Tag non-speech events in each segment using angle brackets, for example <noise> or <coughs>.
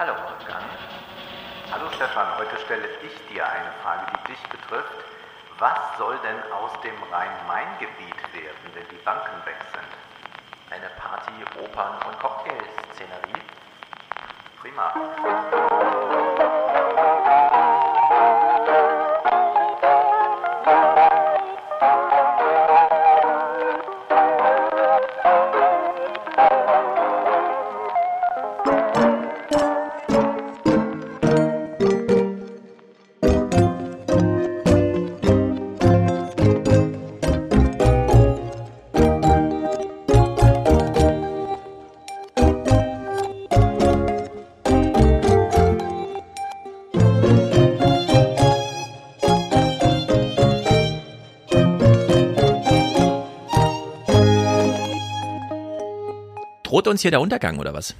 Hallo Wolfgang. Hallo Stefan, heute stelle ich dir eine Frage, die dich betrifft. Was soll denn aus dem Rhein-Main-Gebiet werden, wenn die Banken weg sind? Eine Party-, Opern- und Cocktailszenerie? Prima. Droht uns hier der Untergang oder was?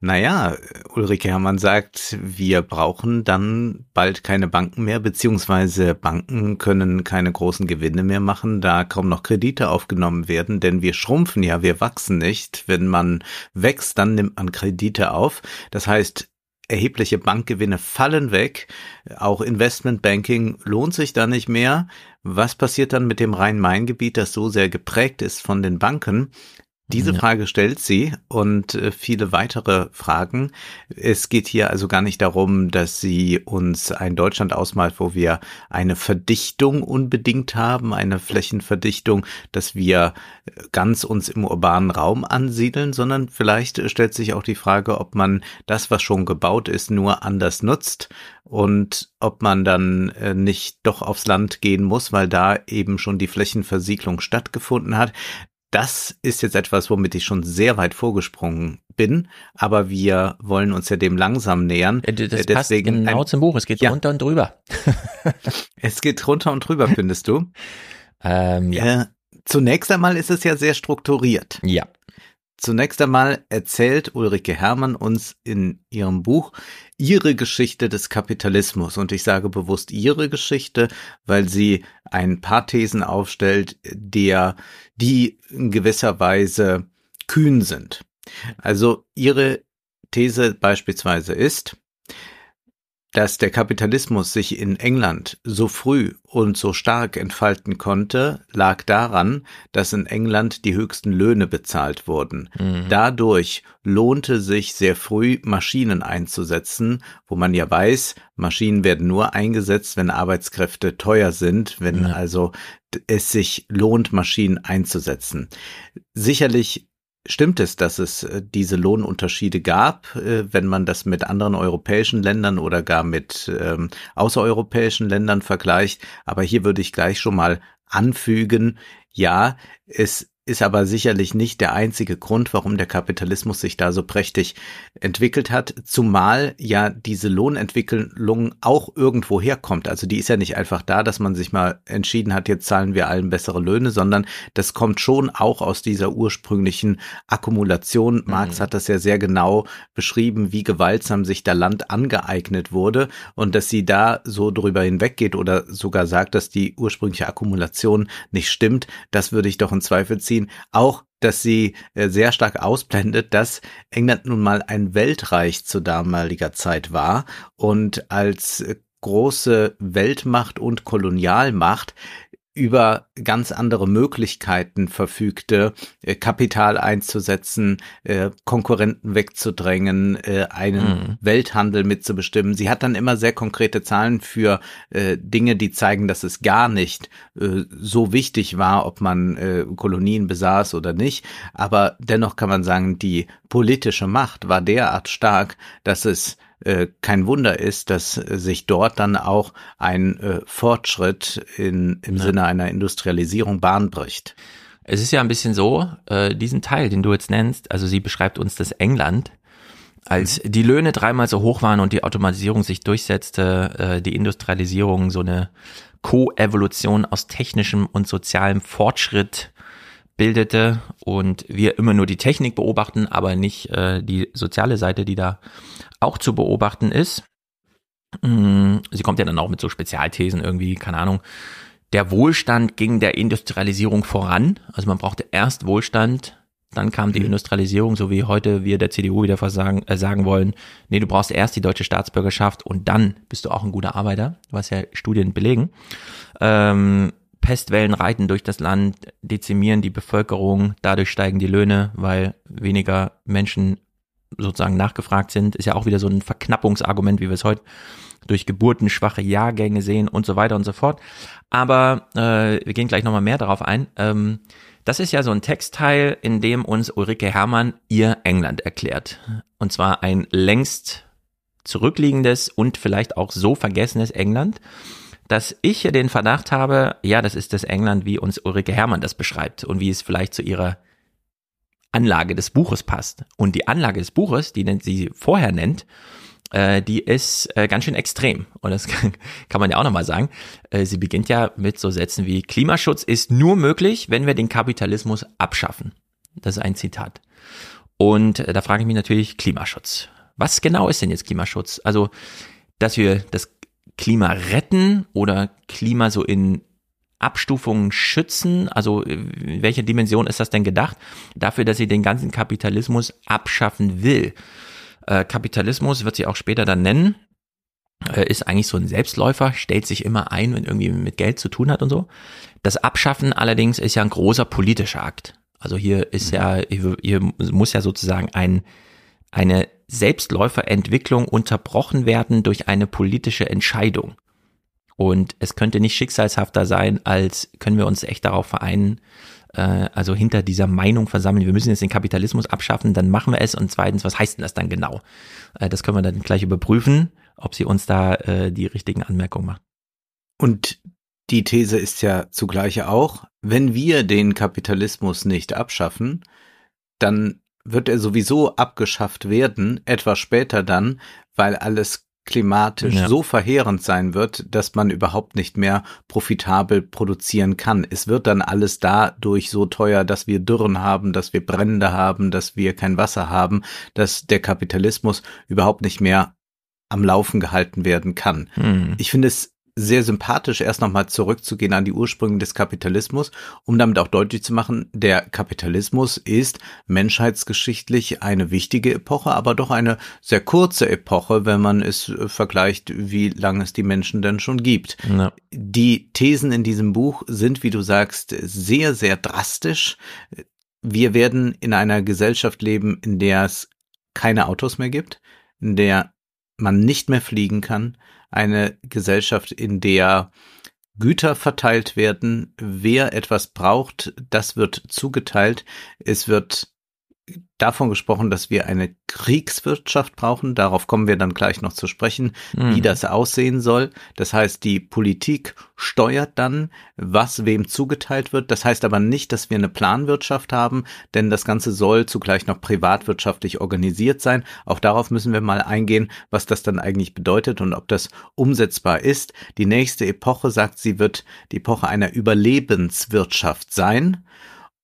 Naja, Ulrike Herrmann sagt, wir brauchen dann bald keine Banken mehr, beziehungsweise Banken können keine großen Gewinne mehr machen, da kaum noch Kredite aufgenommen werden, denn wir schrumpfen ja, wir wachsen nicht. Wenn man wächst, dann nimmt man Kredite auf. Das heißt, erhebliche Bankgewinne fallen weg. Auch Investmentbanking lohnt sich da nicht mehr. Was passiert dann mit dem Rhein-Main-Gebiet, das so sehr geprägt ist von den Banken? Diese ja. Frage stellt sie und äh, viele weitere Fragen. Es geht hier also gar nicht darum, dass sie uns ein Deutschland ausmalt, wo wir eine Verdichtung unbedingt haben, eine Flächenverdichtung, dass wir ganz uns im urbanen Raum ansiedeln, sondern vielleicht stellt sich auch die Frage, ob man das, was schon gebaut ist, nur anders nutzt und ob man dann äh, nicht doch aufs Land gehen muss, weil da eben schon die Flächenversiegelung stattgefunden hat das ist jetzt etwas, womit ich schon sehr weit vorgesprungen bin, aber wir wollen uns ja dem langsam nähern. Das Deswegen passt genau ein, zum Buch. Es geht ja. runter und drüber. <laughs> es geht runter und drüber, findest du? Ähm, ja. Äh, zunächst einmal ist es ja sehr strukturiert. Ja. Zunächst einmal erzählt Ulrike Herrmann uns in ihrem Buch ihre Geschichte des Kapitalismus. Und ich sage bewusst ihre Geschichte, weil sie ein paar Thesen aufstellt, der, die in gewisser Weise kühn sind. Also ihre These beispielsweise ist, dass der Kapitalismus sich in England so früh und so stark entfalten konnte, lag daran, dass in England die höchsten Löhne bezahlt wurden. Mhm. Dadurch lohnte sich sehr früh Maschinen einzusetzen, wo man ja weiß, Maschinen werden nur eingesetzt, wenn Arbeitskräfte teuer sind, wenn mhm. also es sich lohnt, Maschinen einzusetzen. Sicherlich Stimmt es, dass es äh, diese Lohnunterschiede gab, äh, wenn man das mit anderen europäischen Ländern oder gar mit ähm, außereuropäischen Ländern vergleicht? Aber hier würde ich gleich schon mal anfügen, ja, es ist aber sicherlich nicht der einzige Grund, warum der Kapitalismus sich da so prächtig entwickelt hat, zumal ja diese Lohnentwicklung auch irgendwo herkommt. Also die ist ja nicht einfach da, dass man sich mal entschieden hat, jetzt zahlen wir allen bessere Löhne, sondern das kommt schon auch aus dieser ursprünglichen Akkumulation. Mhm. Marx hat das ja sehr genau beschrieben, wie gewaltsam sich da Land angeeignet wurde und dass sie da so drüber hinweggeht oder sogar sagt, dass die ursprüngliche Akkumulation nicht stimmt, das würde ich doch in Zweifel ziehen nachvollziehen. Auch dass sie äh, sehr stark ausblendet, dass England nun mal ein Weltreich zu damaliger Zeit war und als äh, große Weltmacht und Kolonialmacht über ganz andere Möglichkeiten verfügte, äh, Kapital einzusetzen, äh, Konkurrenten wegzudrängen, äh, einen mhm. Welthandel mitzubestimmen. Sie hat dann immer sehr konkrete Zahlen für Dinge, die zeigen, dass es gar nicht so wichtig war, ob man Kolonien besaß oder nicht. Aber dennoch kann man sagen, die politische Macht war derart stark, dass es kein Wunder ist, dass sich dort dann auch ein äh, Fortschritt in, im ja. Sinne einer Industrialisierung Bahn bricht. Es ist ja ein bisschen so, äh, diesen Teil, den du jetzt nennst, also sie beschreibt uns das England, als mhm. die Löhne dreimal so hoch waren und die Automatisierung sich durchsetzte, äh, die Industrialisierung so eine Koevolution aus technischem und sozialem Fortschritt bildete und wir immer nur die Technik beobachten, aber nicht äh, die soziale Seite, die da auch zu beobachten ist. Mm, sie kommt ja dann auch mit so Spezialthesen irgendwie, keine Ahnung. Der Wohlstand ging der Industrialisierung voran. Also man brauchte erst Wohlstand, Dann kam die mhm. Industrialisierung, so wie heute wir der CDU wieder versagen, äh, sagen wollen, nee, du brauchst erst die deutsche Staatsbürgerschaft und dann bist du auch ein guter Arbeiter, was ja Studien belegen. Ähm, Pestwellen reiten durch das Land, dezimieren die Bevölkerung, dadurch steigen die Löhne, weil weniger Menschen sozusagen nachgefragt sind. Ist ja auch wieder so ein Verknappungsargument, wie wir es heute durch Geburten schwache Jahrgänge sehen und so weiter und so fort. Aber äh, wir gehen gleich nochmal mehr darauf ein. Ähm, das ist ja so ein Textteil, in dem uns Ulrike Herrmann ihr England erklärt. Und zwar ein längst zurückliegendes und vielleicht auch so vergessenes England dass ich hier den Verdacht habe, ja, das ist das England, wie uns Ulrike Herrmann das beschreibt und wie es vielleicht zu ihrer Anlage des Buches passt. Und die Anlage des Buches, die sie vorher nennt, äh, die ist äh, ganz schön extrem. Und das <laughs> kann, man ja auch nochmal sagen. Äh, sie beginnt ja mit so Sätzen wie Klimaschutz ist nur möglich, wenn wir den Kapitalismus abschaffen. Das ist ein Zitat. Und da frage ich mich natürlich Klimaschutz. Was genau ist denn jetzt Klimaschutz? Also, dass wir das Klima retten oder Klima so in Abstufungen schützen? Also in welcher Dimension ist das denn gedacht? Dafür, dass sie den ganzen Kapitalismus abschaffen will. Äh, Kapitalismus wird sie auch später dann nennen, äh, ist eigentlich so ein Selbstläufer, stellt sich immer ein, wenn irgendwie mit Geld zu tun hat und so. Das Abschaffen allerdings ist ja ein großer politischer Akt. Also hier ist ja, hier, hier muss ja sozusagen ein, eine Selbstläuferentwicklung unterbrochen werden durch eine politische Entscheidung. Und es könnte nicht schicksalshafter sein, als können wir uns echt darauf vereinen, äh, also hinter dieser Meinung versammeln, wir müssen jetzt den Kapitalismus abschaffen, dann machen wir es. Und zweitens, was heißt denn das dann genau? Äh, das können wir dann gleich überprüfen, ob sie uns da äh, die richtigen Anmerkungen macht. Und die These ist ja zugleich auch, wenn wir den Kapitalismus nicht abschaffen, dann wird er sowieso abgeschafft werden, etwas später dann, weil alles klimatisch ja. so verheerend sein wird, dass man überhaupt nicht mehr profitabel produzieren kann. Es wird dann alles dadurch so teuer, dass wir Dürren haben, dass wir Brände haben, dass wir kein Wasser haben, dass der Kapitalismus überhaupt nicht mehr am Laufen gehalten werden kann. Hm. Ich finde es sehr sympathisch, erst nochmal zurückzugehen an die Ursprünge des Kapitalismus, um damit auch deutlich zu machen, der Kapitalismus ist menschheitsgeschichtlich eine wichtige Epoche, aber doch eine sehr kurze Epoche, wenn man es äh, vergleicht, wie lange es die Menschen denn schon gibt. Ja. Die Thesen in diesem Buch sind, wie du sagst, sehr, sehr drastisch. Wir werden in einer Gesellschaft leben, in der es keine Autos mehr gibt, in der man nicht mehr fliegen kann, eine Gesellschaft, in der Güter verteilt werden. Wer etwas braucht, das wird zugeteilt. Es wird davon gesprochen, dass wir eine Kriegswirtschaft brauchen. Darauf kommen wir dann gleich noch zu sprechen, mhm. wie das aussehen soll. Das heißt, die Politik steuert dann, was wem zugeteilt wird. Das heißt aber nicht, dass wir eine Planwirtschaft haben, denn das Ganze soll zugleich noch privatwirtschaftlich organisiert sein. Auch darauf müssen wir mal eingehen, was das dann eigentlich bedeutet und ob das umsetzbar ist. Die nächste Epoche, sagt sie, wird die Epoche einer Überlebenswirtschaft sein.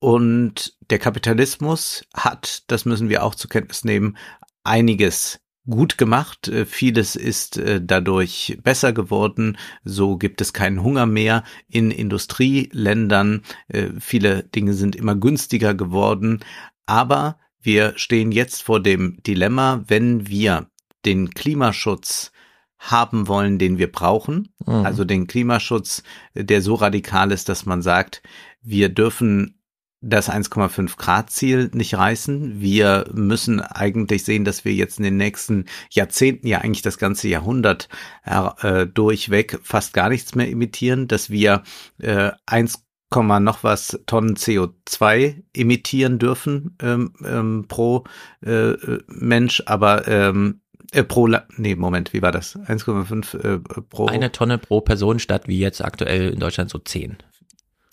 Und der Kapitalismus hat, das müssen wir auch zur Kenntnis nehmen, einiges gut gemacht. Äh, vieles ist äh, dadurch besser geworden. So gibt es keinen Hunger mehr in Industrieländern. Äh, viele Dinge sind immer günstiger geworden. Aber wir stehen jetzt vor dem Dilemma, wenn wir den Klimaschutz haben wollen, den wir brauchen. Mhm. Also den Klimaschutz, der so radikal ist, dass man sagt, wir dürfen das 1,5 Grad Ziel nicht reißen. Wir müssen eigentlich sehen, dass wir jetzt in den nächsten Jahrzehnten, ja eigentlich das ganze Jahrhundert äh, durchweg fast gar nichts mehr emittieren, dass wir äh, 1, noch was Tonnen CO2 emittieren dürfen ähm, ähm, pro äh, Mensch, aber ähm, äh, pro, nee, Moment, wie war das? 1,5 äh, pro. Eine Tonne pro Person statt wie jetzt aktuell in Deutschland so 10.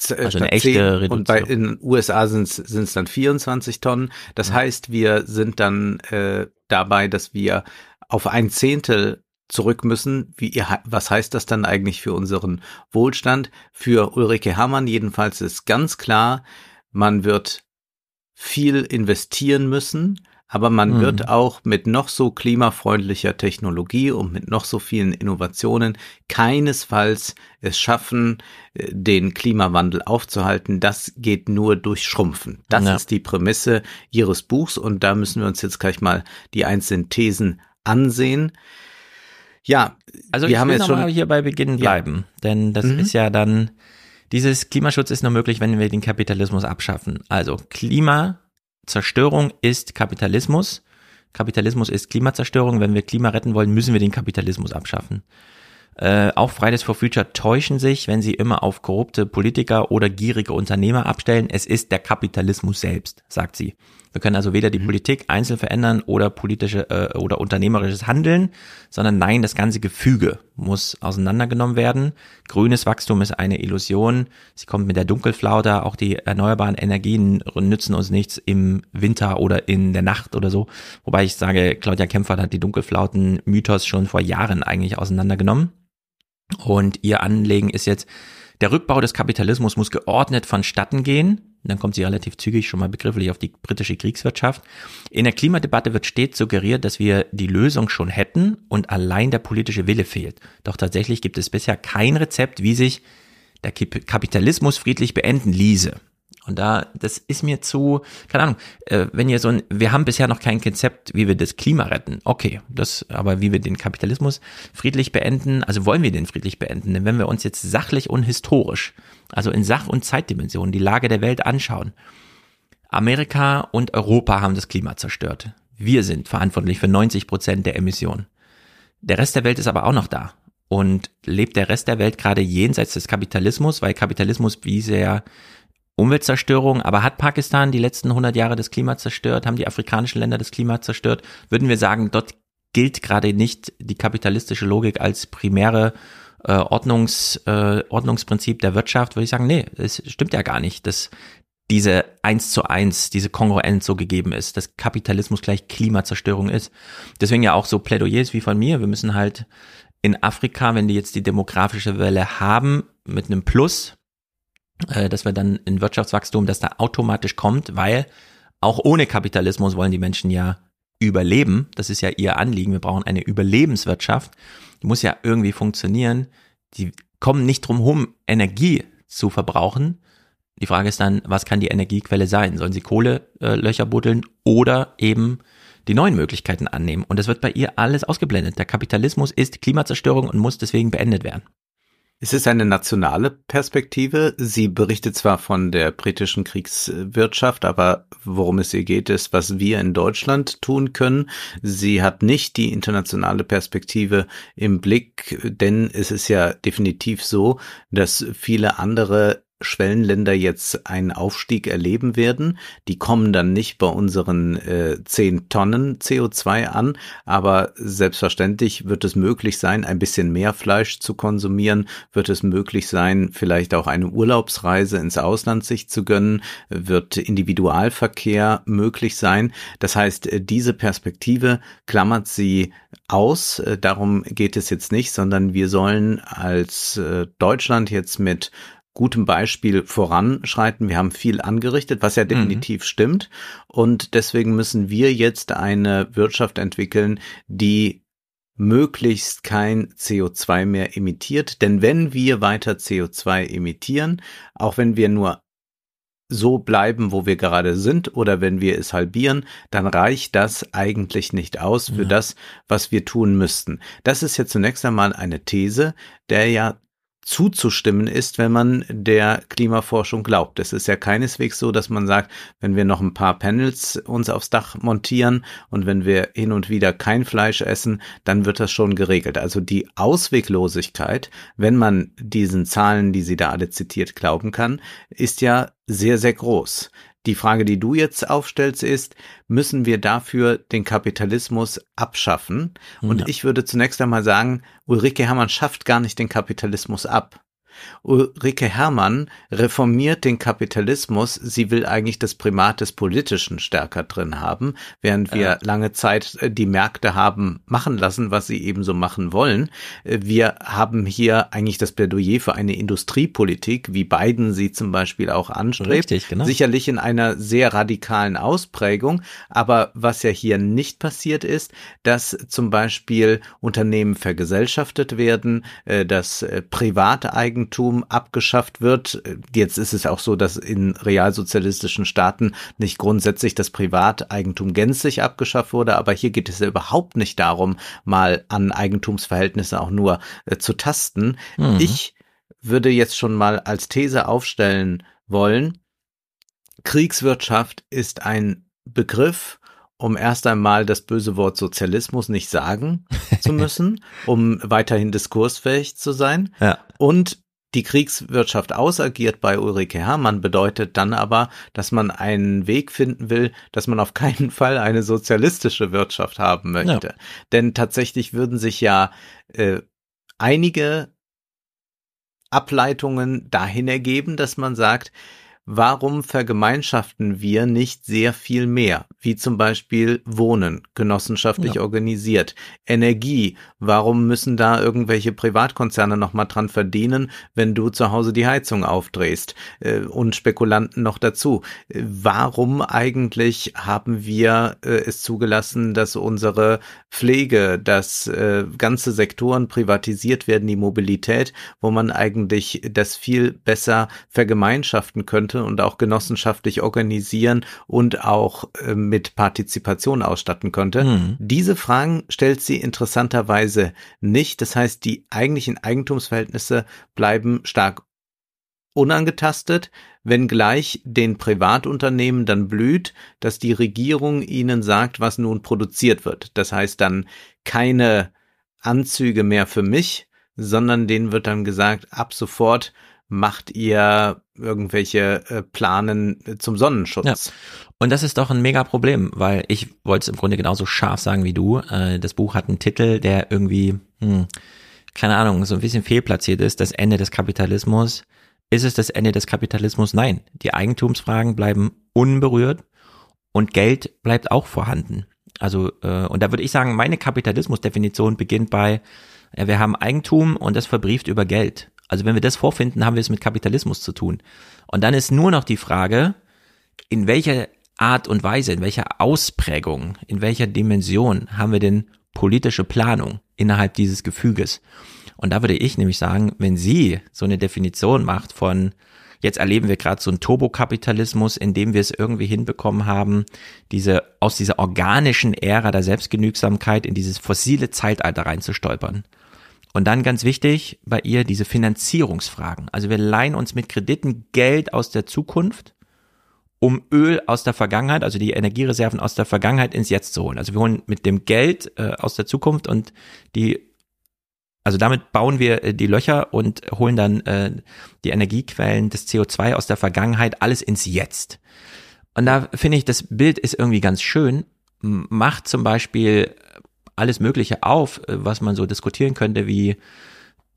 Äh, also eine echte 10, Reduzierung. Und bei, in den USA sind es dann 24 Tonnen. Das ja. heißt, wir sind dann äh, dabei, dass wir auf ein Zehntel zurück müssen. Wie, was heißt das dann eigentlich für unseren Wohlstand? Für Ulrike Hammann jedenfalls ist ganz klar, man wird viel investieren müssen, Aber man mhm. wird auch mit noch so klimafreundlicher Technologie und mit noch so vielen Innovationen keinesfalls es schaffen, äh, den Klimawandel aufzuhalten. Das geht nur durch Schrumpfen. Das ja. ist die Prämisse Ihres Buchs und da müssen wir uns jetzt gleich mal die einzelnen Thesen ansehen. Ja, also wir ich haben will jetzt schon hier bei Beginn bleiben, ja. denn das mhm. ist ja dann dieses Klimaschutz ist nur möglich, wenn wir den Kapitalismus abschaffen. Also Klimazerstörung ist Kapitalismus. Kapitalismus ist Klimazerstörung. Wenn wir Klima retten wollen, müssen wir den Kapitalismus abschaffen. Äh, auch Fridays for Future täuschen sich, wenn sie immer auf korrupte Politiker oder gierige Unternehmer abstellen. Es ist der Kapitalismus selbst, sagt sie. Wir können also weder die mhm. Politik einzeln verändern oder politische äh, oder unternehmerisches Handeln, sondern nein, das ganze Gefüge muss auseinandergenommen werden. Grünes Wachstum ist eine Illusion. Sie kommt mit der Dunkelflaute. Auch die erneuerbaren Energien nützen uns nichts im Winter oder in der Nacht oder so. Wobei ich sage, Claudia Kempfert hat die Dunkelflauten-Mythos schon vor Jahren eigentlich auseinandergenommen. Und ihr Anlegen ist jetzt, der Rückbau des Kapitalismus muss geordnet vonstatten gehen. Dann kommt sie relativ zügig schon mal begrifflich auf die britische Kriegswirtschaft. In der Klimadebatte wird stets suggeriert, dass wir die Lösung schon hätten und allein der politische Wille fehlt. Doch tatsächlich gibt es bisher kein Rezept, wie sich der Kapitalismus friedlich beenden ließe. Und da, das ist mir zu, keine Ahnung, äh, wenn ihr so ein, wir haben bisher noch kein Konzept, wie wir das Klima retten. Okay, das, aber wie wir den Kapitalismus friedlich beenden, also wollen wir den friedlich beenden? Denn wenn wir uns jetzt sachlich und historisch, also in Sach- und Zeitdimensionen, die Lage der Welt anschauen, Amerika und Europa haben das Klima zerstört. Wir sind verantwortlich für 90 Prozent der Emissionen. Der Rest der Welt ist aber auch noch da. Und lebt der Rest der Welt gerade jenseits des Kapitalismus, weil Kapitalismus, wie sehr Umweltzerstörung, aber hat Pakistan die letzten 100 Jahre das Klima zerstört, haben die afrikanischen Länder das Klima zerstört, würden wir sagen, dort gilt gerade nicht die kapitalistische Logik als primäre äh, Ordnungs, äh, Ordnungsprinzip der Wirtschaft, würde ich sagen, nee, es stimmt ja gar nicht, dass diese eins zu eins, diese Kongruenz so gegeben ist, dass Kapitalismus gleich Klimazerstörung ist. Deswegen ja auch so Plädoyers wie von mir, wir müssen halt in Afrika, wenn die jetzt die demografische Welle haben, mit einem Plus, äh, dass wir dann in Wirtschaftswachstum, dass da automatisch kommt, weil auch ohne Kapitalismus wollen die Menschen ja überleben. Das ist ja ihr Anliegen. Wir brauchen eine Überlebenswirtschaft. Die muss ja irgendwie funktionieren. Die kommen nicht drum herum, Energie zu verbrauchen. Die Frage ist dann, was kann die Energiequelle sein? Sollen sie Kohlelöcher buddeln oder eben die neuen Möglichkeiten annehmen? Und das wird bei ihr alles ausgeblendet. Der Kapitalismus ist Klimazerstörung und muss deswegen beendet werden. Es ist eine nationale Perspektive. Sie berichtet zwar von der britischen Kriegswirtschaft, aber worum es ihr geht, ist, was wir in Deutschland tun können. Sie hat nicht die internationale Perspektive im Blick, denn es ist ja definitiv so, dass viele andere Schwellenländer jetzt einen Aufstieg erleben werden. Die kommen dann nicht bei unseren äh, 10 Tonnen CO2 an, aber selbstverständlich wird es möglich sein, ein bisschen mehr Fleisch zu konsumieren, wird es möglich sein, vielleicht auch eine Urlaubsreise ins Ausland sich zu gönnen, wird Individualverkehr möglich sein. Das heißt, äh, diese Perspektive klammert sie aus. Äh, darum geht es jetzt nicht, sondern wir sollen als äh, Deutschland jetzt mit gutem Beispiel voranschreiten. Wir haben viel angerichtet, was ja mhm. definitiv mhm. stimmt. Und deswegen müssen wir jetzt eine Wirtschaft entwickeln, die möglichst kein CO2 mehr emittiert. Denn wenn wir weiter CO2 emittieren, auch wenn wir nur so bleiben, wo wir gerade sind, oder wenn wir es halbieren, dann reicht das eigentlich nicht aus für ja. das, was wir tun müssten. Das ist jetzt zunächst einmal eine These, der ja zuzustimmen ist, wenn man der Klimaforschung glaubt. Es ist ja keineswegs so, dass man sagt, wenn wir noch ein paar Panels uns aufs Dach montieren und wenn wir hin und wieder kein Fleisch essen, dann wird das schon geregelt. Also die Ausweglosigkeit, wenn man diesen Zahlen, die sie da alle zitiert, glauben kann, ist ja sehr, sehr groß. Die Frage, die du jetzt aufstellst, ist, müssen wir dafür den Kapitalismus abschaffen? Und ja. ich würde zunächst einmal sagen, Ulrike Hermann schafft gar nicht den Kapitalismus ab. Ulrike Herrmann reformiert den Kapitalismus. Sie will eigentlich das Primat des Politischen stärker drin haben, während wir ja. lange Zeit äh, die Märkte haben machen lassen, was sie eben so machen wollen. Äh, wir haben hier eigentlich das Plädoyer für eine Industriepolitik, wie Biden sie zum Beispiel auch anstrebt. Richtig, genau. Sicherlich in einer sehr radikalen Ausprägung. Aber was ja hier nicht passiert ist, dass zum Beispiel Unternehmen vergesellschaftet werden, äh, dass Privateigentum abgeschafft wird. Jetzt ist es auch so, dass in realsozialistischen Staaten nicht grundsätzlich das Privateigentum gänzlich abgeschafft wurde, aber hier geht es ja überhaupt nicht darum, mal an Eigentumsverhältnisse auch nur äh, zu tasten. Mhm. Ich würde jetzt schon mal als These aufstellen wollen, Kriegswirtschaft ist ein Begriff, um erst einmal das böse Wort Sozialismus nicht sagen <laughs> zu müssen, um weiterhin diskursfähig zu sein. Ja. Und die Kriegswirtschaft ausagiert bei Ulrike Herrmann bedeutet dann aber, dass man einen Weg finden will, dass man auf keinen <laughs> Fall eine sozialistische Wirtschaft haben möchte. Ja. Denn tatsächlich würden sich ja äh, einige Ableitungen dahin ergeben, dass man sagt, Warum vergemeinschaften wir nicht sehr viel mehr, wie zum Beispiel Wohnen, genossenschaftlich ja. organisiert, Energie? Warum müssen da irgendwelche Privatkonzerne nochmal dran verdienen, wenn du zu Hause die Heizung aufdrehst äh, und Spekulanten noch dazu? Warum eigentlich haben wir äh, es zugelassen, dass unsere Pflege, dass äh, ganze Sektoren privatisiert werden, die Mobilität, wo man eigentlich das viel besser vergemeinschaften könnte? Und auch genossenschaftlich organisieren und auch äh, mit Partizipation ausstatten könnte. Mhm. Diese Fragen stellt sie interessanterweise nicht. Das heißt, die eigentlichen Eigentumsverhältnisse bleiben stark unangetastet, wenngleich den Privatunternehmen dann blüht, dass die Regierung ihnen sagt, was nun produziert wird. Das heißt dann keine Anzüge mehr für mich, sondern denen wird dann gesagt, ab sofort macht ihr irgendwelche äh, Planen äh, zum Sonnenschutz. Ja. Und das ist doch ein mega Problem, weil ich wollte es im Grunde genauso scharf sagen wie du. Äh, das Buch hat einen Titel, der irgendwie, hm, keine Ahnung, so ein bisschen fehlplatziert ist. Das Ende des Kapitalismus. Ist es das Ende des Kapitalismus? Nein. Die Eigentumsfragen bleiben unberührt und Geld bleibt auch vorhanden. Also, äh, und da würde ich sagen, meine Kapitalismusdefinition beginnt bei, ja, wir haben Eigentum und das verbrieft über Geld. Also wenn wir das vorfinden, haben wir es mit Kapitalismus zu tun. Und dann ist nur noch die Frage, in welcher Art und Weise, in welcher Ausprägung, in welcher Dimension haben wir denn politische Planung innerhalb dieses Gefüges? Und da würde ich nämlich sagen, wenn sie so eine Definition macht von, jetzt erleben wir gerade so einen Turbokapitalismus, in dem wir es irgendwie hinbekommen haben, diese, aus dieser organischen Ära der Selbstgenügsamkeit in dieses fossile Zeitalter reinzustolpern. Und dann ganz wichtig bei ihr diese Finanzierungsfragen. Also wir leihen uns mit Krediten Geld aus der Zukunft, um Öl aus der Vergangenheit, also die Energiereserven aus der Vergangenheit ins Jetzt zu holen. Also wir holen mit dem Geld äh, aus der Zukunft und die also damit bauen wir äh, die Löcher und holen dann äh, die Energiequellen des CO2 aus der Vergangenheit alles ins Jetzt. Und da finde ich, das Bild ist irgendwie ganz schön, macht zum Beispiel alles Mögliche auf, äh, was man so diskutieren könnte, wie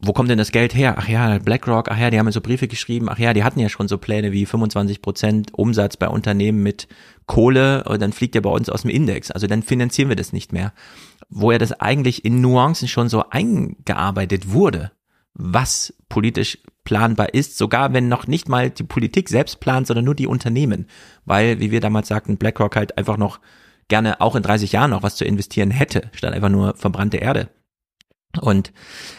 wo kommt denn das Geld her? Ach ja, BlackRock, ach ja, die haben so Briefe geschrieben, ach ja, die hatten ja schon so Pläne wie 25 Prozent Umsatz bei Unternehmen mit Kohle und dann fliegt er bei uns aus dem Index. Also dann finanzieren wir das nicht mehr. Wo ja das eigentlich in Nuancen schon so eingearbeitet wurde, was politisch planbar ist, sogar wenn noch nicht mal die Politik selbst plant, sondern nur die Unternehmen. Weil, wie wir damals sagten, BlackRock halt einfach noch gerne auch in 30 Jahren noch was zu investieren hätte, statt einfach nur verbrannte Erde. Und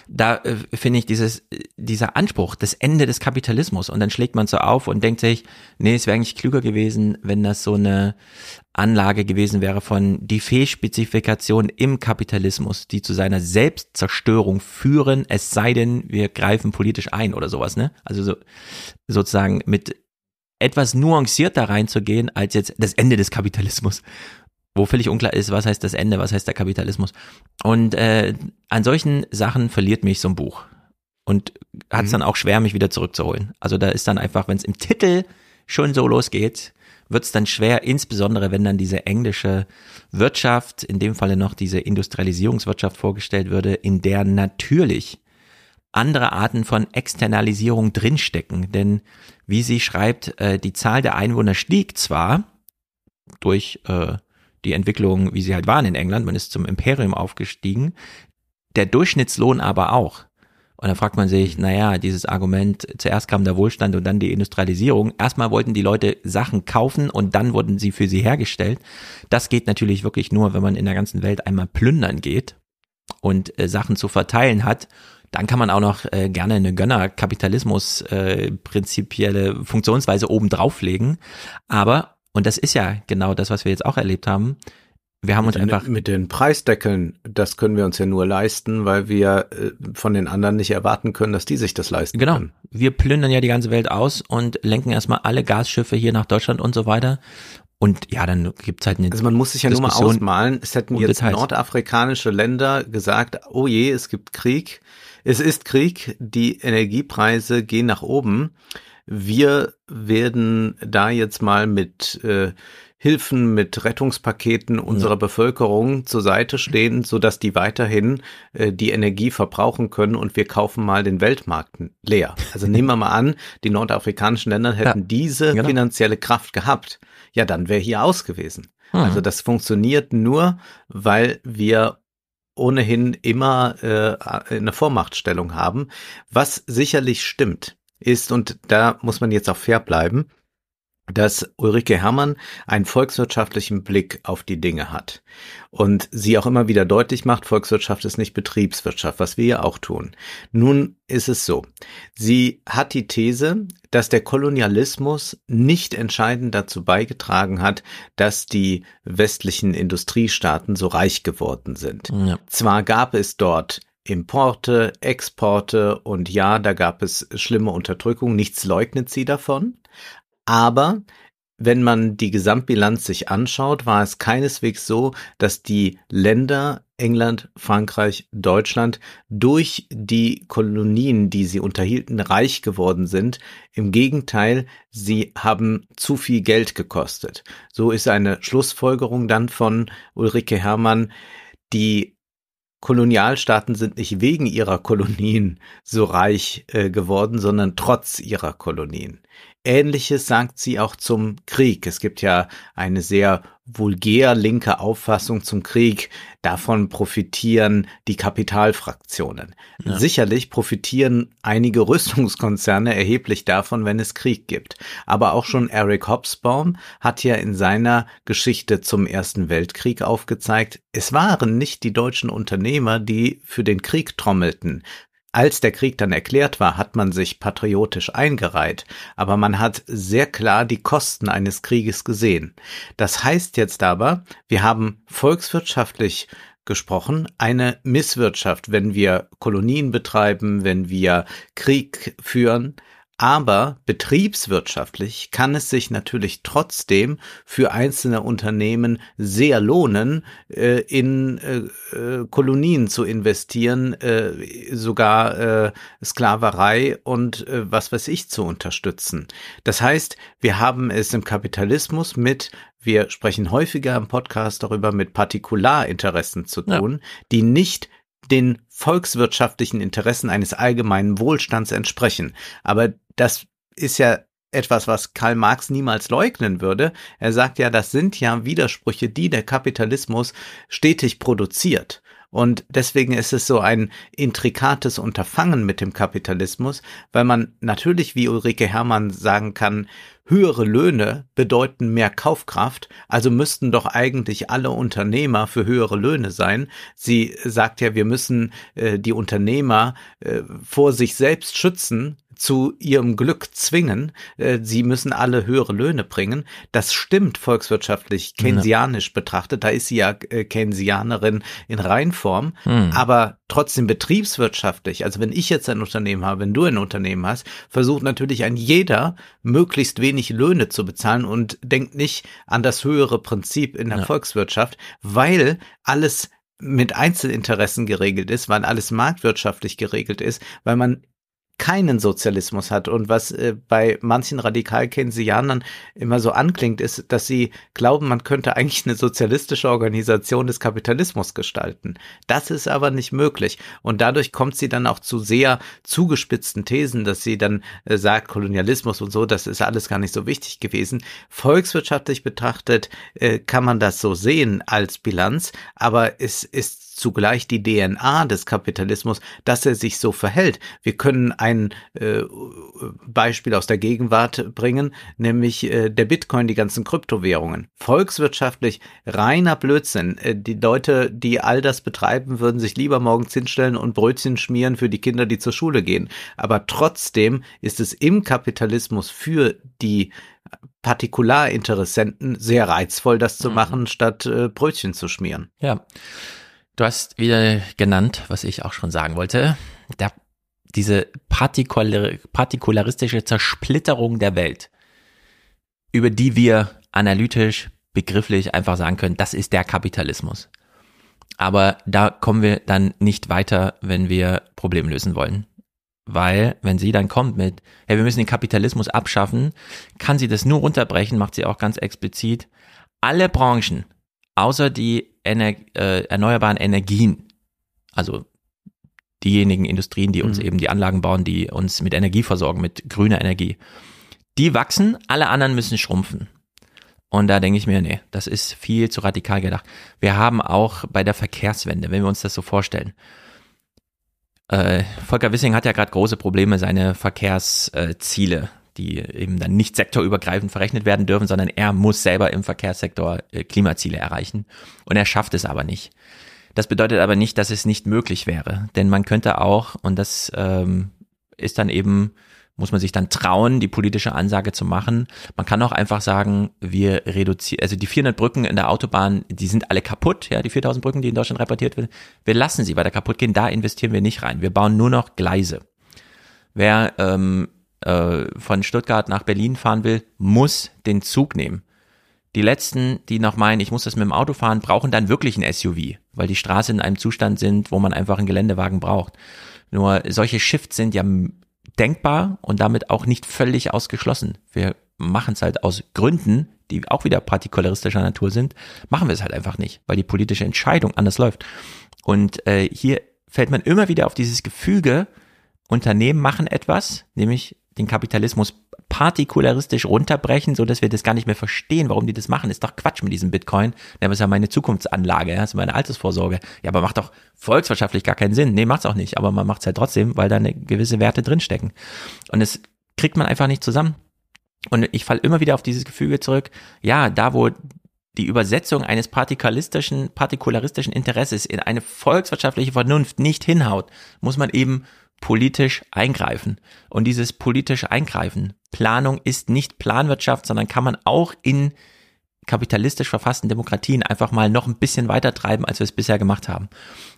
da äh, finde ich dieses, dieser Anspruch, das Ende des Kapitalismus. Und dann schlägt man so auf und denkt sich, nee, es wäre eigentlich klüger gewesen, wenn das so eine Anlage gewesen wäre von die Fehlspezifikation im Kapitalismus, die zu seiner Selbstzerstörung führen, es sei denn, wir greifen politisch ein oder sowas, ne? Also so, sozusagen mit etwas nuancierter reinzugehen als jetzt das Ende des Kapitalismus wo völlig unklar ist, was heißt das Ende, was heißt der Kapitalismus. Und äh, an solchen Sachen verliert mich so ein Buch. Und hat es mhm. dann auch schwer, mich wieder zurückzuholen. Also da ist dann einfach, wenn es im Titel schon so losgeht, wird es dann schwer, insbesondere wenn dann diese englische Wirtschaft, in dem Falle noch diese Industrialisierungswirtschaft vorgestellt würde, in der natürlich andere Arten von Externalisierung drinstecken. Denn wie sie schreibt, äh, die Zahl der Einwohner stieg zwar durch äh, die Entwicklung, wie sie halt waren in England, man ist zum Imperium aufgestiegen, der Durchschnittslohn aber auch. Und dann fragt man sich, naja, dieses Argument, zuerst kam der Wohlstand und dann die Industrialisierung. Erstmal wollten die Leute Sachen kaufen und dann wurden sie für sie hergestellt. Das geht natürlich wirklich nur, wenn man in der ganzen Welt einmal plündern geht und äh, Sachen zu verteilen hat. Dann kann man auch noch äh, gerne eine Gönner-Kapitalismus äh, prinzipielle Funktionsweise oben drauflegen. Aber, und das ist ja genau das, was wir jetzt auch erlebt haben, wir haben uns mit einfach. mit den Preisdeckeln, das können wir uns ja nur leisten, weil wir äh, von den anderen nicht erwarten können, dass die sich das leisten Genau. können. Wir plündern ja die ganze Welt aus und lenken erstmal alle Gasschiffe hier nach Deutschland und so weiter. Und ja, dann gibt's halt eine. Also man muss sich ja nur mal Diskussion ausmalen, es hätten jetzt Details. nordafrikanische Länder gesagt, oh je, es gibt Krieg. Es ist Krieg, die Energiepreise gehen nach oben. Wir werden da jetzt mal mit äh, Hilfen, mit Rettungspaketen unserer Bevölkerung zur Seite stehen, so dass die weiterhin äh, die Energie verbrauchen können und wir kaufen mal den Weltmarkt leer. Also nehmen wir mal an, die nordafrikanischen Länder hätten Ja, diese genau. finanzielle Kraft gehabt. Ja, dann wäre hier aus gewesen. Hm. Also das funktioniert nur, weil wir ohnehin immer äh, eine Vormachtstellung haben. Was sicherlich stimmt, ist, und da muss man jetzt auch fair bleiben, dass Ulrike Herrmann einen volkswirtschaftlichen Blick auf die Dinge hat und sie auch immer wieder deutlich macht, Volkswirtschaft ist nicht Betriebswirtschaft, was wir ja auch tun. Nun ist es so, sie hat die These, dass der Kolonialismus nicht entscheidend dazu beigetragen hat, dass die westlichen Industriestaaten so reich geworden sind. ja. Zwar gab es dort Importe, Exporte und ja, da gab es schlimme Unterdrückung, nichts leugnet sie davon, aber wenn man die Gesamtbilanz sich anschaut, war es keineswegs so, dass die Länder England, Frankreich, Deutschland durch die Kolonien, die sie unterhielten, reich geworden sind. Im Gegenteil, sie haben zu viel Geld gekostet. So ist eine Schlussfolgerung dann von Ulrike Herrmann, die Kolonialstaaten sind nicht wegen ihrer Kolonien so reich äh, geworden, sondern trotz ihrer Kolonien. Ähnliches sagt sie auch zum Krieg. Es gibt ja eine sehr vulgär linke Auffassung zum Krieg. Davon profitieren die Kapitalfraktionen. Ja. Sicherlich profitieren einige Rüstungskonzerne erheblich davon, wenn es Krieg gibt. Aber auch schon Eric Hobsbawm hat ja in seiner Geschichte zum Ersten Weltkrieg aufgezeigt, es waren nicht die deutschen Unternehmer, die für den Krieg trommelten. Als der Krieg dann erklärt war, hat man sich patriotisch eingereiht, aber man hat sehr klar die Kosten eines Krieges gesehen. Das heißt jetzt aber, wir haben volkswirtschaftlich gesprochen eine Misswirtschaft, wenn wir Kolonien betreiben, wenn wir Krieg führen. Aber betriebswirtschaftlich kann es sich natürlich trotzdem für einzelne Unternehmen sehr lohnen, äh, in äh, äh, Kolonien zu investieren, äh, sogar äh, Sklaverei und äh, was weiß ich zu unterstützen. Das heißt, wir haben es im Kapitalismus mit wir sprechen häufiger im Podcast darüber, mit Partikularinteressen zu Ja. tun, die nicht den volkswirtschaftlichen Interessen eines allgemeinen Wohlstands entsprechen. Aber das ist ja etwas, was Karl Marx niemals leugnen würde. Er sagt ja, das sind ja Widersprüche, die der Kapitalismus stetig produziert. Und deswegen ist es so ein intrikates Unterfangen mit dem Kapitalismus, weil man natürlich, wie Ulrike Herrmann sagen kann, höhere Löhne bedeuten mehr Kaufkraft, also müssten doch eigentlich alle Unternehmer für höhere Löhne sein. Sie sagt ja, wir müssen äh, die Unternehmer äh, vor sich selbst schützen, zu ihrem Glück zwingen, äh, sie müssen alle höhere Löhne bringen. Das stimmt volkswirtschaftlich, keynesianisch betrachtet, da ist sie ja äh, Keynesianerin in Reinform, Hm. aber trotzdem betriebswirtschaftlich, also wenn ich jetzt ein Unternehmen habe, wenn du ein Unternehmen hast, versucht natürlich ein jeder, möglichst wenig Löhne zu bezahlen und denkt nicht an das höhere Prinzip in der Ja. Volkswirtschaft, weil alles mit Einzelinteressen geregelt ist, weil alles marktwirtschaftlich geregelt ist, weil man keinen Sozialismus hat. Und was äh, bei manchen radikal-Keynesianern immer so anklingt, ist, dass sie glauben, man könnte eigentlich eine sozialistische Organisation des Kapitalismus gestalten. Das ist aber nicht möglich. Und dadurch kommt sie dann auch zu sehr zugespitzten Thesen, dass sie dann äh, sagt, Kolonialismus und so, das ist alles gar nicht so wichtig gewesen. Volkswirtschaftlich betrachtet äh, kann man das so sehen als Bilanz, aber es ist zugleich die DNA des Kapitalismus, dass er sich so verhält. Wir können ein äh, Beispiel aus der Gegenwart bringen, nämlich äh, der Bitcoin, die ganzen Kryptowährungen. Volkswirtschaftlich reiner Blödsinn. Äh, die Leute, die all das betreiben, würden sich lieber morgens hinstellen und Brötchen schmieren für die Kinder, die zur Schule gehen. Aber trotzdem ist es im Kapitalismus für die Partikularinteressenten sehr reizvoll, das zu mhm. machen, statt äh, Brötchen zu schmieren. Ja. Du hast wieder genannt, was ich auch schon sagen wollte. Der, diese partikular, partikularistische Zersplitterung der Welt, über die wir analytisch, begrifflich einfach sagen können, das ist der Kapitalismus. Aber da kommen wir dann nicht weiter, wenn wir Probleme lösen wollen. Weil, wenn sie dann kommt mit, hey, wir müssen den Kapitalismus abschaffen, kann sie das nur runterbrechen, macht sie auch ganz explizit. Alle Branchen, außer die Ener äh, erneuerbaren Energien, also diejenigen Industrien, die uns mhm. eben die Anlagen bauen, die uns mit Energie versorgen, mit grüner Energie, die wachsen, alle anderen müssen schrumpfen. Und da denke ich mir, nee, das ist viel zu radikal gedacht. Wir haben auch bei der Verkehrswende, wenn wir uns das so vorstellen, äh, Volker Wissing hat ja gerade große Probleme, seine Verkehrsziele die eben dann nicht sektorübergreifend verrechnet werden dürfen, sondern er muss selber im Verkehrssektor äh, Klimaziele erreichen. Und er schafft es aber nicht. Das bedeutet aber nicht, dass es nicht möglich wäre. Denn man könnte auch, und das ähm, ist dann eben, muss man sich dann trauen, die politische Ansage zu machen. Man kann auch einfach sagen, wir reduzieren, also die 400 Brücken in der Autobahn, die sind alle kaputt, ja, die 4000 Brücken, die in Deutschland repariert werden. Wir lassen sie weiter kaputt gehen, da investieren wir nicht rein. Wir bauen nur noch Gleise. Wer ähm, äh, von Stuttgart nach Berlin fahren will, muss den Zug nehmen. Die letzten, die noch meinen, ich muss das mit dem Auto fahren, brauchen dann wirklich ein SUV, weil die Straße in einem Zustand sind, wo man einfach einen Geländewagen braucht. Nur solche Shifts sind ja denkbar und damit auch nicht völlig ausgeschlossen. Wir machen es halt aus Gründen, die auch wieder partikularistischer Natur sind, machen wir es halt einfach nicht, weil die politische Entscheidung anders läuft. Und äh, hier fällt man immer wieder auf dieses Gefüge, Unternehmen machen etwas, nämlich den Kapitalismus partikularistisch runterbrechen, so dass wir das gar nicht mehr verstehen, warum die das machen. Ist doch Quatsch mit diesem Bitcoin. Das ist ja meine Zukunftsanlage, das ist meine Altersvorsorge. Ja, aber macht doch volkswirtschaftlich gar keinen Sinn. Nee, macht's auch nicht. Aber man macht's halt trotzdem, weil da eine gewisse Werte drinstecken. Und das kriegt man einfach nicht zusammen. Und ich falle immer wieder auf dieses Gefüge zurück. Ja, da wo die Übersetzung eines partikulistischen, partikularistischen Interesses in eine volkswirtschaftliche Vernunft nicht hinhaut, muss man eben politisch eingreifen. Und dieses politische Eingreifen, Planung ist nicht Planwirtschaft, sondern kann man auch in kapitalistisch verfassten Demokratien einfach mal noch ein bisschen weiter treiben, als wir es bisher gemacht haben.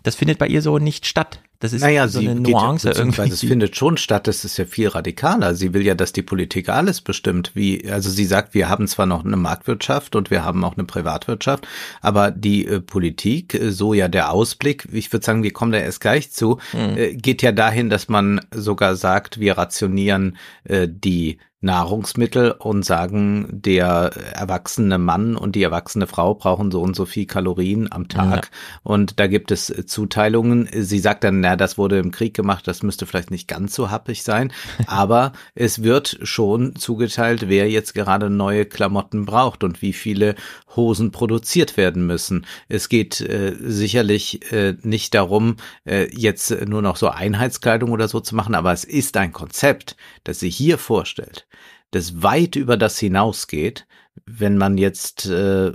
Das findet bei ihr so nicht statt. Das ist naja, so eine Nuance geht, irgendwie. Es findet schon statt, das ist ja viel radikaler. Sie will ja, dass die Politik alles bestimmt. Wie, also sie sagt, wir haben zwar noch eine Marktwirtschaft und wir haben auch eine Privatwirtschaft, aber die äh, Politik, äh, so ja der Ausblick, ich würde sagen, wir kommen da erst gleich zu, mhm. äh, geht ja dahin, dass man sogar sagt, wir rationieren äh, die Nahrungsmittel und sagen, der erwachsene Mann und die erwachsene Frau brauchen so und so viel Kalorien am Tag. Ja. Und da gibt es Zuteilungen. Sie sagt dann, na, das wurde im Krieg gemacht, das müsste vielleicht nicht ganz so happig sein. <laughs> Aber es wird schon zugeteilt, wer jetzt gerade neue Klamotten braucht und wie viele Hosen produziert werden müssen. Es geht äh, sicherlich äh, nicht darum, äh, jetzt nur noch so Einheitskleidung oder so zu machen, aber es ist ein Konzept, das sie hier vorstellt das weit über das hinausgeht, wenn man jetzt äh,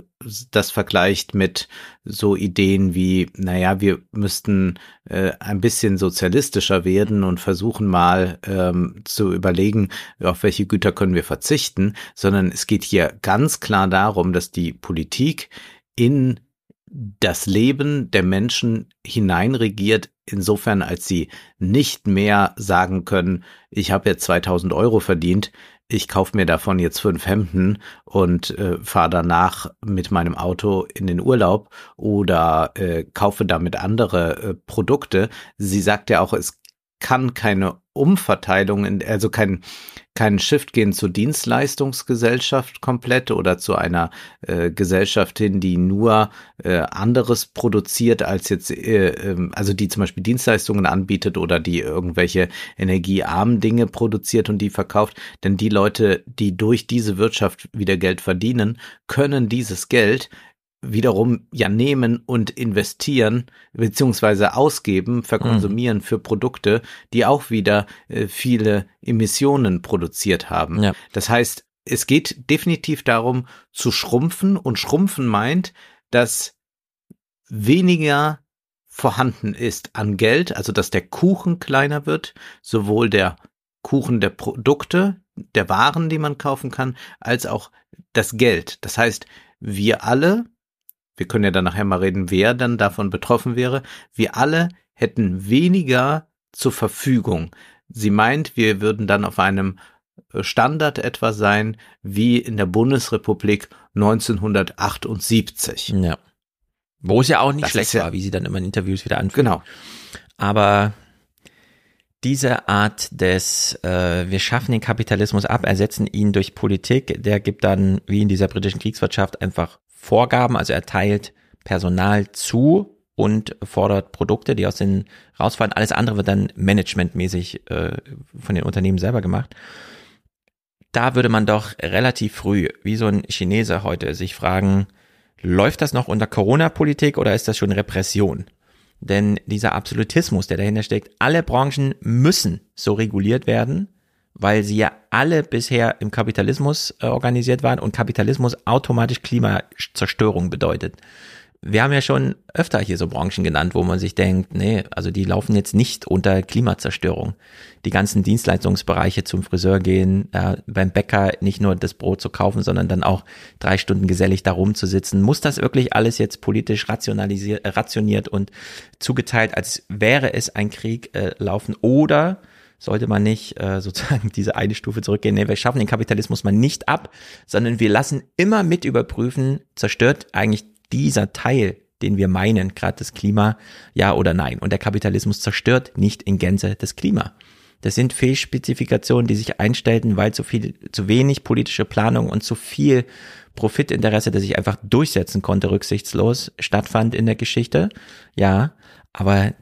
das vergleicht mit so Ideen wie, naja, wir müssten äh, ein bisschen sozialistischer werden und versuchen mal ähm, zu überlegen, auf welche Güter können wir verzichten, sondern es geht hier ganz klar darum, dass die Politik in das Leben der Menschen hineinregiert, insofern als sie nicht mehr sagen können, ich habe jetzt 2000 Euro verdient, ich kaufe mir davon jetzt fünf Hemden und äh, fahre danach mit meinem Auto in den Urlaub oder äh, kaufe damit andere äh, Produkte. Sie sagt ja auch, es kann keine Umverteilung, in, also kein, kein Shift gehen zur Dienstleistungsgesellschaft komplett oder zu einer äh, Gesellschaft hin, die nur äh, anderes produziert als jetzt, äh, äh, also die zum Beispiel Dienstleistungen anbietet oder die irgendwelche energiearmen Dinge produziert und die verkauft. Denn die Leute, die durch diese Wirtschaft wieder Geld verdienen, können dieses Geld wiederum ja nehmen und investieren beziehungsweise ausgeben, verkonsumieren mhm. für Produkte, die auch wieder äh, viele Emissionen produziert haben. Ja. Das heißt, es geht definitiv darum zu schrumpfen und schrumpfen meint, dass weniger vorhanden ist an Geld, also dass der Kuchen kleiner wird, sowohl der Kuchen der Produkte, der Waren, die man kaufen kann, als auch das Geld. Das heißt, wir alle wir können ja dann nachher mal reden, wer dann davon betroffen wäre, wir alle hätten weniger zur Verfügung. Sie meint, wir würden dann auf einem äh, Standard etwa sein wie in der Bundesrepublik 1978. Ja. Wo es ja auch nicht das schlecht ja, war, wie sie dann immer in Interviews wieder anführt. Genau. Aber diese Art des, äh, wir schaffen den Kapitalismus ab, ersetzen ihn durch Politik, der gibt dann, wie in dieser britischen Kriegswirtschaft, einfach Vorgaben, also er teilt Personal zu und fordert Produkte, die aus den rausfallen. Alles andere wird dann managementmäßig äh, von den Unternehmen selber gemacht. Da würde man doch relativ früh, wie so ein Chinese heute, sich fragen, läuft das noch unter Corona-Politik oder ist das schon Repression? Denn dieser Absolutismus, der dahinter steckt, alle Branchen müssen so reguliert werden, weil sie ja alle bisher im Kapitalismus äh, organisiert waren und Kapitalismus automatisch Klimazerstörung bedeutet. Wir haben ja schon öfter hier so Branchen genannt, wo man sich denkt, nee, also die laufen jetzt nicht unter Klimazerstörung. Die ganzen Dienstleistungsbereiche zum Friseur gehen, äh, beim Bäcker nicht nur das Brot zu kaufen, sondern dann auch drei Stunden gesellig da rumzusitzen. Muss das wirklich alles jetzt politisch rationalisiert, rationiert und zugeteilt, als wäre es ein Krieg äh, laufen? Oder sollte man nicht äh, <laughs> sozusagen diese eine Stufe zurückgehen. Nee, wir schaffen den Kapitalismus mal nicht ab, sondern wir lassen immer mit überprüfen, zerstört eigentlich dieser Teil, den wir meinen, gerade das Klima, ja oder nein. Und der Kapitalismus zerstört nicht in Gänze das Klima. Das sind Fehlspezifikationen, die sich einstellten, weil zu viel, zu wenig politische Planung und zu viel Profitinteresse, das sich einfach durchsetzen konnte, rücksichtslos stattfand in der Geschichte. Ja, aber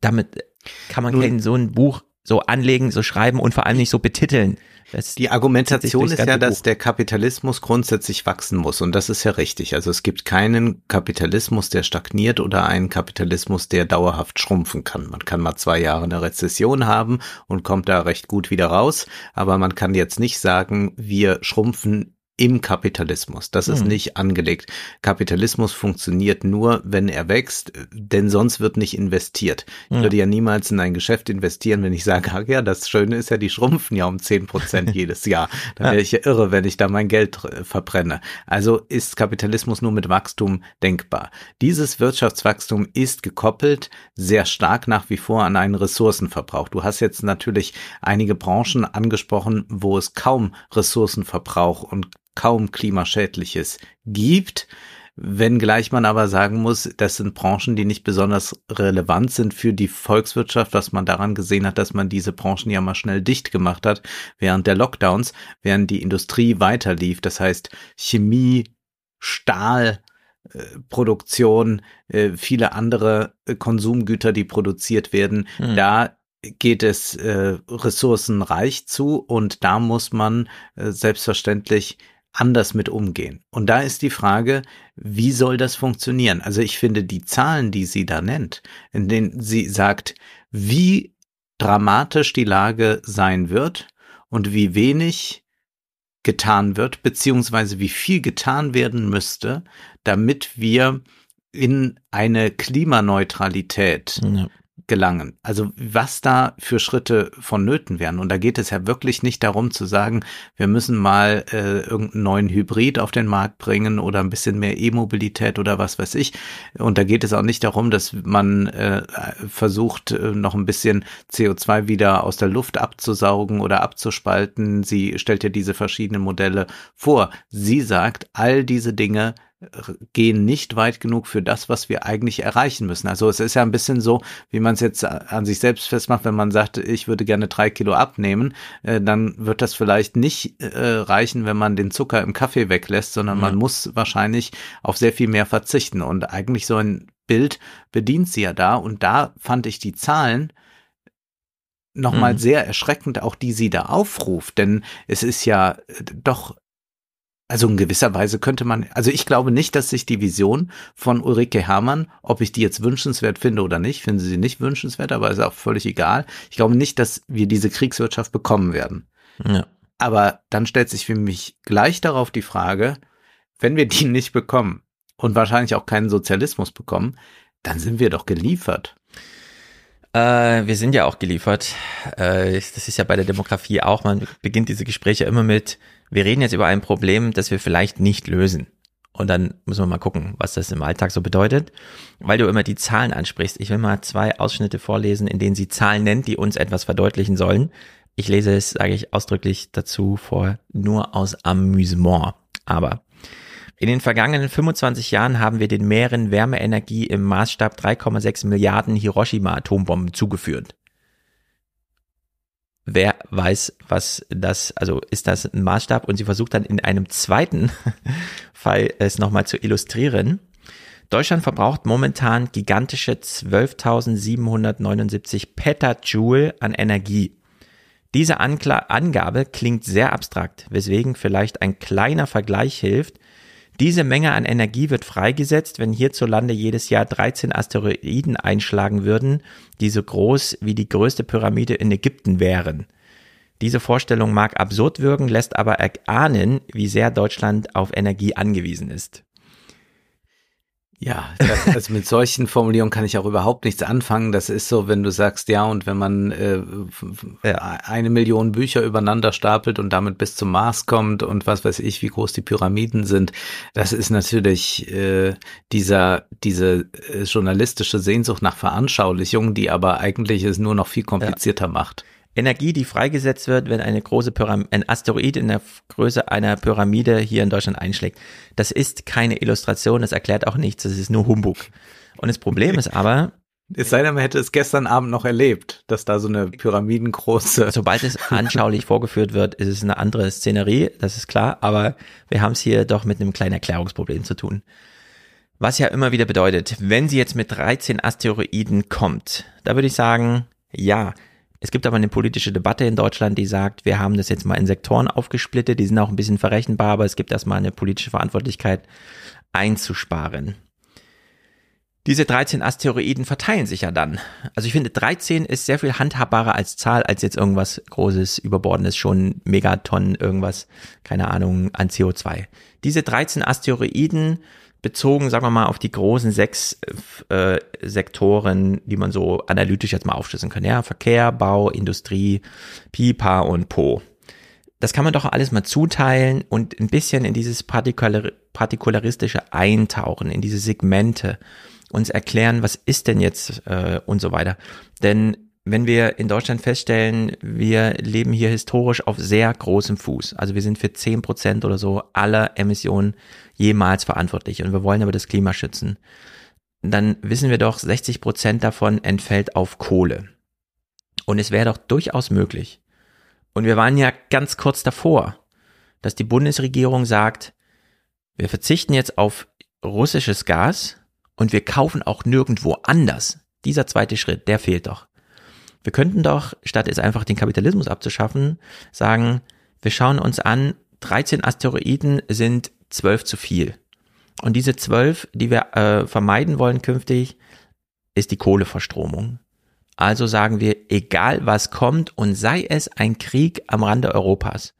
damit kann man Nun, so ein Buch so anlegen, so schreiben und vor allem nicht so betiteln. Das die Argumentation ist ja, dass der Kapitalismus grundsätzlich wachsen muss und das ist ja richtig. Also es gibt keinen Kapitalismus, der stagniert oder einen Kapitalismus, der dauerhaft schrumpfen kann. Man kann mal zwei Jahre eine Rezession haben und kommt da recht gut wieder raus, aber man kann jetzt nicht sagen, wir schrumpfen im Kapitalismus. Das ist hm. nicht angelegt. Kapitalismus funktioniert nur, wenn er wächst, denn sonst wird nicht investiert. Ich hm. würde ja niemals in ein Geschäft investieren, wenn ich sage, ach ja, das Schöne ist ja, die schrumpfen ja um zehn Prozent <laughs> jedes Jahr. Da wäre ich ja irre, wenn ich da mein Geld verbrenne. Also ist Kapitalismus nur mit Wachstum denkbar. Dieses Wirtschaftswachstum ist gekoppelt sehr stark nach wie vor an einen Ressourcenverbrauch. Du hast jetzt natürlich einige Branchen angesprochen, wo es kaum Ressourcenverbrauch und kaum klimaschädliches gibt. Wenngleich man aber sagen muss, das sind Branchen, die nicht besonders relevant sind für die Volkswirtschaft, was man daran gesehen hat, dass man diese Branchen ja mal schnell dicht gemacht hat während der Lockdowns, während die Industrie weiterlief. Das heißt Chemie, Stahl, äh, Produktion, äh, viele andere Konsumgüter, die produziert werden, mhm. da geht es äh, ressourcenreich zu und da muss man äh, selbstverständlich anders mit umgehen. Und da ist die Frage, wie soll das funktionieren? Also ich finde die Zahlen, die sie da nennt, in denen sie sagt, wie dramatisch die Lage sein wird und wie wenig getan wird, beziehungsweise wie viel getan werden müsste, damit wir in eine Klimaneutralität ja gelangen. Also was da für Schritte vonnöten wären. Und da geht es ja wirklich nicht darum zu sagen, wir müssen mal äh, irgendeinen neuen Hybrid auf den Markt bringen oder ein bisschen mehr E-Mobilität oder was weiß ich. Und da geht es auch nicht darum, dass man äh, versucht, äh, noch ein bisschen CO2 wieder aus der Luft abzusaugen oder abzuspalten. Sie stellt ja diese verschiedenen Modelle vor. Sie sagt, all diese Dinge gehen nicht weit genug für das, was wir eigentlich erreichen müssen. Also es ist ja ein bisschen so, wie man es jetzt an sich selbst festmacht, wenn man sagt, ich würde gerne drei Kilo abnehmen, äh, dann wird das vielleicht nicht äh, reichen, wenn man den Zucker im Kaffee weglässt, sondern mhm. man muss wahrscheinlich auf sehr viel mehr verzichten. Und eigentlich so ein Bild bedient sie ja da. Und da fand ich die Zahlen nochmal mhm. sehr erschreckend, auch die sie da aufruft, denn es ist ja äh, doch also in gewisser Weise könnte man, also ich glaube nicht, dass sich die Vision von Ulrike Herrmann, ob ich die jetzt wünschenswert finde oder nicht, finde sie nicht wünschenswert, aber ist auch völlig egal. Ich glaube nicht, dass wir diese Kriegswirtschaft bekommen werden. Ja. Aber dann stellt sich für mich gleich darauf die Frage, wenn wir die nicht bekommen und wahrscheinlich auch keinen Sozialismus bekommen, dann sind wir doch geliefert. Äh, wir sind ja auch geliefert. Äh, das ist ja bei der Demografie auch. Man beginnt diese Gespräche immer mit, wir reden jetzt über ein Problem, das wir vielleicht nicht lösen. Und dann müssen wir mal gucken, was das im Alltag so bedeutet. Weil du immer die Zahlen ansprichst. Ich will mal zwei Ausschnitte vorlesen, in denen sie Zahlen nennt, die uns etwas verdeutlichen sollen. Ich lese es, sage ich ausdrücklich dazu vor, nur aus Amüsement. Aber in den vergangenen 25 Jahren haben wir den Meeren Wärmeenergie im Maßstab 3,6 Milliarden Hiroshima-Atombomben zugeführt. Wer weiß, was das, also ist das ein Maßstab? Und sie versucht dann in einem zweiten <laughs> Fall es nochmal zu illustrieren. Deutschland verbraucht momentan gigantische 12.779 Petajoule an Energie. Diese Ankla Angabe klingt sehr abstrakt, weswegen vielleicht ein kleiner Vergleich hilft, diese Menge an Energie wird freigesetzt, wenn hierzulande jedes Jahr 13 Asteroiden einschlagen würden, die so groß wie die größte Pyramide in Ägypten wären. Diese Vorstellung mag absurd wirken, lässt aber erahnen, wie sehr Deutschland auf Energie angewiesen ist. Ja, also mit solchen Formulierungen kann ich auch überhaupt nichts anfangen. Das ist so, wenn du sagst, ja, und wenn man äh, ja. eine Million Bücher übereinander stapelt und damit bis zum Mars kommt und was weiß ich, wie groß die Pyramiden sind, das ist natürlich äh, dieser diese äh, journalistische Sehnsucht nach Veranschaulichung, die aber eigentlich es nur noch viel komplizierter ja. macht. Energie, die freigesetzt wird, wenn eine große Pyram ein Asteroid in der Größe einer Pyramide hier in Deutschland einschlägt. Das ist keine Illustration, das erklärt auch nichts, das ist nur Humbug. Und das Problem ist aber, es sei denn, man hätte es gestern Abend noch erlebt, dass da so eine pyramidengroße. <laughs> Sobald es anschaulich vorgeführt wird, ist es eine andere Szenerie, das ist klar, aber wir haben es hier doch mit einem kleinen Erklärungsproblem zu tun. Was ja immer wieder bedeutet, wenn sie jetzt mit 13 Asteroiden kommt, da würde ich sagen, ja, es gibt aber eine politische Debatte in Deutschland, die sagt, wir haben das jetzt mal in Sektoren aufgesplittet, die sind auch ein bisschen verrechenbar, aber es gibt erstmal eine politische Verantwortlichkeit einzusparen. Diese 13 Asteroiden verteilen sich ja dann. Also ich finde, 13 ist sehr viel handhabbarer als Zahl, als jetzt irgendwas Großes, Überbordendes, schon Megatonnen, irgendwas, keine Ahnung, an CO2. Diese 13 Asteroiden bezogen, sagen wir mal, auf die großen sechs äh, Sektoren, die man so analytisch jetzt mal aufschlüsseln kann. Ja, Verkehr, Bau, Industrie, Pipa und Po. Das kann man doch alles mal zuteilen und ein bisschen in dieses Partikular partikularistische eintauchen, in diese Segmente, uns erklären, was ist denn jetzt äh, und so weiter. Denn wenn wir in Deutschland feststellen, wir leben hier historisch auf sehr großem Fuß. Also wir sind für zehn Prozent oder so aller Emissionen jemals verantwortlich und wir wollen aber das Klima schützen. Dann wissen wir doch, 60 Prozent davon entfällt auf Kohle. Und es wäre doch durchaus möglich. Und wir waren ja ganz kurz davor, dass die Bundesregierung sagt, wir verzichten jetzt auf russisches Gas und wir kaufen auch nirgendwo anders. Dieser zweite Schritt, der fehlt doch. Wir könnten doch, statt jetzt einfach den Kapitalismus abzuschaffen, sagen, wir schauen uns an, 13 Asteroiden sind 12 zu viel. Und diese 12, die wir äh, vermeiden wollen künftig, ist die Kohleverstromung. Also sagen wir, egal was kommt und sei es ein Krieg am Rande Europas,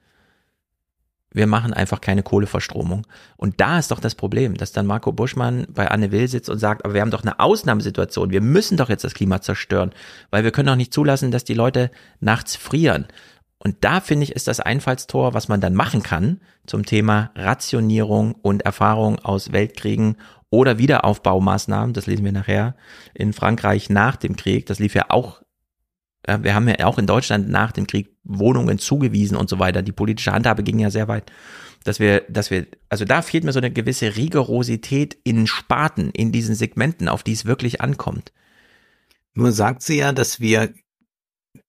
wir machen einfach keine Kohleverstromung. Und da ist doch das Problem, dass dann Marco Buschmann bei Anne Will sitzt und sagt, aber wir haben doch eine Ausnahmesituation. Wir müssen doch jetzt das Klima zerstören, weil wir können doch nicht zulassen, dass die Leute nachts frieren. Und da finde ich, ist das Einfallstor, was man dann machen kann zum Thema Rationierung und Erfahrung aus Weltkriegen oder Wiederaufbaumaßnahmen. Das lesen wir nachher in Frankreich nach dem Krieg. Das lief ja auch wir haben ja auch in Deutschland nach dem Krieg Wohnungen zugewiesen und so weiter. Die politische Handhabe ging ja sehr weit. dass wir, dass wir, also da fehlt mir so eine gewisse Rigorosität in Sparten, in diesen Segmenten, auf die es wirklich ankommt. Nur sagt sie ja, dass wir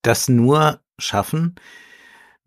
das nur schaffen,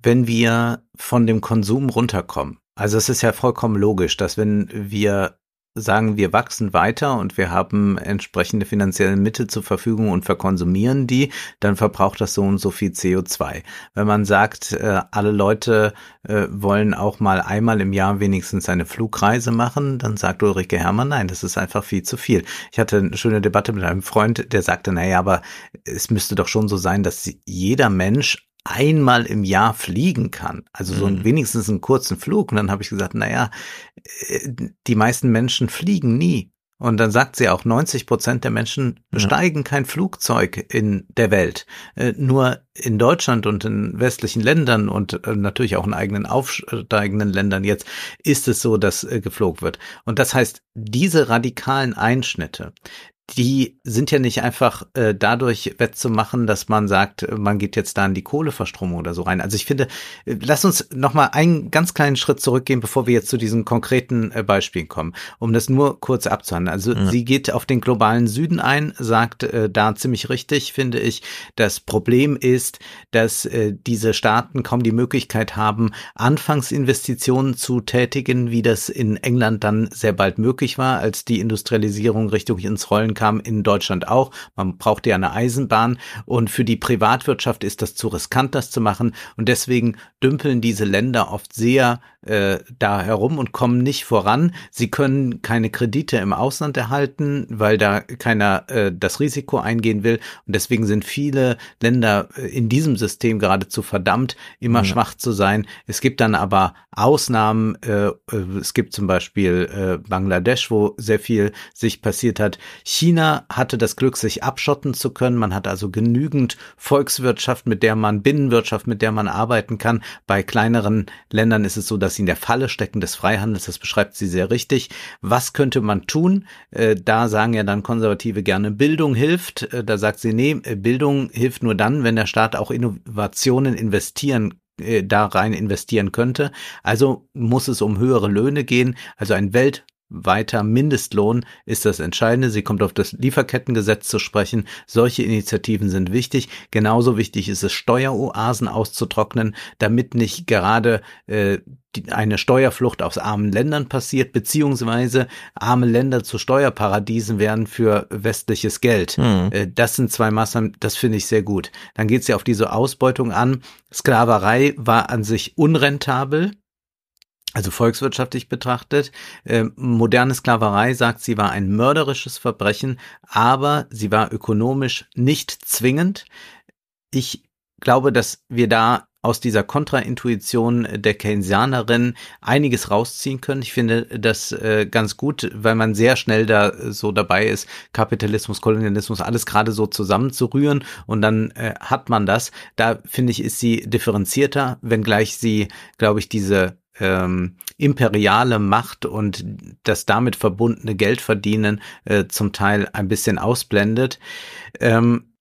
wenn wir von dem Konsum runterkommen. Also es ist ja vollkommen logisch, dass wenn wir sagen, wir wachsen weiter und wir haben entsprechende finanzielle Mittel zur Verfügung und verkonsumieren die, dann verbraucht das so und so viel CO2. Wenn man sagt, äh, alle Leute äh, wollen auch mal einmal im Jahr wenigstens eine Flugreise machen, dann sagt Ulrike Herrmann, nein, das ist einfach viel zu viel. Ich hatte eine schöne Debatte mit einem Freund, der sagte, naja, aber es müsste doch schon so sein, dass jeder Mensch einmal im Jahr fliegen kann. Also so ein, mhm. wenigstens einen kurzen Flug. Und dann habe ich gesagt, naja, äh, die meisten Menschen fliegen nie. Und dann sagt sie auch, 90 Prozent der Menschen besteigen ja. kein Flugzeug in der Welt. Äh, nur in Deutschland und in westlichen Ländern und äh, natürlich auch in eigenen aufsteigenden Ländern jetzt ist es so, dass geflogen wird. Und das heißt, diese radikalen Einschnitte, die sind ja nicht einfach äh, dadurch wettzumachen, dass man sagt, man geht jetzt da in die Kohleverstromung oder so rein. Also ich finde, äh, lass uns noch mal einen ganz kleinen Schritt zurückgehen, bevor wir jetzt zu diesen konkreten äh, Beispielen kommen, um das nur kurz abzuhandeln. Also ja. sie geht auf den globalen Süden ein, sagt äh, da ziemlich richtig, finde ich. Das Problem ist, dass äh, diese Staaten kaum die Möglichkeit haben, Anfangsinvestitionen zu tätigen, wie das in England dann sehr bald möglich war, als die Industrialisierung Richtung ins Rollen kam in Deutschland auch. Man braucht ja eine Eisenbahn und für die Privatwirtschaft ist das zu riskant, das zu machen und deswegen dümpeln diese Länder oft sehr äh, da herum und kommen nicht voran. Sie können keine Kredite im Ausland erhalten, weil da keiner äh, das Risiko eingehen will und deswegen sind viele Länder äh, in diesem System geradezu verdammt, immer ja. schwach zu sein. Es gibt dann aber Ausnahmen. Äh, äh, es gibt zum Beispiel äh, Bangladesch, wo sehr viel sich passiert hat. China hatte das Glück, sich abschotten zu können. Man hat also genügend Volkswirtschaft, mit der man Binnenwirtschaft, mit der man arbeiten kann. Bei kleineren Ländern ist es so, dass sie in der Falle stecken des Freihandels. Das beschreibt sie sehr richtig. Was könnte man tun? Äh, da sagen ja dann Konservative gerne, Bildung hilft. Äh, da sagt sie, nee, Bildung hilft nur dann, wenn der Staat auch Innovationen investieren äh, da rein investieren könnte. Also muss es um höhere Löhne gehen, also ein weltweiter Mindestlohn ist das Entscheidende. Sie kommt auf das Lieferkettengesetz zu sprechen. Solche Initiativen sind wichtig. Genauso wichtig ist es, Steueroasen auszutrocknen, damit nicht gerade äh, eine Steuerflucht aus armen Ländern passiert, beziehungsweise arme Länder zu Steuerparadiesen werden für westliches Geld. Mhm. Das sind zwei Maßnahmen, das finde ich sehr gut. Dann geht es ja auf diese Ausbeutung an. Sklaverei war an sich unrentabel. Also volkswirtschaftlich betrachtet, äh, moderne Sklaverei sagt, sie war ein mörderisches Verbrechen, aber sie war ökonomisch nicht zwingend. Ich glaube, dass wir da aus dieser Kontraintuition der Keynesianerin einiges rausziehen können. Ich finde das äh, ganz gut, weil man sehr schnell da so dabei ist, Kapitalismus, Kolonialismus, alles gerade so zusammenzurühren und dann äh, hat man das. Da finde ich, ist sie differenzierter, wenngleich sie, glaube ich, diese ähm, imperiale Macht und das damit verbundene Geldverdienen äh, zum Teil ein bisschen ausblendet. Ähm,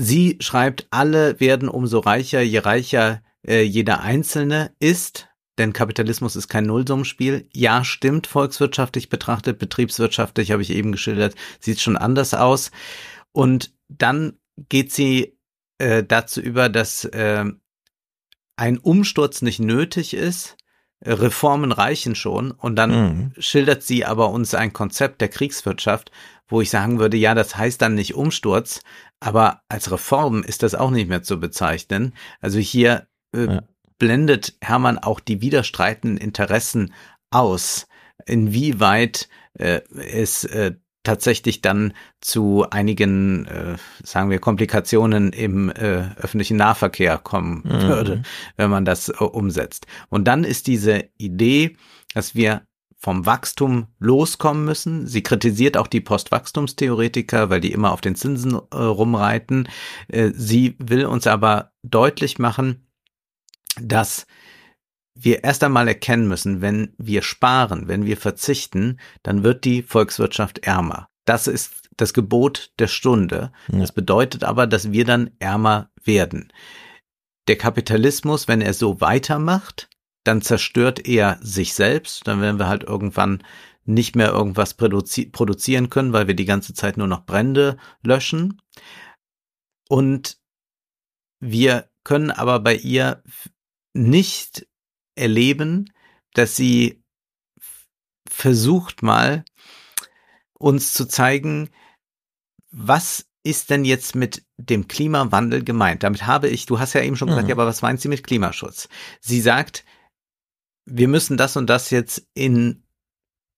Sie schreibt, alle werden umso reicher, je reicher äh, jeder Einzelne ist. Denn Kapitalismus ist kein Nullsummenspiel. Ja, stimmt, volkswirtschaftlich betrachtet, betriebswirtschaftlich habe ich eben geschildert, sieht schon anders aus. Und dann geht sie äh, dazu über, dass äh, ein Umsturz nicht nötig ist, Reformen reichen schon und dann mhm. schildert sie aber uns ein Konzept der Kriegswirtschaft, wo ich sagen würde, ja, das heißt dann nicht Umsturz, aber als Reform ist das auch nicht mehr zu bezeichnen. Also hier äh, ja. blendet Hermann auch die widerstreitenden Interessen aus, inwieweit äh, es äh, tatsächlich dann zu einigen, äh, sagen wir, Komplikationen im äh, öffentlichen Nahverkehr kommen mhm. würde, wenn man das äh, umsetzt. Und dann ist diese Idee, dass wir vom Wachstum loskommen müssen. Sie kritisiert auch die Postwachstumstheoretiker, weil die immer auf den Zinsen äh, rumreiten. Äh, sie will uns aber deutlich machen, dass wir erst einmal erkennen müssen, wenn wir sparen, wenn wir verzichten, dann wird die Volkswirtschaft ärmer. Das ist das Gebot der Stunde. Ja. Das bedeutet aber, dass wir dann ärmer werden. Der Kapitalismus, wenn er so weitermacht, dann zerstört er sich selbst, dann werden wir halt irgendwann nicht mehr irgendwas produzi produzieren können, weil wir die ganze Zeit nur noch Brände löschen. Und wir können aber bei ihr nicht erleben, dass sie versucht mal uns zu zeigen, was ist denn jetzt mit dem Klimawandel gemeint? Damit habe ich, du hast ja eben schon gesagt, mhm. ja, aber was meint sie mit Klimaschutz? Sie sagt, wir müssen das und das jetzt in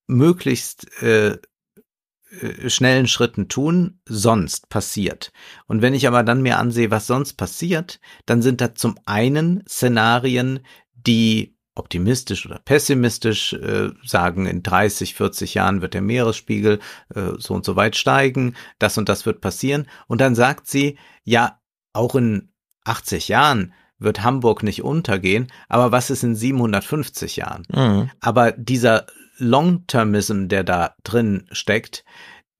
möglichst äh, äh, schnellen Schritten tun, sonst passiert. Und wenn ich aber dann mir ansehe, was sonst passiert, dann sind da zum einen Szenarien, die optimistisch oder pessimistisch äh, sagen, in 30, 40 Jahren wird der Meeresspiegel äh, so und so weit steigen, das und das wird passieren. Und dann sagt sie, ja, auch in 80 Jahren wird Hamburg nicht untergehen, aber was ist in 750 Jahren? Mhm. Aber dieser Long-Termism, der da drin steckt,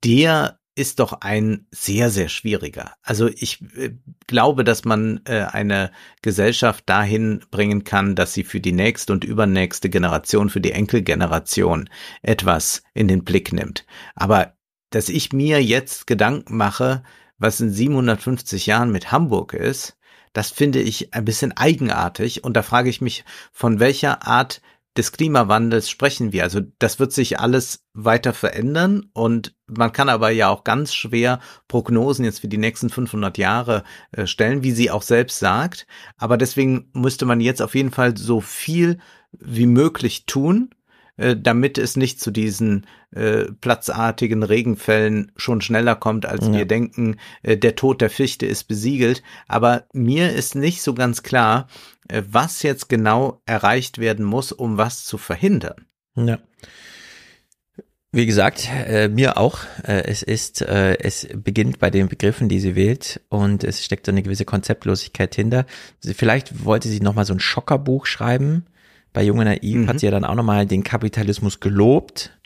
der ist doch ein sehr, sehr schwieriger. Also ich äh, glaube, dass man äh, eine Gesellschaft dahin bringen kann, dass sie für die nächste und übernächste Generation, für die Enkelgeneration etwas in den Blick nimmt. Aber dass ich mir jetzt Gedanken mache, was in 750 Jahren mit Hamburg ist, das finde ich ein bisschen eigenartig. Und da frage ich mich, von welcher Art des Klimawandels sprechen wir. Also das wird sich alles weiter verändern und man kann aber ja auch ganz schwer Prognosen jetzt für die nächsten 500 Jahre äh, stellen, wie sie auch selbst sagt. Aber deswegen müsste man jetzt auf jeden Fall so viel wie möglich tun, äh, damit es nicht zu diesen äh, platzartigen Regenfällen schon schneller kommt, als ja. wir denken. Äh, der Tod der Fichte ist besiegelt. Aber mir ist nicht so ganz klar, was jetzt genau erreicht werden muss, um was zu verhindern. Ja. Wie gesagt, äh, mir auch. Äh, es ist, äh, es beginnt bei den Begriffen, die sie wählt, und es steckt so eine gewisse Konzeptlosigkeit hinter. Vielleicht wollte sie nochmal so ein Schockerbuch schreiben, bei Junge Naiv mhm. hat sie ja dann auch nochmal den Kapitalismus gelobt,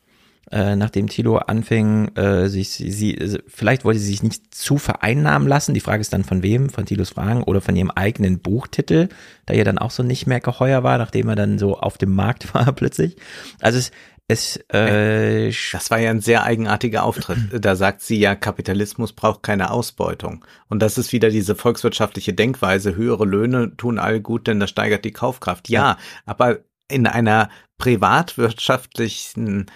äh, nachdem Tilo anfing, äh, sich sie, sie, vielleicht wollte sie sich nicht zu vereinnahmen lassen. Die Frage ist dann von wem, von Tilos Fragen oder von ihrem eigenen Buchtitel, da ihr dann auch so nicht mehr geheuer war, nachdem er dann so auf dem Markt <laughs> war plötzlich. Also es, es, äh, das war ja ein sehr eigenartiger Auftritt. <clears throat> Da sagt sie ja, Kapitalismus braucht keine Ausbeutung. Und das ist wieder diese volkswirtschaftliche Denkweise, höhere Löhne tun all gut, denn das steigert die Kaufkraft. Ja, ja. aber in einer privatwirtschaftlichen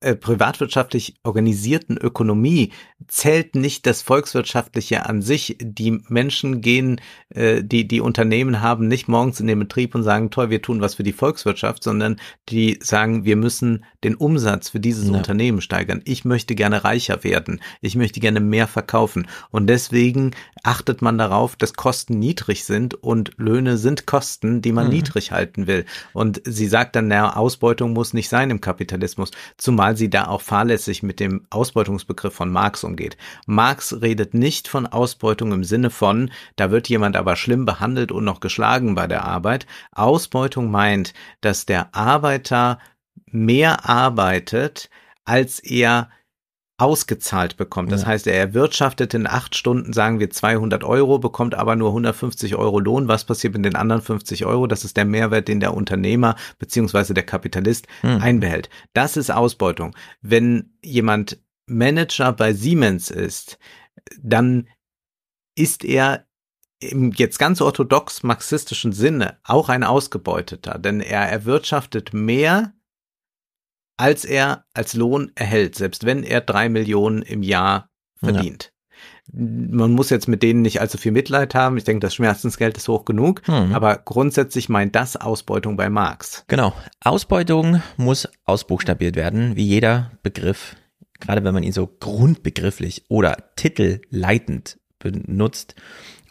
äh, privatwirtschaftlich organisierten Ökonomie zählt nicht das Volkswirtschaftliche an sich. Die Menschen gehen, äh, die, die Unternehmen haben nicht morgens in den Betrieb und sagen, toll, wir tun was für die Volkswirtschaft, sondern die sagen, wir müssen den Umsatz für dieses ja. Unternehmen steigern. Ich möchte gerne reicher werden. Ich möchte gerne mehr verkaufen. Und deswegen achtet man darauf, dass Kosten niedrig sind und Löhne sind Kosten, die man mhm. niedrig halten will. Und sie sagt dann, na, Ausbeutung muss nicht sein im Kapitalismus, zumal sie da auch fahrlässig mit dem Ausbeutungsbegriff von Marx umgeht. Marx redet nicht von Ausbeutung im Sinne von, da wird jemand aber schlimm behandelt und noch geschlagen bei der Arbeit. Ausbeutung meint, dass der Arbeiter mehr arbeitet, als er ausgezahlt bekommt. Das ja. heißt, er erwirtschaftet in acht Stunden, sagen wir 200 Euro, bekommt aber nur 150 Euro Lohn. Was passiert mit den anderen 50 Euro? Das ist der Mehrwert, den der Unternehmer beziehungsweise der Kapitalist hm. einbehält. Das ist Ausbeutung. Wenn jemand Manager bei Siemens ist, dann ist er im jetzt ganz orthodox marxistischen Sinne auch ein Ausgebeuteter, denn er erwirtschaftet mehr als er als Lohn erhält, selbst wenn er drei Millionen im Jahr verdient. Ja. Man muss jetzt mit denen nicht allzu viel Mitleid haben. Ich denke, das Schmerzensgeld ist hoch genug. Mhm. Aber grundsätzlich meint das Ausbeutung bei Marx. Genau. Ausbeutung muss ausbuchstabiert werden, wie jeder Begriff, gerade wenn man ihn so grundbegrifflich oder titelleitend benutzt.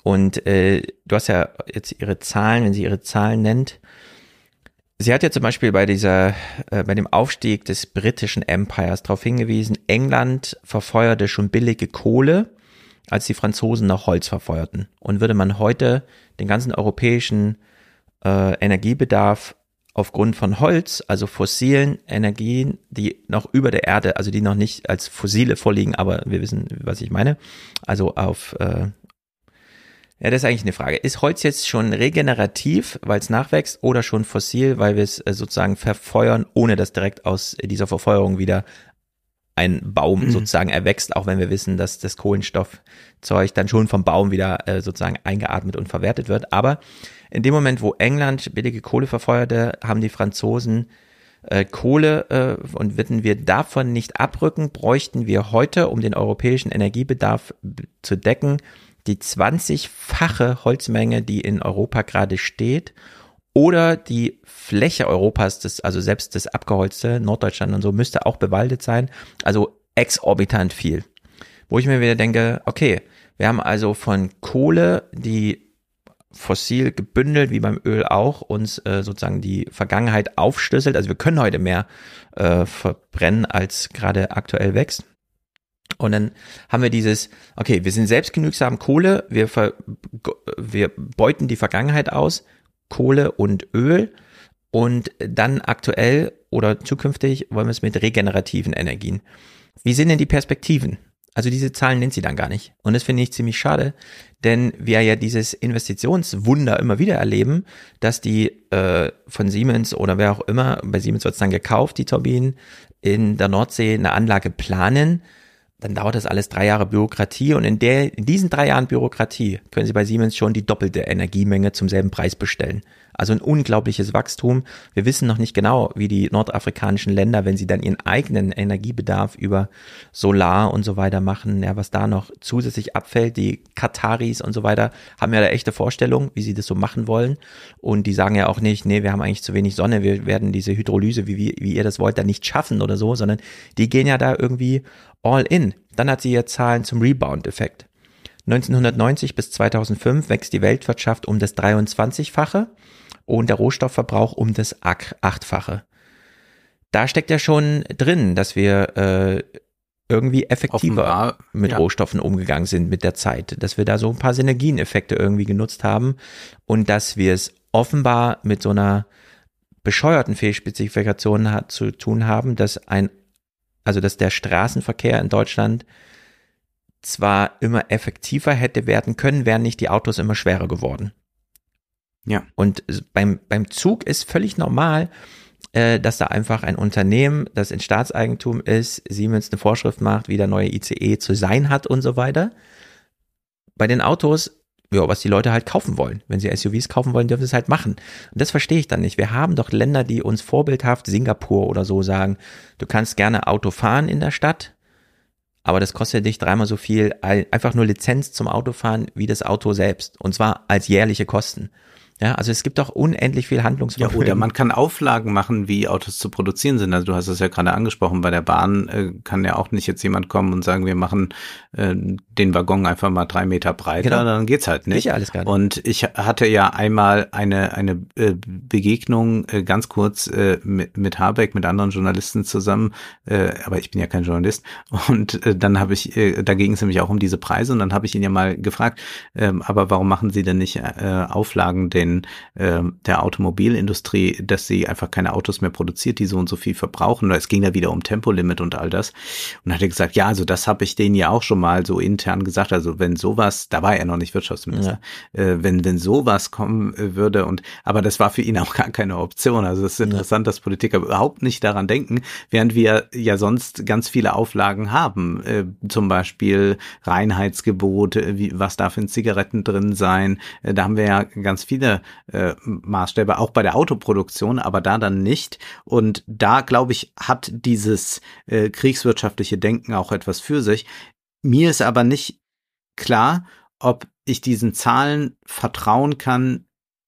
Und äh, du hast ja jetzt ihre Zahlen, wenn sie ihre Zahlen nennt, Sie hat ja zum Beispiel bei dieser, äh, bei dem Aufstieg des britischen Empires darauf hingewiesen, England verfeuerte schon billige Kohle, als die Franzosen noch Holz verfeuerten. Und würde man heute den ganzen europäischen äh, Energiebedarf aufgrund von Holz, also fossilen Energien, die noch über der Erde, also die noch nicht als fossile vorliegen, aber wir wissen, was ich meine, also auf äh, Ja, das ist eigentlich eine Frage. Ist Holz jetzt schon regenerativ, weil es nachwächst, oder schon fossil, weil wir es äh, sozusagen verfeuern, ohne dass direkt aus dieser Verfeuerung wieder ein Baum mhm. sozusagen erwächst, auch wenn wir wissen, dass das Kohlenstoffzeug dann schon vom Baum wieder äh, sozusagen eingeatmet und verwertet wird. Aber in dem Moment, wo England billige Kohle verfeuerte, haben die Franzosen äh, Kohle äh, und würden wir davon nicht abrücken, bräuchten wir heute, um den europäischen Energiebedarf zu decken, die 20-fache Holzmenge, die in Europa gerade steht, oder die Fläche Europas, das, also selbst das abgeholzte Norddeutschland und so, müsste auch bewaldet sein. Also exorbitant viel. Wo ich mir wieder denke, okay, wir haben also von Kohle, die fossil gebündelt, wie beim Öl auch, uns äh, sozusagen die Vergangenheit aufschlüsselt. Also wir können heute mehr äh, verbrennen, als gerade aktuell wächst. Und dann haben wir dieses, okay, wir sind selbstgenügsam Kohle, wir, ver, wir beuten die Vergangenheit aus, Kohle und Öl. Und dann aktuell oder zukünftig wollen wir es mit regenerativen Energien. Wie sind denn die Perspektiven? Also diese Zahlen nennt sie dann gar nicht. Und das finde ich ziemlich schade, denn wir ja dieses Investitionswunder immer wieder erleben, dass die äh, von Siemens oder wer auch immer, bei Siemens wird es dann gekauft, die Turbinen, in der Nordsee eine Anlage planen, dann dauert das alles drei Jahre Bürokratie und in, der, in diesen drei Jahren Bürokratie können Sie bei Siemens schon die doppelte Energiemenge zum selben Preis bestellen. Also ein unglaubliches Wachstum. Wir wissen noch nicht genau, wie die nordafrikanischen Länder, wenn sie dann ihren eigenen Energiebedarf über Solar und so weiter machen, ja, was da noch zusätzlich abfällt. Die Kataris und so weiter haben ja da echte Vorstellung, wie sie das so machen wollen. Und die sagen ja auch nicht, nee, wir haben eigentlich zu wenig Sonne, wir werden diese Hydrolyse, wie, wie, wie ihr das wollt, da nicht schaffen oder so, sondern die gehen ja da irgendwie all in. Dann hat sie ja Zahlen zum Rebound-Effekt. 1990 bis 2005 wächst die Weltwirtschaft um das 23-fache und der Rohstoffverbrauch um das Achtfache. Da steckt ja schon drin, dass wir äh, irgendwie effektiver Offenbar, mit ja. Rohstoffen umgegangen sind mit der Zeit, dass wir da so ein paar Synergieneffekte irgendwie genutzt haben und dass wir es offenbar mit so einer bescheuerten Fehlspezifikation hat, zu tun haben, dass ein, also dass der Straßenverkehr in Deutschland zwar immer effektiver hätte werden können, wären nicht die Autos immer schwerer geworden. Ja. Und beim, beim Zug ist völlig normal, äh, dass da einfach ein Unternehmen, das in Staatseigentum ist, Siemens eine Vorschrift macht, wie der neue ICE zu sein hat und so weiter. Bei den Autos ja, was die Leute halt kaufen wollen. Wenn sie SUVs kaufen wollen, dürfen sie es halt machen. Und das verstehe ich dann nicht. Wir haben doch Länder, die uns vorbildhaft, Singapur oder so sagen, du kannst gerne Auto fahren in der Stadt, aber das kostet dich dreimal so viel, einfach nur Lizenz zum Autofahren wie das Auto selbst. Und zwar als jährliche Kosten. Ja, also es gibt doch unendlich viel Handlungsvermögen. Ja, oder man kann Auflagen machen, wie Autos zu produzieren sind. Also du hast es ja gerade angesprochen, bei der Bahn äh, kann ja auch nicht jetzt jemand kommen und sagen, wir machen äh, den Waggon einfach mal drei Meter breiter, genau. dann geht's halt nicht. Sicher alles gar nicht. Und ich hatte ja einmal eine, eine äh, Begegnung äh, ganz kurz äh, mit, mit Habeck, mit anderen Journalisten zusammen, äh, aber ich bin ja kein Journalist. Und dann habe ich, da ging es nämlich auch um diese Preise und dann habe ich ihn ja mal gefragt, äh, aber warum machen Sie denn nicht Auflagen den den äh, der Automobilindustrie, dass sie einfach keine Autos mehr produziert, die so und so viel verbrauchen. Es ging da wieder um Tempolimit und all das. Und hat er gesagt, ja, also das habe ich denen ja auch schon mal so intern gesagt. Also wenn sowas, da war er noch nicht Wirtschaftsminister, ja. äh, wenn wenn sowas kommen äh, würde und aber das war für ihn <laughs> auch gar keine Option. Also es ist interessant, ja. dass Politiker überhaupt nicht daran denken, während wir ja sonst ganz viele Auflagen haben, äh, zum Beispiel Reinheitsgebote, wie, was darf in Zigaretten drin sein. Äh, da haben wir ja ganz viele äh, Maßstäbe, auch bei der Autoproduktion, aber da dann nicht. Und da, glaube ich, hat dieses äh, kriegswirtschaftliche Denken auch etwas für sich. Mir ist aber nicht klar, ob ich diesen Zahlen vertrauen kann,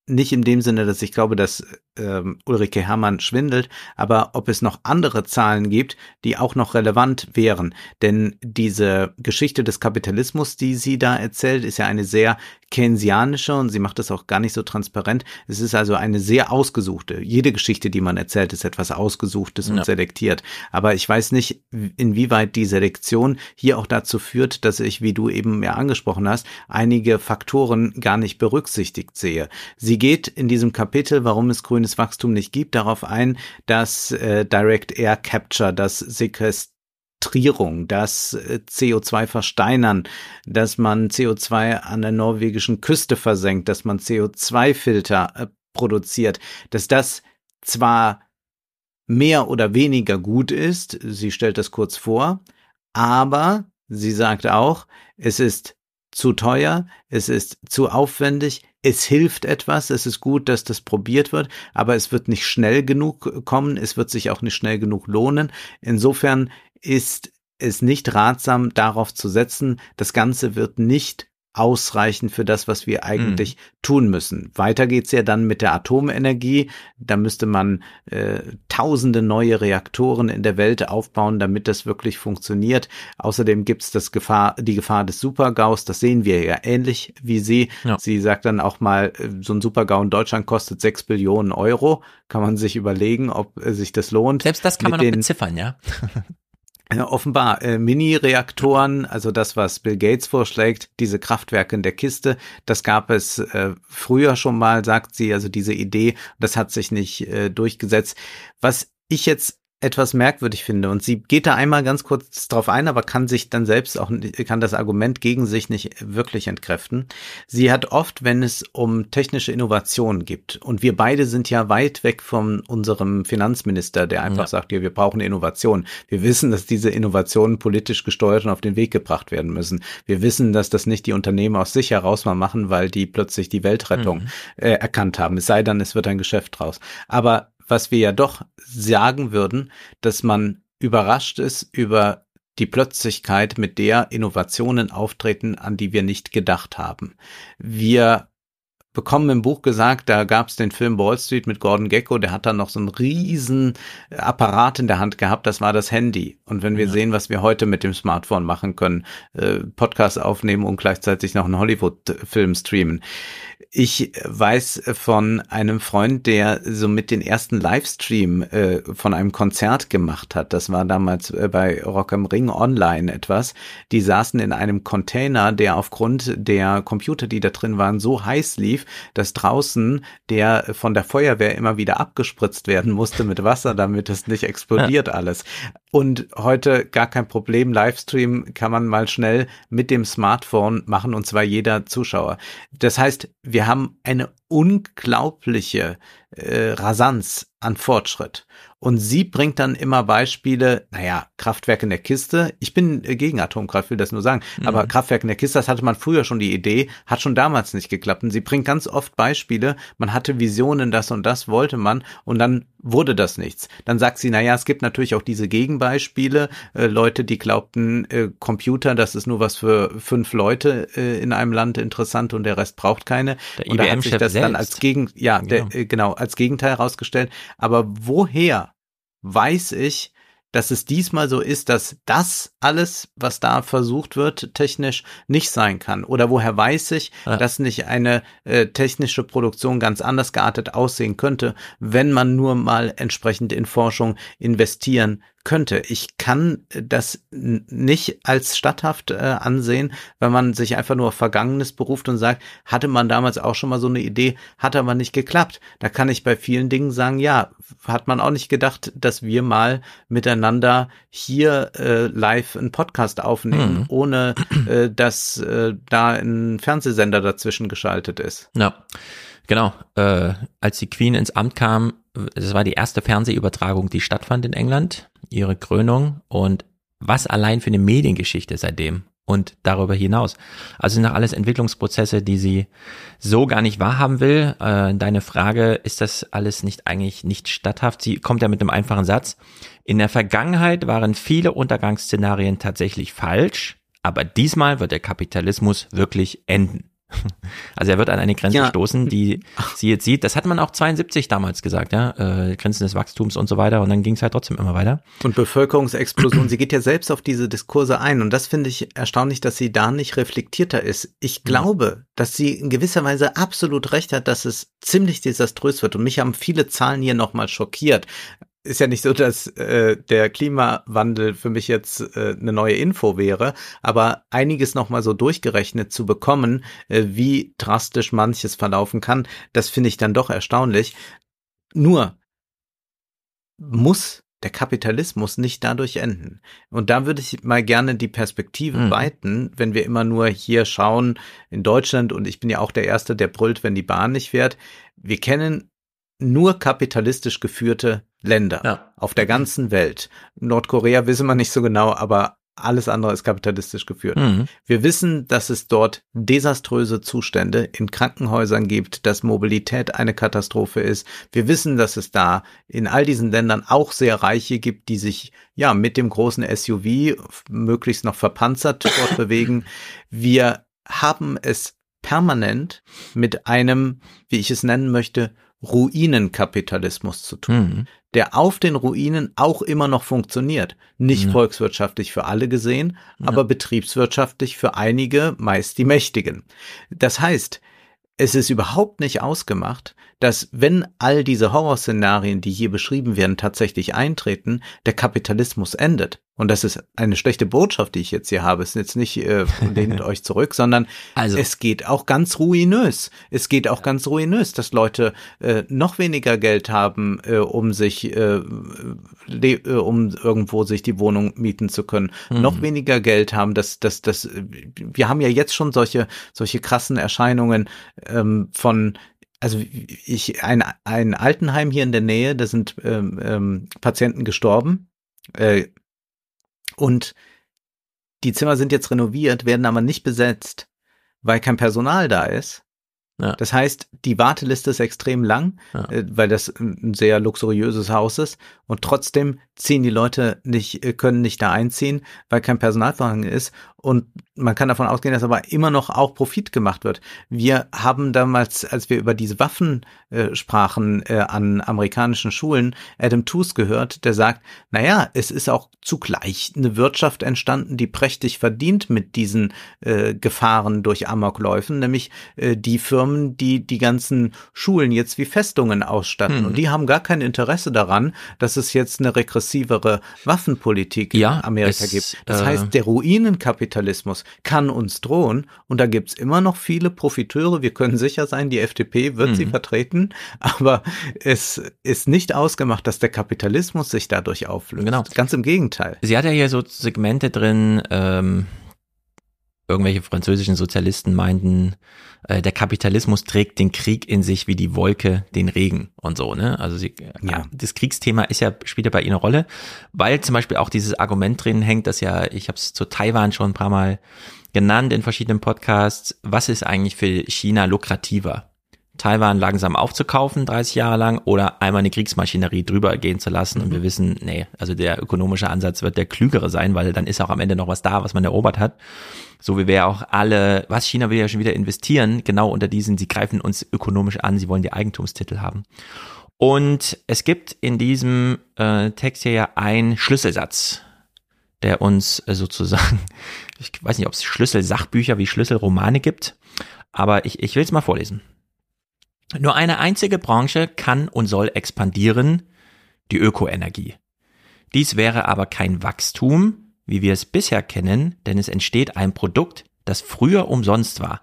nicht in dem Sinne, dass ich glaube, dass ähm, Ulrike Hermann schwindelt, aber ob es noch andere Zahlen gibt, die auch noch relevant wären. Denn diese Geschichte des Kapitalismus, die sie da erzählt, ist ja eine sehr keynesianische und sie macht das auch gar nicht so transparent. Es ist also eine sehr ausgesuchte. Jede Geschichte, die man erzählt, ist etwas Ausgesuchtes und ja. selektiert. Aber ich weiß nicht, inwieweit die Selektion hier auch dazu führt, dass ich, wie du eben ja angesprochen hast, einige Faktoren gar nicht berücksichtigt sehe. Sie geht in diesem Kapitel, warum es grünes Wachstum nicht gibt, darauf ein, dass äh, Direct Air Capture, das Sequest Sequestrierung, das äh, CO2 versteinern, dass man CO2 an der norwegischen Küste versenkt, dass man CO2-Filter äh, produziert, dass das zwar mehr oder weniger gut ist, sie stellt das kurz vor, aber sie sagt auch, es ist zu teuer, es ist zu aufwendig, es hilft etwas, es ist gut, dass das probiert wird, aber es wird nicht schnell genug kommen, es wird sich auch nicht schnell genug lohnen. Insofern ist es nicht ratsam, darauf zu setzen, das Ganze wird nicht ausreichen für das, was wir eigentlich mhm. tun müssen. Weiter geht's ja dann mit der Atomenergie. Da müsste man äh, tausende neue Reaktoren in der Welt aufbauen, damit das wirklich funktioniert. Außerdem gibt's das Gefahr, die Gefahr des Supergaus. Das sehen wir ja ähnlich wie Sie. Ja. Sie sagt dann auch mal, äh, so ein Supergau in Deutschland kostet sechs Billionen Euro. Kann man sich überlegen, ob äh, sich das lohnt. Selbst das kann man noch beziffern, ja. Offenbar äh, Mini-Reaktoren, also das, was Bill Gates vorschlägt, diese Kraftwerke in der Kiste, das gab es äh, früher schon mal, sagt sie, also diese Idee, das hat sich nicht äh, durchgesetzt. Was ich jetzt etwas merkwürdig finde. Und sie geht da einmal ganz kurz drauf ein, aber kann sich dann selbst auch, kann das Argument gegen sich nicht wirklich entkräften. Sie hat oft, wenn es um technische Innovationen gibt, und wir beide sind ja weit weg von unserem Finanzminister, der einfach ja. sagt, ja, wir brauchen Innovation. Wir wissen, dass diese Innovationen politisch gesteuert und auf den Weg gebracht werden müssen. Wir wissen, dass das nicht die Unternehmen aus sich heraus mal machen, weil die plötzlich die Weltrettung mhm. äh, erkannt haben. Es sei denn, es wird ein Geschäft draus. Aber was wir ja doch sagen würden, dass man überrascht ist über die Plötzlichkeit, mit der Innovationen auftreten, an die wir nicht gedacht haben. Wir bekommen im Buch gesagt, da gab es den Film Wall Street mit Gordon Gecko, der hat dann noch so einen riesen Apparat in der Hand gehabt, das war das Handy. Und wenn wir ja. sehen, was wir heute mit dem Smartphone machen können, äh, Podcast aufnehmen und gleichzeitig noch einen Hollywood-Film streamen, ich weiß von einem Freund, der so mit den ersten Livestream äh, von einem Konzert gemacht hat. Das war damals äh, bei Rock am Ring Online etwas. Die saßen in einem Container, der aufgrund der Computer, die da drin waren, so heiß lief, dass draußen der von der Feuerwehr immer wieder abgespritzt werden musste mit Wasser, damit es nicht explodiert ja. alles. Und heute gar kein Problem. Livestream kann man mal schnell mit dem Smartphone machen und zwar jeder Zuschauer. Das heißt, wir haben eine unglaubliche äh, Rasanz an Fortschritt. Und sie bringt dann immer Beispiele, naja, Kraftwerk in der Kiste. Ich bin gegen Atomkraft, will das nur sagen. Mhm. Aber Kraftwerk in der Kiste, das hatte man früher schon die Idee, hat schon damals nicht geklappt. Und sie bringt ganz oft Beispiele, man hatte Visionen, das und das wollte man und dann wurde das nichts. Dann sagt sie, naja, es gibt natürlich auch diese Gegenbeispiele, äh, Leute, die glaubten, äh, Computer, das ist nur was für fünf Leute äh, in einem Land interessant und der Rest braucht keine. Der und da hat sich das selbst. dann als Gegen, ja, genau. Der, äh, genau, als Gegenteil herausgestellt. Aber woher weiß ich, dass es diesmal so ist, dass das alles, was da versucht wird, technisch nicht sein kann? Oder woher weiß ich, ja. dass nicht eine äh, technische Produktion ganz anders geartet aussehen könnte, wenn man nur mal entsprechend in Forschung investieren könnte. Ich kann das nicht als statthaft äh, ansehen, wenn man sich einfach nur auf Vergangenes beruft und sagt, hatte man damals auch schon mal so eine Idee, hat aber nicht geklappt. Da kann ich bei vielen Dingen sagen, ja, hat man auch nicht gedacht, dass wir mal miteinander hier äh, live einen Podcast aufnehmen, mhm. ohne äh, dass äh, da ein Fernsehsender dazwischen geschaltet ist. Ja. Genau, äh, als die Queen ins Amt kam, das war die erste Fernsehübertragung, die stattfand in England, ihre Krönung und was allein für eine Mediengeschichte seitdem und darüber hinaus. Also sind noch alles Entwicklungsprozesse, die sie so gar nicht wahrhaben will. Äh, deine Frage, ist das alles nicht eigentlich nicht statthaft? Sie kommt ja mit einem einfachen Satz. In der Vergangenheit waren viele Untergangsszenarien tatsächlich falsch, aber diesmal wird der Kapitalismus wirklich enden. <laughs> Also er wird an eine Grenze ja. stoßen, die <laughs> sie jetzt sieht. Das hat man auch 72 damals gesagt, ja, äh, Grenzen des Wachstums und so weiter. Und dann ging es halt trotzdem immer weiter. Und Bevölkerungsexplosion. sie geht ja selbst auf diese Diskurse ein. Und das finde ich erstaunlich, dass sie da nicht reflektierter ist. Ich glaube, dass sie in gewisser Weise absolut recht hat, dass es ziemlich desaströs wird. Und mich haben viele Zahlen hier nochmal schockiert ist ja nicht so, dass äh, der Klimawandel für mich jetzt äh, eine neue Info wäre, aber einiges nochmal so durchgerechnet zu bekommen, äh, wie drastisch manches verlaufen kann, das finde ich dann doch erstaunlich. Nur muss der Kapitalismus nicht dadurch enden. Und da würde ich mal gerne die Perspektive mhm. weiten, wenn wir immer nur hier schauen in Deutschland und ich bin ja auch der Erste, der brüllt, wenn die Bahn nicht fährt. Wir kennen nur kapitalistisch geführte Länder ja. auf der ganzen Welt. Nordkorea wissen wir nicht so genau, aber alles andere ist kapitalistisch geführt. Mhm. Wir wissen, dass es dort desaströse Zustände in Krankenhäusern gibt, dass Mobilität eine Katastrophe ist. Wir wissen, dass es da in all diesen Ländern auch sehr Reiche gibt, die sich ja mit dem großen SUV möglichst noch verpanzert dort <coughs> bewegen. Wir haben es permanent mit einem, wie ich es nennen möchte, Ruinenkapitalismus zu tun, mhm. der auf den Ruinen auch immer noch funktioniert. Nicht mhm. volkswirtschaftlich für alle gesehen, ja. aber betriebswirtschaftlich für einige, meist die Mächtigen. Das heißt, es ist überhaupt nicht ausgemacht, dass wenn all diese Horrorszenarien, die hier beschrieben werden, tatsächlich eintreten, der Kapitalismus endet. Und das ist eine schlechte Botschaft, die ich jetzt hier habe. Es ist jetzt nicht, äh, <laughs> lehnt euch zurück, sondern also. es geht auch ganz ruinös. Es geht auch ganz ruinös, dass Leute äh, noch weniger Geld haben, äh, um sich, äh, äh, um irgendwo sich die Wohnung mieten zu können. Mhm. Noch weniger Geld haben, dass, dass, dass, wir haben ja jetzt schon solche, solche krassen Erscheinungen ähm, von also ich ein, ein Altenheim hier in der Nähe, da sind ähm, ähm, Patienten gestorben äh, und die Zimmer sind jetzt renoviert, werden aber nicht besetzt, weil kein Personal da ist. Ja. Das heißt, die Warteliste ist extrem lang, ja. äh, weil das ein sehr luxuriöses Haus ist und trotzdem ziehen die Leute nicht, äh, können nicht da einziehen, weil kein Personal vorhanden ist und man kann davon ausgehen, dass aber immer noch auch Profit gemacht wird. Wir haben damals, als wir über diese Waffen äh, sprachen äh, an amerikanischen Schulen, Adam Tooze gehört, der sagt, naja, es ist auch zugleich eine Wirtschaft entstanden, die prächtig verdient mit diesen äh, Gefahren durch Amokläufen, nämlich äh, die Firmen, die die ganzen Schulen jetzt wie Festungen ausstatten. Mhm. Und die haben gar kein Interesse daran, dass es jetzt eine regressivere Waffenpolitik ja, in Amerika es, gibt. Das äh, heißt, der Ruinenkapitalismus kann uns drohen und da gibt's immer noch viele Profiteure. Wir können sicher sein, die FDP wird mhm. sie vertreten, <laughs> aber es ist nicht ausgemacht, dass der Kapitalismus sich dadurch auflöst. Genau. Ganz im Gegenteil. Sie hat ja hier so Segmente drin, ähm, irgendwelche französischen Sozialisten meinten, äh, der Kapitalismus trägt den Krieg in sich wie die Wolke den Regen und so, ne? Also sie, ja. das Kriegsthema ist ja, spielt ja bei ihnen eine Rolle, weil zum Beispiel auch dieses Argument drin hängt, dass ja, ich habe es zu Taiwan schon ein paar Mal genannt in verschiedenen Podcasts, was ist eigentlich für China lukrativer? Taiwan langsam aufzukaufen, 30 Jahre lang, oder einmal eine Kriegsmaschinerie drüber gehen zu lassen. Mhm. Und wir wissen, nee, also der ökonomische Ansatz wird der klügere sein, weil dann ist auch am Ende noch was da, was man erobert hat. So wie wir auch alle, was China will ja schon wieder investieren, genau unter diesen, sie greifen uns ökonomisch an, sie wollen die Eigentumstitel haben. Und es gibt in diesem äh, Text hier ja einen Schlüsselsatz, der uns äh, sozusagen, <laughs> ich weiß nicht, ob es Schlüsselsachbücher wie Schlüsselromane gibt, aber ich, ich will es mal vorlesen. Nur eine einzige Branche kann und soll expandieren, die Ökoenergie. Dies wäre aber kein Wachstum, wie wir es bisher kennen, denn es entsteht ein Produkt, das früher umsonst war.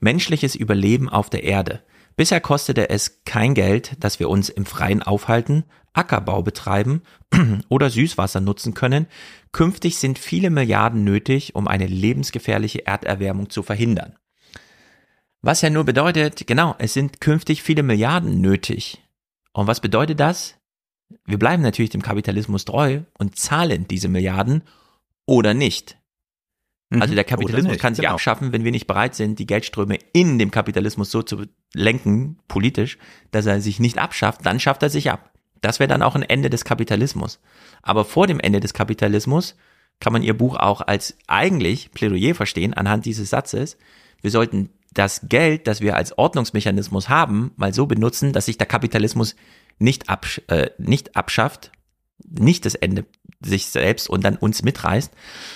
Menschliches Überleben auf der Erde. Bisher kostete es kein Geld, dass wir uns im Freien aufhalten, Ackerbau betreiben <clears throat> oder Süßwasser nutzen können. Künftig sind viele Milliarden nötig, um eine lebensgefährliche Erderwärmung zu verhindern. Was ja nur bedeutet, genau, es sind künftig viele Milliarden nötig. Und was bedeutet das? Wir bleiben natürlich dem Kapitalismus treu und zahlen diese Milliarden oder nicht. Mhm. Also der Kapitalismus kann sich genau. abschaffen, wenn wir nicht bereit sind, die Geldströme in dem Kapitalismus so zu lenken, politisch, dass er sich nicht abschafft, dann schafft er sich ab. Das wäre dann auch ein Ende des Kapitalismus. Aber vor dem Ende des Kapitalismus kann man ihr Buch auch als eigentlich Plädoyer verstehen anhand dieses Satzes. Wir sollten das Geld, das wir als Ordnungsmechanismus haben, mal so benutzen, dass sich der Kapitalismus nicht, absch äh, nicht abschafft, nicht das Ende sich selbst und dann uns mitreißt.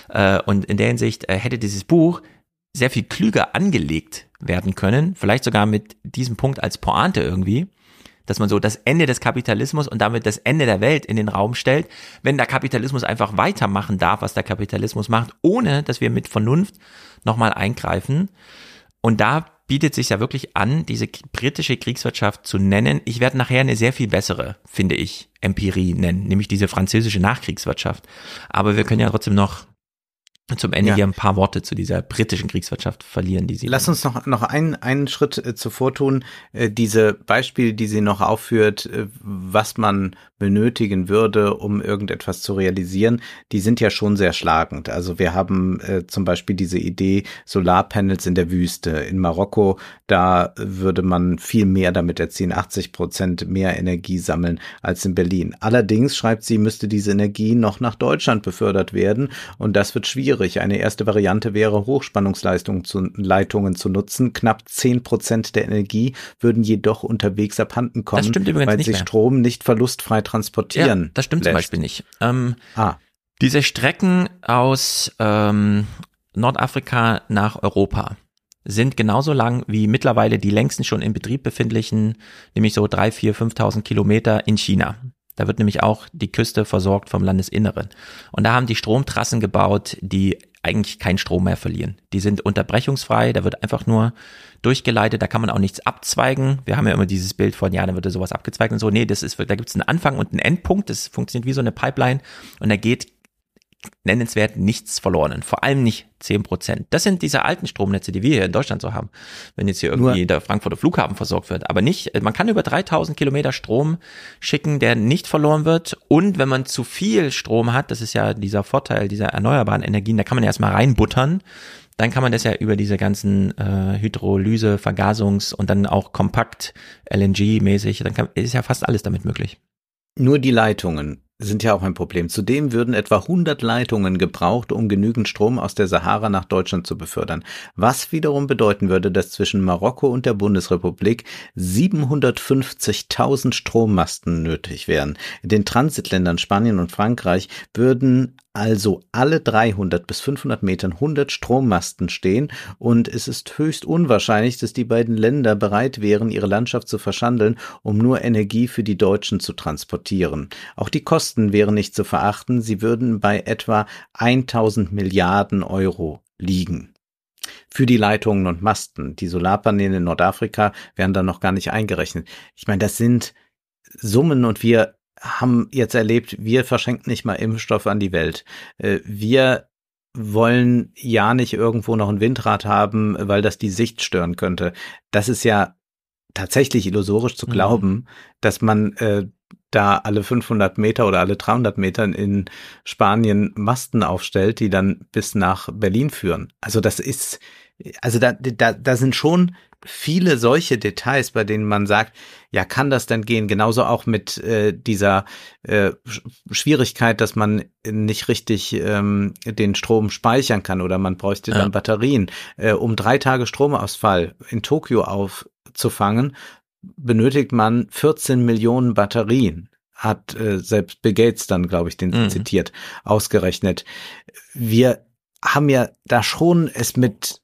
Äh, und in der Hinsicht äh, hätte dieses Buch sehr viel klüger angelegt werden können, vielleicht sogar mit diesem Punkt als Pointe irgendwie, dass man so das Ende des Kapitalismus und damit das Ende der Welt in den Raum stellt, wenn der Kapitalismus einfach weitermachen darf, was der Kapitalismus macht, ohne dass wir mit Vernunft nochmal eingreifen. Und da bietet sich ja wirklich an, diese britische Kriegswirtschaft zu nennen. Ich werde nachher eine sehr viel bessere, finde ich, Empirie nennen, nämlich diese französische Nachkriegswirtschaft. Aber wir können ja trotzdem noch zum Ende Ja. hier ein paar Worte zu dieser britischen Kriegswirtschaft verlieren, die sie. Lass uns noch, noch einen, einen Schritt äh, zuvor tun. Äh, diese Beispiele, die sie noch aufführt, äh, was man benötigen würde, um irgendetwas zu realisieren, die sind ja schon sehr schlagend. Also wir haben äh, zum Beispiel diese Idee Solarpanels in der Wüste. In Marokko, da würde man viel mehr damit erzielen, 80 Prozent mehr Energie sammeln als in Berlin. Allerdings, schreibt sie, müsste diese Energie noch nach Deutschland befördert werden und das wird schwierig. Eine erste Variante wäre, Hochspannungsleistungen zu, Leitungen zu nutzen. Knapp 10 Prozent der Energie würden jedoch unterwegs abhanden kommen, weil sich mehr. Strom nicht verlustfrei transportieren ja, das stimmt zum lässt. Beispiel nicht. Ähm, Ah, Diese Strecken aus ähm, Nordafrika nach Europa sind genauso lang wie mittlerweile die längsten schon in Betrieb befindlichen, nämlich so drei, vier, 5.000 Kilometer in China. Da wird nämlich auch die Küste versorgt vom Landesinneren. Und da haben die Stromtrassen gebaut, die eigentlich keinen Strom mehr verlieren. Die sind unterbrechungsfrei, da wird einfach nur durchgeleitet, da kann man auch nichts abzweigen. Wir haben ja immer dieses Bild von, ja, dann wird da sowas abgezweigt und so. Nee, das ist, da gibt es einen Anfang und einen Endpunkt, das funktioniert wie so eine Pipeline und da geht nennenswert nichts verloren. Vor allem nicht 10 Prozent. Das sind diese alten Stromnetze, die wir hier in Deutschland so haben. Wenn jetzt hier irgendwie Nur- der Frankfurter Flughafen versorgt wird. Aber nicht, man kann über 3000 Kilometer Strom schicken, der nicht verloren wird. Und wenn man zu viel Strom hat, das ist ja dieser Vorteil dieser erneuerbaren Energien, da kann man erstmal reinbuttern. Dann kann man das ja über diese ganzen äh, Hydrolyse, Vergasungs- und dann auch kompakt LNG-mäßig, dann kann, ist ja fast alles damit möglich. Nur die Leitungen sind ja auch ein Problem. Zudem würden etwa 100 Leitungen gebraucht, um genügend Strom aus der Sahara nach Deutschland zu befördern. Was wiederum bedeuten würde, dass zwischen Marokko und der Bundesrepublik 750.000 Strommasten nötig wären. In den Transitländern Spanien und Frankreich würden also alle 300 bis 500 Metern 100 Strommasten stehen und es ist höchst unwahrscheinlich, dass die beiden Länder bereit wären, ihre Landschaft zu verschandeln, um nur Energie für die Deutschen zu transportieren. Auch die Kosten wären nicht zu verachten, sie würden bei etwa 1000 Milliarden Euro liegen. Für die Leitungen und Masten. Die Solarpaneele in Nordafrika werden da noch gar nicht eingerechnet. Ich meine, das sind Summen und wir haben jetzt erlebt, wir verschenken nicht mal Impfstoffe an die Welt. Äh, Wir wollen ja nicht irgendwo noch ein Windrad haben, weil das die Sicht stören könnte. Das ist ja tatsächlich illusorisch zu Mhm. glauben, dass man äh, da alle 500 Meter oder alle 300 Meter in Spanien Masten aufstellt, die dann bis nach Berlin führen. Also das ist, also da, da, da sind schon viele solche Details, bei denen man sagt, ja, kann das denn gehen? Genauso auch mit äh, dieser äh, Sch- Schwierigkeit, dass man nicht richtig ähm, den Strom speichern kann oder man bräuchte Ja. dann Batterien. Äh, um drei Tage Stromausfall in Tokio aufzufangen, benötigt man 14 Millionen Batterien hat äh, selbst Bill Gates dann, glaube ich, den Mhm. zitiert, ausgerechnet. Wir haben ja da schon es mit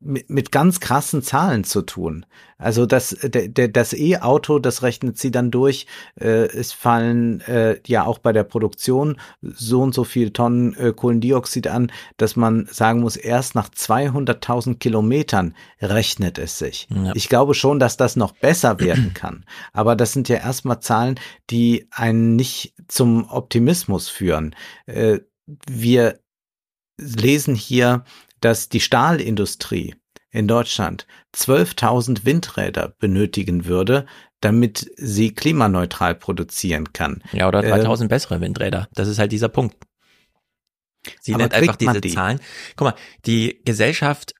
mit, mit ganz krassen Zahlen zu tun. Also das, der, der, das E-Auto, das rechnet sie dann durch. Äh, es fallen äh, ja auch bei der Produktion so und so viel Tonnen äh, Kohlendioxid an, dass man sagen muss, erst nach 200.000 Kilometern rechnet es sich. Ja. Ich glaube schon, dass das noch besser werden <clears throat> kann. Aber das sind ja erstmal Zahlen, die einen nicht zum Optimismus führen. Äh, wir lesen hier, dass die Stahlindustrie in Deutschland 12.000 Windräder benötigen würde, damit sie klimaneutral produzieren kann. Ja, oder Ähm, 3000 bessere Windräder. Das ist halt dieser Punkt. Sie nennt einfach diese die? Zahlen. Guck mal, die Gesellschaft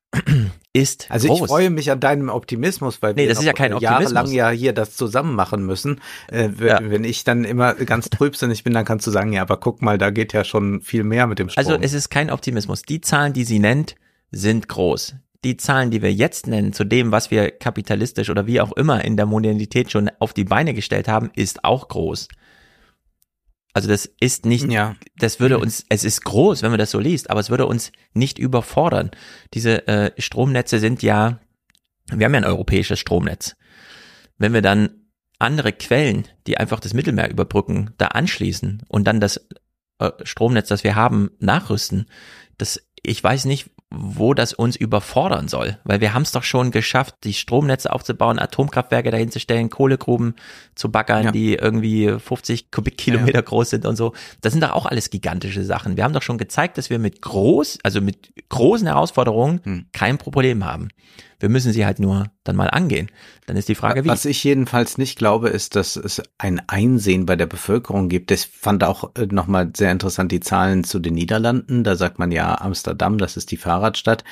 ist Also groß. ich freue mich an deinem Optimismus, weil Nee, wir das ist ja kein jahrelang Optimismus. ja hier das zusammen machen müssen. Äh, Ja. Wenn ich dann immer ganz trübsinnig bin, dann kannst du sagen, ja, aber guck mal, da geht ja schon viel mehr mit dem Strom. Also es ist kein Optimismus. Die Zahlen, die sie nennt, sind groß. Die Zahlen, die wir jetzt nennen, zu dem, was wir kapitalistisch oder wie auch immer in der Modernität schon auf die Beine gestellt haben, ist auch groß. Also das ist nicht, ja. das würde uns, es ist groß, wenn man das so liest, aber es würde uns nicht überfordern. Diese äh, Stromnetze sind ja, wir haben ja ein europäisches Stromnetz. Wenn wir dann andere Quellen, die einfach das Mittelmeer überbrücken, da anschließen und dann das äh, Stromnetz, das wir haben, nachrüsten, das, ich weiß nicht, wo das uns überfordern soll. Weil wir haben es doch schon geschafft, die Stromnetze aufzubauen, Atomkraftwerke dahin zu stellen, Kohlegruben zu baggern, ja. die irgendwie 50 Kubikkilometer ja. groß sind und so. Das sind doch auch alles gigantische Sachen. Wir haben doch schon gezeigt, dass wir mit groß, also mit großen Herausforderungen hm. kein Problem haben. Wir müssen sie halt nur dann mal angehen. Dann ist die Frage, wie. Was ich jedenfalls nicht glaube, ist, dass es ein Einsehen bei der Bevölkerung gibt. Ich fand auch äh, nochmal sehr interessant die Zahlen zu den Niederlanden. Da sagt man ja Amsterdam, das ist die Fahrradstadt.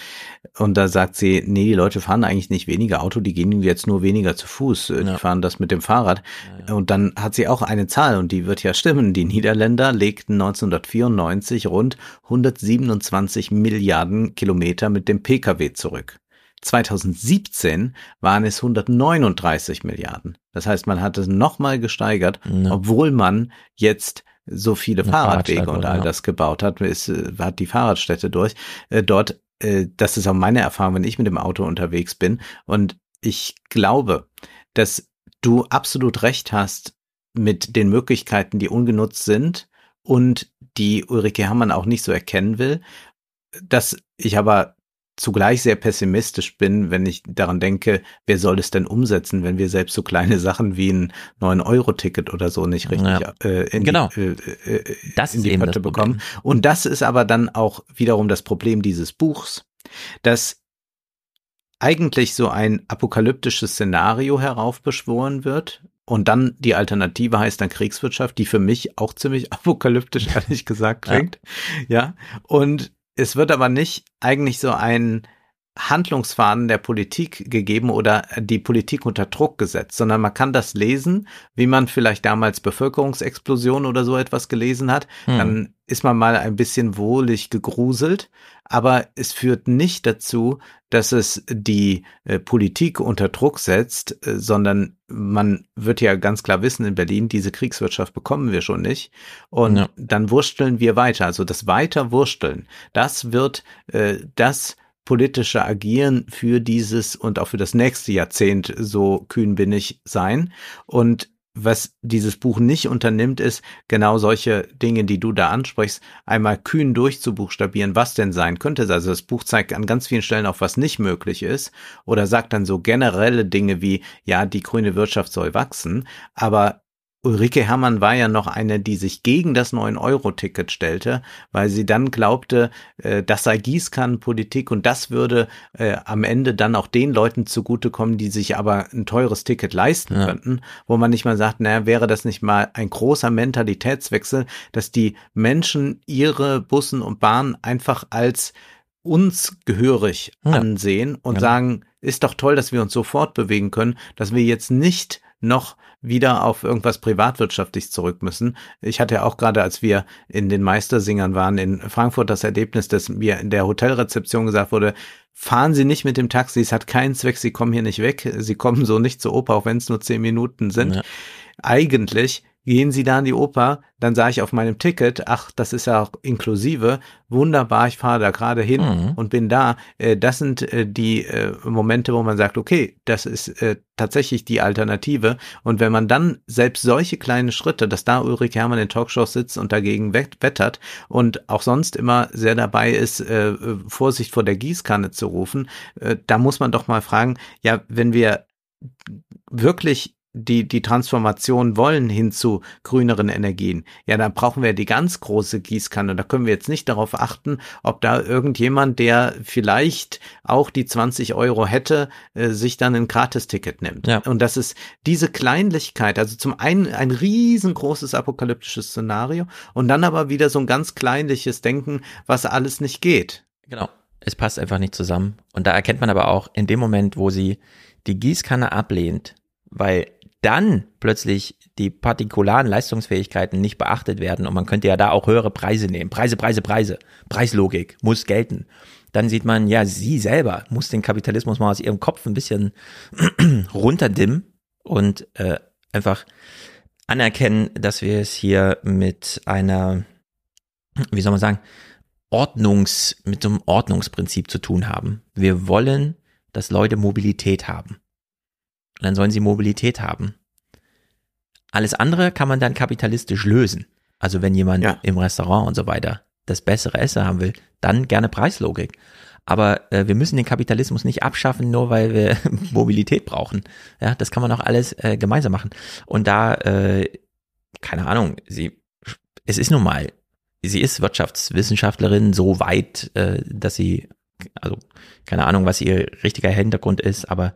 Und da sagt sie, nee, die Leute fahren eigentlich nicht weniger Auto, die gehen jetzt nur weniger zu Fuß. Äh, die ja. fahren das mit dem Fahrrad. Ja, ja. Und dann hat sie auch eine Zahl und die wird ja stimmen. Die Niederländer legten 1994 rund 127 Milliarden Kilometer mit dem Pkw zurück. 2017 waren es 139 Milliarden. Das heißt, man hat es nochmal gesteigert, ja. obwohl man jetzt so viele Eine Fahrradwege und all das gebaut hat, ist, äh, hat die Fahrradstätte durch. Äh, dort, äh, das ist auch meine Erfahrung, wenn ich mit dem Auto unterwegs bin. Und ich glaube, dass du absolut recht hast mit den Möglichkeiten, die ungenutzt sind und die Ulrike Herrmann auch nicht so erkennen will. Dass ich aber zugleich sehr pessimistisch bin, wenn ich daran denke, wer soll es denn umsetzen, wenn wir selbst so kleine Sachen wie ein 9-Euro-Ticket oder so nicht richtig ja. äh, in genau. die, äh, äh, das in die Pötte bekommen. Und das ist aber dann auch wiederum das Problem dieses Buchs, dass eigentlich so ein apokalyptisches Szenario heraufbeschworen wird, und dann die Alternative heißt dann Kriegswirtschaft, die für mich auch ziemlich <laughs> apokalyptisch, ehrlich gesagt, klingt. Ja. ja. Und es wird aber nicht eigentlich so ein Handlungsfaden der Politik gegeben oder die Politik unter Druck gesetzt, sondern man kann das lesen, wie man vielleicht damals Bevölkerungsexplosion oder so etwas gelesen hat. Hm. Dann ist man mal ein bisschen wohlig gegruselt, aber es führt nicht dazu, dass es die äh, Politik unter Druck setzt, äh, sondern man wird ja ganz klar wissen in Berlin, diese Kriegswirtschaft bekommen wir schon nicht. Und ja. dann wursteln wir weiter. Also das Weiterwursteln, das wird äh, das politische Agieren für dieses und auch für das nächste Jahrzehnt, so kühn bin ich, sein. Und was dieses Buch nicht unternimmt, ist genau solche Dinge, die du da ansprichst, einmal kühn durchzubuchstabieren, was denn sein könnte. Also das Buch zeigt an ganz vielen Stellen auch, was nicht möglich ist oder sagt dann so generelle Dinge wie, ja, die grüne Wirtschaft soll wachsen, aber Ulrike Herrmann war ja noch eine, die sich gegen das 9-Euro-Ticket stellte, weil sie dann glaubte, äh, das sei Gießkannenpolitik und das würde äh, am Ende dann auch den Leuten zugutekommen, die sich aber ein teures Ticket leisten ja. könnten, wo man nicht mal sagt, naja, wäre das nicht mal ein großer Mentalitätswechsel, dass die Menschen ihre Bussen und Bahnen einfach als uns gehörig ja. ansehen und ja. sagen, ist doch toll, dass wir uns so fortbewegen können, dass wir jetzt nicht noch wieder auf irgendwas privatwirtschaftlich zurück müssen. Ich hatte ja auch gerade, als wir in den Meistersingern waren in Frankfurt, das Erlebnis, dass mir in der Hotelrezeption gesagt wurde, fahren Sie nicht mit dem Taxi, es hat keinen Zweck, Sie kommen hier nicht weg, Sie kommen so nicht zur Oper, auch wenn es nur zehn Minuten sind. Ja. Eigentlich Gehen Sie da in die Oper, dann sah ich auf meinem Ticket, ach, das ist ja auch inklusive, wunderbar, ich fahre da gerade hin mhm. und bin da. Äh, das sind äh, die äh, Momente, wo man sagt, okay, das ist tatsächlich die Alternative. Und wenn man dann selbst solche kleinen Schritte, dass da Ulrich Hermann in Talkshows sitzt und dagegen wettert und auch sonst immer sehr dabei ist, Vorsicht vor der Gießkanne zu rufen, da muss man doch mal fragen, ja, wenn wir wirklich die, die Transformation wollen hin zu grüneren Energien, ja, dann brauchen wir die ganz große Gießkanne. Da können wir jetzt nicht darauf achten, ob da irgendjemand, der vielleicht auch die 20 Euro hätte, äh, sich dann ein Gratisticket nimmt. Ja. Und das ist diese Kleinlichkeit, also zum einen ein riesengroßes apokalyptisches Szenario und dann aber wieder so ein ganz kleinliches Denken, was alles nicht geht. Genau. Es passt einfach nicht zusammen. Und da erkennt man aber auch in dem Moment, wo sie die Gießkanne ablehnt, weil dann plötzlich die partikularen Leistungsfähigkeiten nicht beachtet werden und man könnte ja da auch höhere Preise nehmen. Preise, Preise, Preise. Preislogik muss gelten. Dann sieht man, ja, sie selber muss den Kapitalismus mal aus ihrem Kopf ein bisschen <clears throat> runterdimmen und äh, einfach anerkennen, dass wir es hier mit einer, wie soll man sagen, Ordnungs, mit so einem Ordnungsprinzip zu tun haben. Wir wollen, dass Leute Mobilität haben. Dann sollen sie Mobilität haben. Alles andere kann man dann kapitalistisch lösen. Also wenn jemand ja. im Restaurant und so weiter das bessere Essen haben will, dann gerne Preislogik. aber äh, wir müssen den Kapitalismus nicht abschaffen, nur weil wir <laughs> Mobilität brauchen. Ja, das kann man auch alles äh, gemeinsam machen. Und da, äh, keine Ahnung, sie, es ist nun mal, sie ist Wirtschaftswissenschaftlerin so weit, äh, dass sie, also keine Ahnung, was ihr richtiger Hintergrund ist, aber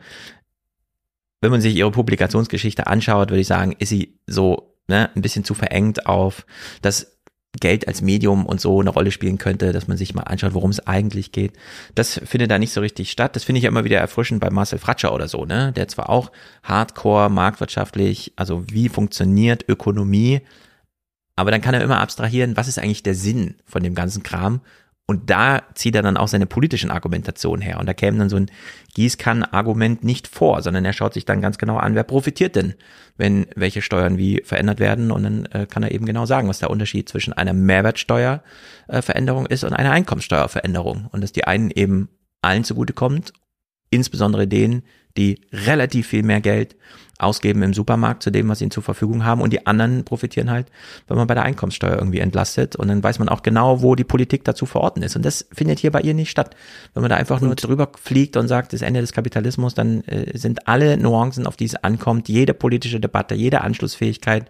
wenn man sich ihre Publikationsgeschichte anschaut, würde ich sagen, ist sie so ne, ein bisschen zu verengt auf das Geld als Medium und so eine Rolle spielen könnte, dass man sich mal anschaut, worum es eigentlich geht. Das findet da nicht so richtig statt. Das finde ich ja immer wieder erfrischend bei Marcel Fratscher oder so, ne? Der zwar auch hardcore marktwirtschaftlich, also wie funktioniert Ökonomie, aber dann kann er immer abstrahieren, was ist eigentlich der Sinn von dem ganzen Kram und da zieht er dann auch seine politischen Argumentationen her. Und da käme dann so ein Gießkannen-Argument nicht vor, sondern er schaut sich dann ganz genau an, wer profitiert denn, wenn welche Steuern wie verändert werden. Und dann äh, kann er eben genau sagen, was der Unterschied zwischen einer Mehrwertsteuerveränderung ist und einer Einkommensteuerveränderung. Und dass die einen eben allen zugutekommt, insbesondere denen, die relativ viel mehr Geld ausgeben im Supermarkt zu dem, was ihnen zur Verfügung haben und die anderen profitieren halt, wenn man bei der Einkommenssteuer irgendwie entlastet und dann weiß man auch genau, wo die Politik dazu verorten ist und das findet hier bei ihr nicht statt. Wenn man da einfach und nur drüber fliegt und sagt, das Ende des Kapitalismus, dann äh, sind alle Nuancen, auf die es ankommt, jede politische Debatte, jede Anschlussfähigkeit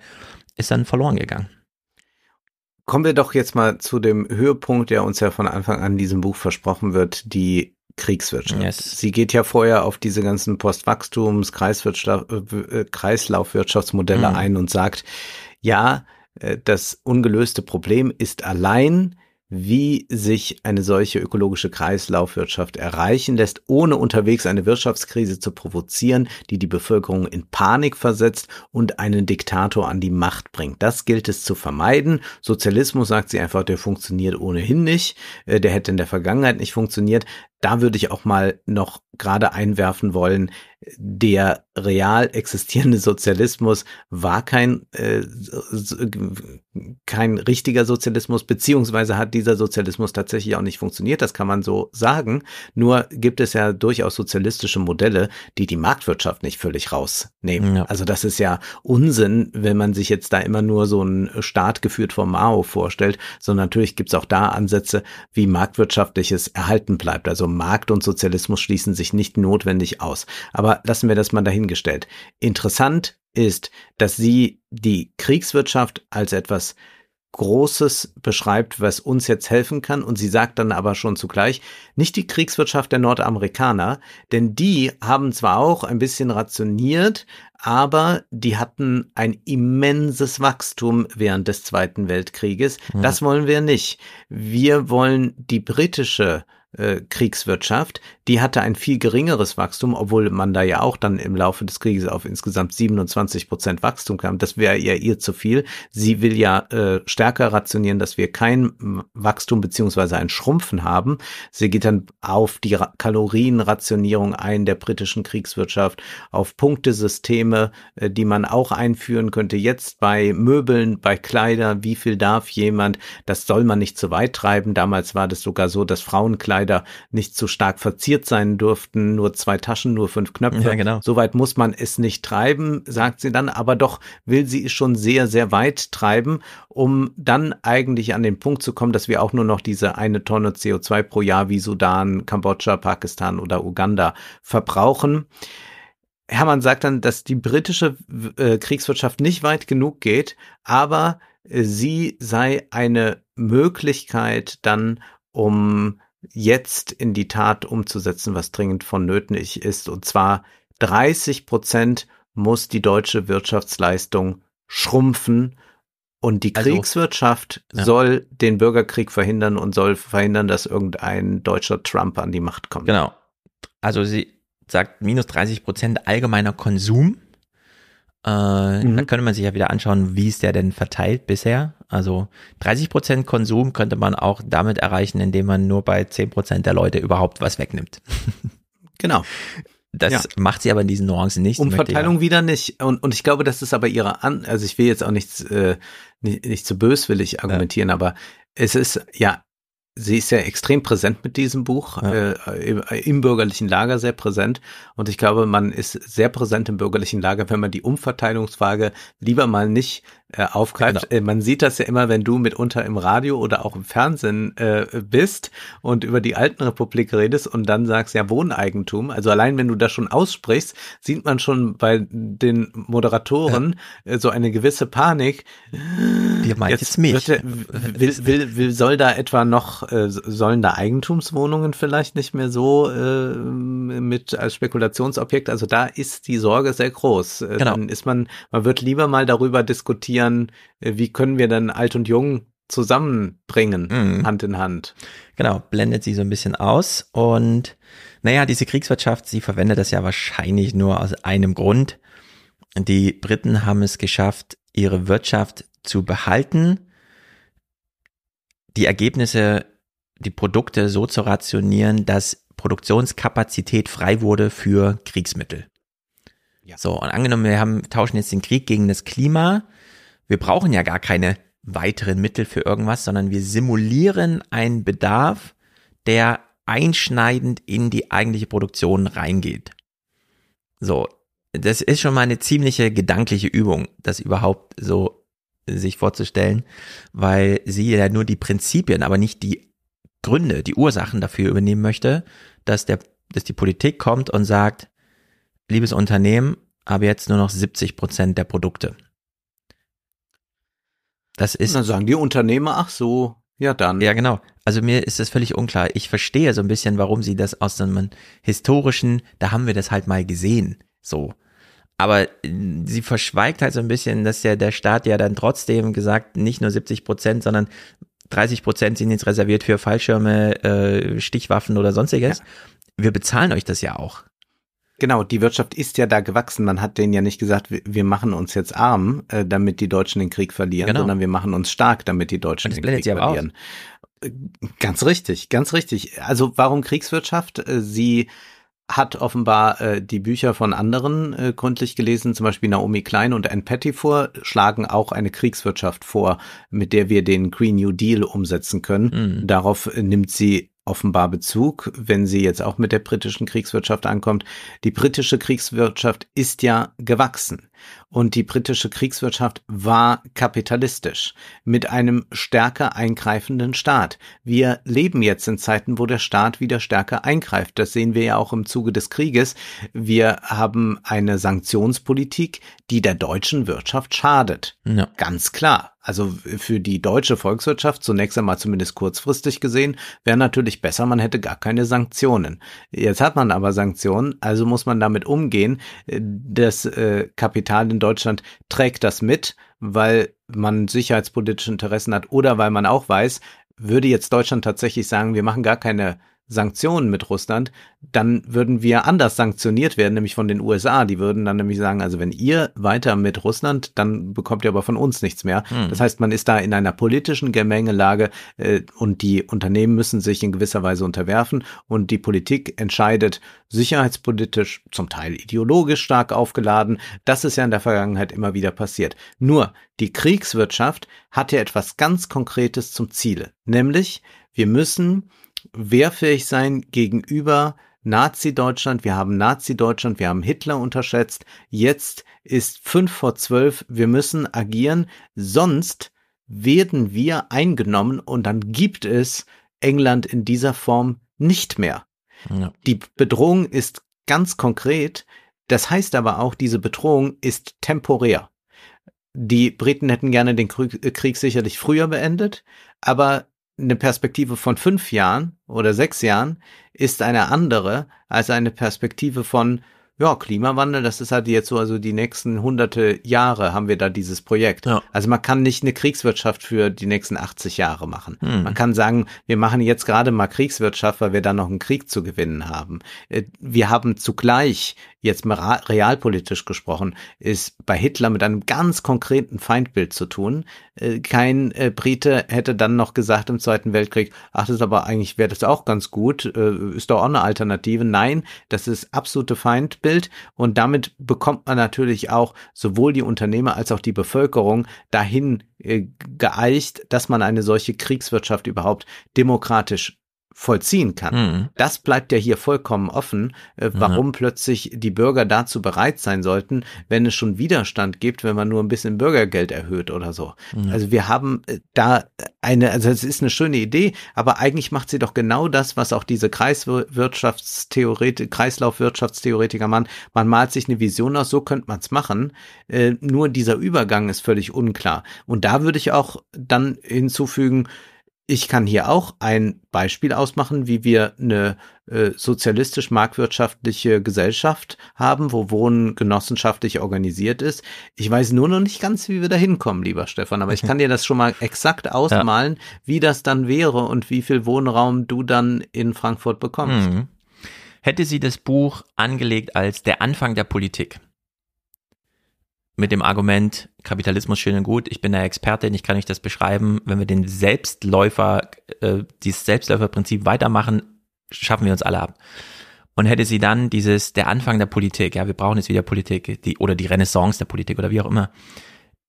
ist dann verloren gegangen. Kommen wir doch jetzt mal zu dem Höhepunkt, der uns ja von Anfang an in diesem Buch versprochen wird, die Kriegswirtschaft. Yes. Sie geht ja vorher auf diese ganzen Postwachstums, äh, Kreislaufwirtschaftsmodelle mhm. ein und sagt, ja, äh, das ungelöste Problem ist allein wie sich eine solche ökologische Kreislaufwirtschaft erreichen lässt, ohne unterwegs eine Wirtschaftskrise zu provozieren, die die Bevölkerung in Panik versetzt und einen Diktator an die Macht bringt. Das gilt es zu vermeiden. Sozialismus, sagt sie einfach, der funktioniert ohnehin nicht. Äh, der hätte in der Vergangenheit nicht funktioniert. Da würde ich auch mal noch gerade einwerfen wollen, der real existierende <laughs> Sozialismus war kein, äh, kein richtiger Sozialismus, beziehungsweise hat dieser Sozialismus tatsächlich auch nicht funktioniert, das kann man so sagen. Nur gibt es ja durchaus sozialistische Modelle, die die Marktwirtschaft nicht völlig rausnehmen. Ja. Also das ist ja Unsinn, wenn man sich jetzt da immer nur so einen Staat geführt vom Mao vorstellt, sondern natürlich gibt es auch da Ansätze, wie marktwirtschaftliches erhalten bleibt. Also Markt und Sozialismus schließen sich nicht notwendig aus. Aber lassen wir das mal dahingestellt. Interessant ist, dass sie die Kriegswirtschaft als etwas Großes beschreibt, was uns jetzt helfen kann. Und sie sagt dann aber schon zugleich, nicht die Kriegswirtschaft der Nordamerikaner, denn die haben zwar auch ein bisschen rationiert, aber die hatten ein immenses Wachstum während des Zweiten Weltkrieges. Mhm. Das wollen wir nicht. Wir wollen die britische äh, Kriegswirtschaft, die hatte ein viel geringeres Wachstum, obwohl man da ja auch dann im Laufe des Krieges auf insgesamt 27 Prozent Wachstum kam. Das wäre ja ihr zu viel. Sie will ja äh, stärker rationieren, dass wir kein Wachstum beziehungsweise ein Schrumpfen haben. Sie geht dann auf die Ra Kalorienrationierung ein der britischen Kriegswirtschaft, auf Punktesysteme, äh, die man auch einführen könnte. Jetzt bei Möbeln, bei Kleider, wie viel darf jemand? Das soll man nicht zu weit treiben. Damals war das sogar so, dass Frauenkleider leider nicht zu stark verziert sein durften, nur zwei Taschen, nur fünf Knöpfe. Ja, genau. Soweit muss man es nicht treiben, sagt sie dann, aber doch will sie es schon sehr, sehr weit treiben, um dann eigentlich an den Punkt zu kommen, dass wir auch nur noch diese eine Tonne CO2 pro Jahr wie Sudan, Kambodscha, Pakistan oder Uganda verbrauchen. Hermann sagt dann, dass die britische äh, Kriegswirtschaft nicht weit genug geht, aber äh, sie sei eine Möglichkeit dann, um jetzt in die Tat umzusetzen, was dringend vonnöten ist. Und zwar 30 Prozent muss die deutsche Wirtschaftsleistung schrumpfen. Und die also, Kriegswirtschaft ja. soll den Bürgerkrieg verhindern und soll verhindern, dass irgendein deutscher Trump an die Macht kommt. Genau. Also sie sagt minus 30 Prozent allgemeiner Konsum äh, mhm. Da könnte man sich ja wieder anschauen, wie ist der denn verteilt bisher. Also 30 Prozent Konsum könnte man auch damit erreichen, indem man nur bei 10 Prozent der Leute überhaupt was wegnimmt. <laughs> Genau. Das ja. macht sie aber in diesen Nuancen nicht. Umverteilung ja. wieder nicht. Und, und ich glaube, das ist aber ihre An, also ich will jetzt auch nichts, äh, nicht, nicht zu böswillig argumentieren, ja. aber es ist ja sie ist ja extrem präsent mit diesem Buch, ja. äh, im, im, bürgerlichen Lager sehr präsent. Und ich glaube, man ist sehr präsent im bürgerlichen Lager, wenn man die Umverteilungsfrage lieber mal nicht äh, aufgreift. Genau. Äh, man sieht das ja immer, wenn du mitunter im Radio oder auch im Fernsehen äh, bist und über die alten Republik redest und dann sagst ja Wohneigentum. Also allein wenn du das schon aussprichst, sieht man schon bei den Moderatoren ja. äh, so eine gewisse Panik. Wie meint jetzt, jetzt mich? Er, will, will, will, soll da etwa noch, äh, sollen da Eigentumswohnungen vielleicht nicht mehr so äh, mit als Spekulationsobjekt? Also da ist die Sorge sehr groß. Äh, genau. Dann ist man, man wird lieber mal darüber diskutieren, äh, wie können wir dann alt und jung zusammenbringen, mhm. Hand in Hand. Genau, blendet sie so ein bisschen aus und naja, diese Kriegswirtschaft, sie verwendet das ja wahrscheinlich nur aus einem Grund. Die Briten haben es geschafft, ihre Wirtschaft zu behalten, die Ergebnisse, die Produkte so zu rationieren, dass Produktionskapazität frei wurde für Kriegsmittel. Ja. So, und angenommen, wir haben, tauschen jetzt den Krieg gegen das Klima. Wir brauchen ja gar keine weiteren Mittel für irgendwas, sondern wir simulieren einen Bedarf, der einschneidend in die eigentliche Produktion reingeht. So, das ist schon mal eine ziemliche gedankliche Übung, das überhaupt so sich vorzustellen, weil sie ja nur die Prinzipien, aber nicht die Gründe, die Ursachen dafür übernehmen möchte, dass der, dass die Politik kommt und sagt, liebes Unternehmen, aber jetzt nur noch 70 Prozent der Produkte. Das ist. dann sagen die Unternehmer, ach so, ja dann. Ja, genau. Also mir ist das völlig unklar. Ich verstehe so ein bisschen, warum sie das aus einem historischen, da haben wir das halt mal gesehen, so. Aber äh, sie verschweigt halt so ein bisschen, dass ja der Staat ja dann trotzdem gesagt, nicht nur 70 Prozent, sondern 30 Prozent sind jetzt reserviert für Fallschirme, äh, Stichwaffen oder sonstiges. Ja. Wir bezahlen euch das ja auch. Genau, die Wirtschaft ist ja da gewachsen. Man hat denen ja nicht gesagt, wir machen uns jetzt arm, äh, damit die Deutschen den Krieg verlieren, genau. sondern wir machen uns stark, damit die Deutschen den Krieg verlieren. Aus. Äh, ganz richtig, ganz richtig. Also warum Kriegswirtschaft? Äh, sie hat offenbar äh, die Bücher von anderen äh, gründlich gelesen, zum Beispiel Naomi Klein und Ann Pettifor schlagen auch eine Kriegswirtschaft vor, mit der wir den Green New Deal umsetzen können. Mhm. Darauf äh, nimmt sie offenbar Bezug, wenn sie jetzt auch mit der britischen Kriegswirtschaft ankommt. Die britische Kriegswirtschaft ist ja gewachsen und die britische Kriegswirtschaft war kapitalistisch mit einem stärker eingreifenden Staat. Wir leben jetzt in Zeiten, wo der Staat wieder stärker eingreift. Das sehen wir ja auch im Zuge des Krieges. Wir haben eine Sanktionspolitik, die der deutschen Wirtschaft schadet. Ja. Ganz klar. Also für die deutsche Volkswirtschaft, zunächst einmal zumindest kurzfristig gesehen, wäre natürlich besser, man hätte gar keine Sanktionen. Jetzt hat man aber Sanktionen, also muss man damit umgehen. Das äh, Kapital in Deutschland trägt das mit, weil man sicherheitspolitische Interessen hat oder weil man auch weiß, würde jetzt Deutschland tatsächlich sagen, wir machen gar keine Sanktionen mit Russland, dann würden wir anders sanktioniert werden, nämlich von den USA. Die würden dann nämlich sagen, also wenn ihr weiter mit Russland, dann bekommt ihr aber von uns nichts mehr. Hm. Das heißt, man ist da in einer politischen Gemengelage äh, und die Unternehmen müssen sich in gewisser Weise unterwerfen und die Politik entscheidet sicherheitspolitisch, zum Teil ideologisch stark aufgeladen. Das ist ja in der Vergangenheit immer wieder passiert. Nur die Kriegswirtschaft hat ja etwas ganz Konkretes zum Ziele, nämlich wir müssen wehrfähig sein gegenüber Nazi-Deutschland, wir haben Nazi-Deutschland, wir haben Hitler unterschätzt, jetzt ist fünf vor zwölf, wir müssen agieren, sonst werden wir eingenommen und dann gibt es England in dieser Form nicht mehr. Ja. Die Bedrohung ist ganz konkret, das heißt aber auch, diese Bedrohung ist temporär. Die Briten hätten gerne den Krieg sicherlich früher beendet, aber eine Perspektive von fünf Jahren oder sechs Jahren ist eine andere als eine Perspektive von ja, Klimawandel, das ist halt jetzt so, also die nächsten hunderte Jahre haben wir da dieses Projekt. Ja. Also man kann nicht eine Kriegswirtschaft für die nächsten 80 Jahre machen. Hm. Man kann sagen, wir machen jetzt gerade mal Kriegswirtschaft, weil wir da noch einen Krieg zu gewinnen haben. Äh, wir haben zugleich jetzt mal realpolitisch gesprochen, ist bei Hitler mit einem ganz konkreten Feindbild zu tun. Äh, kein äh, Brite hätte dann noch gesagt im Zweiten Weltkrieg, ach, das ist aber eigentlich wäre das auch ganz gut, äh, ist doch auch eine Alternative. Nein, das ist absolute Feindbild und damit bekommt man natürlich auch sowohl die Unternehmer als auch die Bevölkerung dahin geeicht, dass man eine solche Kriegswirtschaft überhaupt demokratisch vollziehen kann. Mhm. Das bleibt ja hier vollkommen offen, äh, warum plötzlich die Bürger dazu bereit sein sollten, wenn es schon Widerstand gibt, wenn man nur ein bisschen Bürgergeld erhöht oder so. Also wir haben äh, da eine, also es ist eine schöne Idee, aber eigentlich macht sie doch genau das, was auch diese Kreiswirtschaftstheoretik, Kreislaufwirtschaftstheoretiker machen. Man malt sich eine Vision aus, so könnte man es machen. Äh, nur dieser Übergang ist völlig unklar. Und da würde ich auch dann hinzufügen, ich kann hier auch ein Beispiel ausmachen, wie wir eine äh, sozialistisch-marktwirtschaftliche Gesellschaft haben, wo Wohnen genossenschaftlich organisiert ist. Ich weiß nur noch nicht ganz, wie wir da hinkommen, lieber Stefan, aber ich <laughs> kann dir das schon mal exakt ausmalen, wie das dann wäre und wie viel Wohnraum du dann in Frankfurt bekommst. Mhm. Hätte sie das Buch angelegt als der Anfang der Politik? Mit dem Argument, Kapitalismus schön und gut, ich bin der Expertin, ich kann euch das beschreiben. Wenn wir den Selbstläufer, äh, dieses Selbstläuferprinzip weitermachen, schaffen wir uns alle ab. Und hätte sie dann dieses, der Anfang der Politik, ja, wir brauchen jetzt wieder Politik, die, oder die Renaissance der Politik oder wie auch immer,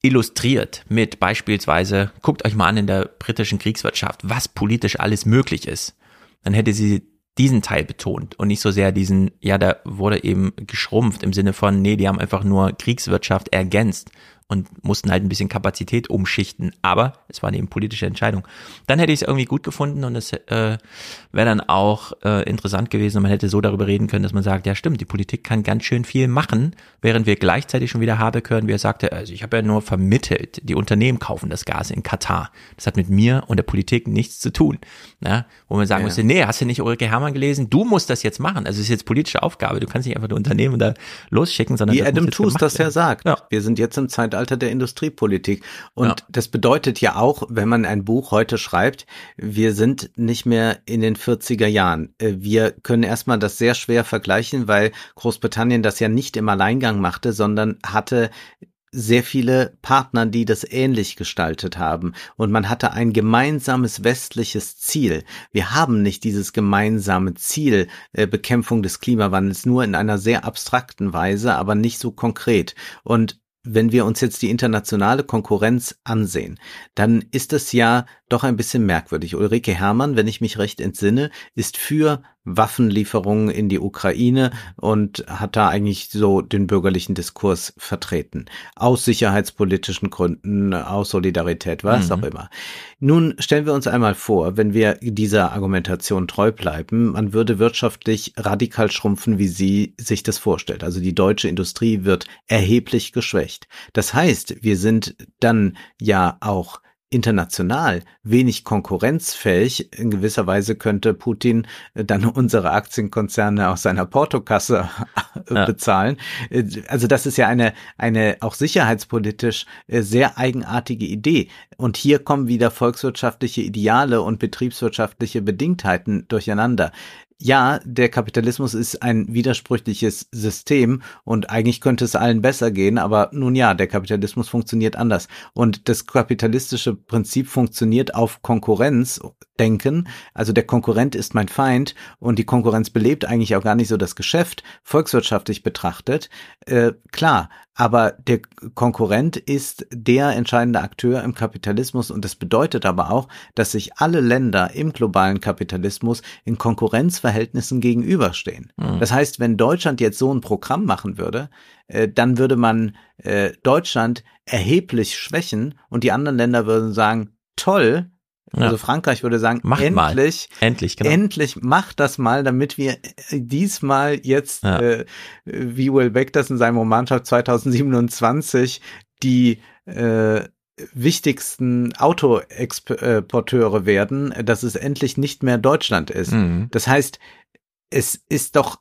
illustriert mit beispielsweise, guckt euch mal an in der britischen Kriegswirtschaft, was politisch alles möglich ist. Dann hätte sie diesen Teil betont und nicht so sehr diesen, ja, da wurde eben geschrumpft im Sinne von, nee, die haben einfach nur Kriegswirtschaft ergänzt und mussten halt ein bisschen Kapazität umschichten. Aber es war eine politische Entscheidung. Dann hätte ich es irgendwie gut gefunden und es äh, wäre dann auch äh, interessant gewesen und man hätte so darüber reden können, dass man sagt, ja stimmt, die Politik kann ganz schön viel machen, während wir gleichzeitig schon wieder Habeck hören, wie er sagte, also ich habe ja nur vermittelt, die Unternehmen kaufen das Gas in Katar. Das hat mit mir und der Politik nichts zu tun. Ja, wo man sagen Ja. musste, nee, hast du nicht Ulrike Hermann gelesen? Du musst das jetzt machen. Also es ist jetzt politische Aufgabe. Du kannst nicht einfach die Unternehmen da losschicken, sondern Wie Adam Tooze das ja sagt. Ja. Wir sind jetzt im Zeitalter der Industriepolitik. Und Ja. das bedeutet ja auch, wenn man ein Buch heute schreibt, wir sind nicht mehr in den 40er Jahren. Äh, Wir können erstmal das sehr schwer vergleichen, weil Großbritannien das ja nicht im Alleingang machte, sondern hatte sehr viele Partner, die das ähnlich gestaltet haben. Und man hatte ein gemeinsames westliches Ziel. Wir haben nicht dieses gemeinsame Ziel äh, Bekämpfung des Klimawandels nur in einer sehr abstrakten Weise, aber nicht so konkret. Und wenn wir uns jetzt die internationale Konkurrenz ansehen, dann ist es ja doch ein bisschen merkwürdig. Ulrike Herrmann, wenn ich mich recht entsinne, ist für Waffenlieferungen in die Ukraine und hat da eigentlich so den bürgerlichen Diskurs vertreten. Aus sicherheitspolitischen Gründen, aus Solidarität, was Mhm. auch immer. Nun stellen wir uns einmal vor, wenn wir dieser Argumentation treu bleiben, man würde wirtschaftlich radikal schrumpfen, wie sie sich das vorstellt. Also die deutsche Industrie wird erheblich geschwächt. Das heißt, wir sind dann ja auch international wenig konkurrenzfähig. In gewisser Weise könnte Putin äh, dann <laughs> unsere Aktienkonzerne aus seiner Portokasse äh, Ja. bezahlen. Äh, Also das ist ja eine, eine auch sicherheitspolitisch sehr eigenartige Idee. Und hier kommen wieder volkswirtschaftliche Ideale und betriebswirtschaftliche Bedingtheiten durcheinander. Ja, der Kapitalismus ist ein widersprüchliches System und eigentlich könnte es allen besser gehen, aber nun ja, der Kapitalismus funktioniert anders. Und das kapitalistische Prinzip funktioniert auf Konkurrenzdenken. Also der Konkurrent ist mein Feind und die Konkurrenz belebt eigentlich auch gar nicht so das Geschäft, volkswirtschaftlich betrachtet. Äh, klar, aber der Konkurrent ist der entscheidende Akteur im Kapitalismus und das bedeutet aber auch, dass sich alle Länder im globalen Kapitalismus in Konkurrenzverhältnissen gegenüberstehen. Das heißt, wenn Deutschland jetzt so ein Programm machen würde, äh, dann würde man äh, Deutschland erheblich schwächen und die anderen Länder würden sagen, toll. Ja. Also Frankreich würde sagen, Macht mal. endlich, Endlich, genau. Endlich macht das mal, damit wir äh, diesmal jetzt, Ja. äh, wie Will Beck das in seinem Roman schreibt, 2027 die äh, wichtigsten Autoexporteure werden, dass es endlich nicht mehr Deutschland ist. Mhm. Das heißt, es ist doch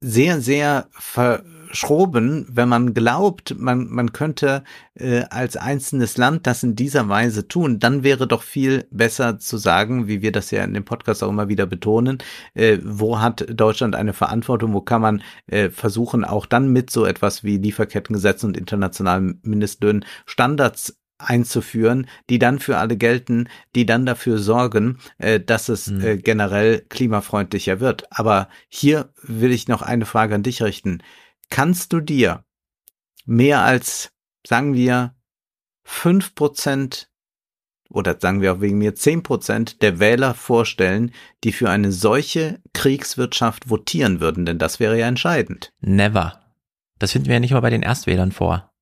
sehr, sehr verschroben, wenn man glaubt, man, man könnte äh, als einzelnes Land das in dieser Weise tun, dann wäre doch viel besser zu sagen, wie wir das ja in dem Podcast auch immer wieder betonen, äh, wo hat Deutschland eine Verantwortung, wo kann man äh, versuchen, auch dann mit so etwas wie Lieferkettengesetzen und internationalen Mindestlöhnen Standards einzuführen, die dann für alle gelten, die dann dafür sorgen, äh, dass es Hm. äh, generell klimafreundlicher wird. Aber hier will ich noch eine Frage an dich richten. Kannst du dir mehr als, sagen wir, fünf Prozent oder sagen wir auch wegen mir zehn Prozent der Wähler vorstellen, die für eine solche Kriegswirtschaft votieren würden, denn das wäre ja entscheidend. Never. Das finden wir ja nicht mal bei den Erstwählern vor.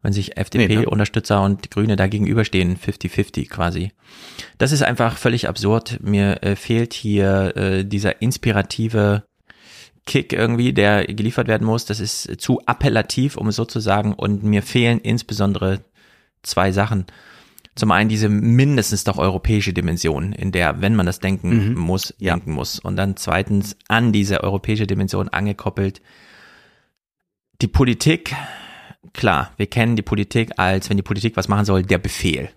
Wenn sich FDP-Unterstützer und Grüne da gegenüberstehen, 50-50 quasi. Das ist einfach völlig absurd. Mir äh, fehlt hier äh, dieser inspirative Kick irgendwie, der geliefert werden muss. Das ist zu appellativ, um es so zu sagen. Und mir fehlen insbesondere zwei Sachen. Zum einen diese mindestens doch europäische Dimension, in der, wenn man das denken mhm. muss, ja. denken muss. Und dann zweitens an diese europäische Dimension angekoppelt. Die Politik, klar, wir kennen die Politik als, wenn die Politik was machen soll, der Befehl.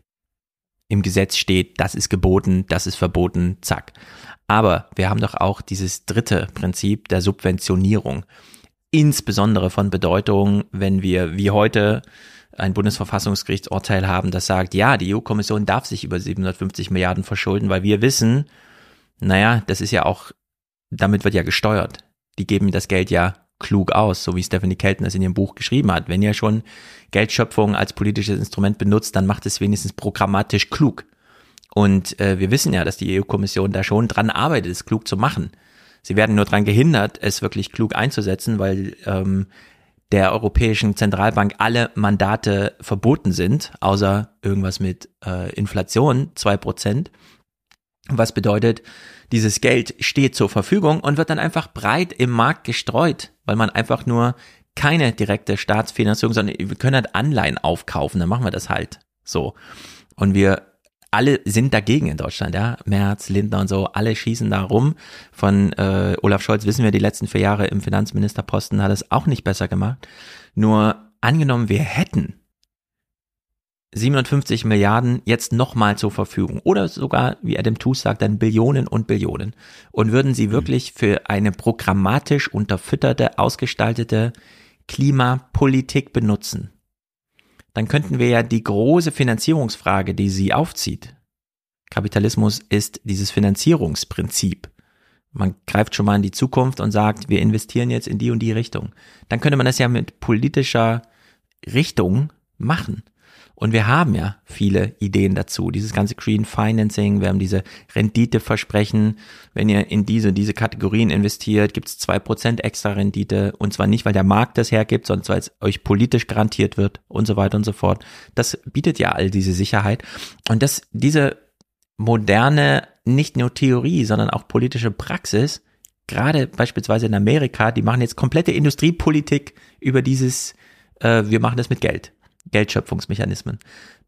Im Gesetz steht, das ist geboten, das ist verboten, zack. Aber wir haben doch auch dieses dritte Prinzip der Subventionierung. Insbesondere von Bedeutung, wenn wir wie heute ein Bundesverfassungsgerichtsurteil haben, das sagt, ja, die EU-Kommission darf sich über 750 Milliarden verschulden, weil wir wissen, naja, das ist ja auch, damit wird ja gesteuert. Die geben das Geld ja klug aus, so wie Stephanie Kelton es in ihrem Buch geschrieben hat. Wenn ihr schon Geldschöpfung als politisches Instrument benutzt, dann macht es wenigstens programmatisch klug. Und äh, wir wissen ja, dass die EU-Kommission da schon dran arbeitet, es klug zu machen. Sie werden nur dran gehindert, es wirklich klug einzusetzen, weil ähm, der Europäischen Zentralbank alle Mandate verboten sind, außer irgendwas mit äh, Inflation, zwei Prozent. Was bedeutet, dieses Geld steht zur Verfügung und wird dann einfach breit im Markt gestreut, weil man einfach nur keine direkte Staatsfinanzierung, sondern wir können halt Anleihen aufkaufen, dann machen wir das halt so. Und wir alle sind dagegen in Deutschland, ja. Merz, Lindner und so, alle schießen da rum. Von äh, Olaf Scholz wissen wir, die letzten vier Jahre im Finanzministerposten hat es auch nicht besser gemacht. Nur angenommen, wir hätten 57 Milliarden jetzt nochmal zur Verfügung oder sogar, wie Adam Tooze sagt, dann Billionen und Billionen und würden sie mhm. wirklich für eine programmatisch unterfütterte, ausgestaltete Klimapolitik benutzen, dann könnten wir ja die große Finanzierungsfrage, die sie aufzieht. Kapitalismus ist dieses Finanzierungsprinzip. Man greift schon mal in die Zukunft und sagt, wir investieren jetzt in die und die Richtung. Dann könnte man das ja mit politischer Richtung machen. Und wir haben ja viele Ideen dazu. Dieses ganze Green Financing, wir haben diese Renditeversprechen. Wenn ihr in diese, diese Kategorien investiert, gibt es zwei Prozent extra Rendite. Und zwar nicht, weil der Markt das hergibt, sondern weil es euch politisch garantiert wird und so weiter und so fort. Das bietet ja all diese Sicherheit. Und das, diese moderne, nicht nur Theorie, sondern auch politische Praxis, gerade beispielsweise in Amerika, die machen jetzt komplette Industriepolitik über dieses, äh, wir machen das mit Geld. Geldschöpfungsmechanismen.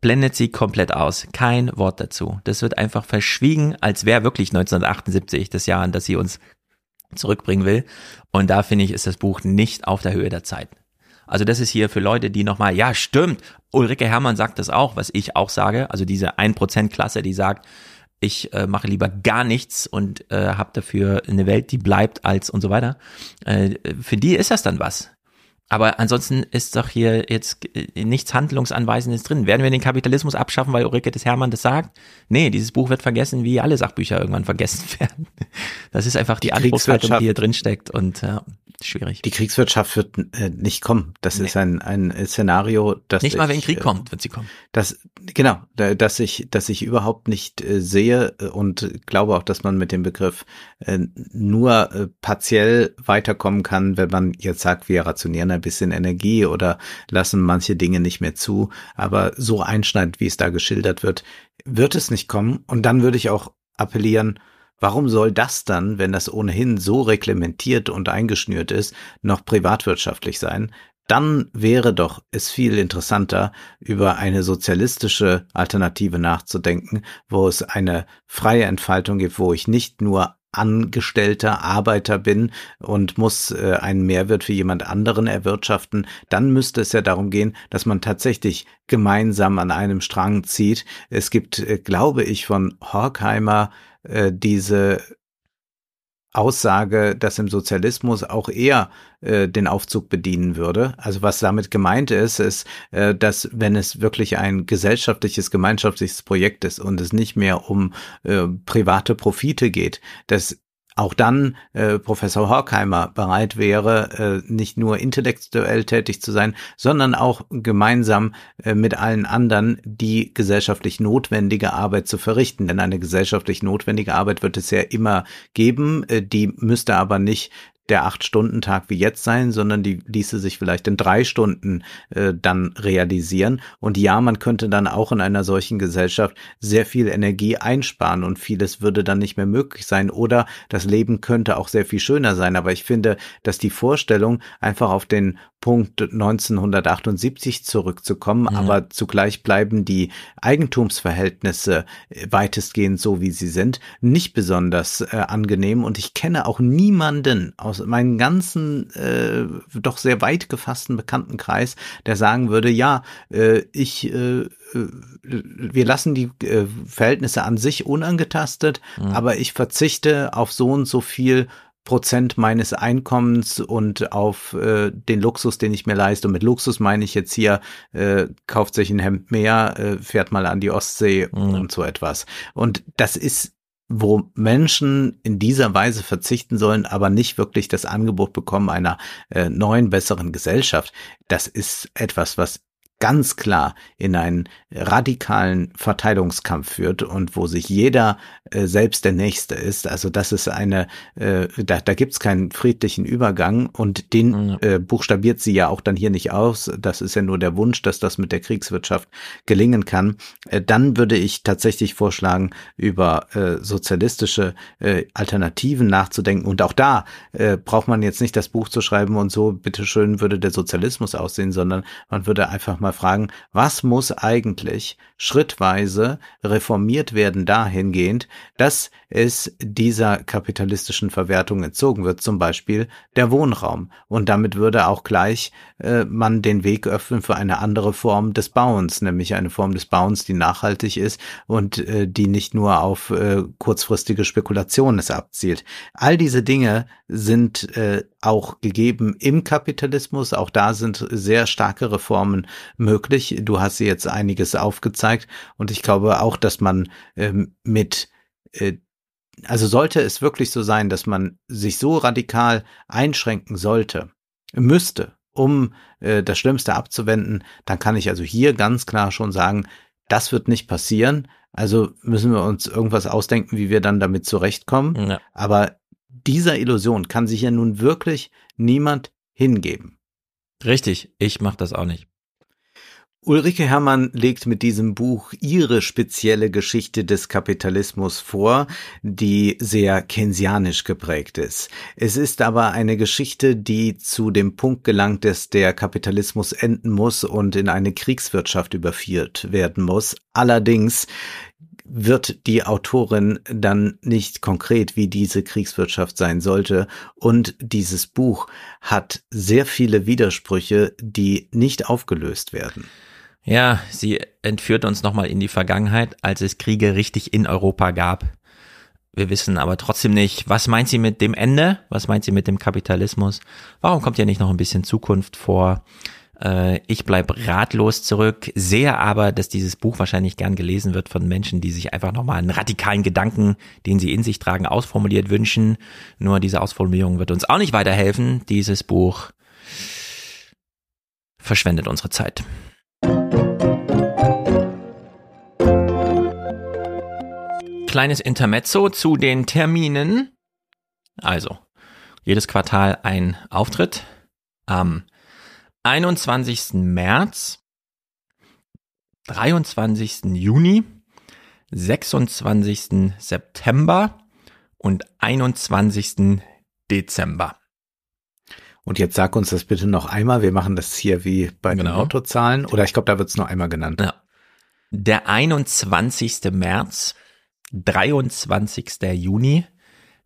Blendet sie komplett aus. Kein Wort dazu. Das wird einfach verschwiegen, als wäre wirklich 1978 das Jahr, an das sie uns zurückbringen will. Und da finde ich, ist das Buch nicht auf der Höhe der Zeit. Also das ist hier für Leute, die nochmal, ja stimmt, Ulrike Hermann sagt das auch, was ich auch sage. Also diese 1%-Klasse, die sagt, ich äh, mache lieber gar nichts und äh, habe dafür eine Welt, die bleibt als und so weiter. Äh, für die ist das dann was. Aber ansonsten ist doch hier jetzt nichts Handlungsanweisendes drin. Werden wir den Kapitalismus abschaffen, weil Ulrike des Hermann das sagt? Nee, dieses Buch wird vergessen, wie alle Sachbücher irgendwann vergessen <laughs> werden. Das ist einfach die, die Anspruchshaltung, die hier drin steckt und ja, schwierig. Die Kriegswirtschaft wird äh, nicht kommen. Das nee. ist ein, ein Szenario, das nicht mal wenn Krieg äh, kommt, wird sie kommen. Das genau, dass ich, dass ich überhaupt nicht äh, sehe und glaube auch, dass man mit dem Begriff äh, nur äh, partiell weiterkommen kann, wenn man jetzt sagt, wir rationieren ein bisschen Energie oder lassen manche Dinge nicht mehr zu. Aber so einschneidend, wie es da geschildert wird, wird es nicht kommen. Und dann würde ich auch appellieren, Warum soll das dann, wenn das ohnehin so reglementiert und eingeschnürt ist, noch privatwirtschaftlich sein? Dann wäre doch es viel interessanter, über eine sozialistische Alternative nachzudenken, wo es eine freie Entfaltung gibt, wo ich nicht nur angestellter Arbeiter bin und muss äh, einen Mehrwert für jemand anderen erwirtschaften, dann müsste es ja darum gehen, dass man tatsächlich gemeinsam an einem Strang zieht. Es gibt, äh, glaube ich, von Horkheimer äh, diese Aussage, dass im Sozialismus auch er äh, den Aufzug bedienen würde. Also was damit gemeint ist, ist, äh, dass wenn es wirklich ein gesellschaftliches, gemeinschaftliches Projekt ist und es nicht mehr um äh, private Profite geht, dass auch dann äh, Professor Horkheimer bereit wäre, äh, nicht nur intellektuell tätig zu sein, sondern auch gemeinsam äh, mit allen anderen die gesellschaftlich notwendige Arbeit zu verrichten. Denn eine gesellschaftlich notwendige Arbeit wird es ja immer geben, äh, die müsste aber nicht der Acht-Stunden-Tag wie jetzt sein, sondern die ließe sich vielleicht in drei Stunden äh, dann realisieren. Und ja, man könnte dann auch in einer solchen Gesellschaft sehr viel Energie einsparen und vieles würde dann nicht mehr möglich sein. Oder das Leben könnte auch sehr viel schöner sein. Aber ich finde, dass die Vorstellung, einfach auf den Punkt 1978 zurückzukommen, mhm. aber zugleich bleiben die Eigentumsverhältnisse äh, weitestgehend so, wie sie sind, nicht besonders äh, angenehm. Und ich kenne auch niemanden aus meinem ganzen, äh, doch sehr weit gefassten Bekanntenkreis, der sagen würde, ja, äh, ich äh, äh wir lassen die äh, Verhältnisse an sich unangetastet, mhm. aber ich verzichte auf so und so viel Prozent meines Einkommens und auf äh, den Luxus, den ich mir leiste. Und mit Luxus meine ich jetzt hier, äh, kauft sich ein Hemd mehr, äh, fährt mal an die Ostsee mhm. und so etwas. Und das ist wo Menschen in dieser Weise verzichten sollen, aber nicht wirklich das Angebot bekommen einer äh, neuen, besseren Gesellschaft. Das ist etwas, was ganz klar in einen radikalen Verteilungskampf führt und wo sich jeder äh, selbst der Nächste ist. Also das ist eine, äh, da, da gibt es keinen friedlichen Übergang und den äh, buchstabiert sie ja auch dann hier nicht aus. Das ist ja nur der Wunsch, dass das mit der Kriegswirtschaft gelingen kann. Äh, dann würde ich tatsächlich vorschlagen, über äh, sozialistische äh, Alternativen nachzudenken. Und auch da äh, braucht man jetzt nicht das Buch zu schreiben und so, bitteschön würde der Sozialismus aussehen, sondern man würde einfach mal fragen, was muss eigentlich schrittweise reformiert werden dahingehend, dass es dieser kapitalistischen Verwertung entzogen wird, zum Beispiel der Wohnraum. Und damit würde auch gleich äh, man den Weg öffnen für eine andere Form des Bauens, nämlich eine Form des Bauens, die nachhaltig ist und äh, die nicht nur auf äh, kurzfristige Spekulationen abzielt. All diese Dinge sind äh, auch gegeben im Kapitalismus. Auch da sind sehr starke Reformen möglich. Du hast sie jetzt einiges aufgezeigt und ich glaube auch, dass man ähm, mit äh, also sollte es wirklich so sein, dass man sich so radikal einschränken sollte, müsste, um äh, das Schlimmste abzuwenden, dann kann ich also hier ganz klar schon sagen, das wird nicht passieren. Also müssen wir uns irgendwas ausdenken, wie wir dann damit zurechtkommen. Ja. Aber dieser Illusion kann sich ja nun wirklich niemand hingeben. Richtig, ich mache das auch nicht. Ulrike Herrmann legt mit diesem Buch ihre spezielle Geschichte des Kapitalismus vor, die sehr keynesianisch geprägt ist. Es ist aber eine Geschichte, die zu dem Punkt gelangt, dass der Kapitalismus enden muss und in eine Kriegswirtschaft überführt werden muss. Allerdings wird die Autorin dann nicht konkret, wie diese Kriegswirtschaft sein sollte. Und dieses Buch hat sehr viele Widersprüche, die nicht aufgelöst werden. Ja, sie entführt uns nochmal in die Vergangenheit, als es Kriege richtig in Europa gab. Wir wissen aber trotzdem nicht, was meint sie mit dem Ende? Was meint sie mit dem Kapitalismus? Warum kommt ja nicht noch ein bisschen Zukunft vor? Äh, ich bleib ratlos zurück, sehe aber, dass dieses Buch wahrscheinlich gern gelesen wird von Menschen, die sich einfach nochmal einen radikalen Gedanken, den sie in sich tragen, ausformuliert wünschen. Nur diese Ausformulierung wird uns auch nicht weiterhelfen. Dieses Buch verschwendet unsere Zeit. Kleines Intermezzo zu den Terminen. Also, jedes Quartal ein Auftritt. Am 21. März, 23. Juni, 26. September und 21. Dezember. Und jetzt sag uns das bitte noch einmal. Wir machen das hier wie bei genau. den Lottozahlen. Oder ich glaube, da wird es nur einmal genannt. Ja. Der 21. März, 23. Juni,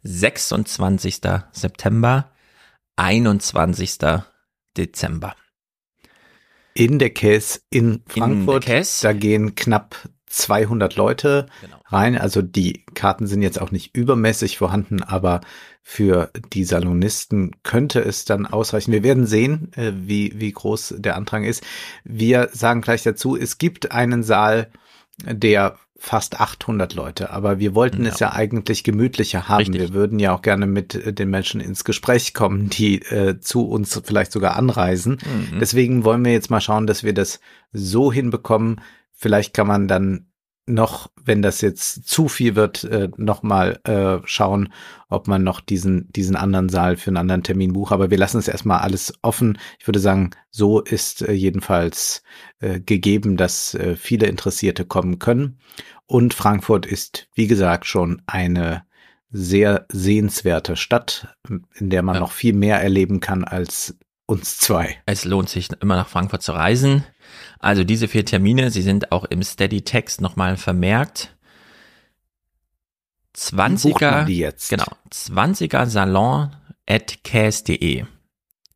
26. September, 21. Dezember in der Case in Frankfurt. In Case. Da gehen knapp 200 Leute genau. rein. Also die Karten sind jetzt auch nicht übermäßig vorhanden, aber für die Salonisten könnte es dann ausreichen. Wir werden sehen, äh, wie, wie groß der Andrang ist. Wir sagen gleich dazu, es gibt einen Saal, der fast 800 Leute. Aber wir wollten ja. es ja eigentlich gemütlicher haben. Richtig. Wir würden ja auch gerne mit äh, den Menschen ins Gespräch kommen, die äh, zu uns vielleicht sogar anreisen. Mhm. Deswegen wollen wir jetzt mal schauen, dass wir das so hinbekommen. Vielleicht kann man dann noch, wenn das jetzt zu viel wird, äh, noch mal äh, schauen, ob man noch diesen diesen anderen Saal für einen anderen Termin bucht. Aber wir lassen es erstmal alles offen. Ich würde sagen, so ist äh, jedenfalls äh, gegeben, dass äh, viele Interessierte kommen können. Und Frankfurt ist, wie gesagt, schon eine sehr sehenswerte Stadt, in der man ja. noch viel mehr erleben kann als uns zwei. Es lohnt sich immer nach Frankfurt zu reisen. Also diese vier Termine, sie sind auch im Steady Text nochmal vermerkt. 20er, die jetzt? genau, 20er Salon at cas.de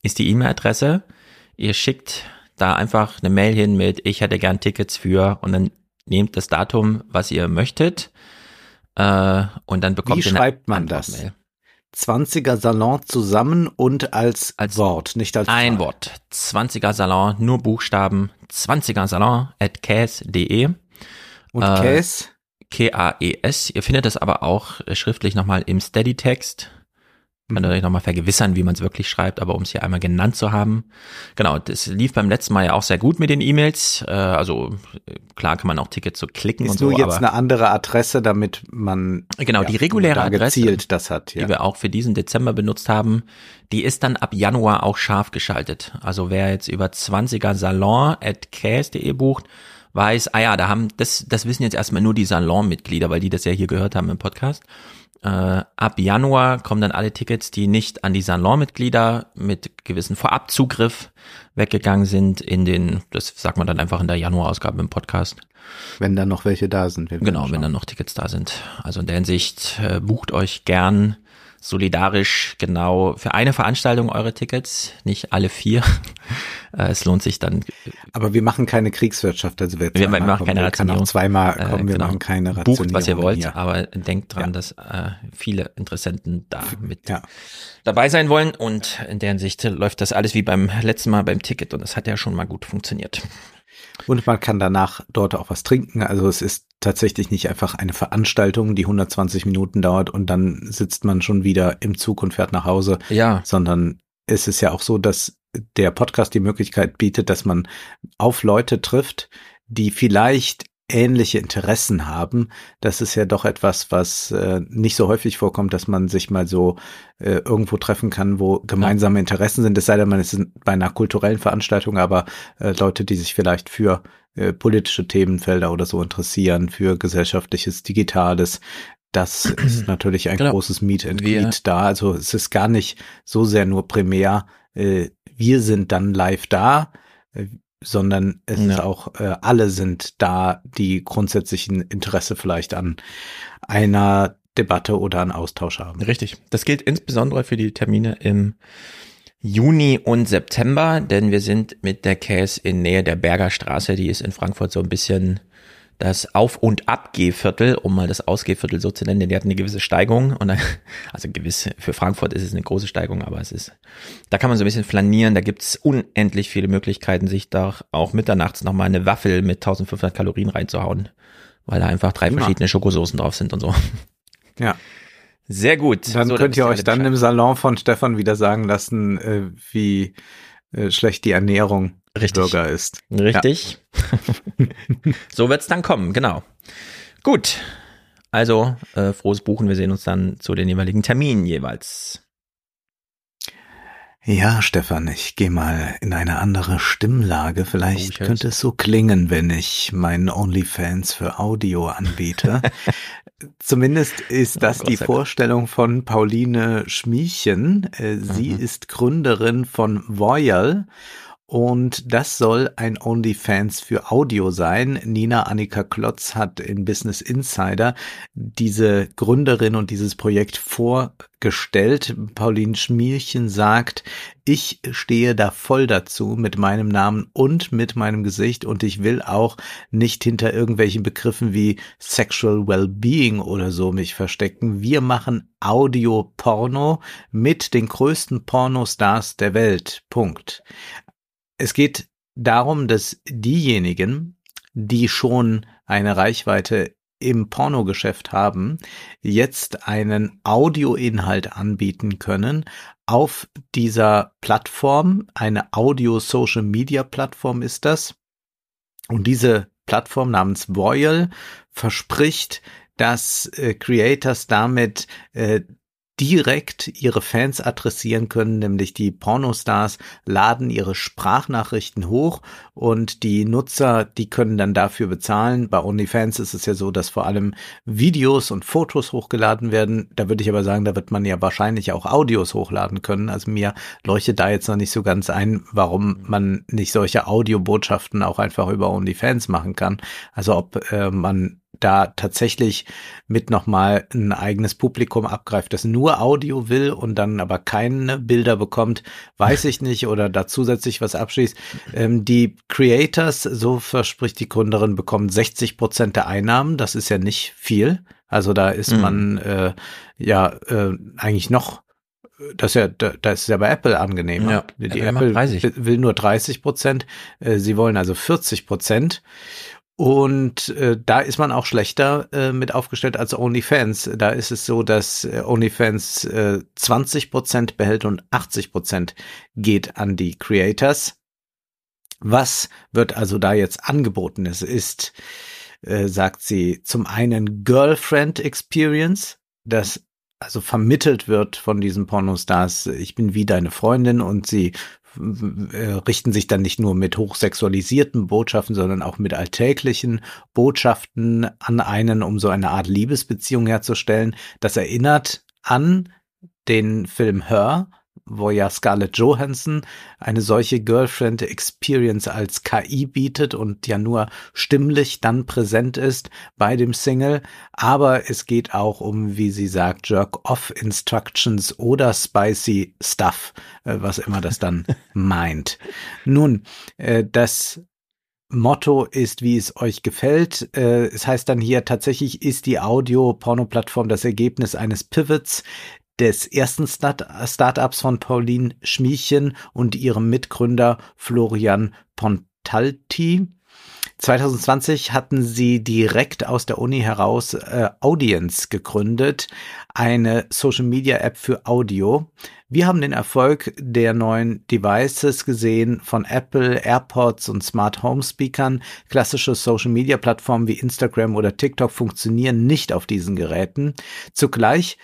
ist die E-Mail-Adresse. Ihr schickt da einfach eine Mail hin mit, ich hätte gern Tickets für und dann nehmt das Datum, was ihr möchtet. Äh, und dann bekommt Wie ihr schreibt man das? 20er Salon zusammen und als, als Wort, nicht als Ein Zahl. Wort. 20er Salon, nur Buchstaben. 20er Salon at cas.de. Und äh, Cas? K-A-E-S. Ihr findet das aber auch schriftlich nochmal im Steady-Text. Kann mhm. euch nochmal vergewissern, wie man es wirklich schreibt, aber um es hier einmal genannt zu haben. Genau, das lief beim letzten Mal ja auch sehr gut mit den E-Mails. Äh, also klar kann man auch Tickets so klicken Ist und so. Ist nur jetzt eine andere Adresse, damit man genau ja, die reguläre Adresse, das hat, ja. die wir auch für diesen Dezember benutzt haben, die ist dann ab Januar auch scharf geschaltet. Also wer jetzt über 20er Salon at case.de bucht, weiß, ah ja, da haben, das, das wissen jetzt erstmal nur die Salon-Mitglieder, weil die das ja hier gehört haben im Podcast. Äh, ab Januar kommen dann alle Tickets, die nicht an die Salon-Mitglieder mit gewissen Vorabzugriff weggegangen sind in den, das sagt man dann einfach in der Januar-Ausgabe im Podcast. Wenn dann noch welche da sind. Genau, wenn dann noch Tickets da sind. Also in der Hinsicht äh, bucht euch gern solidarisch genau für eine Veranstaltung eure Tickets, nicht alle vier. <laughs> Äh, es lohnt sich dann. Aber wir machen keine Kriegswirtschaft, also wir, wir machen kommen, keine Rationierung. zweimal äh, kommen, wir genau. machen keine Rationierung. Bucht, was ihr wollt, hier. aber denkt dran, ja. dass äh, viele Interessenten da mit ja. dabei sein wollen und in deren Sicht läuft das alles wie beim letzten Mal beim Ticket und das hat ja schon mal gut funktioniert. Und man kann danach dort auch was trinken. Also es ist tatsächlich nicht einfach eine Veranstaltung, die 120 Minuten dauert und dann sitzt man schon wieder im Zug und fährt nach Hause. Ja. Sondern es ist ja auch so, dass der Podcast die Möglichkeit bietet, dass man auf Leute trifft, die vielleicht ähnliche Interessen haben. Das ist ja doch etwas, was äh, nicht so häufig vorkommt, dass man sich mal so äh, irgendwo treffen kann, wo gemeinsame Interessen sind. Es sei denn, man ist bei einer kulturellen Veranstaltung, aber äh, Leute, die sich vielleicht für äh, politische Themenfelder oder so interessieren, für gesellschaftliches, digitales, das ist <clears throat> natürlich ein genau. großes Meet and Greet da. Also es ist gar nicht so sehr nur primär, äh, wir sind dann live da, äh, sondern es ja. ist auch, äh, alle sind da, die grundsätzlichen Interesse vielleicht an einer Debatte oder an Austausch haben. Richtig. Das gilt insbesondere für die Termine im Juni und September, denn wir sind mit der Case in Nähe der Berger Straße, die ist in Frankfurt so ein bisschen das Auf- und Abgehviertel, um mal das Ausgehviertel so zu nennen, denn die hatten eine gewisse Steigung und dann, <laughs> also gewiss, für Frankfurt ist es eine große Steigung, aber es ist, da kann man so ein bisschen flanieren, da gibt's unendlich viele Möglichkeiten, sich da auch mitternachts nochmal eine Waffel mit 1500 Kalorien reinzuhauen, weil da einfach drei Immer. verschiedene Schokosoßen drauf sind und so. Ja. Sehr gut. Dann so, könnt ihr euch dann im Salon von Stefan wieder sagen lassen, äh, wie äh, schlecht die Ernährung Richtig. Bürger ist. Richtig. Ja. <laughs> so wird's dann kommen, genau. Gut. Also, äh, frohes Buchen. Wir sehen uns dann zu den jeweiligen Terminen jeweils. Ja, Stefan, ich gehe mal in eine andere Stimmlage. Vielleicht oh, könnte es so klingen, wenn ich meinen OnlyFans für Audio anbiete. <laughs> Zumindest ist oh das oh, die Vorstellung von Pauline Schmiechen. Äh, sie mhm. ist Gründerin von Voyal und das soll ein OnlyFans für Audio sein. Nina Annika Klotz hat in Business Insider diese Gründerin und dieses Projekt vorgestellt. Pauline Schmierchen sagt, ich stehe da voll dazu mit meinem Namen und mit meinem Gesicht und ich will auch nicht hinter irgendwelchen Begriffen wie Sexual Wellbeing oder so mich verstecken. Wir machen Audio-Porno mit den größten Pornostars der Welt. Punkt. Es geht darum, dass diejenigen, die schon eine Reichweite im Pornogeschäft haben, jetzt einen Audioinhalt anbieten können auf dieser Plattform. Eine Audio-Social-Media-Plattform ist das. Und diese Plattform namens Voyal verspricht, dass äh, Creators damit äh, direkt ihre Fans adressieren können, nämlich die Pornostars laden ihre Sprachnachrichten hoch und die Nutzer, die können dann dafür bezahlen. Bei OnlyFans ist es ja so, dass vor allem Videos und Fotos hochgeladen werden. Da würde ich aber sagen, da wird man ja wahrscheinlich auch Audios hochladen können. Also mir leuchtet da jetzt noch nicht so ganz ein, warum man nicht solche Audiobotschaften auch einfach über OnlyFans machen kann. Also ob äh, man da tatsächlich mit nochmal ein eigenes Publikum abgreift, das nur Audio will und dann aber keine Bilder bekommt, weiß ich nicht, oder da zusätzlich was abschließt. Ähm, die Creators, so verspricht die Gründerin, bekommen 60 Prozent der Einnahmen. Das ist ja nicht viel. Also da ist mhm. man äh, ja äh, eigentlich noch das ist ja, das ist ja bei Apple angenehm. Ja, die Apple will nur 30 Prozent, äh, sie wollen also 40 Prozent. Und äh, da ist man auch schlechter äh, mit aufgestellt als OnlyFans. Da ist es so, dass äh, OnlyFans äh, 20 Prozent behält und 80 Prozent geht an die Creators. Was wird also da jetzt angeboten? Es ist, äh, sagt sie, zum einen Girlfriend Experience, das also vermittelt wird von diesen Pornostars, ich bin wie deine Freundin und sie richten sich dann nicht nur mit hochsexualisierten Botschaften, sondern auch mit alltäglichen Botschaften an einen, um so eine Art Liebesbeziehung herzustellen. Das erinnert an den Film Her wo ja Scarlett Johansson eine solche Girlfriend Experience als KI bietet und ja nur stimmlich dann präsent ist bei dem Single. Aber es geht auch um, wie sie sagt, Jerk-Off Instructions oder Spicy Stuff, äh, was immer das dann <laughs> meint. Nun, äh, das Motto ist, wie es euch gefällt. Äh, es heißt dann hier tatsächlich ist die Audio-Porno-Plattform das Ergebnis eines Pivots, des ersten Start Startups von Pauline Schmiechen und ihrem Mitgründer Florian Pontalti. 2020 hatten sie direkt aus der Uni heraus äh, Audience gegründet, eine Social Media App für Audio. Wir haben den Erfolg der neuen Devices gesehen von Apple, AirPods und Smart Home Speakern. Klassische Social Media Plattformen wie Instagram oder TikTok funktionieren nicht auf diesen Geräten. Zugleich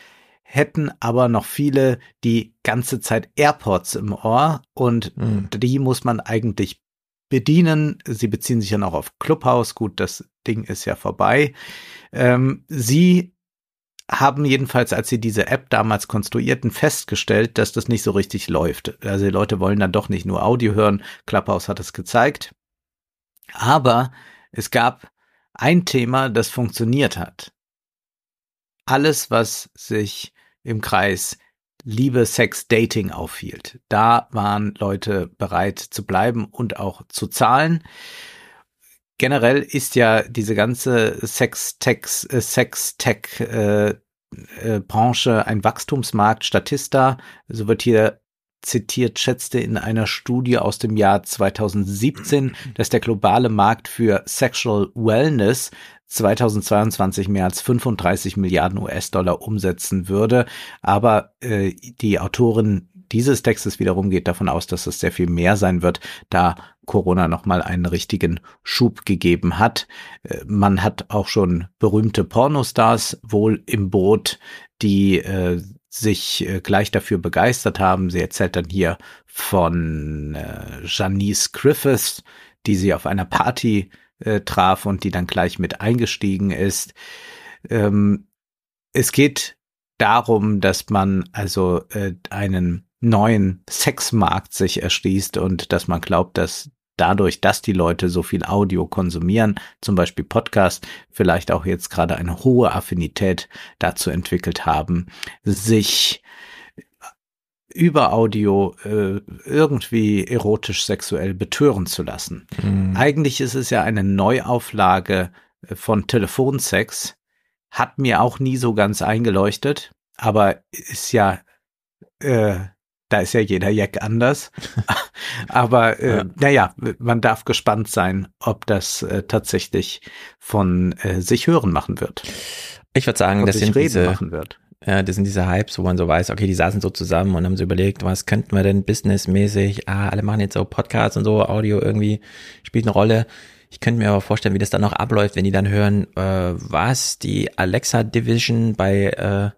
hätten aber noch viele die ganze Zeit AirPods im Ohr und mhm. die muss man eigentlich bedienen. Sie beziehen sich dann auch auf Clubhouse. Gut, das Ding ist ja vorbei. Ähm, sie haben jedenfalls, als sie diese App damals konstruierten, festgestellt, dass das nicht so richtig läuft. Also die Leute wollen dann doch nicht nur Audio hören. Clubhouse hat es gezeigt. Aber es gab ein Thema, das funktioniert hat. Alles, was sich im Kreis Liebe, Sex, Dating aufhielt. Da waren Leute bereit zu bleiben und auch zu zahlen. Generell ist ja diese ganze äh, Sex-Tech äh, äh, ein Wachstumsmarkt. Statista, so wird hier zitiert, schätzte in einer Studie aus dem Jahr 2017, dass der globale Markt für Sexual Wellness 2022 mehr als 35 Milliarden US-Dollar umsetzen würde. Aber äh, die Autorin dieses Textes wiederum geht davon aus, dass es sehr viel mehr sein wird, da Corona nochmal einen richtigen Schub gegeben hat. Äh, man hat auch schon berühmte Pornostars wohl im Boot, die äh, sich äh, gleich dafür begeistert haben. Sie erzählt dann hier von äh, Janice Griffiths, die sie auf einer Party äh, traf und die dann gleich mit eingestiegen ist. Ähm, es geht darum, dass man also äh, einen neuen Sexmarkt sich erschließt und dass man glaubt, dass dadurch, dass die Leute so viel Audio konsumieren, zum Beispiel Podcast, vielleicht auch jetzt gerade eine hohe Affinität dazu entwickelt haben, sich über Audio äh, irgendwie erotisch sexuell betören zu lassen. Mhm. Eigentlich ist es ja eine Neuauflage äh, von Telefonsex, hat mir auch nie so ganz eingeleuchtet, aber ist ja äh, Da ist ja jeder Jack anders. <laughs> Aber äh, ja. naja, man darf gespannt sein, ob das äh, tatsächlich von äh, sich hören machen wird. Ich würde sagen, ob das sind diese, machen wird. Ja, das sind diese Hypes, wo man so weiß, okay, die saßen so zusammen und haben so überlegt, was könnten wir denn businessmäßig, ah, alle machen jetzt so Podcasts und so, Audio irgendwie spielt eine Rolle. Ich könnte mir aber vorstellen, wie das dann noch abläuft, wenn die dann hören, äh, was, die Alexa Division bei äh,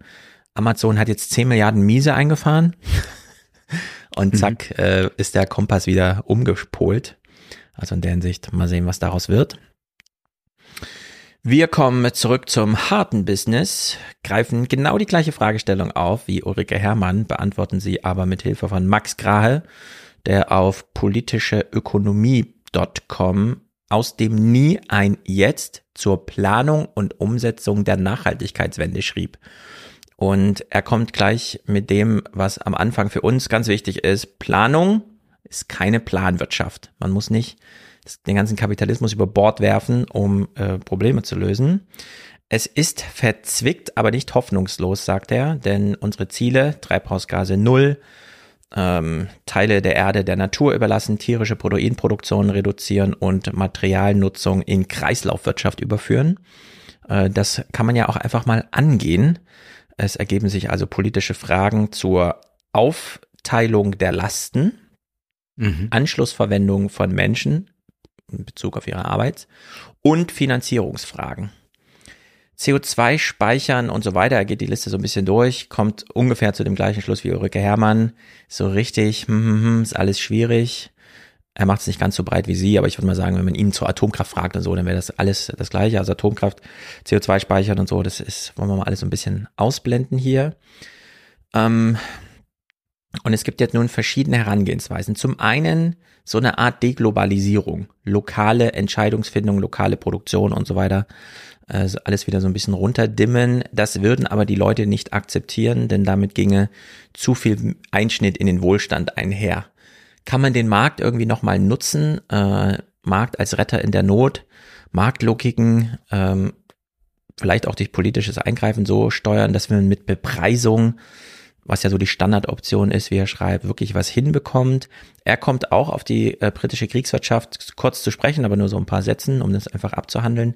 Amazon hat jetzt 10 Milliarden Miese eingefahren <laughs> und mhm. zack, mhm. äh, ist der Kompass wieder umgepolt. Also in der Hinsicht mal sehen, was daraus wird. Wir kommen zurück zum harten Business, greifen genau die gleiche Fragestellung auf wie Ulrike Herrmann, beantworten sie aber mit Hilfe von Max Grahe, der auf politischeökonomie.com aus dem Nie ein Jetzt zur Planung und Umsetzung der Nachhaltigkeitswende schrieb. Und er kommt gleich mit dem, was am Anfang für uns ganz wichtig ist. Planung ist keine Planwirtschaft. Man muss nicht den ganzen Kapitalismus über Bord werfen, um äh, Probleme zu lösen. Es ist verzwickt, aber nicht hoffnungslos, sagt er, denn unsere Ziele, Treibhausgase null, ähm, Teile der Erde der Natur überlassen, tierische Proteinproduktion reduzieren und Materialnutzung in Kreislaufwirtschaft überführen. Äh, das kann man ja auch einfach mal angehen. Es ergeben sich also politische Fragen zur Aufteilung der Lasten, mhm. Anschlussverwendung von Menschen, in Bezug auf ihre Arbeit und Finanzierungsfragen. CO2 speichern und so weiter, geht die Liste so ein bisschen durch, kommt ungefähr zu dem gleichen Schluss wie Ulrike Herrmann. So richtig, hm, hm, hm, ist alles schwierig. Er macht es nicht ganz so breit wie sie, aber ich würde mal sagen, wenn man ihn zur Atomkraft fragt und so, dann wäre das alles das gleiche. Also Atomkraft, CO2 speichern und so, das ist, wollen wir mal alles so ein bisschen ausblenden hier. Ähm, und es gibt jetzt nun verschiedene Herangehensweisen. Zum einen so eine Art Deglobalisierung, lokale Entscheidungsfindung, lokale Produktion und so weiter. Also alles wieder so ein bisschen runterdimmen. Das würden aber die Leute nicht akzeptieren, denn damit ginge zu viel Einschnitt in den Wohlstand einher. Kann man den Markt irgendwie nochmal nutzen? Äh, Markt als Retter in der Not, Marktlogiken, ähm, vielleicht auch durch politisches Eingreifen so steuern, dass wir mit Bepreisung was ja so die Standardoption ist, wie er schreibt, wirklich was hinbekommt. Er kommt auch auf die äh, britische Kriegswirtschaft kurz zu sprechen, aber nur so ein paar Sätzen, um das einfach abzuhandeln.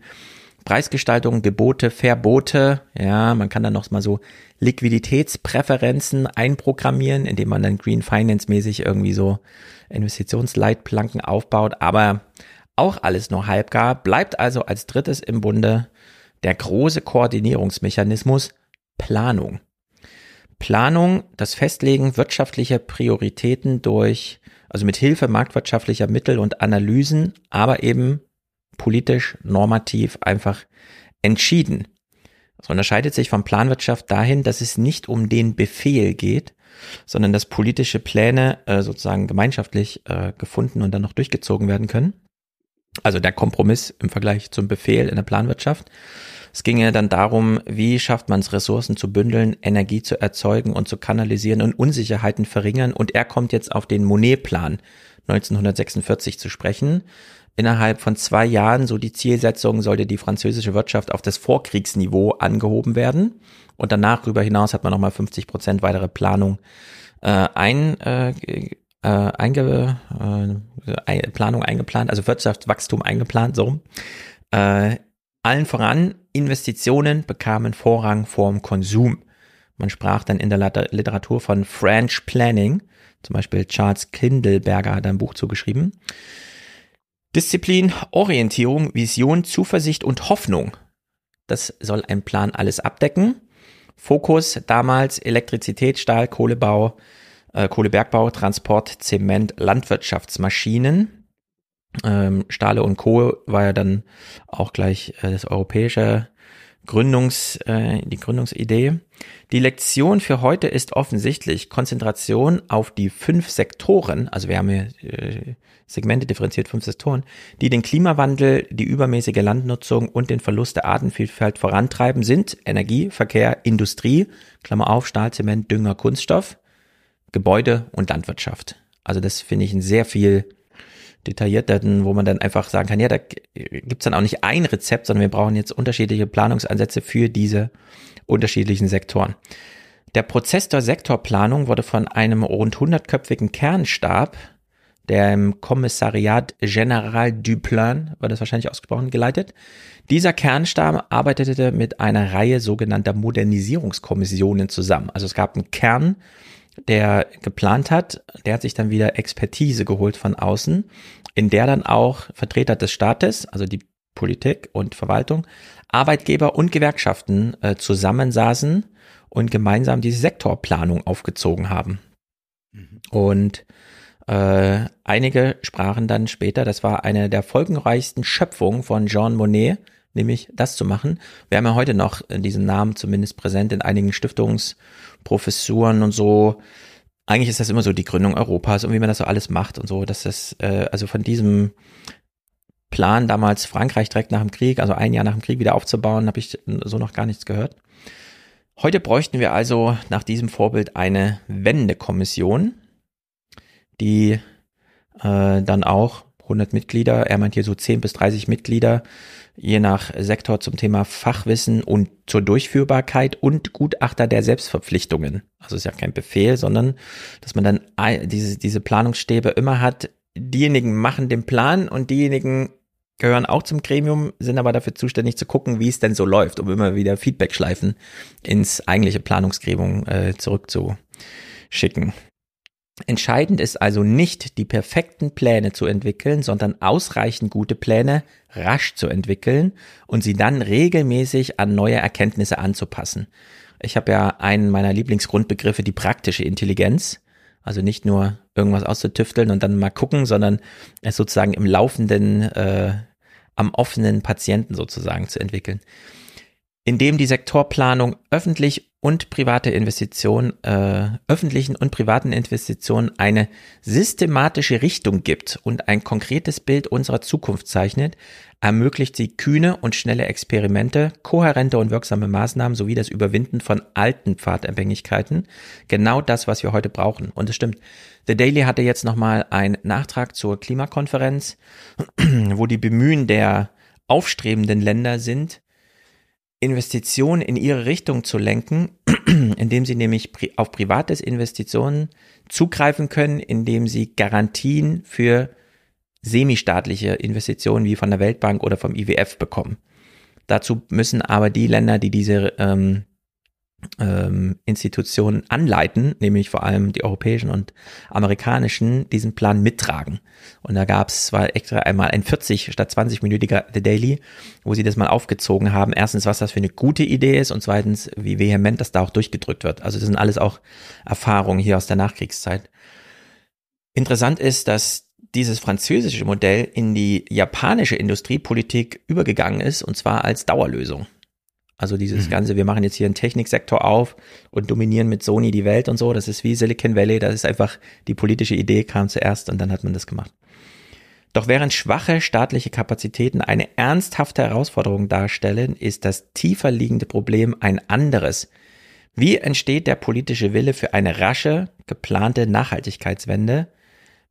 Preisgestaltung, Gebote, Verbote, ja, man kann dann noch mal so Liquiditätspräferenzen einprogrammieren, indem man dann Green Finance mäßig irgendwie so Investitionsleitplanken aufbaut, aber auch alles nur halbgar, bleibt also als drittes im Bunde der große Koordinierungsmechanismus Planung. Planung, das Festlegen wirtschaftlicher Prioritäten durch, also mit Hilfe marktwirtschaftlicher Mittel und Analysen, aber eben politisch, normativ einfach entschieden. Das unterscheidet sich von Planwirtschaft dahin, dass es nicht um den Befehl geht, sondern dass politische Pläne äh, sozusagen gemeinschaftlich äh, gefunden und dann noch durchgezogen werden können. Also der Kompromiss im Vergleich zum Befehl in der Planwirtschaft. Es ging ja dann darum, wie schafft man es, Ressourcen zu bündeln, Energie zu erzeugen und zu kanalisieren und Unsicherheiten verringern. Und er kommt jetzt auf den Monet-Plan 1946 zu sprechen. Innerhalb von zwei Jahren, so die Zielsetzung, sollte die französische Wirtschaft auf das Vorkriegsniveau angehoben werden. Und danach darüber hinaus hat man nochmal 50 Prozent weitere Planung äh, ein, äh, äh, einge, äh, Planung eingeplant, also Wirtschaftswachstum eingeplant, so. Äh, allen voran, Investitionen bekamen Vorrang vorm Konsum. Man sprach dann in der Literatur von French Planning. Zum Beispiel Charles Kindleberger hat ein Buch zugeschrieben. Disziplin, Orientierung, Vision, Zuversicht und Hoffnung. Das soll ein Plan alles abdecken. Fokus damals Elektrizität, Stahl, Kohlebau, äh, Kohlebergbau, Transport, Zement, Landwirtschaftsmaschinen. Ähm, Stahle und Co. war ja dann auch gleich äh, das europäische Gründungs, äh, die Gründungsidee. Die Lektion für heute ist offensichtlich Konzentration auf die fünf Sektoren, also wir haben hier äh, Segmente differenziert, fünf Sektoren, die den Klimawandel, die übermäßige Landnutzung und den Verlust der Artenvielfalt vorantreiben, sind Energie, Verkehr, Industrie, Klammer auf, Stahl, Zement, Dünger, Kunststoff, Gebäude und Landwirtschaft. Also das finde ich ein sehr viel detaillierteren, wo man dann einfach sagen kann, ja, da gibt's dann auch nicht ein Rezept, sondern wir brauchen jetzt unterschiedliche Planungsansätze für diese unterschiedlichen Sektoren. Der Prozess der Sektorplanung wurde von einem rund 100-köpfigen Kernstab, der im Kommissariat General du Plan, war das wahrscheinlich ausgesprochen, geleitet. Dieser Kernstab arbeitete mit einer Reihe sogenannter Modernisierungskommissionen zusammen. Also es gab einen Kern, der geplant hat, der hat sich dann wieder Expertise geholt von außen, in der dann auch Vertreter des Staates, also die Politik und Verwaltung, Arbeitgeber und Gewerkschaften äh, zusammensaßen und gemeinsam diese Sektorplanung aufgezogen haben. Mhm. Und äh, einige sprachen dann später, das war eine der folgenreichsten Schöpfungen von Jean Monnet, nämlich das zu machen. Wir haben ja heute noch diesen Namen zumindest präsent in einigen Stiftungsprofessuren und so. Eigentlich ist das immer so die Gründung Europas und wie man das so alles macht und so, dass das, äh, also von diesem Plan damals Frankreich direkt nach dem Krieg, also ein Jahr nach dem Krieg wieder aufzubauen, habe ich so noch gar nichts gehört. Heute bräuchten wir also nach diesem Vorbild eine Wendekommission, die äh, dann auch 100 Mitglieder, er meint hier so 10 bis 30 Mitglieder, je nach Sektor zum Thema Fachwissen und zur Durchführbarkeit und Gutachter der Selbstverpflichtungen. Also ist ja kein Befehl, sondern dass man dann diese, diese Planungsstäbe immer hat. Diejenigen machen den Plan und diejenigen gehören auch zum Gremium, sind aber dafür zuständig zu gucken, wie es denn so läuft, um immer wieder Feedback-Schleifen ins eigentliche Planungsgremium äh, zurückzuschicken. Entscheidend ist also nicht, die perfekten Pläne zu entwickeln, sondern ausreichend gute Pläne rasch zu entwickeln und sie dann regelmäßig an neue Erkenntnisse anzupassen. Ich habe ja einen meiner Lieblingsgrundbegriffe, die praktische Intelligenz. Also nicht nur irgendwas auszutüfteln und dann mal gucken, sondern es sozusagen im laufenden, äh, am offenen Patienten sozusagen zu entwickeln indem die Sektorplanung öffentlich und private Investitionen, äh, öffentlichen und privaten Investitionen eine systematische Richtung gibt und ein konkretes Bild unserer Zukunft zeichnet, ermöglicht sie kühne und schnelle Experimente, kohärente und wirksame Maßnahmen sowie das Überwinden von alten Pfadabhängigkeiten. Genau das, was wir heute brauchen. Und es stimmt. The Daily hatte jetzt nochmal einen Nachtrag zur Klimakonferenz, <clears throat> wo die Bemühen der aufstrebenden Länder sind, Investitionen in ihre Richtung zu lenken, <clears throat> indem sie nämlich auf privates Investitionen zugreifen können, indem sie Garantien für semistaatliche Investitionen wie von der Weltbank oder vom IWF bekommen. Dazu müssen aber die Länder, die diese ähm, ähm, Institutionen anleiten, nämlich vor allem die europäischen und amerikanischen, diesen Plan mittragen. Und da gab es zwar extra einmal ein 40 statt 20-minütiger The Daily, wo sie das mal aufgezogen haben. Erstens, was das für eine gute Idee ist und zweitens, wie vehement das da auch durchgedrückt wird. Also das sind alles auch Erfahrungen hier aus der Nachkriegszeit. Interessant ist, dass dieses französische Modell in die japanische Industriepolitik übergegangen ist und zwar als Dauerlösung. Also dieses mhm. ganze, wir machen jetzt hier einen Techniksektor auf und dominieren mit Sony die Welt und so, das ist wie Silicon Valley, das ist einfach die politische Idee kam zuerst und dann hat man das gemacht. Doch während schwache staatliche Kapazitäten eine ernsthafte Herausforderung darstellen, ist das tiefer liegende Problem ein anderes. Wie entsteht der politische Wille für eine rasche, geplante Nachhaltigkeitswende,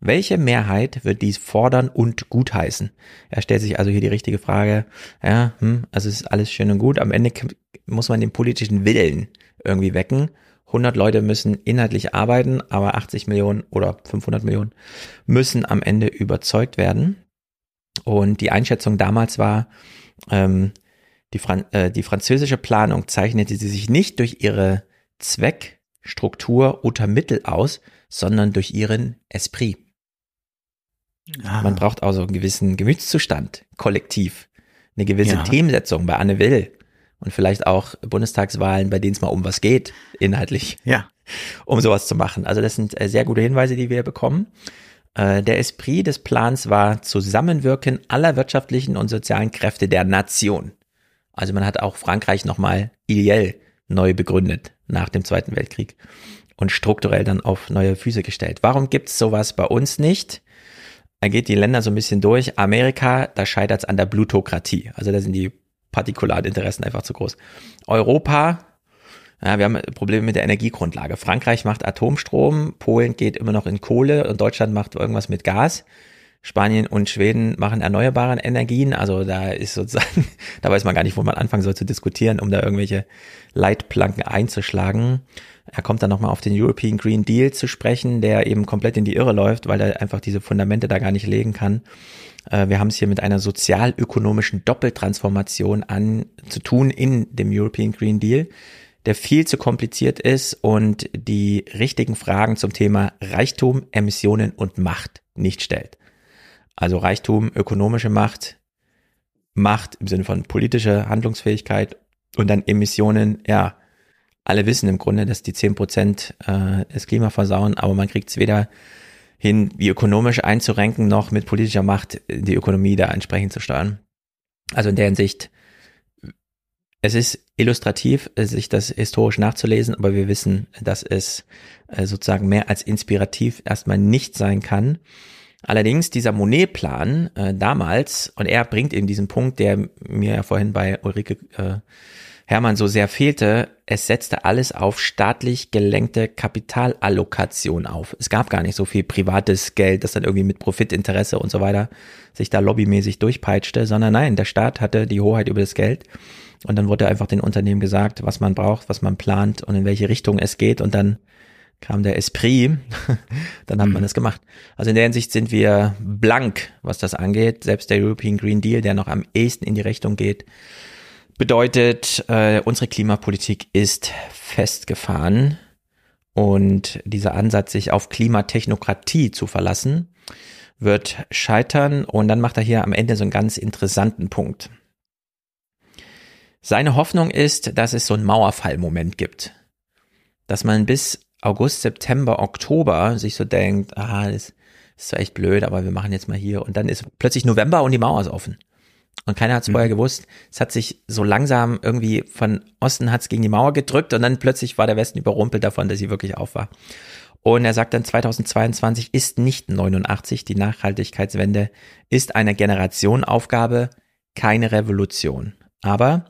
welche Mehrheit wird dies fordern und gutheißen? Er stellt sich also hier die richtige Frage. Ja, hm, also ist alles schön und gut. Am Ende muss man den politischen Willen irgendwie wecken. 100 Leute müssen inhaltlich arbeiten, aber 80 Millionen oder 500 Millionen müssen am Ende überzeugt werden. Und die Einschätzung damals war, ähm, die, Fran äh, die französische Planung zeichnete sie sich nicht durch ihre Zweckstruktur oder Mittel aus, sondern durch ihren Esprit. Ah. Man braucht also einen gewissen Gemütszustand, kollektiv, eine gewisse ja. Themensetzung bei Anne Will und vielleicht auch Bundestagswahlen, bei denen es mal um was geht, inhaltlich. Ja. <laughs> Um sowas zu machen. Also das sind äh, sehr gute Hinweise, die wir bekommen. Äh, der Esprit des Plans war Zusammenwirken aller wirtschaftlichen und sozialen Kräfte der Nation. Also man hat auch Frankreich nochmal ideell neu begründet nach dem Zweiten Weltkrieg und strukturell dann auf neue Füße gestellt. Warum gibt's sowas bei uns nicht? Er geht die Länder so ein bisschen durch. Amerika, da scheitert es an der Blutokratie. Also da sind die Partikularinteressen einfach zu groß. Europa, ja, wir haben Probleme mit der Energiegrundlage. Frankreich macht Atomstrom, Polen geht immer noch in Kohle und Deutschland macht irgendwas mit Gas. Spanien und Schweden machen erneuerbare Energien. Also da ist sozusagen, <laughs> da weiß man gar nicht, wo man anfangen soll zu diskutieren, um da irgendwelche Leitplanken einzuschlagen. Er kommt dann nochmal auf den European Green Deal zu sprechen, der eben komplett in die Irre läuft, weil er einfach diese Fundamente da gar nicht legen kann. Äh, wir haben es hier mit einer sozialökonomischen Doppeltransformation an zu tun in dem European Green Deal, der viel zu kompliziert ist und die richtigen Fragen zum Thema Reichtum, Emissionen und Macht nicht stellt. Also Reichtum, ökonomische Macht, Macht im Sinne von politischer Handlungsfähigkeit und dann Emissionen, ja, alle wissen im Grunde, dass die zehn Prozent äh, das Klima versauen, aber man kriegt es weder hin, wie ökonomisch einzurenken, noch mit politischer Macht die Ökonomie da entsprechend zu steuern. Also in der Hinsicht, es ist illustrativ, sich das historisch nachzulesen, aber wir wissen, dass es äh, sozusagen mehr als inspirativ erstmal nicht sein kann. Allerdings dieser Monet-Plan äh, damals, und er bringt eben diesen Punkt, der mir ja vorhin bei Ulrike äh, Hermann so sehr fehlte, es setzte alles auf staatlich gelenkte Kapitalallokation auf. Es gab gar nicht so viel privates Geld, das dann irgendwie mit Profitinteresse und so weiter sich da lobbymäßig durchpeitschte, sondern nein, der Staat hatte die Hoheit über das Geld und dann wurde einfach den Unternehmen gesagt, was man braucht, was man plant und in welche Richtung es geht und dann kam der Esprit, <laughs> dann hat man mhm. das gemacht. Also in der Hinsicht sind wir blank, was das angeht. Selbst der European Green Deal, der noch am ehesten in die Richtung geht, bedeutet, äh, unsere Klimapolitik ist festgefahren und dieser Ansatz, sich auf Klimatechnokratie zu verlassen, wird scheitern und dann macht er hier am Ende so einen ganz interessanten Punkt. Seine Hoffnung ist, dass es so einen Mauerfallmoment gibt, dass man bis August, September, Oktober sich so denkt, ah, das ist zwar echt blöd, aber wir machen jetzt mal hier. Und dann ist plötzlich November und die Mauer ist offen. Und keiner hat es mhm. vorher gewusst. Es hat sich so langsam irgendwie von Osten hat's gegen die Mauer gedrückt und dann plötzlich war der Westen überrumpelt davon, dass sie wirklich auf war. Und er sagt dann 2022 ist nicht 89, die Nachhaltigkeitswende ist eine Generationaufgabe, keine Revolution. Aber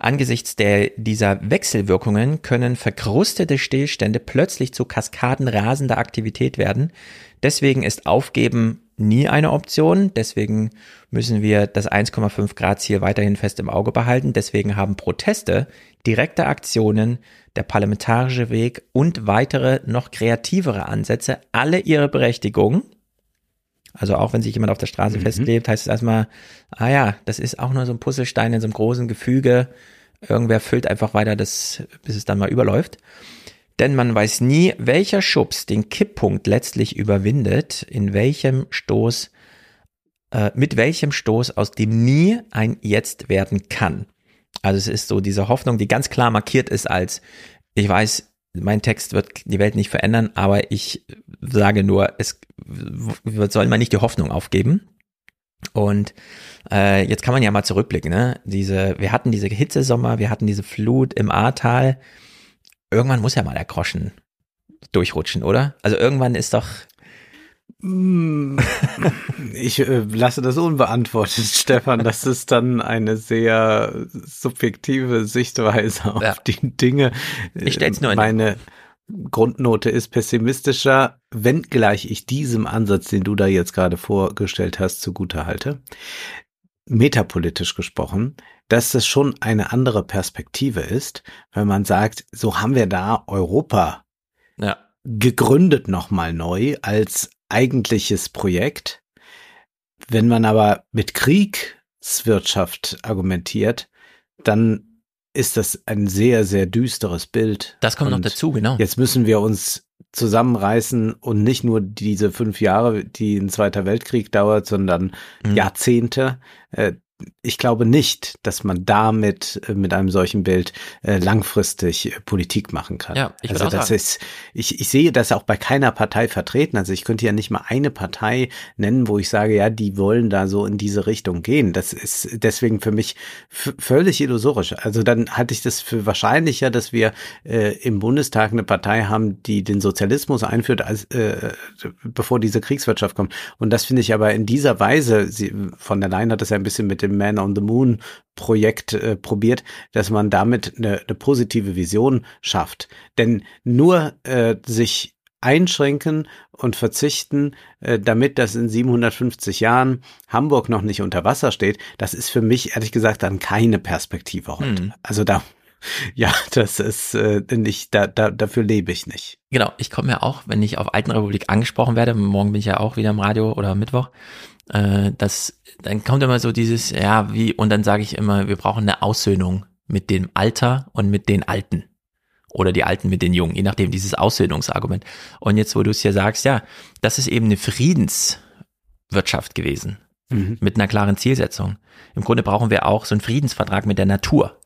Angesichts der, dieser Wechselwirkungen können verkrustete Stillstände plötzlich zu Kaskaden rasender Aktivität werden. Deswegen ist Aufgeben nie eine Option. Deswegen müssen wir das 1,5 Grad Ziel weiterhin fest im Auge behalten. Deswegen haben Proteste, direkte Aktionen, der parlamentarische Weg und weitere noch kreativere Ansätze alle ihre Berechtigung. Also auch wenn sich jemand auf der Straße mhm. festlebt, heißt es erstmal, ah ja, das ist auch nur so ein Puzzlestein in so einem großen Gefüge. Irgendwer füllt einfach weiter, das, bis es dann mal überläuft. Denn man weiß nie, welcher Schubs den Kipppunkt letztlich überwindet, in welchem Stoß, äh, mit welchem Stoß, aus dem nie ein Jetzt werden kann. Also es ist so diese Hoffnung, die ganz klar markiert ist als, ich weiß, mein Text wird die Welt nicht verändern, aber ich sage nur, es soll man nicht die Hoffnung aufgeben. Und äh, jetzt kann man ja mal zurückblicken, ne? Diese, wir hatten diese Hitzesommer, wir hatten diese Flut im Ahrtal. Irgendwann muss ja mal der Groschen durchrutschen, oder? Also irgendwann ist doch hm. <laughs> Ich äh, lasse das unbeantwortet, <laughs> Stefan. Das ist dann eine sehr subjektive Sichtweise auf ja. die Dinge. Ich stell's nur Meine Grundnote ist pessimistischer, wenngleich ich diesem Ansatz, den du da jetzt gerade vorgestellt hast, zugute halte. Metapolitisch gesprochen, dass das schon eine andere Perspektive ist, wenn man sagt, so haben wir da Europa ja. gegründet nochmal neu als eigentliches Projekt. Wenn man aber mit Kriegswirtschaft argumentiert, dann ist das ein sehr, sehr düsteres Bild. Das kommt und noch dazu, genau. Jetzt müssen wir uns zusammenreißen und nicht nur diese fünf Jahre, die ein Zweiter Weltkrieg dauert, sondern mhm. Jahrzehnte. Ich glaube nicht, dass man damit äh, mit einem solchen Bild äh, langfristig äh, Politik machen kann. Ja, ich also das sagen. ist, ich, ich sehe das auch bei keiner Partei vertreten. Also ich könnte ja nicht mal eine Partei nennen, wo ich sage, ja, die wollen da so in diese Richtung gehen. Das ist deswegen für mich völlig illusorisch. Also dann hatte ich das für wahrscheinlicher, dass wir äh, im Bundestag eine Partei haben, die den Sozialismus einführt, als äh, bevor diese Kriegswirtschaft kommt. Und das finde ich aber in dieser Weise, sie, von der Leyen hat das ja ein bisschen mit dem dem Man on the Moon Projekt äh, probiert, dass man damit eine, eine positive Vision schafft. Denn nur äh, sich einschränken und verzichten, äh, damit das in 750 Jahren Hamburg noch nicht unter Wasser steht, das ist für mich ehrlich gesagt dann keine Perspektive heute. Mhm. Also da ja, das ist äh, nicht, da, da, dafür lebe ich nicht. Genau, ich komme ja auch, wenn ich auf Alten Republik angesprochen werde, morgen bin ich ja auch wieder im Radio oder Mittwoch, äh, das, dann kommt immer so dieses, ja, wie, und dann sage ich immer, wir brauchen eine Aussöhnung mit dem Alter und mit den Alten oder die Alten mit den Jungen, je nachdem dieses Aussöhnungsargument. Und jetzt, wo du es hier sagst, ja, das ist eben eine Friedenswirtschaft gewesen mhm. mit einer klaren Zielsetzung. Im Grunde brauchen wir auch so einen Friedensvertrag mit der Natur.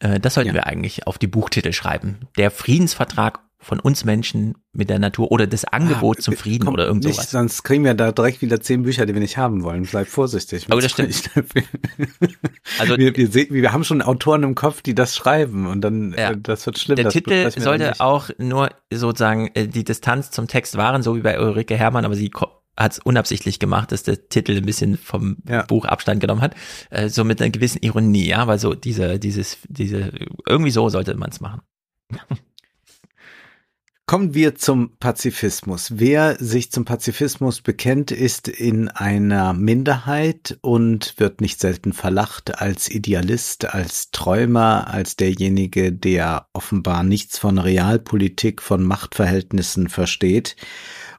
Äh, das sollten ja. wir eigentlich auf die Buchtitel schreiben. Der Friedensvertrag von uns Menschen mit der Natur oder das Angebot ah, zum Frieden oder irgend sowas. Nicht, sonst kriegen wir da direkt wieder zehn Bücher, die wir nicht haben wollen. Bleib vorsichtig. Aber das stimmt. <laughs> also wir, wir, sehen, wir haben schon Autoren im Kopf, die das schreiben und dann ja. äh, das wird schlimm. Der Titel sollte auch nur sozusagen äh, die Distanz zum Text wahren, so wie bei Ulrike Herrmann, aber sie hat es unabsichtlich gemacht, dass der Titel ein bisschen vom ja. Buch Abstand genommen hat, äh, so mit einer gewissen Ironie, ja, weil so diese, dieses, diese, irgendwie so sollte man es machen. <laughs> Kommen wir zum Pazifismus. Wer sich zum Pazifismus bekennt, ist in einer Minderheit und wird nicht selten verlacht als Idealist, als Träumer, als derjenige, der offenbar nichts von Realpolitik, von Machtverhältnissen versteht.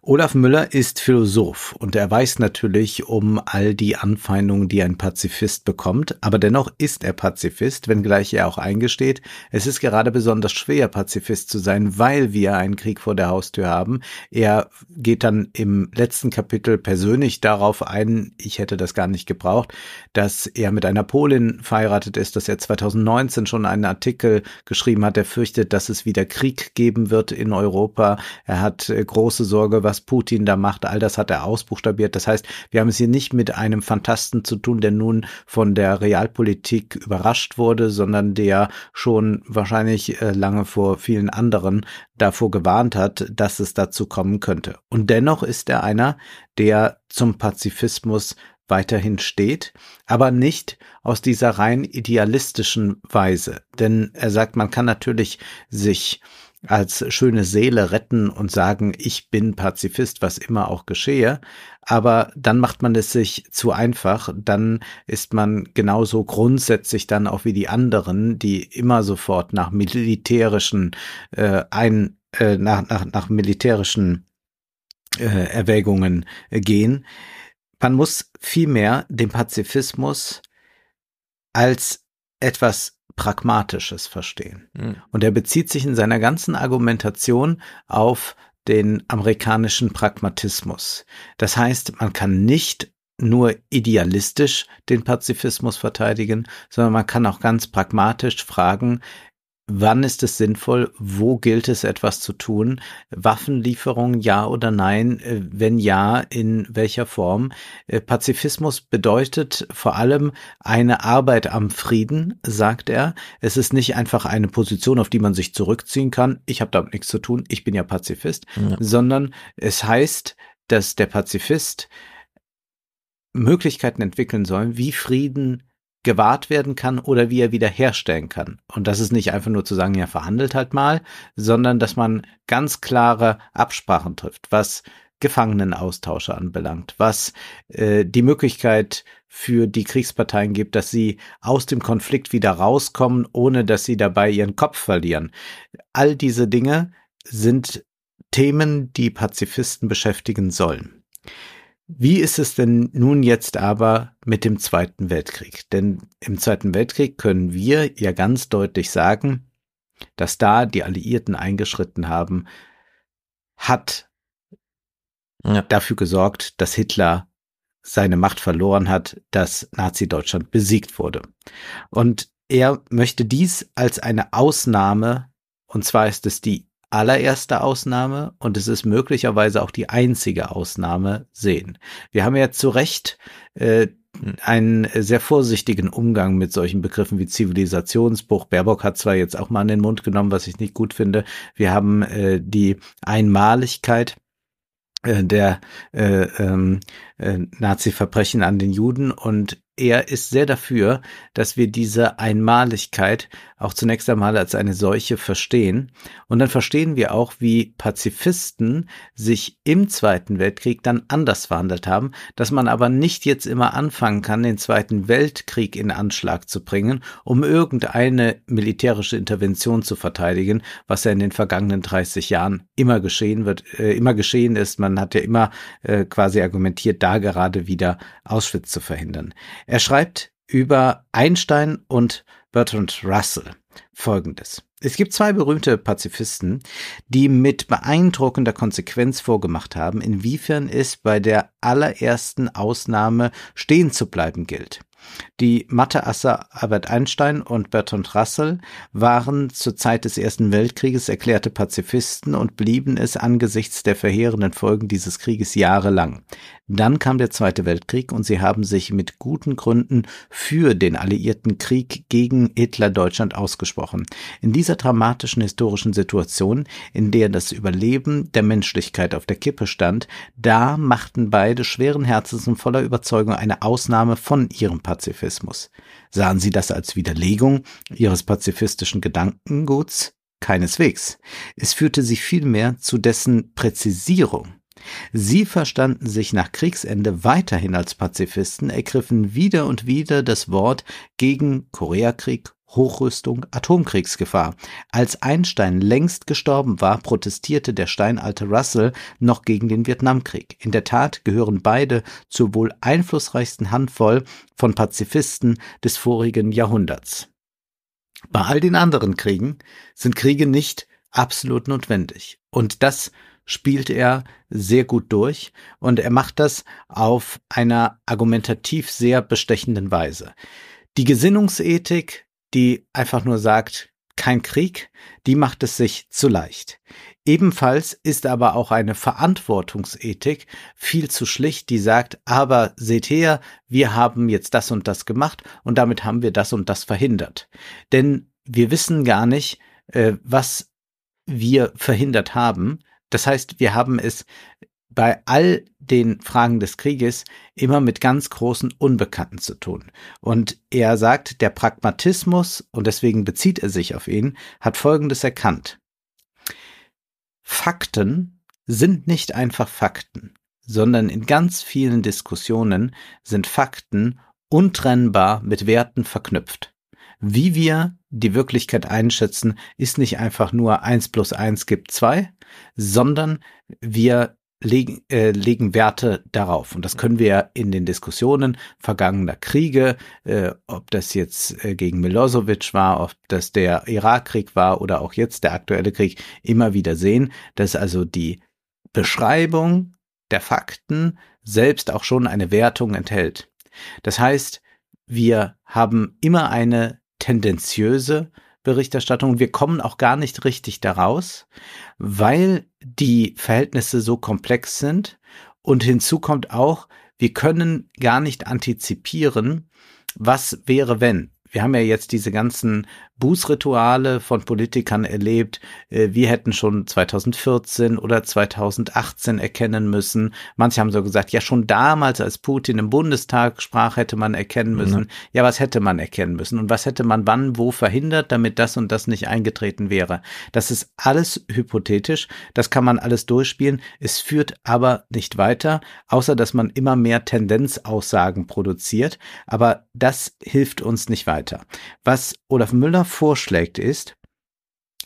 Olaf Müller ist Philosoph und er weiß natürlich um all die Anfeindungen, die ein Pazifist bekommt, aber dennoch ist er Pazifist, wenngleich er auch eingesteht, es ist gerade besonders schwer, Pazifist zu sein, weil wir einen Krieg vor der Haustür haben. Er geht dann im letzten Kapitel persönlich darauf ein, ich hätte das gar nicht gebraucht, dass er mit einer Polin verheiratet ist, dass er 2019 schon einen Artikel geschrieben hat, der fürchtet, dass es wieder Krieg geben wird in Europa. Er hat äh, große Sorge, was was Putin da macht, all das hat er ausbuchstabiert. Das heißt, wir haben es hier nicht mit einem Fantasten zu tun, der nun von der Realpolitik überrascht wurde, sondern der schon wahrscheinlich äh, lange vor vielen anderen davor gewarnt hat, dass es dazu kommen könnte. Und dennoch ist er einer, der zum Pazifismus weiterhin steht, aber nicht aus dieser rein idealistischen Weise. Denn er sagt, man kann natürlich sich als schöne Seele retten und sagen, ich bin Pazifist, was immer auch geschehe. Aber dann macht man es sich zu einfach. Dann ist man genauso grundsätzlich dann auch wie die anderen, die immer sofort nach militärischen äh, ein äh, nach, nach, nach militärischen äh, Erwägungen äh, gehen. Man muss vielmehr den Pazifismus als etwas Pragmatisches verstehen. Mhm. Und er bezieht sich in seiner ganzen Argumentation auf den amerikanischen Pragmatismus. Das heißt, man kann nicht nur idealistisch den Pazifismus verteidigen, sondern man kann auch ganz pragmatisch fragen, Wann ist es sinnvoll? Wo gilt es etwas zu tun? Waffenlieferung, ja oder nein? Äh, wenn ja, in welcher Form? Äh, Pazifismus bedeutet vor allem eine Arbeit am Frieden, sagt er. Es ist nicht einfach eine Position, auf die man sich zurückziehen kann. Ich habe damit nichts zu tun. Ich bin ja Pazifist, ja. sondern es heißt, dass der Pazifist Möglichkeiten entwickeln soll, wie Frieden gewahrt werden kann oder wie er wiederherstellen kann. Und das ist nicht einfach nur zu sagen, ja, verhandelt halt mal, sondern dass man ganz klare Absprachen trifft, was Gefangenenaustausche anbelangt, was äh, die Möglichkeit für die Kriegsparteien gibt, dass sie aus dem Konflikt wieder rauskommen, ohne dass sie dabei ihren Kopf verlieren. All diese Dinge sind Themen, die Pazifisten beschäftigen sollen. Wie ist es denn nun jetzt aber mit dem Zweiten Weltkrieg? Denn im Zweiten Weltkrieg können wir ja ganz deutlich sagen, dass da die Alliierten eingeschritten haben, hat ja. dafür gesorgt, dass Hitler seine Macht verloren hat, dass Nazi-Deutschland besiegt wurde. Und er möchte dies als eine Ausnahme, und zwar ist es die allererste Ausnahme und es ist möglicherweise auch die einzige Ausnahme sehen. Wir haben ja zu Recht äh, einen sehr vorsichtigen Umgang mit solchen Begriffen wie Zivilisationsbruch. Baerbock hat zwar jetzt auch mal in den Mund genommen, was ich nicht gut finde. Wir haben äh, die Einmaligkeit äh, der äh, ähm, äh, Nazi-Verbrechen an den Juden und er ist sehr dafür, dass wir diese Einmaligkeit auch zunächst einmal als eine solche verstehen. Und dann verstehen wir auch, wie Pazifisten sich im Zweiten Weltkrieg dann anders verhandelt haben, dass man aber nicht jetzt immer anfangen kann, den Zweiten Weltkrieg in Anschlag zu bringen, um irgendeine militärische Intervention zu verteidigen, was ja in den vergangenen 30 Jahren immer geschehen wird, äh, immer geschehen ist. Man hat ja immer äh, quasi argumentiert, da gerade wieder Auschwitz zu verhindern. Er schreibt über Einstein und Bertrand Russell Folgendes. Es gibt zwei berühmte Pazifisten, die mit beeindruckender Konsequenz vorgemacht haben, inwiefern es bei der allerersten Ausnahme stehen zu bleiben gilt. Die Matheasser Albert Einstein und Bertrand Russell waren zur Zeit des Ersten Weltkrieges erklärte Pazifisten und blieben es angesichts der verheerenden Folgen dieses Krieges jahrelang. Dann kam der Zweite Weltkrieg und sie haben sich mit guten Gründen für den alliierten Krieg gegen Hitler-Deutschland ausgesprochen. In dieser dramatischen historischen Situation, in der das Überleben der Menschlichkeit auf der Kippe stand, da machten beide schweren Herzens und voller Überzeugung eine Ausnahme von ihrem Pazifismus. Sahen sie das als Widerlegung ihres pazifistischen Gedankenguts? Keineswegs. Es führte sie vielmehr zu dessen Präzisierung. Sie verstanden sich nach Kriegsende weiterhin als Pazifisten, ergriffen wieder und wieder das Wort gegen Koreakrieg, Hochrüstung, Atomkriegsgefahr. Als Einstein längst gestorben war, protestierte der steinalte Russell noch gegen den Vietnamkrieg. In der Tat gehören beide zur wohl einflussreichsten Handvoll von Pazifisten des vorigen Jahrhunderts. Bei all den anderen Kriegen sind Kriege nicht absolut notwendig. Und das spielt er sehr gut durch und er macht das auf einer argumentativ sehr bestechenden Weise. Die Gesinnungsethik, die einfach nur sagt, kein Krieg, die macht es sich zu leicht. Ebenfalls ist aber auch eine Verantwortungsethik viel zu schlicht, die sagt, aber seht her, wir haben jetzt das und das gemacht und damit haben wir das und das verhindert. Denn wir wissen gar nicht, äh, was wir verhindert haben, das heißt, wir haben es bei all den Fragen des Krieges immer mit ganz großen Unbekannten zu tun. Und er sagt, der Pragmatismus, und deswegen bezieht er sich auf ihn, hat Folgendes erkannt. Fakten sind nicht einfach Fakten, sondern in ganz vielen Diskussionen sind Fakten untrennbar mit Werten verknüpft. Wie wir die Wirklichkeit einschätzen, ist nicht einfach nur eins plus eins gibt zwei, sondern wir legen, äh, legen Werte darauf. Und das können wir in den Diskussionen vergangener Kriege, äh, ob das jetzt äh, gegen Milosevic war, ob das der Irakkrieg war oder auch jetzt der aktuelle Krieg, immer wieder sehen, dass also die Beschreibung der Fakten selbst auch schon eine Wertung enthält. Das heißt, wir haben immer eine tendenziöse Berichterstattung. Wir kommen auch gar nicht richtig daraus, weil die Verhältnisse so komplex sind. Und hinzu kommt auch, wir können gar nicht antizipieren, was wäre, wenn. Wir haben ja jetzt diese ganzen Bußrituale von Politikern erlebt. Äh, wir hätten schon 2014 oder 2018 erkennen müssen. Manche haben so gesagt, ja schon damals, als Putin im Bundestag sprach, hätte man erkennen müssen. Mhm. Ja, was hätte man erkennen müssen? Und was hätte man wann, wo verhindert, damit das und das nicht eingetreten wäre? Das ist alles hypothetisch. Das kann man alles durchspielen. Es führt aber nicht weiter, außer dass man immer mehr Tendenzaussagen produziert. Aber das hilft uns nicht weiter. Was Olaf Müller vorschlägt, ist,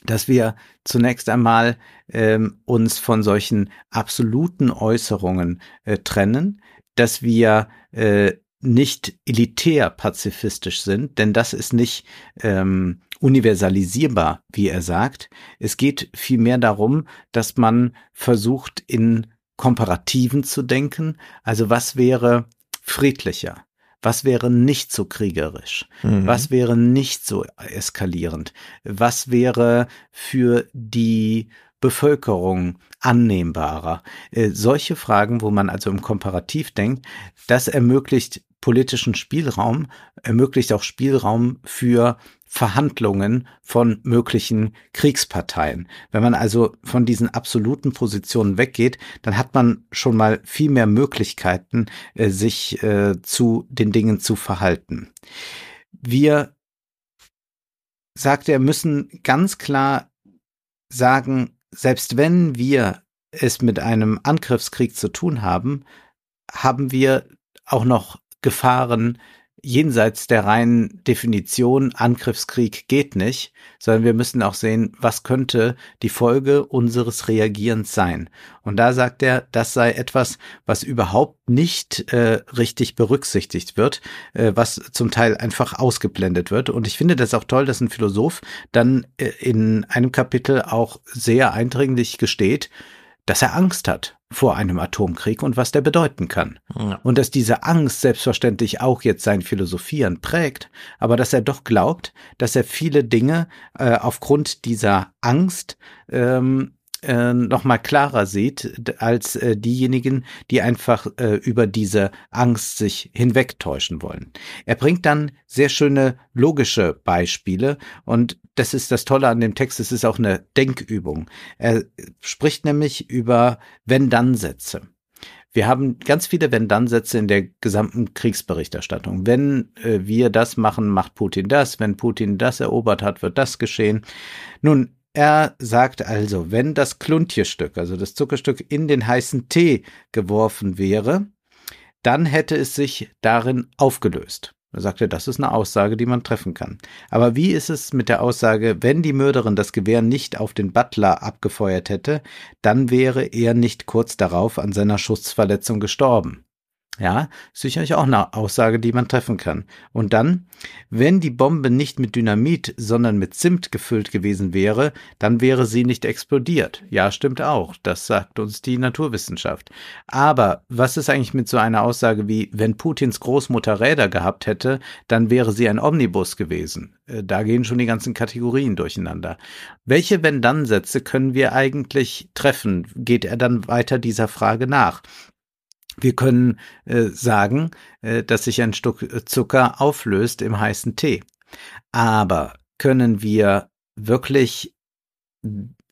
dass wir zunächst einmal ähm, uns von solchen absoluten Äußerungen äh, trennen, dass wir äh, nicht elitär pazifistisch sind, denn das ist nicht ähm, universalisierbar, wie er sagt. Es geht vielmehr darum, dass man versucht, in Komparativen zu denken. Also was wäre friedlicher? Was wäre nicht so kriegerisch? Mhm. Was wäre nicht so eskalierend? Was wäre für die Bevölkerung annehmbarer? Äh, solche Fragen, wo man also im Komparativ denkt, das ermöglicht politischen Spielraum, ermöglicht auch Spielraum für Verhandlungen von möglichen Kriegsparteien. Wenn man also von diesen absoluten Positionen weggeht, dann hat man schon mal viel mehr Möglichkeiten, äh, sich äh, zu den Dingen zu verhalten. Wir, sagt er, müssen ganz klar sagen, selbst wenn wir es mit einem Angriffskrieg zu tun haben, haben wir auch noch Gefahren jenseits der reinen Definition Angriffskrieg geht nicht, sondern wir müssen auch sehen, was könnte die Folge unseres Reagierens sein. Und da sagt er, das sei etwas, was überhaupt nicht äh, richtig berücksichtigt wird, äh, was zum Teil einfach ausgeblendet wird. Und ich finde das auch toll, dass ein Philosoph dann äh, in einem Kapitel auch sehr eindringlich gesteht, dass er Angst hat vor einem Atomkrieg und was der bedeuten kann. Ja. Und dass diese Angst selbstverständlich auch jetzt sein Philosophieren prägt, aber dass er doch glaubt, dass er viele Dinge äh, aufgrund dieser Angst ähm, äh, noch mal klarer sieht als äh, diejenigen, die einfach äh, über diese Angst sich hinwegtäuschen wollen. Er bringt dann sehr schöne logische Beispiele und das ist das Tolle an dem Text, es ist auch eine Denkübung. Er spricht nämlich über Wenn-Dann-Sätze. Wir haben ganz viele Wenn-Dann-Sätze in der gesamten Kriegsberichterstattung. Wenn äh, wir das machen, macht Putin das. Wenn Putin das erobert hat, wird das geschehen. Nun, er sagt also, wenn das Kluntierstück, also das Zuckerstück, in den heißen Tee geworfen wäre, dann hätte es sich darin aufgelöst. Er sagte, das ist eine Aussage, die man treffen kann. Aber wie ist es mit der Aussage, wenn die Mörderin das Gewehr nicht auf den Butler abgefeuert hätte, dann wäre er nicht kurz darauf an seiner Schussverletzung gestorben? Ja, sicherlich auch eine Aussage, die man treffen kann. Und dann, wenn die Bombe nicht mit Dynamit, sondern mit Zimt gefüllt gewesen wäre, dann wäre sie nicht explodiert. Ja, stimmt auch. Das sagt uns die Naturwissenschaft. Aber was ist eigentlich mit so einer Aussage wie, wenn Putins Großmutter Räder gehabt hätte, dann wäre sie ein Omnibus gewesen? Äh, da gehen schon die ganzen Kategorien durcheinander. Welche Wenn-Dann-Sätze können wir eigentlich treffen? Geht er dann weiter dieser Frage nach? Wir können äh, sagen, äh, dass sich ein Stück Zucker auflöst im heißen Tee. Aber können wir wirklich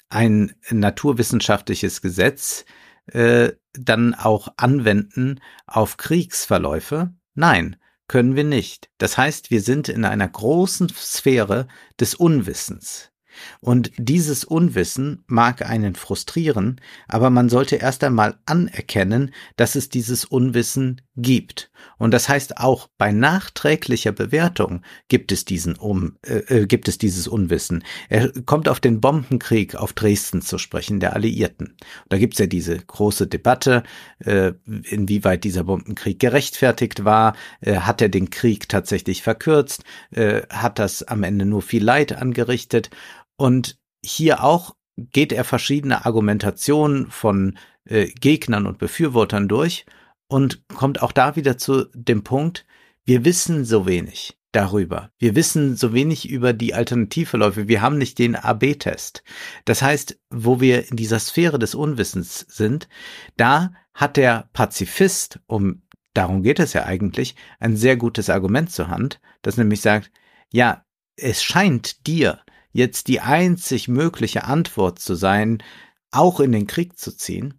ein naturwissenschaftliches Gesetz äh, dann auch anwenden auf Kriegsverläufe? Nein, können wir nicht. Das heißt, wir sind in einer großen Sphäre des Unwissens. Und dieses Unwissen mag einen frustrieren, aber man sollte erst einmal anerkennen, dass es dieses Unwissen gibt. Und das heißt auch bei nachträglicher Bewertung gibt es diesen um, äh, äh, gibt es dieses Unwissen. Er kommt auf den Bombenkrieg auf Dresden zu sprechen, der Alliierten. Da gibt's ja diese große Debatte, äh, inwieweit dieser Bombenkrieg gerechtfertigt war. Äh, hat er den Krieg tatsächlich verkürzt? Äh, hat das am Ende nur viel Leid angerichtet? Und hier auch geht er verschiedene Argumentationen von äh, Gegnern und Befürwortern durch und kommt auch da wieder zu dem Punkt, wir wissen so wenig darüber. Wir wissen so wenig über die Alternativverläufe. Wir haben nicht den AB-Test. Das heißt, wo wir in dieser Sphäre des Unwissens sind, da hat der Pazifist, um darum geht es ja eigentlich, ein sehr gutes Argument zur Hand, das nämlich sagt, ja, es scheint dir, jetzt die einzig mögliche Antwort zu sein, auch in den Krieg zu ziehen,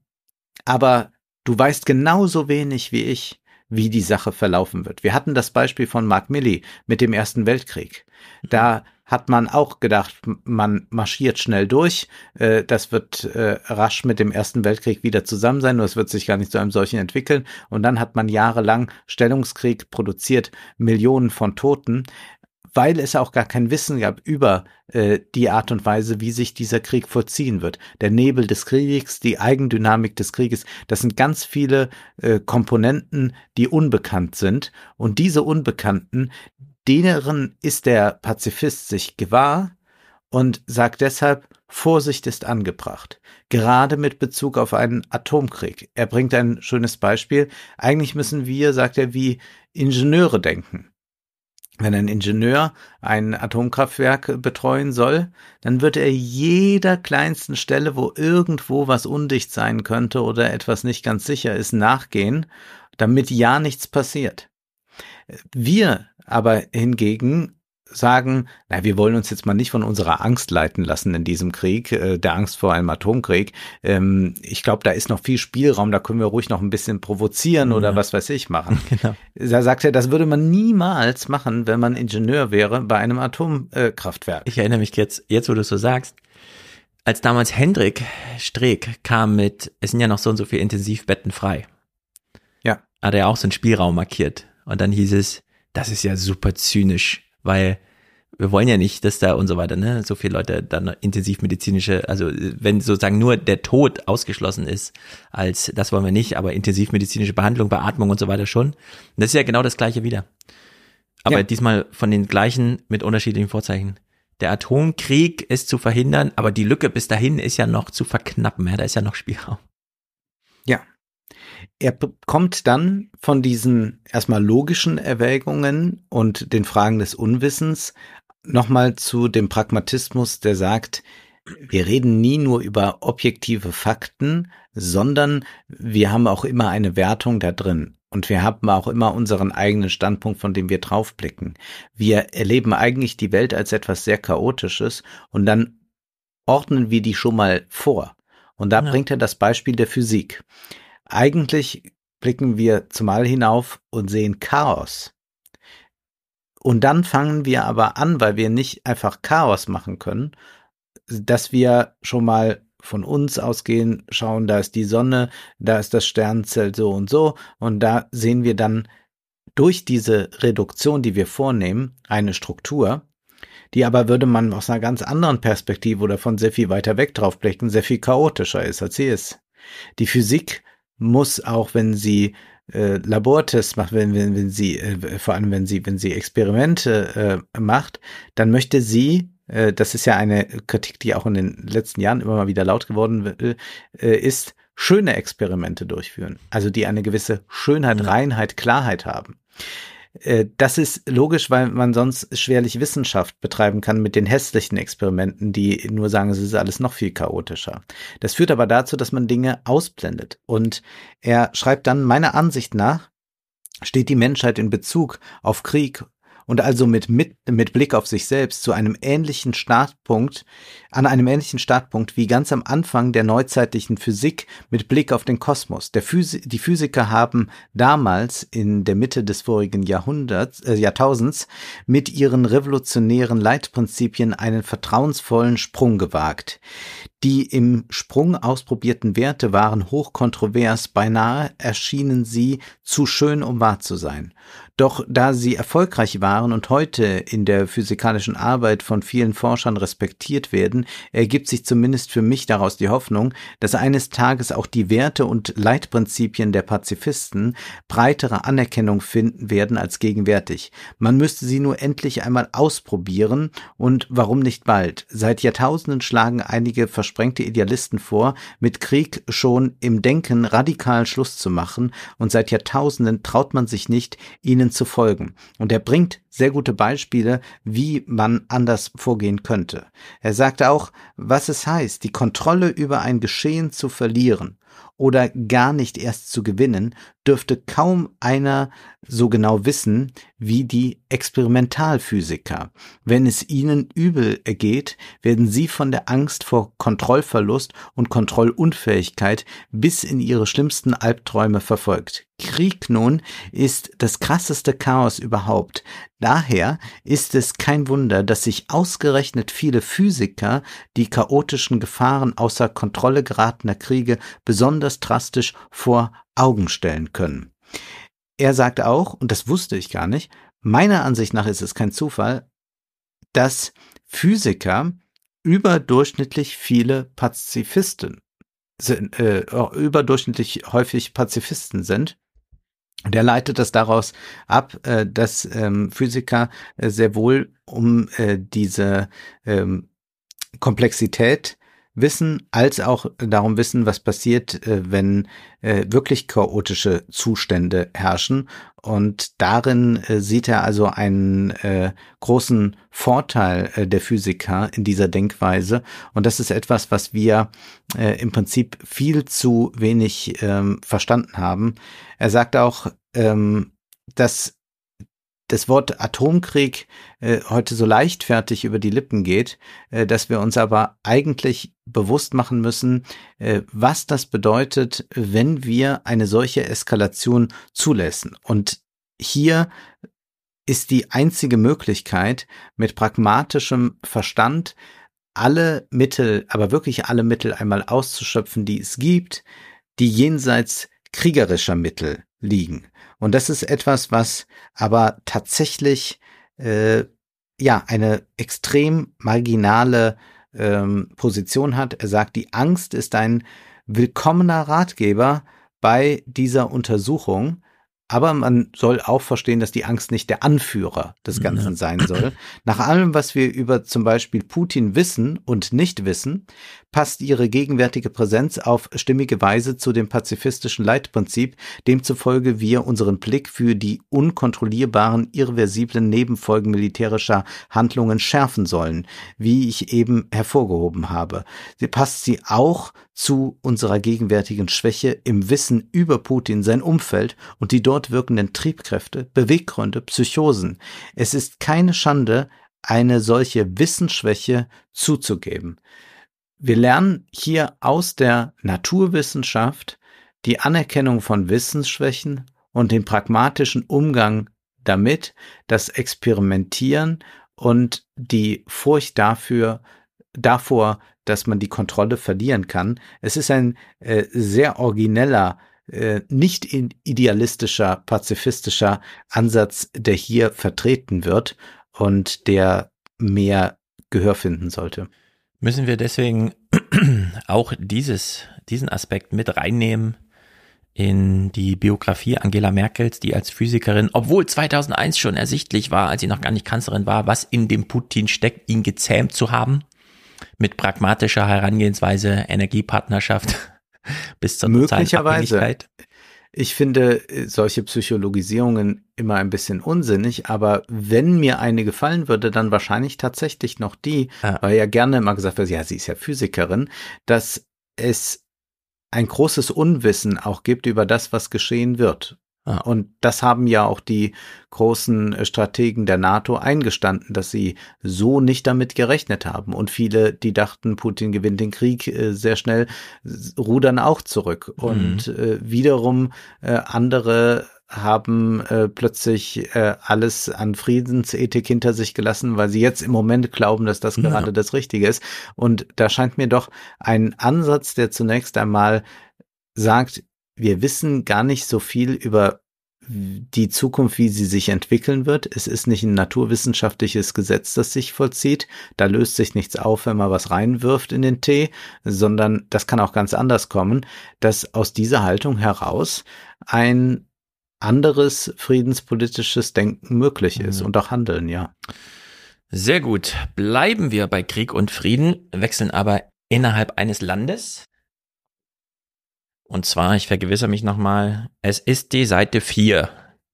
aber du weißt genauso wenig wie ich, wie die Sache verlaufen wird. Wir hatten das Beispiel von Mark Milley mit dem Ersten Weltkrieg. Da hat man auch gedacht, man marschiert schnell durch, äh, das wird äh, rasch mit dem Ersten Weltkrieg wieder zusammen sein, nur es wird sich gar nicht zu einem solchen entwickeln. Und dann hat man jahrelang Stellungskrieg produziert, Millionen von Toten weil es auch gar kein Wissen gab über äh, die Art und Weise, wie sich dieser Krieg vollziehen wird. Der Nebel des Kriegs, die Eigendynamik des Krieges, das sind ganz viele äh, Komponenten, die unbekannt sind. Und diese Unbekannten, deren ist der Pazifist sich gewahr und sagt deshalb, Vorsicht ist angebracht. Gerade mit Bezug auf einen Atomkrieg. Er bringt ein schönes Beispiel. Eigentlich müssen wir, sagt er, wie Ingenieure denken. Wenn ein Ingenieur ein Atomkraftwerk betreuen soll, dann wird er jeder kleinsten Stelle, wo irgendwo was undicht sein könnte oder etwas nicht ganz sicher ist, nachgehen, damit ja nichts passiert. Wir aber hingegen sagen, na, wir wollen uns jetzt mal nicht von unserer Angst leiten lassen in diesem Krieg, äh, der Angst vor einem Atomkrieg. Ähm, ich glaube, da ist noch viel Spielraum, da können wir ruhig noch ein bisschen provozieren ja. oder was weiß ich machen. <laughs> Genau. Da sagt er, das würde man niemals machen, wenn man Ingenieur wäre bei einem Atomkraftwerk. ich erinnere mich jetzt, jetzt wo du es so sagst, als damals Hendrik Streeck kam mit, es sind ja noch so und so viele Intensivbetten frei. Ja. Hat er auch so einen Spielraum markiert. Und dann hieß es, das ist ja super zynisch weil wir wollen ja nicht, dass da und so weiter, ne, so viele Leute dann intensivmedizinische, also wenn sozusagen nur der Tod ausgeschlossen ist, als das wollen wir nicht, aber intensivmedizinische Behandlung, Beatmung und so weiter schon. Und das ist ja genau das gleiche wieder. Aber ja. diesmal von den gleichen mit unterschiedlichen Vorzeichen. Der Atomkrieg ist zu verhindern, aber die Lücke bis dahin ist ja noch zu verknappen, ja, da ist ja noch Spielraum. Ja, er kommt dann von diesen erstmal logischen Erwägungen und den Fragen des Unwissens nochmal zu dem Pragmatismus, der sagt, wir reden nie nur über objektive Fakten, sondern wir haben auch immer eine Wertung da drin. Und wir haben auch immer unseren eigenen Standpunkt, von dem wir draufblicken. Wir erleben eigentlich die Welt als etwas sehr Chaotisches und dann ordnen wir die schon mal vor. Und da ja. bringt er das Beispiel der Physik. Eigentlich blicken wir zumal hinauf und sehen Chaos. Und dann fangen wir aber an, weil wir nicht einfach Chaos machen können, dass wir schon mal von uns ausgehen, schauen, da ist die Sonne, da ist das Sternzelt so und so, und da sehen wir dann durch diese Reduktion, die wir vornehmen, eine Struktur, die aber würde man aus einer ganz anderen Perspektive oder von sehr viel weiter weg drauf blicken, sehr viel chaotischer ist, als sie ist. Die Physik muss auch, wenn sie äh, Labortests macht, wenn, wenn, wenn sie, äh, vor allem wenn sie, wenn sie Experimente äh, macht, dann möchte sie, äh, das ist ja eine Kritik, die auch in den letzten Jahren immer mal wieder laut geworden äh, ist, schöne Experimente durchführen. Also die eine gewisse Schönheit. Reinheit, Klarheit haben. Äh, das ist logisch, weil man sonst schwerlich Wissenschaft betreiben kann mit den hässlichen Experimenten, die nur sagen, es ist alles noch viel chaotischer. Das führt aber dazu, dass man Dinge ausblendet. Und er schreibt dann, meiner Ansicht nach, steht die Menschheit in Bezug auf Krieg und also mit, mit, mit Blick auf sich selbst zu einem ähnlichen Startpunkt, an einem ähnlichen Startpunkt wie ganz am Anfang der neuzeitlichen Physik mit Blick auf den Kosmos. Der Physi die Physiker haben damals in der Mitte des vorigen Jahrhunderts, äh, Jahrtausends mit ihren revolutionären Leitprinzipien einen vertrauensvollen Sprung gewagt. Die im Sprung ausprobierten Werte waren hochkontrovers, beinahe erschienen sie zu schön, um wahr zu sein. Doch da sie erfolgreich waren und heute in der physikalischen Arbeit von vielen Forschern respektiert werden, ergibt sich zumindest für mich daraus die Hoffnung, dass eines Tages auch die Werte und Leitprinzipien der Pazifisten breitere Anerkennung finden werden als gegenwärtig. Man müsste sie nur endlich einmal ausprobieren und warum nicht bald? Seit Jahrtausenden schlagen einige versprengte Idealisten vor, mit Krieg schon im Denken radikal Schluss zu machen, und seit Jahrtausenden traut man sich nicht, ihnen zu folgen. Und er bringt sehr gute Beispiele, wie man anders vorgehen könnte. Er sagte auch, was es heißt, die Kontrolle über ein Geschehen zu verlieren oder gar nicht erst zu gewinnen, dürfte kaum einer so genau wissen wie die Experimentalphysiker. Wenn es ihnen übel ergeht, werden sie von der Angst vor Kontrollverlust und Kontrollunfähigkeit bis in ihre schlimmsten Albträume verfolgt. Krieg nun ist das krasseste Chaos überhaupt. Daher ist es kein Wunder, dass sich ausgerechnet viele Physiker die chaotischen Gefahren außer Kontrolle geratener Kriege besonders drastisch vor Augen stellen können. Er sagt auch, und das wusste ich gar nicht, meiner Ansicht nach ist es kein Zufall, dass Physiker überdurchschnittlich viele Pazifisten sind, äh, überdurchschnittlich häufig Pazifisten sind. Der leitet das daraus ab, äh, dass ähm, Physiker äh, sehr wohl um äh, diese ähm, Komplexität wissen, als auch darum wissen, was passiert, äh, wenn äh, wirklich chaotische Zustände herrschen. Und darin äh, sieht er also einen großen Vorteil der Physiker in dieser Denkweise. Und das ist etwas, was wir im Prinzip viel zu wenig ähm, verstanden haben. Er sagt auch, ähm, dass das Wort Atomkrieg äh, heute so leichtfertig über die Lippen geht, äh, dass wir uns aber eigentlich bewusst machen müssen, äh, was das bedeutet, wenn wir eine solche Eskalation zulassen. Und hier ist die einzige Möglichkeit, mit pragmatischem Verstand alle Mittel, aber wirklich alle Mittel einmal auszuschöpfen, die es gibt, die jenseits kriegerischer Mittel liegen. Und das ist etwas, was aber tatsächlich äh, ja eine extrem marginale ähm, Position hat. Er sagt, die Angst ist ein willkommener Ratgeber bei dieser Untersuchung, aber man soll auch verstehen, dass die Angst nicht der Anführer des Ganzen ja. sein soll. Nach allem, was wir über zum Beispiel Putin wissen und nicht wissen, passt ihre gegenwärtige Präsenz auf stimmige Weise zu dem pazifistischen Leitprinzip, demzufolge wir unseren Blick für die unkontrollierbaren, irreversiblen Nebenfolgen militärischer Handlungen schärfen sollen, wie ich eben hervorgehoben habe. Sie passt sie auch zu unserer gegenwärtigen Schwäche im Wissen über Putin, sein Umfeld und die dort wirkenden Triebkräfte, Beweggründe, Psychosen. Es ist keine Schande, eine solche Wissensschwäche zuzugeben. Wir lernen hier aus der Naturwissenschaft die Anerkennung von Wissensschwächen und den pragmatischen Umgang damit, das Experimentieren und die Furcht dafür, davor, dass man die Kontrolle verlieren kann. Es ist ein äh, sehr origineller, äh, nicht idealistischer, pazifistischer Ansatz, der hier vertreten wird und der mehr Gehör finden sollte. Müssen wir deswegen <clears throat> auch dieses, diesen Aspekt mit reinnehmen in die Biografie Angela Merkels, die als Physikerin, obwohl 2001 schon ersichtlich war, als sie noch gar nicht Kanzlerin war, was in dem Putin steckt, ihn gezähmt zu haben, mit pragmatischer Herangehensweise, Energiepartnerschaft <laughs> bis zur Möglicherweise. Ich finde äh, solche Psychologisierungen immer ein bisschen unsinnig, aber wenn mir eine gefallen würde, dann wahrscheinlich tatsächlich noch die, ja. weil ja gerne immer gesagt wird, ja, sie ist ja Physikerin, dass es ein großes Unwissen auch gibt über das, was geschehen wird. Und das haben ja auch die großen äh, Strategen der NATO eingestanden, dass sie so nicht damit gerechnet haben. Und viele, die dachten, Putin gewinnt den Krieg äh, sehr schnell, rudern auch zurück. Mhm. Und äh, wiederum andere haben äh, plötzlich äh, alles an Friedensethik hinter sich gelassen, weil sie jetzt im Moment glauben, dass das ja. gerade das Richtige ist. Und da scheint mir doch ein Ansatz, der zunächst einmal sagt, wir wissen gar nicht so viel über die Zukunft, wie sie sich entwickeln wird. Es ist nicht ein naturwissenschaftliches Gesetz, das sich vollzieht. Da löst sich nichts auf, wenn man was reinwirft in den Tee, sondern das kann auch ganz anders kommen, dass aus dieser Haltung heraus ein anderes friedenspolitisches Denken möglich ist mhm. und auch Handeln, ja. Sehr gut. Bleiben wir bei Krieg und Frieden, wechseln aber innerhalb eines Landes. Und zwar, ich vergewissere mich nochmal, es ist die Seite 4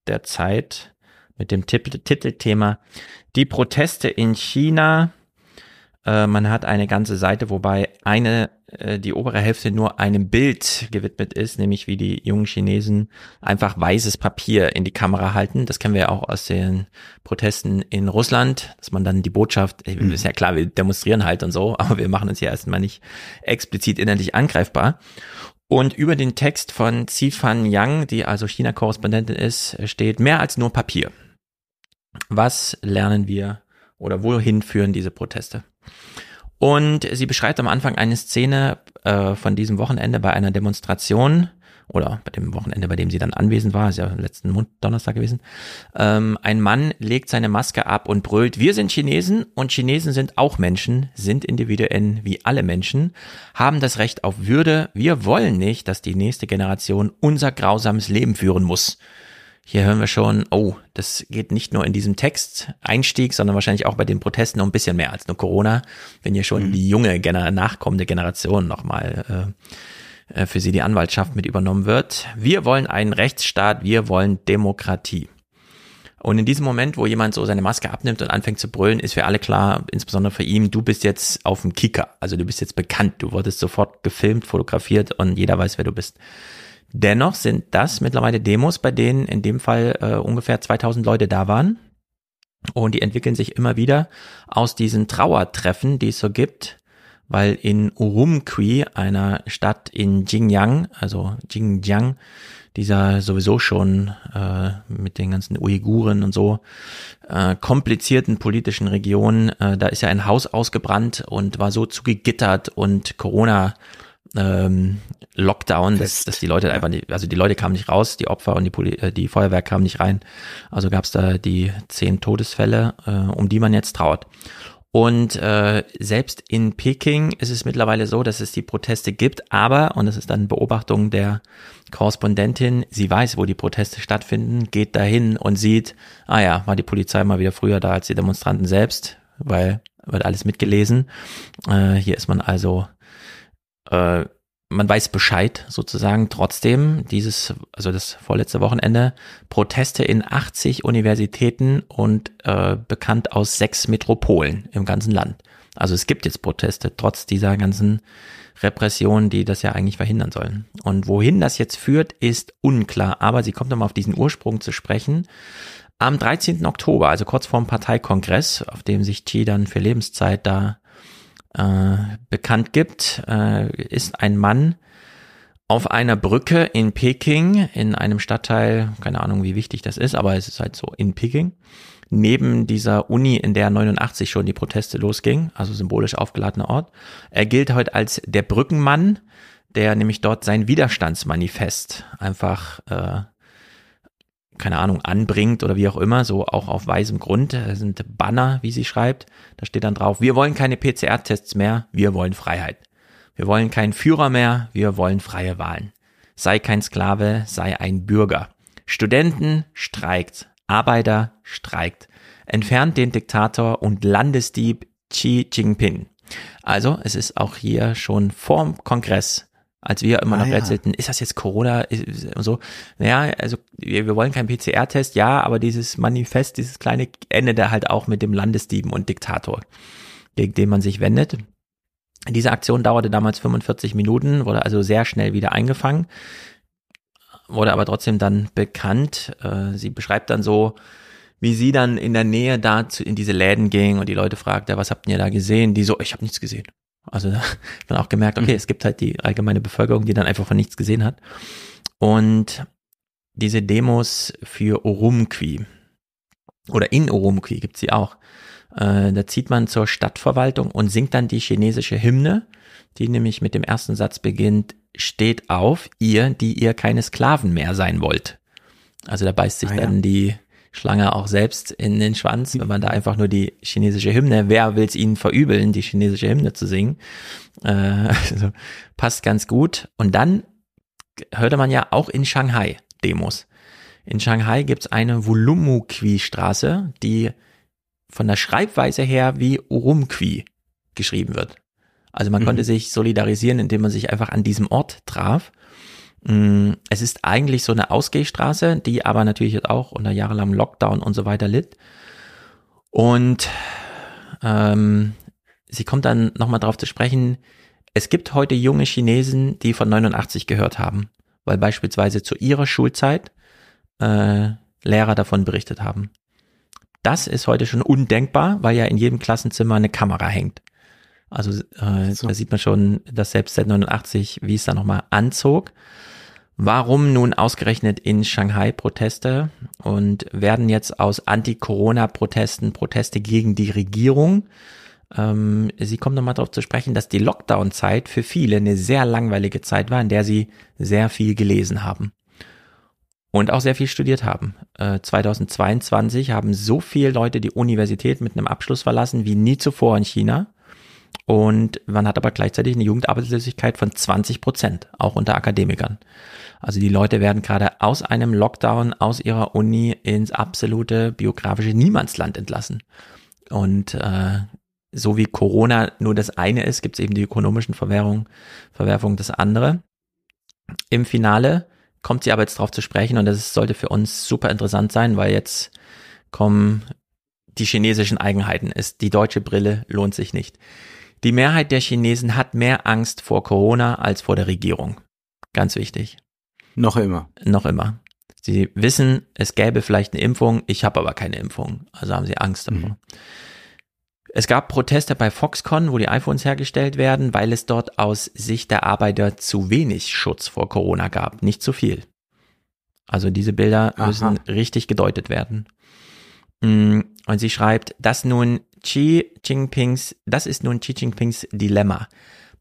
der Zeit mit dem Titelthema Die Proteste in China. Äh, man hat eine ganze Seite, wobei eine, äh, die obere Hälfte nur einem Bild gewidmet ist, nämlich wie die jungen Chinesen einfach weißes Papier in die Kamera halten. Das kennen wir ja auch aus den Protesten in Russland, dass man dann die Botschaft, mhm. ist ja klar, wir demonstrieren halt und so, <laughs> aber wir machen uns ja erstmal nicht explizit innerlich angreifbar. Und über den Text von Fan Yang, die also China-Korrespondentin ist, steht mehr als nur Papier. Was lernen wir oder wohin führen diese Proteste? Und sie beschreibt am Anfang eine Szene äh, von diesem Wochenende bei einer Demonstration oder bei dem Wochenende, bei dem sie dann anwesend war, ist ja letzten Donnerstag gewesen. Ähm, ein Mann legt seine Maske ab und brüllt, wir sind Chinesen und Chinesen sind auch Menschen, sind Individuen wie alle Menschen, haben das Recht auf Würde. Wir wollen nicht, dass die nächste Generation unser grausames Leben führen muss. hier hören wir schon, oh, das geht nicht nur in diesem Text-Einstieg, sondern wahrscheinlich auch bei den Protesten noch ein bisschen mehr als nur Corona, wenn hier schon mhm. die junge, nachkommende Generation nochmal äh, für sie die Anwaltschaft mit übernommen wird. Wir wollen einen Rechtsstaat, wir wollen Demokratie. Und in diesem Moment, wo jemand so seine Maske abnimmt und anfängt zu brüllen, ist für alle klar, insbesondere für ihn, du bist jetzt auf dem Kicker. Also du bist jetzt bekannt. Du wurdest sofort gefilmt, fotografiert und jeder weiß, wer du bist. Dennoch sind das mittlerweile Demos, bei denen in dem Fall äh, ungefähr 2000 Leute da waren. Und die entwickeln sich immer wieder aus diesen Trauertreffen, die es so gibt, weil in Urumqi, einer Stadt in Xinjiang, also Xinjiang, dieser sowieso schon äh, mit den ganzen Uiguren und so äh, komplizierten politischen Region, äh, da ist ja ein Haus ausgebrannt und war so zugegittert und Corona ähm, Lockdown, dass, dass die Leute einfach nicht, also die Leute kamen nicht raus, die Opfer und die, Poli äh, die Feuerwehr kamen nicht rein. Also gab es da die zehn Todesfälle, äh, um die man jetzt trauert. Und äh, selbst in Peking ist es mittlerweile so, dass es die Proteste gibt, aber, und das ist dann Beobachtung der Korrespondentin, sie weiß, wo die Proteste stattfinden, geht dahin und sieht, ah ja, war die Polizei mal wieder früher da als die Demonstranten selbst, weil wird alles mitgelesen. Äh, hier ist man also äh, man weiß Bescheid sozusagen. Trotzdem, dieses, also das vorletzte Wochenende, Proteste in 80 Universitäten und äh, bekannt aus sechs Metropolen im ganzen Land. Also es gibt jetzt Proteste, trotz dieser ganzen Repression, die das ja eigentlich verhindern sollen. Und wohin das jetzt führt, ist unklar. Aber sie kommt nochmal auf diesen Ursprung zu sprechen. Am 13. Oktober, also kurz vor dem Parteikongress, auf dem sich Xi dann für Lebenszeit da äh, bekannt gibt, äh, ist ein Mann auf einer Brücke in Peking, in einem Stadtteil, keine Ahnung, wie wichtig das ist, aber es ist halt so in Peking, neben dieser Uni, in der 89 schon die Proteste losging, also symbolisch aufgeladener Ort. Er gilt heute als der Brückenmann, der nämlich dort sein Widerstandsmanifest einfach äh, keine Ahnung, anbringt oder wie auch immer, so auch auf weißem Grund. Das sind Banner, wie sie schreibt. Da steht dann drauf, wir wollen keine PCR-Tests mehr, wir wollen Freiheit. Wir wollen keinen Führer mehr, wir wollen freie Wahlen. Sei kein Sklave, sei ein Bürger. Studenten streikt, Arbeiter streikt. Entfernt den Diktator und Landesdieb Xi Jinping. Also, es ist auch hier schon vorm Kongress als wir immer ah, noch ja. rätselten, ist das jetzt Corona und so. Naja, also wir, wir wollen keinen PCR-Test, ja, aber dieses Manifest, dieses kleine endet da halt auch mit dem Landesdieben und Diktator, gegen den man sich wendet. Diese Aktion dauerte damals 45 Minuten, wurde also sehr schnell wieder eingefangen, wurde aber trotzdem dann bekannt. Äh, sie beschreibt dann so, wie sie dann in der Nähe da in diese Läden ging und die Leute fragte, was habt ihr da gesehen? Die so, ich habe nichts gesehen. Also da <laughs> dann auch gemerkt, okay, mhm. es gibt halt die allgemeine Bevölkerung, die dann einfach von nichts gesehen hat. Und diese Demos für Urumqi oder in Urumqi gibt's sie auch. Äh, da zieht man zur Stadtverwaltung und singt dann die chinesische Hymne, die nämlich mit dem ersten Satz beginnt, steht auf, ihr, die ihr keine Sklaven mehr sein wollt. Also da beißt sich ah, dann ja. die Schlange auch selbst in den Schwanz, wenn man da einfach nur die chinesische Hymne, wer will es ihnen verübeln, die chinesische Hymne zu singen? Äh, <laughs> also passt ganz gut. Und dann hörte man ja auch in Shanghai Demos. In Shanghai gibt's eine Wulumuqui-Straße, die von der Schreibweise her wie Urumqi geschrieben wird. Also man mhm. konnte sich solidarisieren, indem man sich einfach an diesem Ort traf. Mm, es ist eigentlich so eine Ausgehstraße, die aber natürlich jetzt auch unter jahrelangem Lockdown und so weiter litt. Und ähm, sie kommt dann nochmal drauf zu sprechen, es gibt heute junge Chinesen, die von 89 gehört haben, weil beispielsweise zu ihrer Schulzeit äh, Lehrer davon berichtet haben. Das ist heute schon undenkbar, weil ja in jedem Klassenzimmer eine Kamera hängt. Also äh, so. da sieht man schon, dass selbst seit 89, wie es da nochmal anzog. Warum nun ausgerechnet in Shanghai Proteste und werden jetzt aus Anti-Corona-Protesten Proteste gegen die Regierung? Ähm, sie kommt nochmal darauf zu sprechen, dass die Lockdown-Zeit für viele eine sehr langweilige Zeit war, in der sie sehr viel gelesen haben und auch sehr viel studiert haben. Äh, 2022 haben so viele Leute die Universität mit einem Abschluss verlassen wie nie zuvor in China. Und man hat aber gleichzeitig eine Jugendarbeitslosigkeit von 20 Prozent, auch unter Akademikern. Also die Leute werden gerade aus einem Lockdown, aus ihrer Uni ins absolute biografische Niemandsland entlassen. Und äh, so wie Corona nur das eine ist, gibt es eben die ökonomischen Verwerfungen, Verwerfungen das andere. Im Finale kommt sie aber jetzt drauf zu sprechen und das sollte für uns super interessant sein, weil jetzt kommen die chinesischen Eigenheiten. Ist die deutsche Brille lohnt sich nicht. Die Mehrheit der Chinesen hat mehr Angst vor Corona als vor der Regierung. Ganz wichtig. Noch immer. Noch immer. Sie wissen, es gäbe vielleicht eine Impfung, ich habe aber keine Impfung, also haben sie Angst davor. Mhm. Es gab Proteste bei Foxconn, wo die iPhones hergestellt werden, weil es dort aus Sicht der Arbeiter zu wenig Schutz vor Corona gab, nicht zu viel. Also diese Bilder Aha. müssen richtig gedeutet werden. Mm, und sie schreibt, dass nun Xi Jinpings, das ist nun Xi Jinpings Dilemma.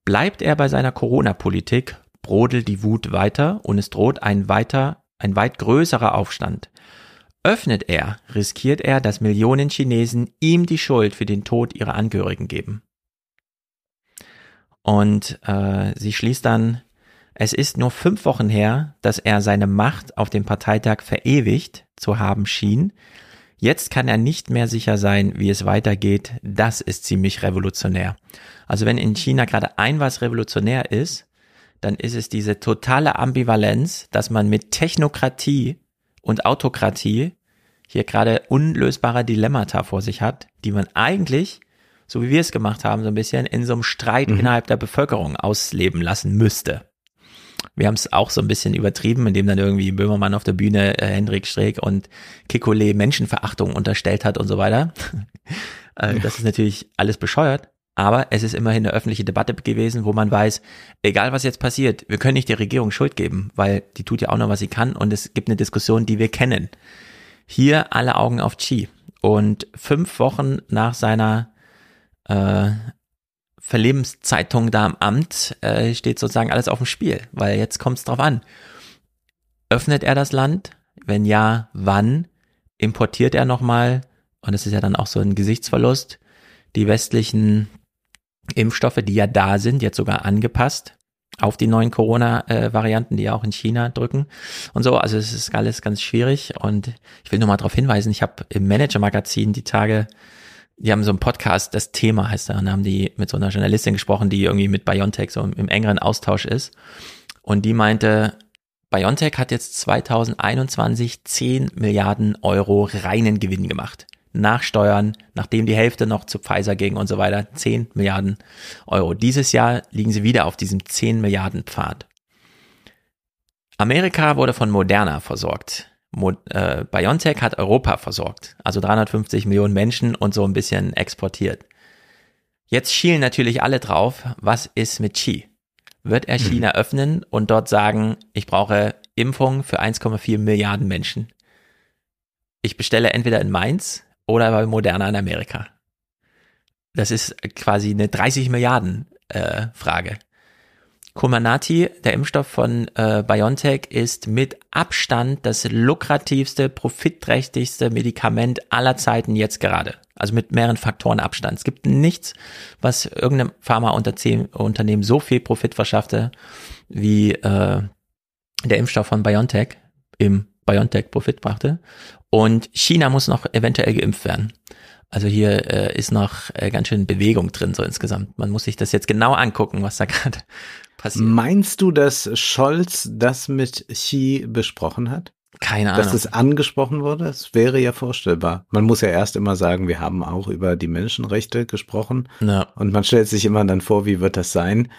Bleibt er bei seiner Corona-Politik, brodelt die Wut weiter und es droht ein weiter, ein weit größerer Aufstand. Öffnet er, riskiert er, dass Millionen Chinesen ihm die Schuld für den Tod ihrer Angehörigen geben. Und äh, sie schließt dann, es ist nur fünf Wochen her, dass er seine Macht auf dem Parteitag verewigt zu haben schien. Jetzt kann er nicht mehr sicher sein, wie es weitergeht. Das ist ziemlich revolutionär. Also wenn in China gerade ein was revolutionär ist, dann ist es diese totale Ambivalenz, dass man mit Technokratie und Autokratie hier gerade unlösbare Dilemmata vor sich hat, die man eigentlich, so wie wir es gemacht haben, so ein bisschen in so einem Streit mhm. innerhalb der Bevölkerung ausleben lassen müsste. Wir haben es auch so ein bisschen übertrieben, indem dann irgendwie Böhmermann auf der Bühne äh, Hendrik Streeck und Kikole Menschenverachtung unterstellt hat und so weiter. <laughs> äh, das ist natürlich alles bescheuert. Aber es ist immerhin eine öffentliche Debatte gewesen, wo man weiß, egal was jetzt passiert, wir können nicht der Regierung Schuld geben, weil die tut ja auch noch, was sie kann und es gibt eine Diskussion, die wir kennen. Hier alle Augen auf Chi. Und fünf Wochen nach seiner äh, Verlebenszeitung da am Amt äh, steht sozusagen alles auf dem Spiel, weil jetzt kommt es drauf an. Öffnet er das Land? Wenn ja, wann? Importiert er nochmal? Und es ist ja dann auch so ein Gesichtsverlust. Die westlichen Impfstoffe, die ja da sind, jetzt sogar angepasst auf die neuen Corona-Varianten, die ja auch in China drücken und so. Also es ist alles ganz schwierig und ich will nur mal darauf hinweisen, ich habe im Manager-Magazin die Tage, die haben so einen Podcast, das Thema heißt da, und da haben die mit so einer Journalistin gesprochen, die irgendwie mit BioNTech so im engeren Austausch ist und die meinte, BioNTech hat jetzt 2021 10 Milliarden Euro reinen Gewinn gemacht nachsteuern, nachdem die Hälfte noch zu Pfizer ging und so weiter, 10 Milliarden Euro. Dieses Jahr liegen sie wieder auf diesem 10 Milliarden Pfad. Amerika wurde von Moderna versorgt. Mo äh, BioNTech hat Europa versorgt, also 350 Millionen Menschen und so ein bisschen exportiert. Jetzt schielen natürlich alle drauf, was ist mit Xi? Wird er China mhm. öffnen und dort sagen, ich brauche Impfung für 1,4 Milliarden Menschen? Ich bestelle entweder in Mainz oder bei Moderna in Amerika? Das ist quasi eine 30 Milliarden äh, Frage. Comirnaty, der Impfstoff von äh, BioNTech, ist mit Abstand das lukrativste, profitträchtigste Medikament aller Zeiten jetzt gerade. Also mit mehreren Faktoren Abstand. Es gibt nichts, was irgendeinem Pharmaunternehmen so viel Profit verschaffte wie äh, der Impfstoff von BioNTech im BioNTech Profit brachte. Und China muss noch eventuell geimpft werden. Also hier äh, ist noch äh, ganz schön Bewegung drin, so insgesamt. Man muss sich das jetzt genau angucken, was da <laughs> gerade passiert. Meinst du, dass Scholz das mit Xi besprochen hat? Keine Ahnung. Dass es angesprochen wurde? Es wäre ja vorstellbar. Man muss ja erst immer sagen, wir haben auch über die Menschenrechte gesprochen. Ja. Und man stellt sich immer dann vor, wie wird das sein?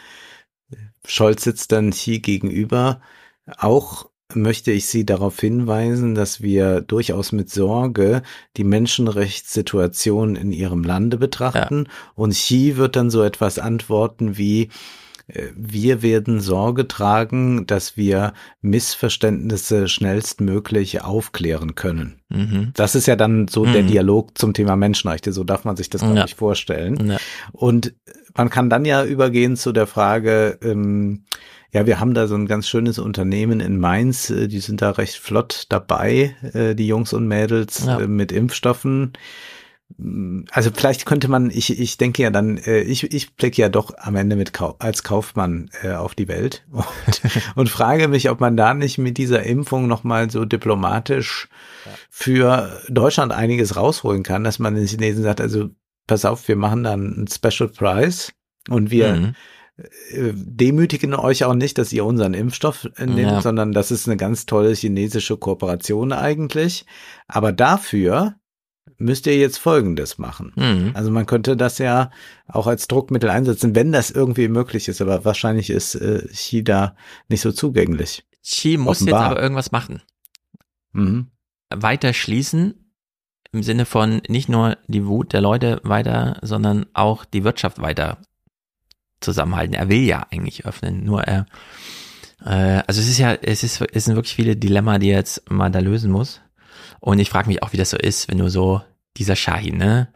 Scholz sitzt dann Xi gegenüber. Auch möchte ich Sie darauf hinweisen, dass wir durchaus mit Sorge die Menschenrechtssituation in Ihrem Lande betrachten. Ja. Und Xi wird dann so etwas antworten wie, wir werden Sorge tragen, dass wir Missverständnisse schnellstmöglich aufklären können. Mhm. Das ist ja dann so mhm. der Dialog zum Thema Menschenrechte. So darf man sich das, glaube ja. ich, vorstellen. Ja. Und man kann dann ja übergehen zu der Frage, ähm, ja, wir haben da so ein ganz schönes Unternehmen in Mainz, äh, die sind da recht flott dabei, äh, die Jungs und Mädels ja. Äh, mit Impfstoffen. Also vielleicht könnte man, ich, ich denke ja dann, äh, ich, ich blicke ja doch am Ende mit Kau als Kaufmann äh, auf die Welt <laughs> und, und frage mich, ob man da nicht mit dieser Impfung nochmal so diplomatisch für Deutschland einiges rausholen kann, dass man den Chinesen sagt, also pass auf, wir machen dann einen Special Price und wir mhm. Äh, demütigen euch auch nicht, dass ihr unseren Impfstoff nehmt, ja. sondern das ist eine ganz tolle chinesische Kooperation eigentlich. Aber dafür müsst ihr jetzt Folgendes machen. Mhm. Also man könnte das ja auch als Druckmittel einsetzen, wenn das irgendwie möglich ist. Aber wahrscheinlich ist äh, Xi da nicht so zugänglich. Xi muss Offenbar. jetzt aber irgendwas machen. Mhm. Weiter schließen im Sinne von nicht nur die Wut der Leute weiter, sondern auch die Wirtschaft weiter zusammenhalten. Er will ja eigentlich öffnen, nur er, äh, also es ist ja, es ist, es sind wirklich viele Dilemma, die er jetzt mal da lösen muss. Und ich frage mich auch, wie das so ist, wenn du so dieser Shahin, ne,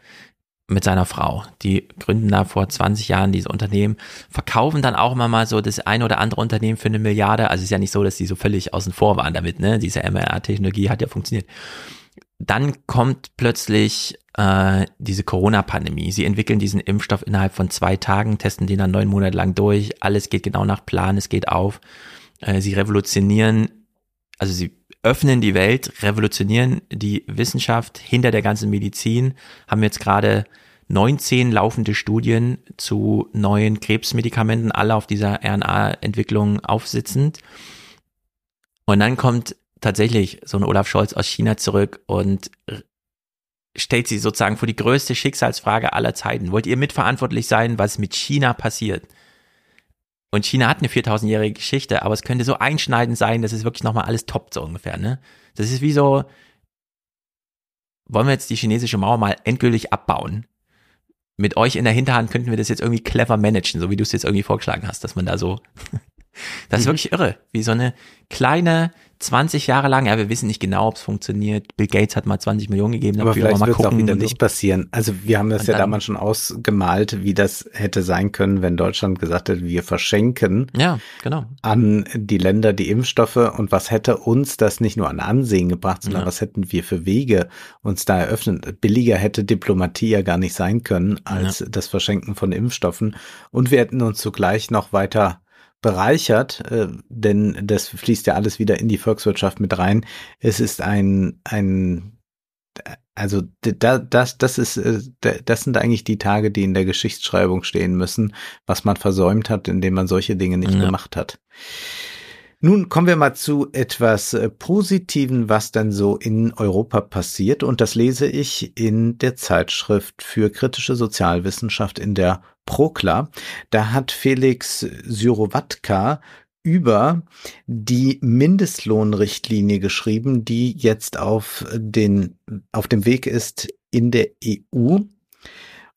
mit seiner Frau, die gründen da vor 20 Jahren dieses Unternehmen, verkaufen dann auch immer mal so das eine oder andere Unternehmen für eine Milliarde. Also es ist ja nicht so, dass die so völlig außen vor waren damit, ne? Diese mRNA-Technologie hat ja funktioniert. Dann kommt plötzlich äh, diese Corona-Pandemie. Sie entwickeln diesen Impfstoff innerhalb von zwei Tagen, testen den dann neun Monate lang durch. Alles geht genau nach Plan, es geht auf. Äh, sie revolutionieren, also sie öffnen die Welt, revolutionieren die Wissenschaft hinter der ganzen Medizin, haben jetzt gerade 19 laufende Studien zu neuen Krebsmedikamenten, alle auf dieser RNA-Entwicklung aufsitzend. Und dann kommt tatsächlich so ein Olaf Scholz aus China zurück und stellt sie sozusagen vor die größte Schicksalsfrage aller Zeiten. Wollt ihr mitverantwortlich sein, was mit China passiert? Und China hat eine 4000-jährige Geschichte, aber es könnte so einschneidend sein, dass es wirklich nochmal alles toppt, so ungefähr, ne? Das ist wie so, wollen wir jetzt die chinesische Mauer mal endgültig abbauen? Mit euch in der Hinterhand könnten wir das jetzt irgendwie clever managen, so wie du es jetzt irgendwie vorgeschlagen hast, dass man da so, <laughs> das ist mhm. wirklich irre, wie so eine kleine 20 Jahre lang, ja, wir wissen nicht genau, ob es funktioniert. Bill Gates hat mal 20 Millionen gegeben. Aber vielleicht wird es auch wieder nicht passieren. Also wir haben das und ja damals schon ausgemalt, wie das hätte sein können, wenn Deutschland gesagt hätte, wir verschenken ja, genau. an die Länder die Impfstoffe und was hätte uns das nicht nur an Ansehen gebracht, sondern ja. was hätten wir für Wege uns da eröffnet. Billiger hätte Diplomatie ja gar nicht sein können als ja. das Verschenken von Impfstoffen und wir hätten uns zugleich noch weiter bereichert, äh, denn das fließt ja alles wieder in die Volkswirtschaft mit rein. Es ist ein, ein, also da, das, das ist, äh, das sind eigentlich die Tage, die in der Geschichtsschreibung stehen müssen, was man versäumt hat, indem man solche Dinge nicht ja. gemacht hat. Nun kommen wir mal zu etwas äh, Positiven, was dann so in Europa passiert. Und das lese ich in der Zeitschrift für kritische Sozialwissenschaft in der Prokla. Da hat Felix Syrowatka über die Mindestlohnrichtlinie geschrieben, die jetzt auf den, auf dem Weg ist in der EU.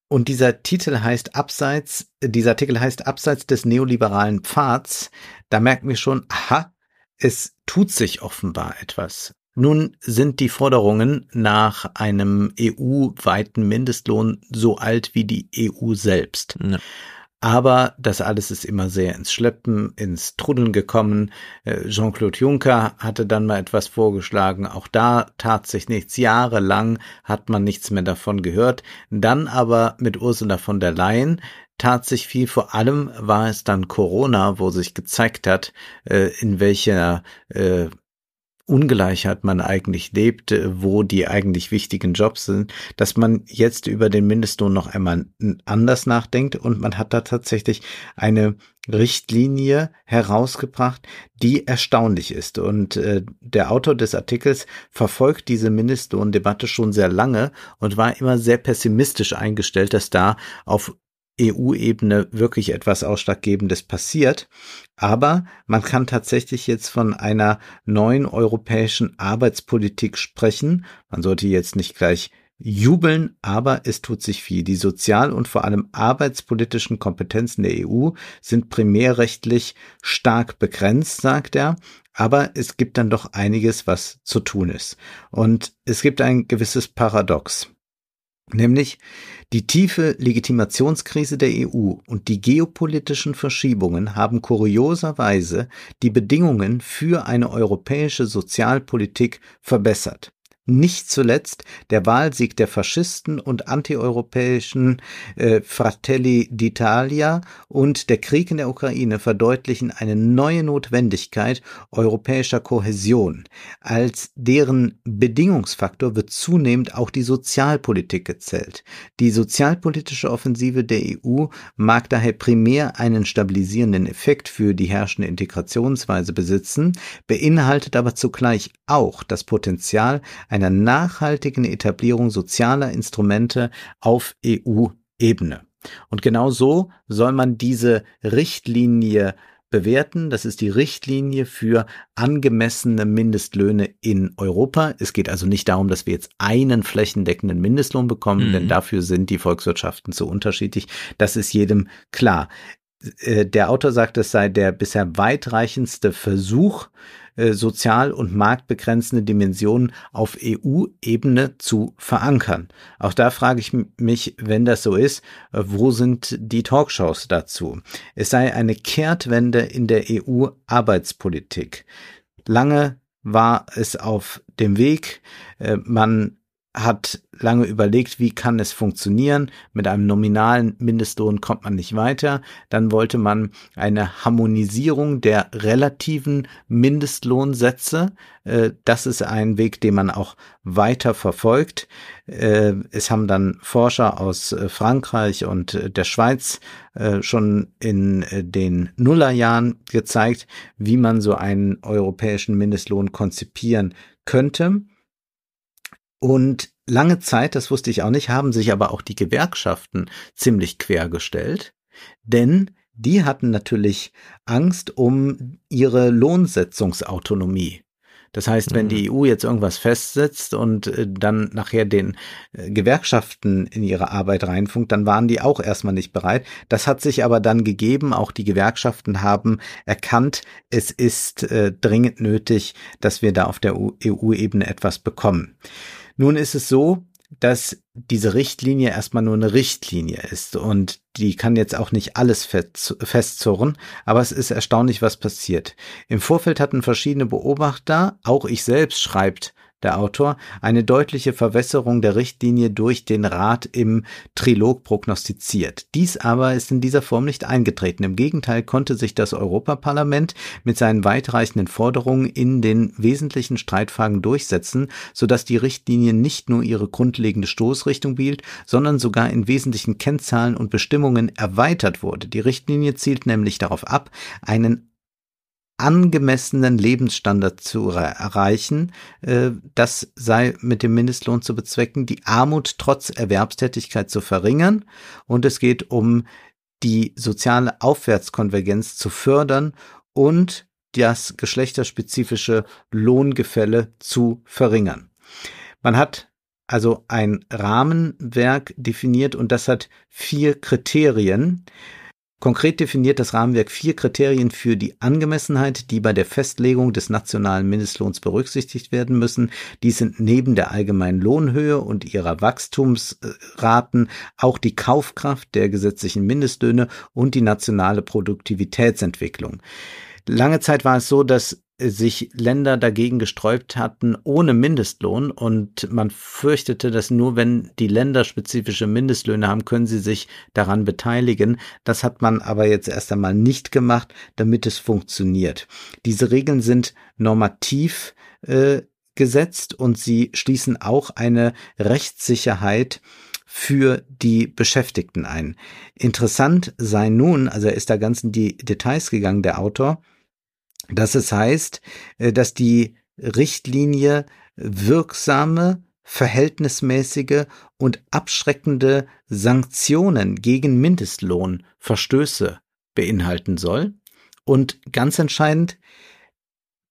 Und dieser Titel heißt Abseits, dieser Artikel heißt Abseits des neoliberalen Pfads. Da merken wir schon, aha, es tut sich offenbar etwas. Nun sind die Forderungen nach einem EU-weiten Mindestlohn so alt wie die EU selbst. Ja. Aber das alles ist immer sehr ins Schleppen, ins Truddeln gekommen. Äh, Jean-Claude Juncker hatte dann mal etwas vorgeschlagen. Auch da tat sich nichts. Jahrelang hat man nichts mehr davon gehört. Dann aber mit Ursula von der Leyen tat sich viel. Vor allem war es dann Corona, wo sich gezeigt hat, äh, in welcher äh, Ungleichheit man eigentlich lebt, wo die eigentlich wichtigen Jobs sind, dass man jetzt über den Mindestlohn noch einmal anders nachdenkt und man hat da tatsächlich eine Richtlinie herausgebracht, die erstaunlich ist. Und äh, der Autor des Artikels verfolgt diese Mindestlohndebatte schon sehr lange und war immer sehr pessimistisch eingestellt, dass da auf EU-Ebene wirklich etwas Ausschlaggebendes passiert. Aber man kann tatsächlich jetzt von einer neuen europäischen Arbeitspolitik sprechen. Man sollte jetzt nicht gleich jubeln, aber es tut sich viel. Die sozial- und vor allem arbeitspolitischen Kompetenzen der EU sind primärrechtlich stark begrenzt, sagt er. Aber es gibt dann doch einiges, was zu tun ist. Und es gibt ein gewisses Paradox. Nämlich die tiefe Legitimationskrise der EU und die geopolitischen Verschiebungen haben kurioserweise die Bedingungen für eine europäische Sozialpolitik verbessert. Nicht zuletzt der Wahlsieg der Faschisten und antieuropäischen äh, Fratelli d'Italia und der Krieg in der Ukraine verdeutlichen eine neue Notwendigkeit europäischer Kohäsion. Als deren Bedingungsfaktor wird zunehmend auch die Sozialpolitik gezählt. Die sozialpolitische Offensive der EU mag daher primär einen stabilisierenden Effekt für die herrschende Integrationsweise besitzen, beinhaltet aber zugleich auch das Potenzial einer nachhaltigen Etablierung sozialer Instrumente auf EU-Ebene. Und genau so soll man diese Richtlinie bewerten. Das ist die Richtlinie für angemessene Mindestlöhne in Europa. Es geht also nicht darum, dass wir jetzt einen flächendeckenden Mindestlohn bekommen, mhm. denn dafür sind die Volkswirtschaften zu unterschiedlich. Das ist jedem klar. Äh, der Autor sagt, es sei der bisher weitreichendste Versuch, äh, sozial- und marktbegrenzende Dimensionen auf EU-Ebene zu verankern. Auch da frage ich mich, wenn das so ist, äh, wo sind die Talkshows dazu? Es sei eine Kehrtwende in der EU-Arbeitspolitik. Lange war es auf dem Weg. Man hat lange überlegt, wie kann es funktionieren. Mit einem nominalen Mindestlohn kommt man nicht weiter. Dann wollte man eine Harmonisierung der relativen Mindestlohnsätze. Äh, das ist ein Weg, den man auch weiter verfolgt. Äh, es haben dann Forscher aus äh, Frankreich und der Schweiz schon in den Nullerjahren gezeigt, wie man so einen europäischen Mindestlohn konzipieren könnte. Und lange Zeit, das wusste ich auch nicht, haben sich aber auch die Gewerkschaften ziemlich quergestellt, denn die hatten natürlich Angst um ihre Lohnsetzungsautonomie. Das heißt, wenn die mhm. EU jetzt irgendwas festsetzt und äh, dann nachher den äh, Gewerkschaften in ihre Arbeit reinfunkt, dann waren die auch erstmal nicht bereit. Das hat sich aber dann gegeben. Auch die Gewerkschaften haben erkannt, es ist äh, dringend nötig, dass wir da auf der EU-Ebene etwas bekommen. Nun ist es so, dass diese Richtlinie erstmal nur eine Richtlinie ist und die kann jetzt auch nicht alles festzurren, aber es ist erstaunlich, was passiert. Im Vorfeld hatten verschiedene Beobachter, auch ich selbst schreibt der Autor, eine deutliche Verwässerung der Richtlinie durch den Rat im Trilog prognostiziert. Dies aber ist in dieser Form nicht eingetreten. Im Gegenteil konnte sich das Europaparlament mit seinen weitreichenden Forderungen in den wesentlichen Streitfragen durchsetzen, sodass die Richtlinie nicht nur ihre grundlegende Stoßrichtung behielt, sondern sogar in wesentlichen Kennzahlen und Bestimmungen erweitert wurde. Die Richtlinie zielt nämlich darauf ab, einen angemessenen Lebensstandard zu erreichen. Äh, das sei mit dem Mindestlohn zu bezwecken, die Armut trotz Erwerbstätigkeit zu verringern. Und es geht um die soziale Aufwärtskonvergenz zu fördern und das geschlechterspezifische Lohngefälle zu verringern. Man hat also ein Rahmenwerk definiert und das hat vier Kriterien. Konkret definiert das Rahmenwerk vier Kriterien für die Angemessenheit, die bei der Festlegung des nationalen Mindestlohns berücksichtigt werden müssen. Dies sind neben der allgemeinen Lohnhöhe und ihrer Wachstumsraten auch die Kaufkraft der gesetzlichen Mindestlöhne und die nationale Produktivitätsentwicklung. Lange Zeit war es so, dass sich Länder dagegen gesträubt hatten ohne Mindestlohn und man fürchtete, dass nur wenn die Länder spezifische Mindestlöhne haben, können sie sich daran beteiligen. Das hat man aber jetzt erst einmal nicht gemacht, damit es funktioniert. Diese Regeln sind normativ äh, gesetzt und sie schließen auch eine Rechtssicherheit für die Beschäftigten ein. Interessant sei nun, also er ist da ganz in die Details gegangen, der Autor, dass es heißt, äh, dass die Richtlinie wirksame, verhältnismäßige und abschreckende Sanktionen gegen Mindestlohnverstöße beinhalten soll. Und ganz entscheidend,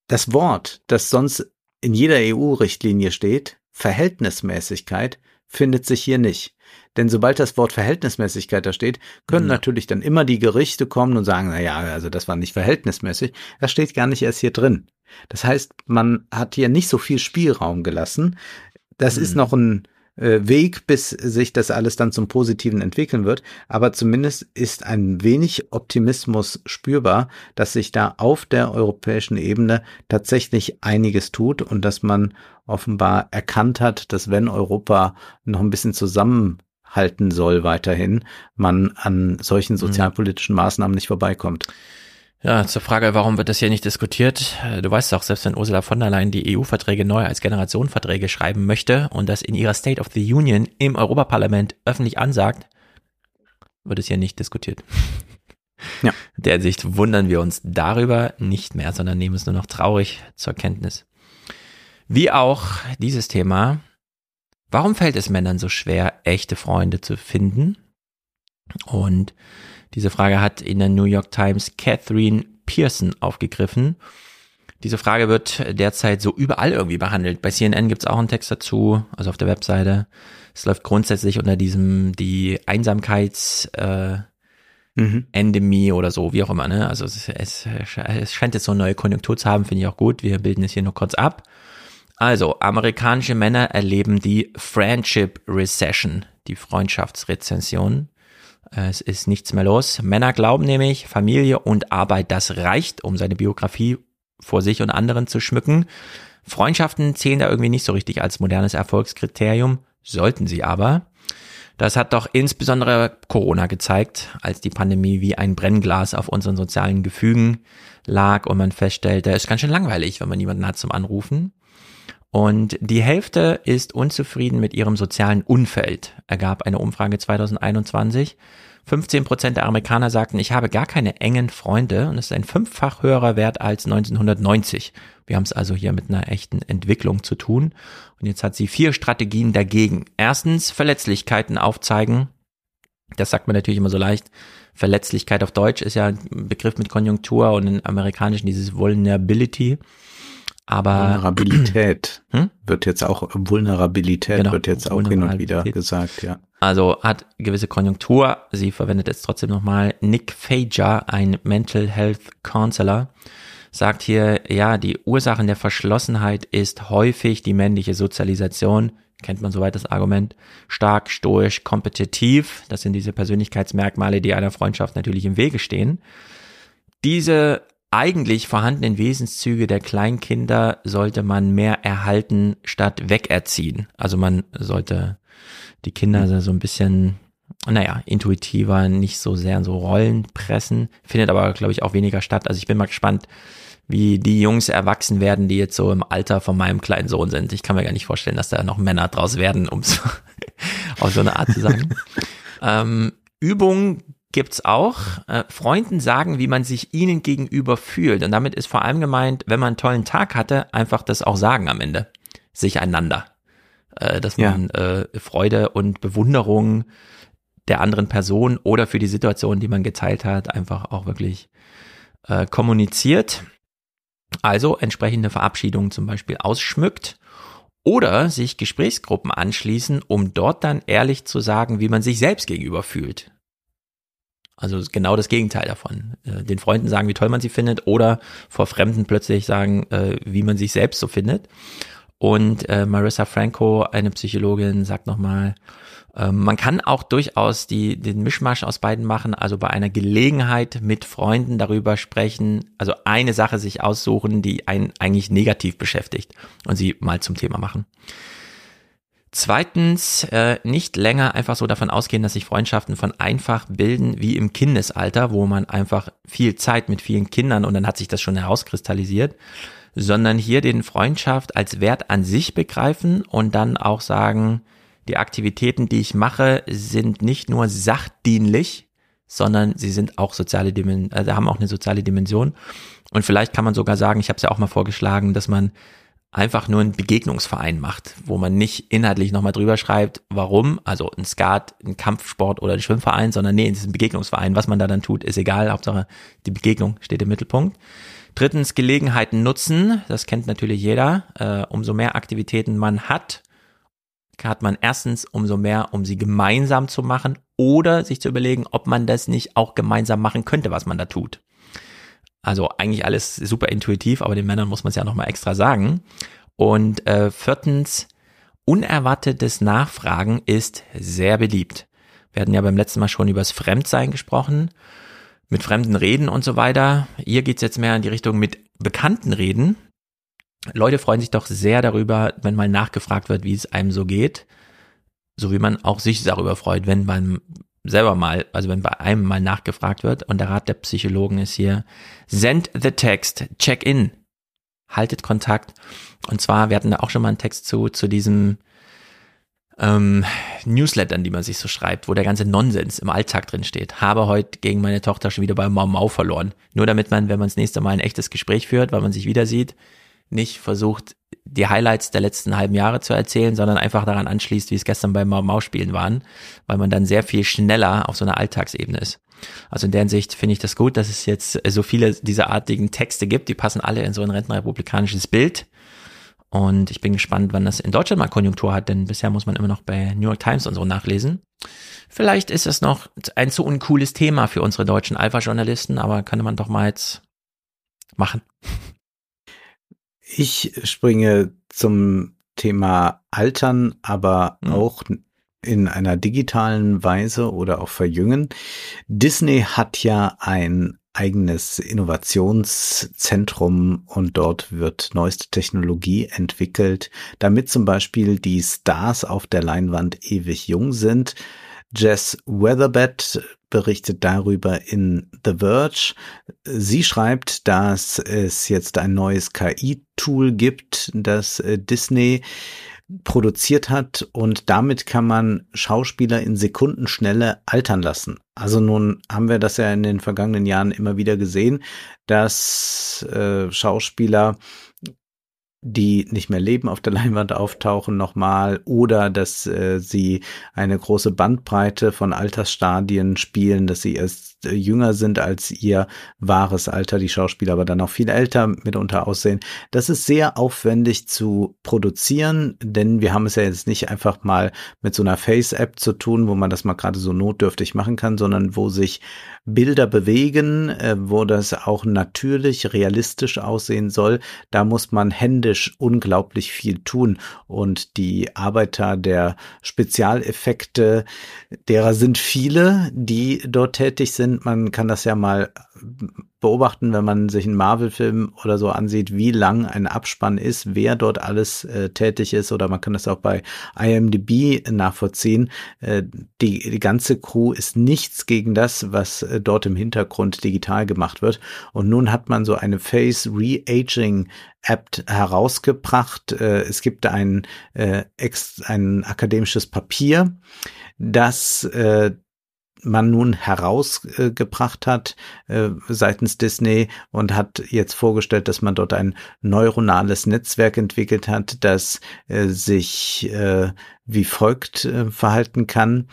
das Wort, das sonst in jeder EU-Richtlinie steht, Verhältnismäßigkeit, findet sich hier nicht. Denn sobald das Wort Verhältnismäßigkeit da steht, können mhm. natürlich dann immer die Gerichte kommen und sagen, na ja, also das war nicht verhältnismäßig. Das steht gar nicht erst hier drin. Das heißt, man hat hier nicht so viel Spielraum gelassen. Das mhm. ist noch ein Weg, bis sich das alles dann zum Positiven entwickeln wird. Aber zumindest ist ein wenig Optimismus spürbar, dass sich da auf der europäischen Ebene tatsächlich einiges tut und dass man offenbar erkannt hat, dass wenn Europa noch ein bisschen zusammenhalten soll weiterhin, man an solchen mhm. sozialpolitischen Maßnahmen nicht vorbeikommt. Ja, zur Frage, warum wird das hier nicht diskutiert? Du weißt doch, selbst wenn Ursula von der Leyen die EU-Verträge neu als Generationenverträge schreiben möchte und das in ihrer State of the Union im Europaparlament öffentlich ansagt, wird es hier nicht diskutiert. <laughs> Ja. In der Sicht wundern wir uns darüber nicht mehr, sondern nehmen es nur noch traurig zur Kenntnis. Wie auch dieses Thema, warum fällt es Männern so schwer, echte Freunde zu finden? Und diese Frage hat in der New York Times Catherine Pearson aufgegriffen. Diese Frage wird derzeit so überall irgendwie behandelt. Bei CNN gibt es auch einen Text dazu, also auf der Webseite. Es läuft grundsätzlich unter diesem die Einsamkeits äh, mhm. Endemie oder so, wie auch immer. Ne? Also es, es, es scheint jetzt so eine neue Konjunktur zu haben, finde ich auch gut. Wir bilden es hier nur kurz ab. Also, amerikanische Männer erleben die Friendship Recession, die Freundschaftsrezension. Es ist nichts mehr los. Männer glauben nämlich, Familie und Arbeit, das reicht, um seine Biografie vor sich und anderen zu schmücken. Freundschaften zählen da irgendwie nicht so richtig als modernes Erfolgskriterium, sollten sie aber. Das hat doch insbesondere Corona gezeigt, als die Pandemie wie ein Brennglas auf unseren sozialen Gefügen lag und man feststellt, da ist ganz schön langweilig, wenn man niemanden hat zum Anrufen. Und die Hälfte ist unzufrieden mit ihrem sozialen Umfeld, ergab eine Umfrage 2021. 15 Prozent der Amerikaner sagten, ich habe gar keine engen Freunde und es ist ein fünffach höherer Wert als 1990. Wir haben es also hier mit einer echten Entwicklung zu tun. Und jetzt hat sie vier Strategien dagegen. Erstens, Verletzlichkeiten aufzeigen. Das sagt man natürlich immer so leicht. Verletzlichkeit auf Deutsch ist ja ein Begriff mit Konjunktur und im Amerikanischen dieses Vulnerability. Aber Vulnerabilität <clears throat> hm? wird jetzt auch Vulnerabilität genau, wird jetzt auch hin und wieder gesagt, ja. Also hat gewisse Konjunktur. Sie verwendet jetzt trotzdem nochmal. Nick Fager, ein Mental Health Counselor, sagt hier, ja, die Ursachen der Verschlossenheit ist häufig die männliche Sozialisation. Kennt man soweit das Argument. Stark, stoisch, kompetitiv. Das sind diese Persönlichkeitsmerkmale, die einer Freundschaft natürlich im Wege stehen. Diese eigentlich vorhandenen Wesenszüge der Kleinkinder sollte man mehr erhalten statt wegerziehen. Also man sollte die Kinder so ein bisschen, naja, intuitiver, nicht so sehr in so Rollen pressen. Findet aber, glaube ich, auch weniger statt. Also ich bin mal gespannt, wie die Jungs erwachsen werden, die jetzt so im Alter von meinem kleinen Sohn sind. Ich kann mir gar nicht vorstellen, dass da noch Männer draus werden, um es <laughs> auf so eine Art zu sagen. <laughs> ähm, Übungen gibt's auch. Äh, Freunden sagen, wie man sich ihnen gegenüber fühlt. Und damit ist vor allem gemeint, wenn man einen tollen Tag hatte, einfach das auch sagen am Ende. Sich einander. Äh, dass man ja. äh, Freude und Bewunderung der anderen Person oder für die Situation, die man geteilt hat, einfach auch wirklich äh, kommuniziert. Also entsprechende Verabschiedungen zum Beispiel ausschmückt oder sich Gesprächsgruppen anschließen, um dort dann ehrlich zu sagen, wie man sich selbst gegenüber fühlt. Also genau das Gegenteil davon. Äh, den Freunden sagen, wie toll man sie findet oder vor Fremden plötzlich sagen, äh, wie man sich selbst so findet. Und äh, Marissa Franco, eine Psychologin, sagt nochmal, äh, man kann auch durchaus die, den Mischmasch aus beiden machen, also bei einer Gelegenheit mit Freunden darüber sprechen, also eine Sache sich aussuchen, die einen eigentlich negativ beschäftigt und sie mal zum Thema machen. Zweitens, äh, nicht länger einfach so davon ausgehen, dass sich Freundschaften von einfach bilden wie im Kindesalter, wo man einfach viel Zeit mit vielen Kindern und dann hat sich das schon herauskristallisiert, sondern hier den Freundschaft als Wert an sich begreifen und dann auch sagen, die Aktivitäten, die ich mache, sind nicht nur sachdienlich, sondern sie sind auch soziale Dimension, also haben auch eine soziale Dimension. Und vielleicht kann man sogar sagen, ich habe es ja auch mal vorgeschlagen, dass man einfach nur einen Begegnungsverein macht, wo man nicht inhaltlich nochmal drüber schreibt, warum, also ein Skat, ein Kampfsport oder ein Schwimmverein, sondern nee, in diesem Begegnungsverein, was man da dann tut, ist egal, Hauptsache die Begegnung steht im Mittelpunkt. Drittens, Gelegenheiten nutzen, das kennt natürlich jeder, äh, umso mehr Aktivitäten man hat, hat man erstens umso mehr, um sie gemeinsam zu machen oder sich zu überlegen, ob man das nicht auch gemeinsam machen könnte, was man da tut. Also eigentlich alles super intuitiv, aber den Männern muss man es ja nochmal extra sagen. Und äh, viertens, unerwartetes Nachfragen ist sehr beliebt. Wir hatten ja beim letzten Mal schon übers Fremdsein gesprochen, mit Fremden reden und so weiter. Hier geht's jetzt mehr in die Richtung mit Bekannten reden. Leute freuen sich doch sehr darüber, wenn mal nachgefragt wird, wie es einem so geht. So wie man auch sich darüber freut, wenn man selber mal, also wenn bei einem mal nachgefragt wird. Und der Rat der Psychologen ist hier, send the text, check in, haltet Kontakt. Und zwar, wir hatten da auch schon mal einen Text zu, zu diesem ähm, Newslettern, die man sich so schreibt, wo der ganze Nonsens im Alltag drin steht. Habe heute gegen meine Tochter schon wieder bei Mau Mau verloren. Nur damit man, wenn man das nächste Mal ein echtes Gespräch führt, weil man sich wieder sieht, nicht versucht, die Highlights der letzten halben Jahre zu erzählen, sondern einfach daran anschließt, wie es gestern beim Mau Mau Spielen waren, weil man dann sehr viel schneller auf so einer Alltagsebene ist. Also in der Hinsicht finde ich das gut, dass es jetzt so viele dieser artigen Texte gibt, die passen alle in so ein rentenrepublikanisches Bild. Und ich bin gespannt, wann das in Deutschland mal Konjunktur hat, denn bisher muss man immer noch bei New York Times und so nachlesen. Vielleicht ist es noch ein zu uncooles Thema für unsere deutschen Alpha-Journalisten, aber könnte man doch mal jetzt machen. Ich springe zum Thema Altern, aber mhm. auch in einer digitalen Weise oder auch verjüngen. Disney hat ja ein eigenes Innovationszentrum und dort wird neueste Technologie entwickelt, damit zum Beispiel die Stars auf der Leinwand ewig jung sind. Jess Weatherbed berichtet darüber in The Verge. Sie schreibt, dass es jetzt ein neues KI-Tool gibt, das äh, Disney produziert hat und damit kann man Schauspieler in Sekundenschnelle altern lassen. Also nun haben wir das ja in den vergangenen Jahren immer wieder gesehen, dass äh, Schauspieler die nicht mehr leben, auf der <laughs> Leinwand auftauchen nochmal oder dass äh, sie eine große Bandbreite von Altersstadien spielen, dass sie erst äh, jünger sind als ihr wahres Alter, die Schauspieler aber dann auch viel älter mitunter aussehen. Das ist sehr aufwendig zu produzieren, denn wir haben es ja jetzt nicht einfach mal mit so einer Face-App zu tun, wo man das mal gerade so notdürftig machen kann, sondern wo sich Bilder bewegen, äh, wo das auch natürlich realistisch aussehen soll. Da muss man händisch unglaublich viel tun und die Arbeiter der Spezialeffekte, derer sind viele, die dort tätig sind. Man kann das ja mal beobachten, wenn man sich einen Marvel-Film oder so ansieht, wie lang ein Abspann ist, wer dort alles äh, tätig ist, oder man kann das auch bei IMDb nachvollziehen. Äh, die, die ganze Crew ist nichts gegen das, was äh, dort im Hintergrund digital gemacht wird. Und nun hat man so eine Face Re-Aging App herausgebracht. Äh, es gibt ein, äh, ex, ein akademisches Papier, das äh, man nun herausgebracht hat äh, seitens Disney und hat jetzt vorgestellt, dass man dort ein neuronales Netzwerk entwickelt hat, das äh, sich äh, wie folgt äh, verhalten kann.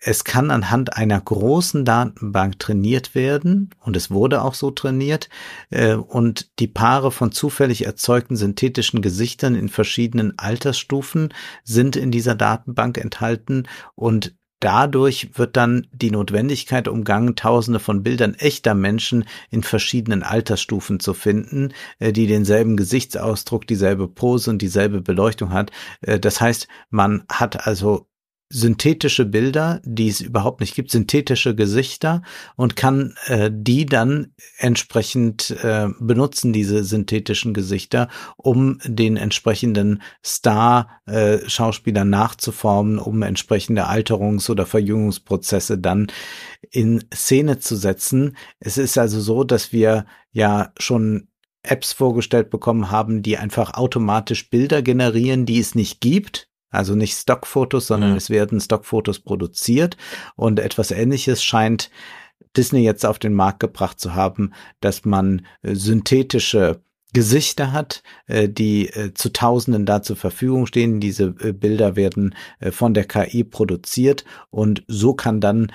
Es kann anhand einer großen Datenbank trainiert werden und es wurde auch so trainiert äh, und die Paare von zufällig erzeugten synthetischen Gesichtern in verschiedenen Altersstufen sind in dieser Datenbank enthalten und Dadurch wird dann die Notwendigkeit umgangen, tausende von Bildern echter Menschen in verschiedenen Altersstufen zu finden, äh, die denselben Gesichtsausdruck, dieselbe Pose und dieselbe Beleuchtung hat. Äh, das heißt, man hat also synthetische Bilder, die es überhaupt nicht gibt, synthetische Gesichter und kann äh, die dann entsprechend äh, benutzen, diese synthetischen Gesichter, um den entsprechenden Star-Schauspieler äh, nachzuformen, um entsprechende Alterungs- oder Verjüngungsprozesse dann in Szene zu setzen. Es ist also so, dass wir ja schon Apps vorgestellt bekommen haben, die einfach automatisch Bilder generieren, die es nicht gibt also nicht Stockfotos, sondern ja. es werden Stockfotos produziert und etwas ähnliches scheint Disney jetzt auf den Markt gebracht zu haben, dass man äh, synthetische Gesichter hat, äh, die äh, zu Tausenden da zur Verfügung stehen. Diese äh, Bilder werden von der KI produziert und so kann dann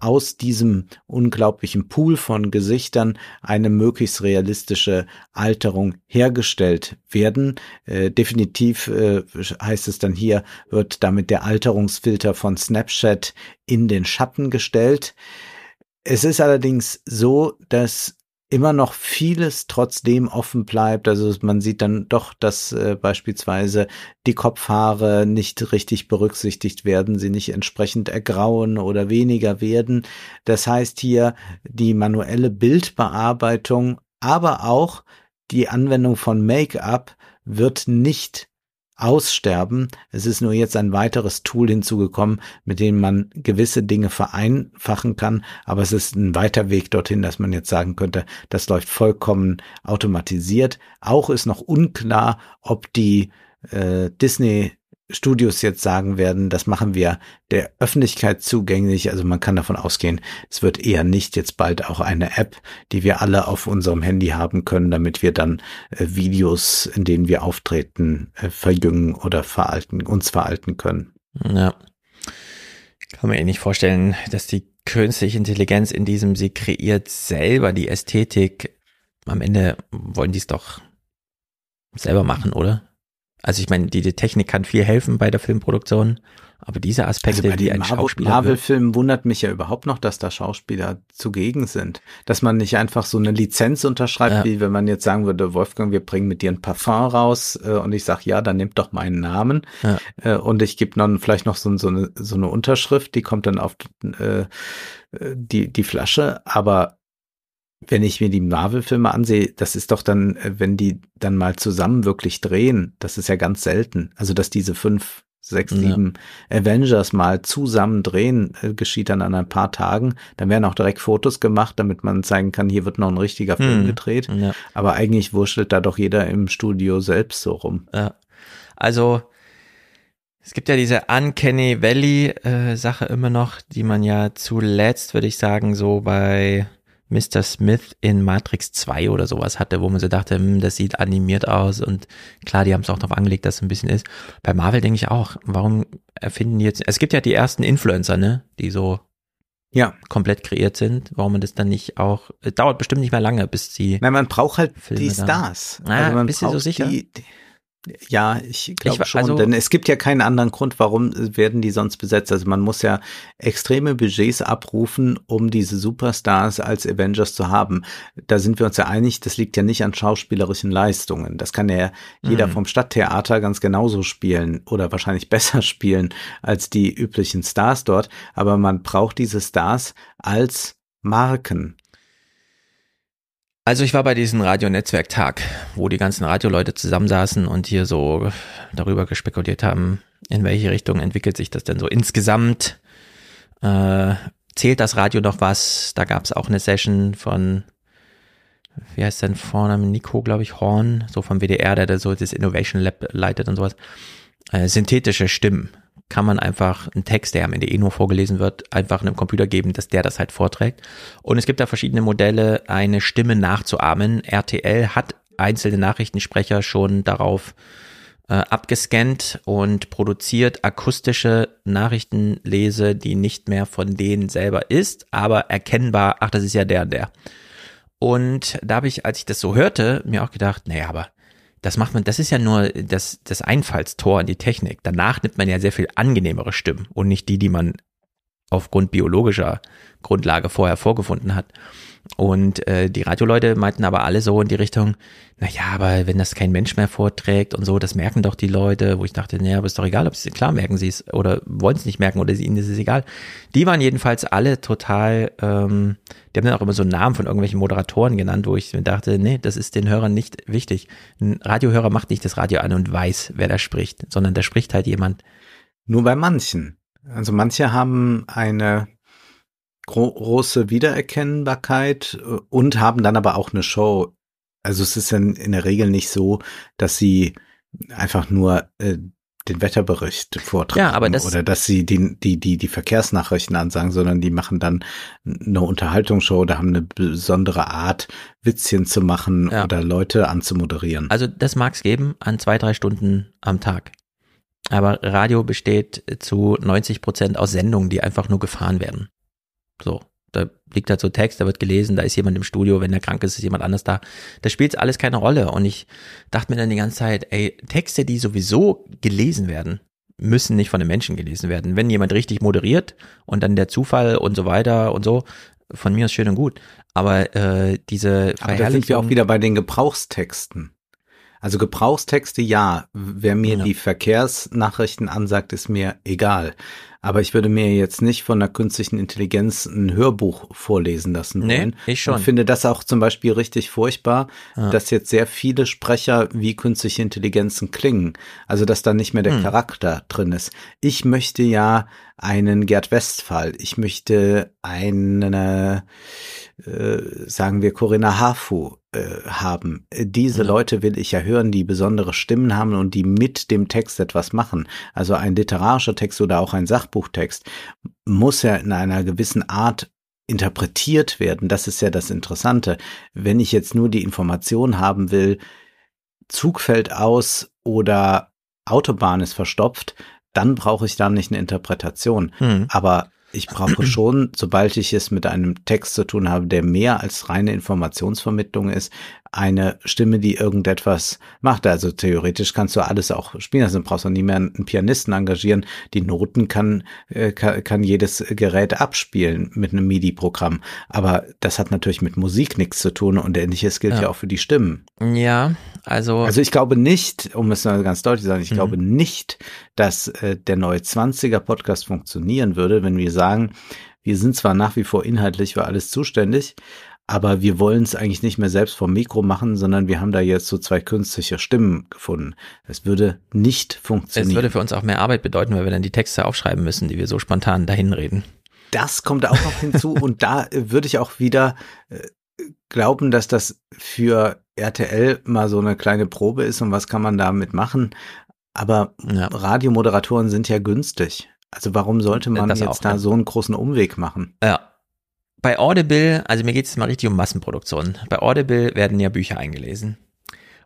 aus diesem unglaublichen Pool von Gesichtern eine möglichst realistische Alterung hergestellt werden. Definitiv heißt es dann hier, wird damit der Alterungsfilter von Snapchat in den Schatten gestellt. Es ist allerdings so, dass immer noch vieles trotzdem offen bleibt. Also man sieht dann doch, dass äh, beispielsweise die Kopfhaare nicht richtig berücksichtigt werden, sie nicht entsprechend ergrauen oder weniger werden. Das heißt hier die manuelle Bildbearbeitung, aber auch die Anwendung von Make-up wird nicht aussterben. Es ist nur jetzt ein weiteres Tool hinzugekommen, mit dem man gewisse Dinge vereinfachen kann. Aber es ist ein weiter Weg dorthin, dass man jetzt sagen könnte, das läuft vollkommen automatisiert. Auch ist noch unklar, ob die äh, Disney Studios jetzt sagen werden, das machen wir der Öffentlichkeit zugänglich. Also man kann davon ausgehen, es wird eher nicht jetzt bald auch eine App, die wir alle auf unserem Handy haben können, damit wir dann äh, Videos, in denen wir auftreten, äh, verjüngen oder veralten, uns veralten können. Ja. Kann man eh nicht vorstellen, dass die künstliche Intelligenz in diesem, sie kreiert selber die Ästhetik. Am Ende wollen die es doch selber machen, oder? Also ich meine, die, die Technik kann viel helfen bei der Filmproduktion, aber diese Aspekte, also die ein Marvel, Schauspieler. Marvel-Film wundert mich ja überhaupt noch, dass da Schauspieler zugegen sind. Dass man nicht einfach so eine Lizenz unterschreibt, ja. wie wenn man jetzt sagen würde, Wolfgang, wir bringen mit dir ein Parfum raus äh, und ich sag ja, dann nehmt doch meinen Namen. Ja. Äh, und ich gebe dann vielleicht noch so, so, eine, so eine Unterschrift, die kommt dann auf äh, die, die Flasche, aber wenn ich mir die Marvel-Filme ansehe, das ist doch dann, äh, wenn die dann mal zusammen wirklich drehen, das ist ja ganz selten. Also, dass diese fünf, sechs, sieben ja. Avengers mal zusammen drehen, äh, geschieht dann an ein paar Tagen. Dann werden auch direkt Fotos gemacht, damit man zeigen kann, hier wird noch ein richtiger Film hm. gedreht. Ja. Aber eigentlich wurschtelt da doch jeder im Studio selbst so rum. Ja. Also, es gibt ja diese Uncanny Valley äh, Sache immer noch, die man ja zuletzt, würde ich sagen, so bei Mr. Smith in Matrix 2 oder sowas hatte, wo man so dachte, hm, das sieht animiert aus und klar, die haben es auch darauf angelegt, dass es ein bisschen ist. Bei Marvel denke ich auch, warum erfinden die jetzt, es gibt ja die ersten Influencer, ne, die so ja. komplett kreiert sind, warum man das dann nicht auch, dauert bestimmt nicht mehr lange, bis sie. Nein, man braucht halt Filme die Stars. Ah, also man bist du so sicher? Die, die, ja, ich glaube schon, also, denn es gibt ja keinen anderen Grund, warum werden die sonst besetzt. Also man muss ja extreme Budgets abrufen, um diese Superstars als Avengers zu haben. Da sind wir uns ja einig, das liegt ja nicht an schauspielerischen Leistungen. Das kann ja jeder mhm. vom Stadttheater ganz genauso spielen oder wahrscheinlich <laughs> besser spielen als die üblichen Stars dort. Aber man braucht diese Stars als Marken. Also ich war bei diesem Radionetzwerktag, wo die ganzen Radioleute zusammensaßen und hier so darüber gespekuliert haben, in welche Richtung entwickelt sich das denn so insgesamt. Äh, zählt das Radio noch was? Da gab es auch eine Session von, wie heißt denn Vorname, Nico, glaube ich, Horn, so vom WDR, der da so das Innovation Lab leitet und sowas. Äh, synthetische Stimmen kann man einfach einen Text, der am Ende eh nur vorgelesen wird, einfach einem Computer geben, dass der das halt vorträgt. Und es gibt da verschiedene Modelle, eine Stimme nachzuahmen. RTL hat einzelne Nachrichtensprecher schon darauf äh, abgescannt und produziert akustische Nachrichtenlese, die nicht mehr von denen selber ist, aber erkennbar, ach, das ist ja der und der. Und da habe ich, als ich das so hörte, mir auch gedacht, naja, aber das macht man, das ist ja nur das, das Einfallstor in die Technik. Danach nimmt man ja sehr viel angenehmere Stimmen und nicht die, die man aufgrund biologischer Grundlage vorher vorgefunden hat. Und äh, die Radioleute meinten aber alle so in die Richtung, na ja, aber wenn das kein Mensch mehr vorträgt und so, das merken doch die Leute, wo ich dachte, naja, aber ist doch egal, ob sie klar merken sie es oder wollen es nicht merken oder ihnen ist es egal. Die waren jedenfalls alle total, ähm, die haben dann auch immer so Namen von irgendwelchen Moderatoren genannt, wo ich mir dachte, nee, das ist den Hörern nicht wichtig. Ein Radiohörer macht nicht das Radio an und weiß, wer da spricht, sondern da spricht halt jemand. Nur bei manchen. Also manche haben eine große Wiedererkennbarkeit äh, und haben dann aber auch eine Show. Also es ist dann in der Regel nicht so, dass sie einfach nur äh, den Wetterbericht vortragen ja, aber das oder dass sie die, die, die, die Verkehrsnachrichten ansagen, sondern die machen dann eine Unterhaltungsshow oder haben eine besondere Art, Witzchen zu machen ja. oder Leute anzumoderieren. Also das mag es geben an zwei, drei Stunden am Tag. Aber Radio besteht zu 90 Prozent aus Sendungen, die einfach nur gefahren werden. So, da liegt halt so Text, da wird gelesen, da ist jemand im Studio, wenn er krank ist, ist jemand anders da. Da spielt alles keine Rolle. Und ich dachte mir dann die ganze Zeit, ey, Texte, die sowieso gelesen werden, müssen nicht von einem Menschen gelesen werden. Wenn jemand richtig moderiert und dann der Zufall und so weiter und so, von mir ist schön und gut. Aber äh, diese Aber da sind wir auch wieder bei den Gebrauchstexten. Also Gebrauchstexte ja. Wer mir Ja. die Verkehrsnachrichten ansagt, ist mir egal. Aber ich würde mir jetzt nicht von der künstlichen Intelligenz ein Hörbuch vorlesen lassen Nee, wollen. ich schon. Und finde das auch zum Beispiel richtig furchtbar, Ja. dass jetzt sehr viele Sprecher wie künstliche Intelligenzen klingen. Also dass da nicht mehr der Hm. Charakter drin ist. Ich möchte ja einen Gerd Westphal. Ich möchte eine, äh, sagen wir, Corinna Harfu haben. Äh, Diese Ja. Leute will ich ja hören, die besondere Stimmen haben und die mit dem Text etwas machen. Also ein literarischer Text oder auch ein Sachbuchtext muss ja in einer gewissen Art interpretiert werden. Das ist ja das Interessante. Wenn ich jetzt nur die Information haben will, Zug fällt aus oder Autobahn ist verstopft, dann brauche ich da nicht eine Interpretation. Hm. Aber ich brauche <clears throat> schon, sobald ich es mit einem Text zu tun habe, der mehr als reine Informationsvermittlung ist, eine Stimme, die irgendetwas macht. Also theoretisch kannst du alles auch spielen. Also brauchst du nie mehr einen Pianisten engagieren. Die Noten kann, äh, kann, kann jedes Gerät abspielen mit einem MIDI-Programm. Aber das hat natürlich mit Musik nichts zu tun und ähnliches gilt ja, Ja. auch für die Stimmen. Ja, also, Also ich glaube nicht, um es mal ganz deutlich zu sagen, ich Mhm. glaube nicht, dass äh, der neue 20er Podcast funktionieren würde, wenn wir sagen, wir sind zwar nach wie vor inhaltlich für alles zuständig, aber wir wollen es eigentlich nicht mehr selbst vom Mikro machen, sondern wir haben da jetzt so zwei künstliche Stimmen gefunden. Es würde nicht es funktionieren. würde für uns auch mehr Arbeit bedeuten, weil wir dann die Texte aufschreiben müssen, die wir so spontan dahin reden. Das kommt auch noch hinzu <laughs> und da äh, würde ich auch wieder äh, glauben, dass das für RTL mal so eine kleine Probe ist und was kann man damit machen. Aber Ja. Radiomoderatoren sind ja günstig. Also warum sollte man Das jetzt auch, da ja. so einen großen Umweg machen? Ja. Bei Audible, also mir geht es mal richtig um Massenproduktion. Bei Audible werden ja Bücher eingelesen.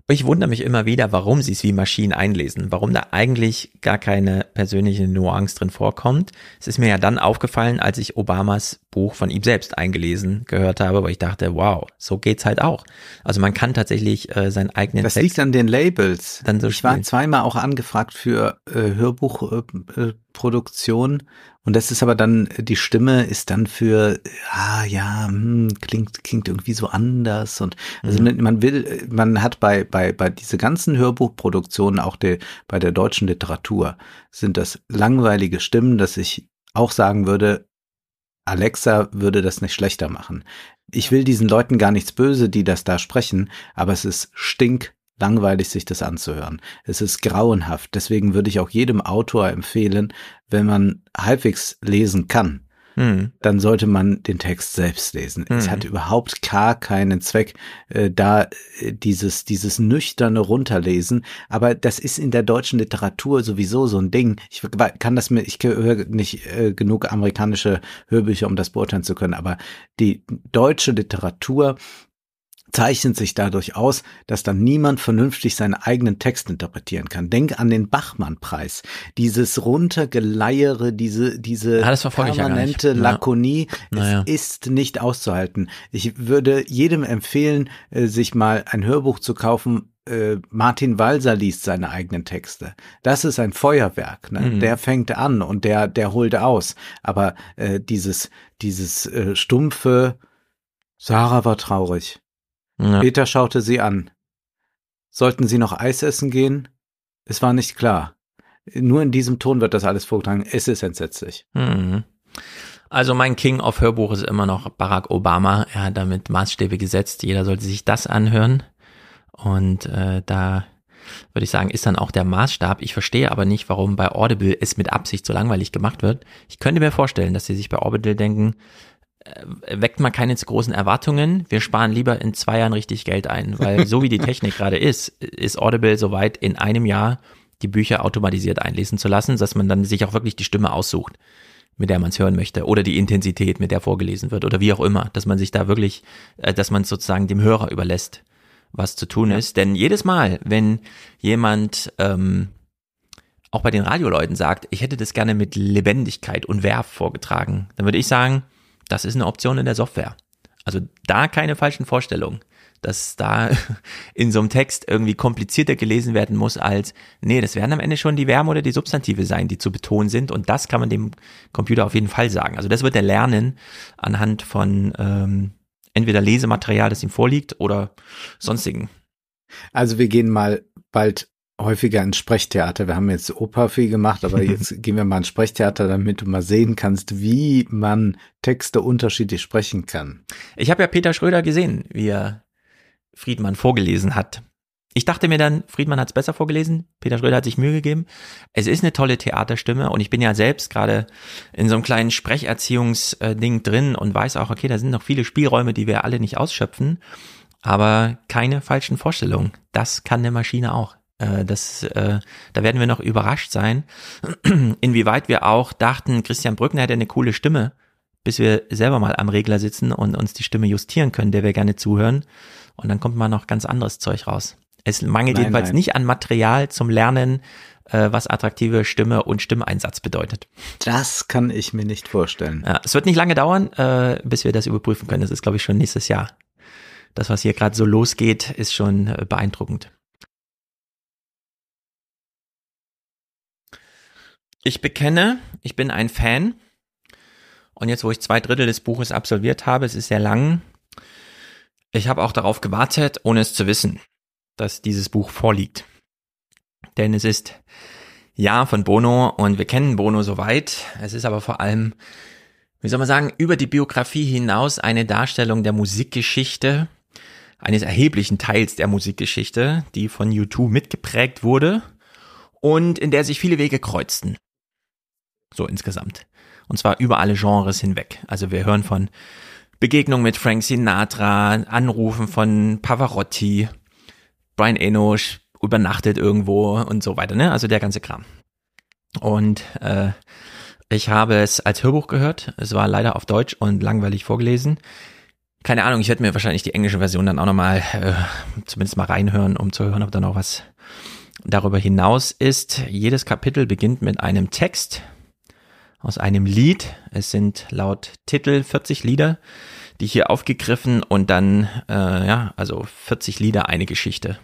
Und ich wundere mich immer wieder, warum sie es wie Maschinen einlesen, warum da eigentlich gar keine persönliche Nuance drin vorkommt. Es ist mir ja dann aufgefallen, als ich Obamas Buch von ihm selbst eingelesen gehört habe, weil ich dachte, wow, so geht's halt auch. Also man kann tatsächlich äh, seinen eigenen Das Text liegt an den Labels. dann so Ich war spielen. zweimal auch angefragt für äh, Hörbuchproduktion äh. Und das ist aber dann, die Stimme ist dann für, ah ja, hm, klingt, klingt irgendwie so anders und also Mhm. man will, man hat bei, bei, bei diese ganzen Hörbuchproduktionen, auch der, bei der deutschen Literatur, sind das langweilige Stimmen, dass ich auch sagen würde, Alexa würde das nicht schlechter machen. Ich will diesen Leuten gar nichts böse, die das da sprechen, aber es ist stink langweilig, sich das anzuhören. Es ist grauenhaft. Deswegen würde ich auch jedem Autor empfehlen, wenn man halbwegs lesen kann, Hm. dann sollte man den Text selbst lesen. Es Mhm. hat überhaupt gar keinen Zweck, äh, da äh, dieses, dieses nüchterne Runterlesen. Aber das ist in der deutschen Literatur sowieso so ein Ding. Ich kann das mir, ich höre nicht äh, genug amerikanische Hörbücher, um das beurteilen zu können, aber die deutsche Literatur zeichnet sich dadurch aus, dass dann niemand vernünftig seinen eigenen Text interpretieren kann. Denk an den Bachmann-Preis. Dieses runtergeleiere, diese, diese Ah, ja permanente Ja. Lakonie, Naja. es ist nicht auszuhalten. Ich würde jedem empfehlen, äh, sich mal ein Hörbuch zu kaufen. Äh, Martin Walser liest seine eigenen Texte. Das ist ein Feuerwerk. Ne? Mhm. Der fängt an und der, der holt aus. Aber äh, dieses, dieses äh, stumpfe, Sarah war traurig. Ja. Peter schaute sie an. Sollten sie noch Eis essen gehen? Es war nicht klar. Nur in diesem Ton wird das alles vorgetragen. Es ist entsetzlich. Mhm. Also mein King of Hörbuch ist immer noch Barack Obama. Er hat damit Maßstäbe gesetzt. Jeder sollte sich das anhören. Und äh, da würde ich sagen, ist dann auch der Maßstab. Ich verstehe aber nicht, warum bei Audible es mit Absicht so langweilig gemacht wird. Ich könnte mir vorstellen, dass sie sich bei Audible denken, weckt mal keine zu großen Erwartungen. Wir sparen lieber in zwei Jahren richtig Geld ein, weil so wie die Technik gerade ist, ist Audible soweit in einem Jahr die Bücher automatisiert einlesen zu lassen, dass man dann sich auch wirklich die Stimme aussucht, mit der man es hören möchte oder die Intensität, mit der vorgelesen wird oder wie auch immer, dass man sich da wirklich, äh, dass man sozusagen dem Hörer überlässt, was zu tun ist. Denn jedes Mal, wenn jemand ähm, auch bei den Radioleuten sagt, ich hätte das gerne mit Lebendigkeit und Werf vorgetragen, dann würde ich sagen, das ist eine Option in der Software. Also da keine falschen Vorstellungen. dass da <laughs> in so einem Text irgendwie komplizierter gelesen werden muss als, nee, das werden am Ende schon die Verben oder die Substantive sein, die zu betonen sind und das kann man dem Computer auf jeden Fall sagen. Also das wird er lernen anhand von ähm, entweder Lesematerial, das ihm vorliegt oder sonstigen. Also wir gehen mal bald häufiger ins Sprechtheater. Wir haben jetzt Oper viel gemacht, aber <laughs> jetzt gehen wir mal ins Sprechtheater, damit du mal sehen kannst, wie man Texte unterschiedlich sprechen kann. Ich habe ja Peter Schröder gesehen, wie er Friedmann vorgelesen hat. Ich dachte mir dann, Friedmann hat es besser vorgelesen, Peter Schröder hat sich Mühe gegeben. Es ist eine tolle Theaterstimme und ich bin ja selbst gerade in so einem kleinen Sprecherziehungsding drin und weiß auch, okay, da sind noch viele Spielräume, die wir alle nicht ausschöpfen, aber keine falschen Vorstellungen. Das kann eine Maschine auch. Äh, das, äh, da werden wir noch überrascht sein, <clears throat> inwieweit wir auch dachten, Christian Brückner hätte eine coole Stimme, bis wir selber mal am Regler sitzen und uns die Stimme justieren können, der wir gerne zuhören. Und dann kommt mal noch ganz anderes Zeug raus. Es mangelt nein, jedenfalls nein. nicht an Material zum Lernen, äh, was attraktive Stimme und Stimmeinsatz bedeutet. Das kann ich mir nicht vorstellen. Ja, es wird nicht lange dauern, äh, bis wir das überprüfen können. Das ist, glaube ich, schon nächstes Jahr. Das, was hier gerade so losgeht, ist schon äh, beeindruckend. Ich bekenne, ich bin ein Fan. Und jetzt, wo ich zwei Drittel des Buches absolviert habe, es ist sehr lang, ich habe auch darauf gewartet, ohne es zu wissen, dass dieses Buch vorliegt. Denn es ist ja von Bono und wir kennen Bono soweit. Es ist aber vor allem, wie soll man sagen, über die Biografie hinaus eine Darstellung der Musikgeschichte, eines erheblichen Teils der Musikgeschichte, die von U2 mitgeprägt wurde und in der sich viele Wege kreuzten. So insgesamt. Und zwar über alle Genres hinweg. Also wir hören von Begegnung mit Frank Sinatra, Anrufen von Pavarotti, Brian Eno übernachtet irgendwo und so weiter, ne? Also der ganze Kram. Und äh, ich habe es als Hörbuch gehört. Es war leider auf Deutsch und langweilig vorgelesen. Keine Ahnung, ich werde mir wahrscheinlich die englische Version dann auch nochmal äh, zumindest mal reinhören, um zu hören, ob da noch was darüber hinaus ist. Jedes Kapitel beginnt mit einem Text aus einem Lied. Es sind laut Titel 40 Lieder, die hier aufgegriffen und dann, äh, ja, also 40 Lieder, eine Geschichte.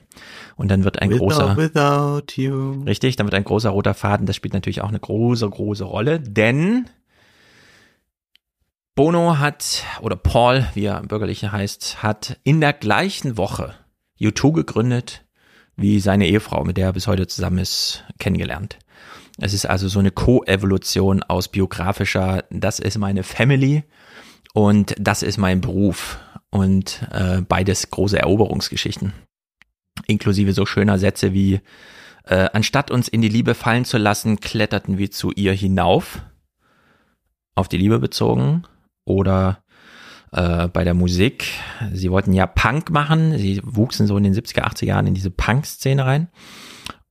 Und dann wird ein without, großer, without you. richtig, dann wird ein großer roter Faden, das spielt natürlich auch eine große, große Rolle, denn Bono hat, oder Paul, wie er bürgerlich heißt, hat in der gleichen Woche U2 gegründet, wie seine Ehefrau, mit der er bis heute zusammen ist, kennengelernt. Es ist also so eine Co-Evolution aus biografischer, das ist meine Family und das ist mein Beruf und äh, beides große Eroberungsgeschichten. Inklusive so schöner Sätze wie, äh, anstatt uns in die Liebe fallen zu lassen, kletterten wir zu ihr hinauf, auf die Liebe bezogen oder äh, bei der Musik. Sie wollten ja Punk machen, sie wuchsen so in den 70er, 80er Jahren in diese Punk-Szene rein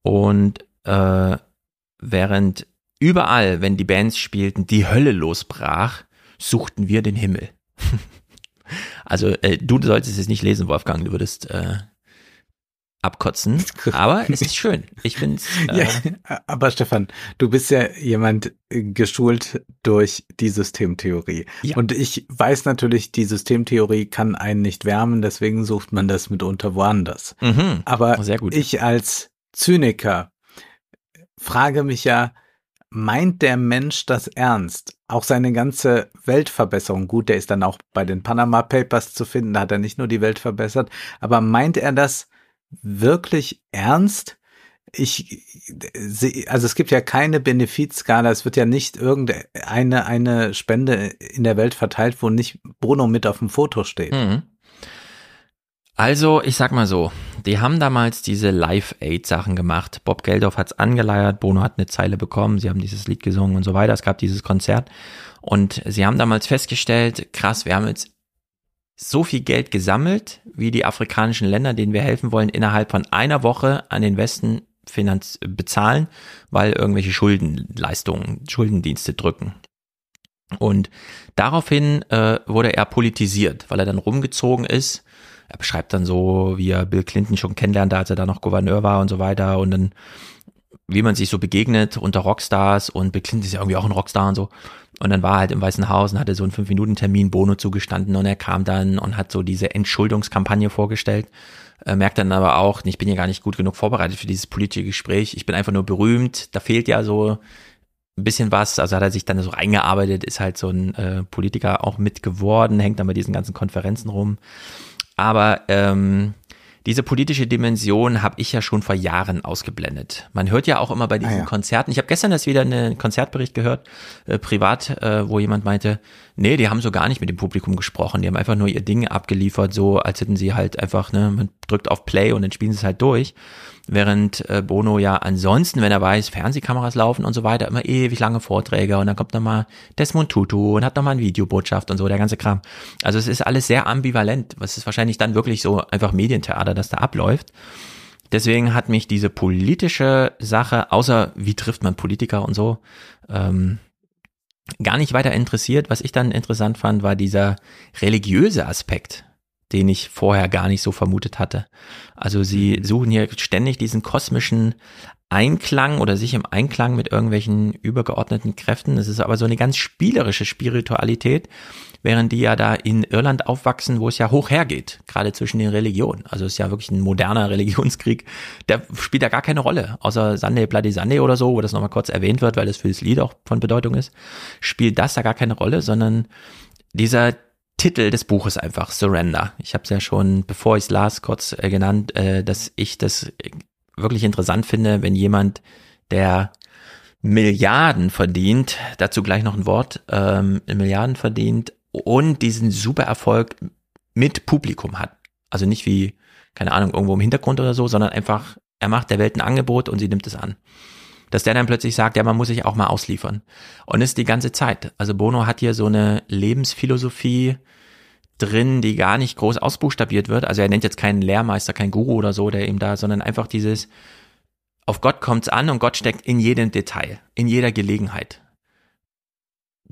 und äh, während überall, wenn die Bands spielten, die Hölle losbrach, suchten wir den Himmel. <laughs> also äh, du solltest es nicht lesen, Wolfgang, du würdest äh, abkotzen, <laughs> aber es ist schön. Ich finde <laughs> äh, ja, aber Stefan, du bist ja jemand äh, geschult durch die Systemtheorie. Ja. Und ich weiß natürlich, die Systemtheorie kann einen nicht wärmen, deswegen sucht man das mitunter woanders. Mhm, aber ich als Zyniker frage mich ja, meint der Mensch das ernst? Auch seine ganze Weltverbesserung, gut, der ist dann auch bei den Panama Papers zu finden, da hat er nicht nur die Welt verbessert, aber meint er das wirklich ernst? Ich also es gibt ja keine Benefizskala, es wird ja nicht irgendeine eine Spende in der Welt verteilt, wo nicht Bruno mit auf dem Foto steht. Mhm. Also, ich sag mal so, die haben damals diese Live-Aid-Sachen gemacht. Bob Geldof hat's angeleiert, Bono hat eine Zeile bekommen, sie haben dieses Lied gesungen und so weiter. Es gab dieses Konzert. Und sie haben damals festgestellt, krass, wir haben jetzt so viel Geld gesammelt, wie die afrikanischen Länder, denen wir helfen wollen, innerhalb von einer Woche an den Westen Finanz bezahlen, weil irgendwelche Schuldenleistungen, Schuldendienste drücken. Und daraufhin äh, wurde er politisiert, weil er dann rumgezogen ist er beschreibt dann so, wie er Bill Clinton schon kennenlernte, als er da noch Gouverneur war und so weiter. Und dann wie man sich so begegnet unter Rockstars und Bill Clinton ist ja irgendwie auch ein Rockstar und so. Und dann war er halt im Weißen Haus und hatte so einen fünf Minuten Termin Bono zugestanden und er kam dann und hat so diese Entschuldungskampagne vorgestellt. Äh, merkt dann aber auch, ich bin ja gar nicht gut genug vorbereitet für dieses politische Gespräch. Ich bin einfach nur berühmt. Da fehlt ja so ein bisschen was. Also hat er sich dann so reingearbeitet, ist halt so ein äh, Politiker auch mit geworden, hängt dann bei diesen ganzen Konferenzen rum. Aber ähm, diese politische Dimension habe ich ja schon vor Jahren ausgeblendet. Man hört ja auch immer bei diesen ah, ja. Konzerten, ich habe gestern erst wieder einen Konzertbericht gehört, äh, privat, äh, wo jemand meinte, nee, die haben so gar nicht mit dem Publikum gesprochen, die haben einfach nur ihr Ding abgeliefert, so als hätten sie halt einfach, ne, man drückt auf Play und dann spielen sie es halt durch. Während äh, Bono ja ansonsten, wenn er weiß, Fernsehkameras laufen und so weiter, immer ewig lange Vorträge und dann kommt nochmal Desmond Tutu und hat nochmal eine Videobotschaft und so, der ganze Kram. Also es ist alles sehr ambivalent. Was ist wahrscheinlich dann wirklich so einfach Medientheater, das da abläuft. Deswegen hat mich diese politische Sache, außer wie trifft man Politiker und so, ähm, gar nicht weiter interessiert. Was ich dann interessant fand, war dieser religiöse Aspekt den ich vorher gar nicht so vermutet hatte. Also sie suchen hier ständig diesen kosmischen Einklang oder sich im Einklang mit irgendwelchen übergeordneten Kräften. Es ist aber so eine ganz spielerische Spiritualität, während die ja da in Irland aufwachsen, wo es ja hoch hergeht, gerade zwischen den Religionen. Also es ist ja wirklich ein moderner Religionskrieg. Der spielt da gar keine Rolle, außer Sunday Bloody Sunday oder so, wo das nochmal kurz erwähnt wird, weil das für das Lied auch von Bedeutung ist, spielt das da gar keine Rolle, sondern dieser Titel des Buches einfach, Surrender. Ich habe es ja schon, bevor ich es las, kurz äh, genannt, äh, dass ich das wirklich interessant finde, wenn jemand, der Milliarden verdient, dazu gleich noch ein Wort, ähm, Milliarden verdient und diesen super Erfolg mit Publikum hat. Also nicht wie, keine Ahnung, irgendwo im Hintergrund oder so, sondern einfach, er macht der Welt ein Angebot und sie nimmt es an. Dass der dann plötzlich sagt, ja, man muss sich auch mal ausliefern. Und ist die ganze Zeit. Also Bono hat hier so eine Lebensphilosophie, drin, die gar nicht groß ausbuchstabiert wird. Also er nennt jetzt keinen Lehrmeister, keinen Guru oder so, der ihm da, sondern einfach dieses, auf Gott kommt's an und Gott steckt in jedem Detail, in jeder Gelegenheit.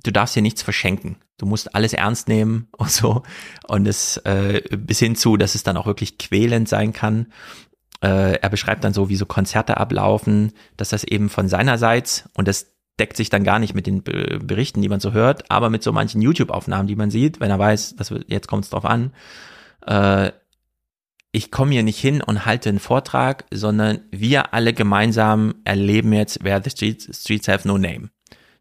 Du darfst hier nichts verschenken. Du musst alles ernst nehmen <laughs> und so. Und es äh, bis hin zu, dass es dann auch wirklich quälend sein kann. Äh, er beschreibt dann so, wie so Konzerte ablaufen, dass das eben von seinerseits, und das deckt sich dann gar nicht mit den Berichten, die man so hört, aber mit so manchen YouTube-Aufnahmen, die man sieht, wenn er weiß, dass wir, jetzt kommt es drauf an. Äh, ich komme hier nicht hin und halte einen Vortrag, sondern wir alle gemeinsam erleben jetzt, where the streets, streets have no name.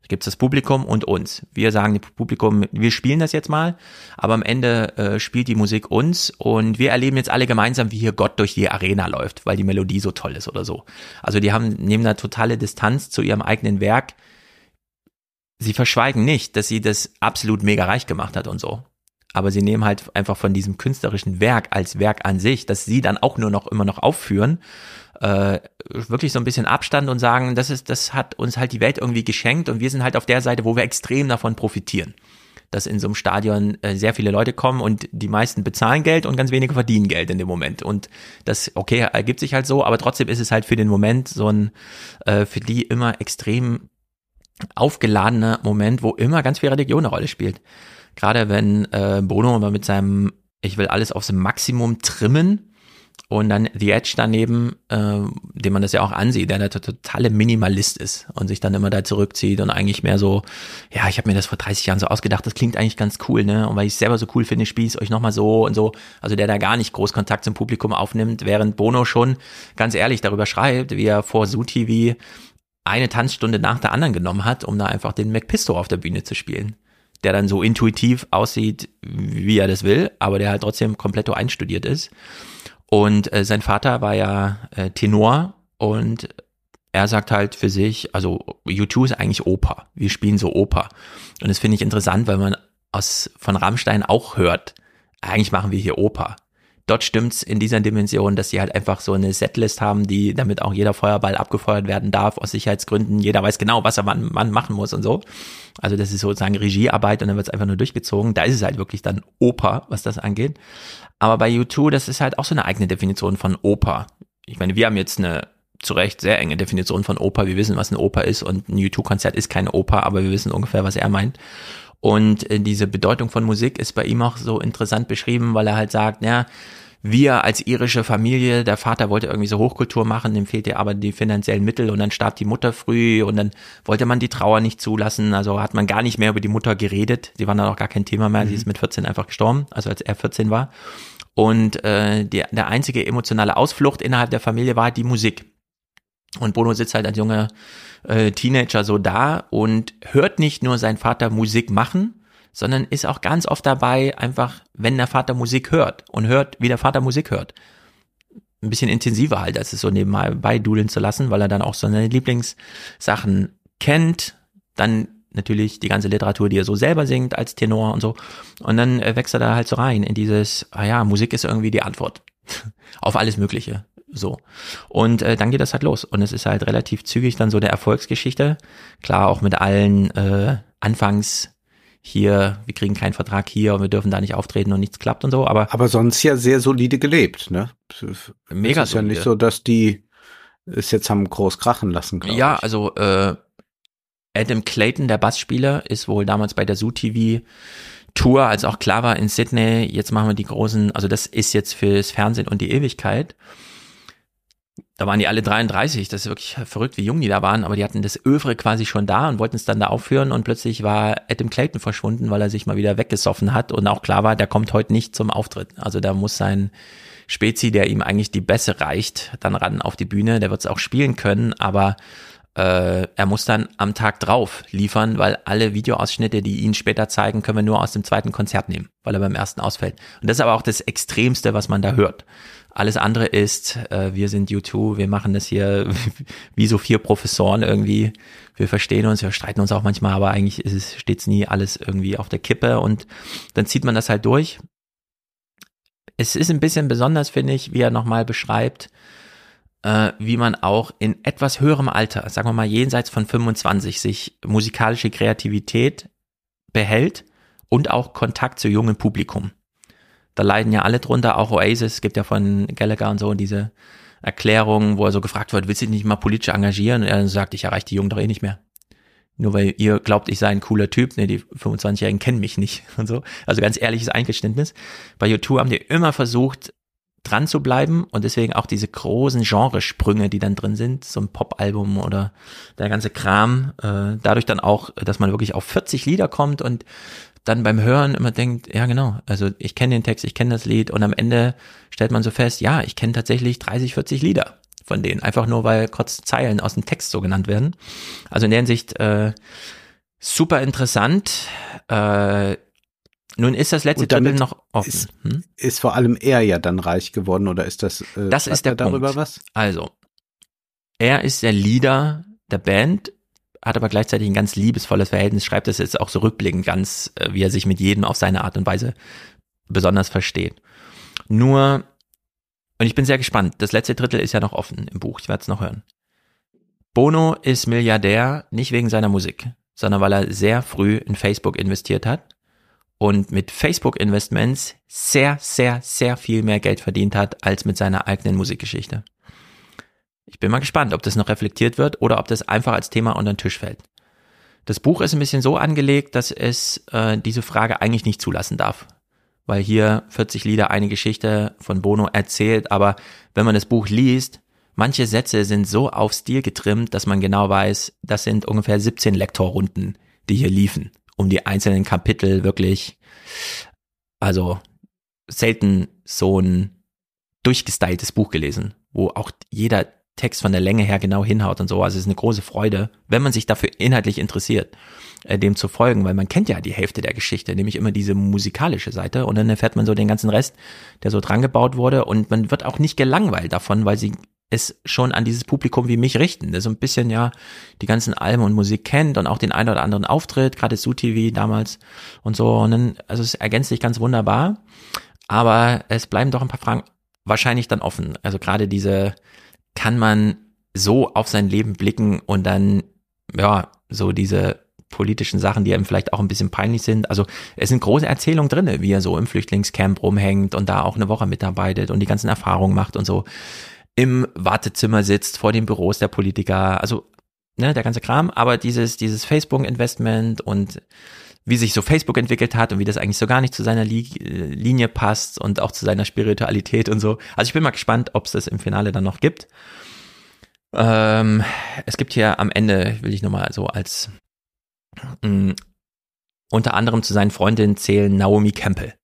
Gibt es das Publikum und uns. Wir sagen dem Publikum, wir spielen das jetzt mal, aber am Ende äh, spielt die Musik uns und wir erleben jetzt alle gemeinsam, wie hier Gott durch die Arena läuft, weil die Melodie so toll ist oder so. Also die haben nehmen da totale Distanz zu ihrem eigenen Werk sie verschweigen nicht, dass sie das absolut mega reich gemacht hat und so. Aber sie nehmen halt einfach von diesem künstlerischen Werk als Werk an sich, dass sie dann auch nur noch immer noch aufführen, äh, wirklich so ein bisschen Abstand und sagen, das ist, das hat uns halt die Welt irgendwie geschenkt und wir sind halt auf der Seite, wo wir extrem davon profitieren. Dass in so einem Stadion äh, sehr viele Leute kommen und die meisten bezahlen Geld und ganz wenige verdienen Geld in dem Moment. Und das, okay, ergibt sich halt so, aber trotzdem ist es halt für den Moment so ein, äh, für die immer extrem aufgeladener Moment, wo immer ganz viel Religion eine Rolle spielt. Gerade wenn äh, Bono mal mit seinem Ich will alles aufs Maximum trimmen und dann The Edge daneben, äh, dem man das ja auch ansieht, der der totale Minimalist ist und sich dann immer da zurückzieht und eigentlich mehr so, ja, ich habe mir das vor 30 Jahren so ausgedacht, das klingt eigentlich ganz cool, ne? Und weil ich es selber so cool finde, spiele ich euch nochmal so und so. Also der da gar nicht groß Kontakt zum Publikum aufnimmt, während Bono schon ganz ehrlich darüber schreibt, wie er vor SuTV eine Tanzstunde nach der anderen genommen hat, um da einfach den McPisto auf der Bühne zu spielen. Der dann so intuitiv aussieht, wie er das will, aber der halt trotzdem komplett einstudiert ist. Und äh, sein Vater war ja äh, Tenor und er sagt halt für sich, also U2 ist eigentlich Oper. Wir spielen so Oper. Und das finde ich interessant, weil man aus, von Rammstein auch hört, eigentlich machen wir hier Oper dort stimmt's in dieser Dimension, dass sie halt einfach so eine Setlist haben, die damit auch jeder Feuerball abgefeuert werden darf aus Sicherheitsgründen. Jeder weiß genau, was er wann, wann machen muss und so. Also das ist sozusagen Regiearbeit und dann wird's einfach nur durchgezogen. Da ist es halt wirklich dann Oper, was das angeht. Aber bei U2, das ist halt auch so eine eigene Definition von Oper. Ich meine, wir haben jetzt eine zu Recht sehr enge Definition von Oper. Wir wissen, was eine Oper ist und ein U2-Konzert ist keine Oper, aber wir wissen ungefähr, was er meint. Und äh, diese Bedeutung von Musik ist bei ihm auch so interessant beschrieben, weil er halt sagt, ja, wir als irische Familie, der Vater wollte irgendwie so Hochkultur machen, dem fehlte aber die finanziellen Mittel und dann starb die Mutter früh und dann wollte man die Trauer nicht zulassen, also hat man gar nicht mehr über die Mutter geredet, sie war dann auch gar kein Thema mehr, mhm. sie ist mit 14 einfach gestorben, also als er 14 war und äh, die, der einzige emotionale Ausflucht innerhalb der Familie war die Musik. Und Bono sitzt halt als junger äh, Teenager so da und hört nicht nur seinen Vater Musik machen, sondern ist auch ganz oft dabei, einfach, wenn der Vater Musik hört und hört, wie der Vater Musik hört. Ein bisschen intensiver halt, als es so nebenbei dudeln zu lassen, weil er dann auch so seine Lieblingssachen kennt, dann natürlich die ganze Literatur, die er so selber singt als Tenor und so. Und dann äh, wächst er da halt so rein in dieses, ah ja, Musik ist irgendwie die Antwort <laughs> auf alles Mögliche. So. Und äh, dann geht das halt los. Und es ist halt relativ zügig dann so der Erfolgsgeschichte. Klar, auch mit allen äh, Anfangs hier, wir kriegen keinen Vertrag hier und wir dürfen da nicht auftreten und nichts klappt und so, aber. Aber sonst ja sehr solide gelebt, ne? Mega es ist solide. ja nicht so, dass die es jetzt haben groß krachen lassen, glaube Ja, ich. also äh, Adam Clayton, der Bassspieler, ist wohl damals bei der Zoo TV Tour, als auch klar war in Sydney, jetzt machen wir die großen, also das ist jetzt fürs Fernsehen und die Ewigkeit. Da waren die alle 33, das ist wirklich verrückt, wie jung die da waren, aber die hatten das Övre quasi schon da und wollten es dann da aufführen und plötzlich war Adam Clayton verschwunden, weil er sich mal wieder weggesoffen hat und auch klar war, der kommt heute nicht zum Auftritt. Also da muss sein Spezi, der ihm eigentlich die Bässe reicht, dann ran auf die Bühne, der wird es auch spielen können, aber äh, er muss dann am Tag drauf liefern, weil alle Videoausschnitte, die ihn später zeigen, können wir nur aus dem zweiten Konzert nehmen, weil er beim ersten ausfällt. Und das ist aber auch das Extremste, was man da hört. Alles andere ist, äh, wir sind U2, wir machen das hier <laughs> wie so vier Professoren irgendwie. Wir verstehen uns, wir streiten uns auch manchmal, aber eigentlich ist es stets nie alles irgendwie auf der Kippe und dann zieht man das halt durch. Es ist ein bisschen besonders, finde ich, wie er nochmal beschreibt, äh, wie man auch in etwas höherem Alter, sagen wir mal jenseits von 25, sich musikalische Kreativität behält und auch Kontakt zu jungem Publikum. Da leiden ja alle drunter, auch Oasis, gibt ja von Gallagher und so diese Erklärungen, wo er so gefragt wird, willst du dich nicht mal politisch engagieren? Und er sagt, ich erreiche die Jungen doch eh nicht mehr. Nur weil ihr glaubt, ich sei ein cooler Typ, ne, die 25-Jährigen kennen mich nicht <laughs> und so. Also ganz ehrliches Eingeständnis. Bei YouTube haben die immer versucht, dran zu bleiben und deswegen auch diese großen Genresprünge, die dann drin sind, so ein Pop-Album oder der ganze Kram, äh, dadurch dann auch, dass man wirklich auf 40 Lieder kommt und dann beim Hören immer denkt, ja genau, also ich kenne den Text, ich kenne das Lied und am Ende stellt man so fest, ja, ich kenne tatsächlich 30, 40 Lieder von denen, einfach nur weil kurz Zeilen aus dem Text so genannt werden. Also in der Hinsicht äh, super interessant. Äh, nun ist das letzte Drittel noch offen. Ist, hm? ist, vor allem er ja dann reich geworden oder ist das? Äh, das ist der darüber Punkt. was? Also er ist der Leader der Band, hat aber gleichzeitig ein ganz liebesvolles Verhältnis. Schreibt es jetzt auch so rückblickend ganz, äh, wie er sich mit jedem auf seine Art und Weise besonders versteht. Nur und ich bin sehr gespannt. Das letzte Drittel ist ja noch offen im Buch. Ich werde es noch hören. Bono ist Milliardär nicht wegen seiner Musik, sondern weil er sehr früh in Facebook investiert hat und mit Facebook-Investments sehr, sehr, sehr viel mehr Geld verdient hat als mit seiner eigenen Musikgeschichte. Ich bin mal gespannt, ob das noch reflektiert wird oder ob das einfach als Thema unter den Tisch fällt. Das Buch ist ein bisschen so angelegt, dass es äh, diese Frage eigentlich nicht zulassen darf. Weil hier 40 Lieder eine Geschichte von Bono erzählt, aber wenn man das Buch liest, manche Sätze sind so auf Stil getrimmt, dass man genau weiß, das sind ungefähr 17 Lektorrunden, die hier liefen um die einzelnen Kapitel wirklich, also selten so ein durchgestyltes Buch gelesen, wo auch jeder Text von der Länge her genau hinhaut und so. Also es ist eine große Freude, wenn man sich dafür inhaltlich interessiert, äh, dem zu folgen, weil man kennt ja die Hälfte der Geschichte, nämlich immer diese musikalische Seite und dann erfährt man so den ganzen Rest, der so dran gebaut wurde und man wird auch nicht gelangweilt davon, weil sie es schon an dieses Publikum wie mich richten, der so ein bisschen ja die ganzen Alben und Musik kennt und auch den einen oder anderen Auftritt, gerade Su TV damals und so. Und dann, also es ergänzt sich ganz wunderbar. Aber es bleiben doch ein paar Fragen wahrscheinlich dann offen. Also gerade diese, kann man so auf sein Leben blicken und dann, ja, so diese politischen Sachen, die einem vielleicht auch ein bisschen peinlich sind. Also es sind große Erzählungen drinne, wie er so im Flüchtlingscamp rumhängt und da auch eine Woche mitarbeitet und die ganzen Erfahrungen macht und so. Im Wartezimmer sitzt vor den Büros der Politiker, also ne, der ganze Kram, aber dieses, dieses Facebook-Investment und wie sich so Facebook entwickelt hat und wie das eigentlich so gar nicht zu seiner Li Linie passt und auch zu seiner Spiritualität und so. Also ich bin mal gespannt, ob es das im Finale dann noch gibt. Ähm, es gibt hier am Ende, will ich nochmal so als mh, mm, unter anderem zu seinen Freundinnen zählen Naomi Campbell.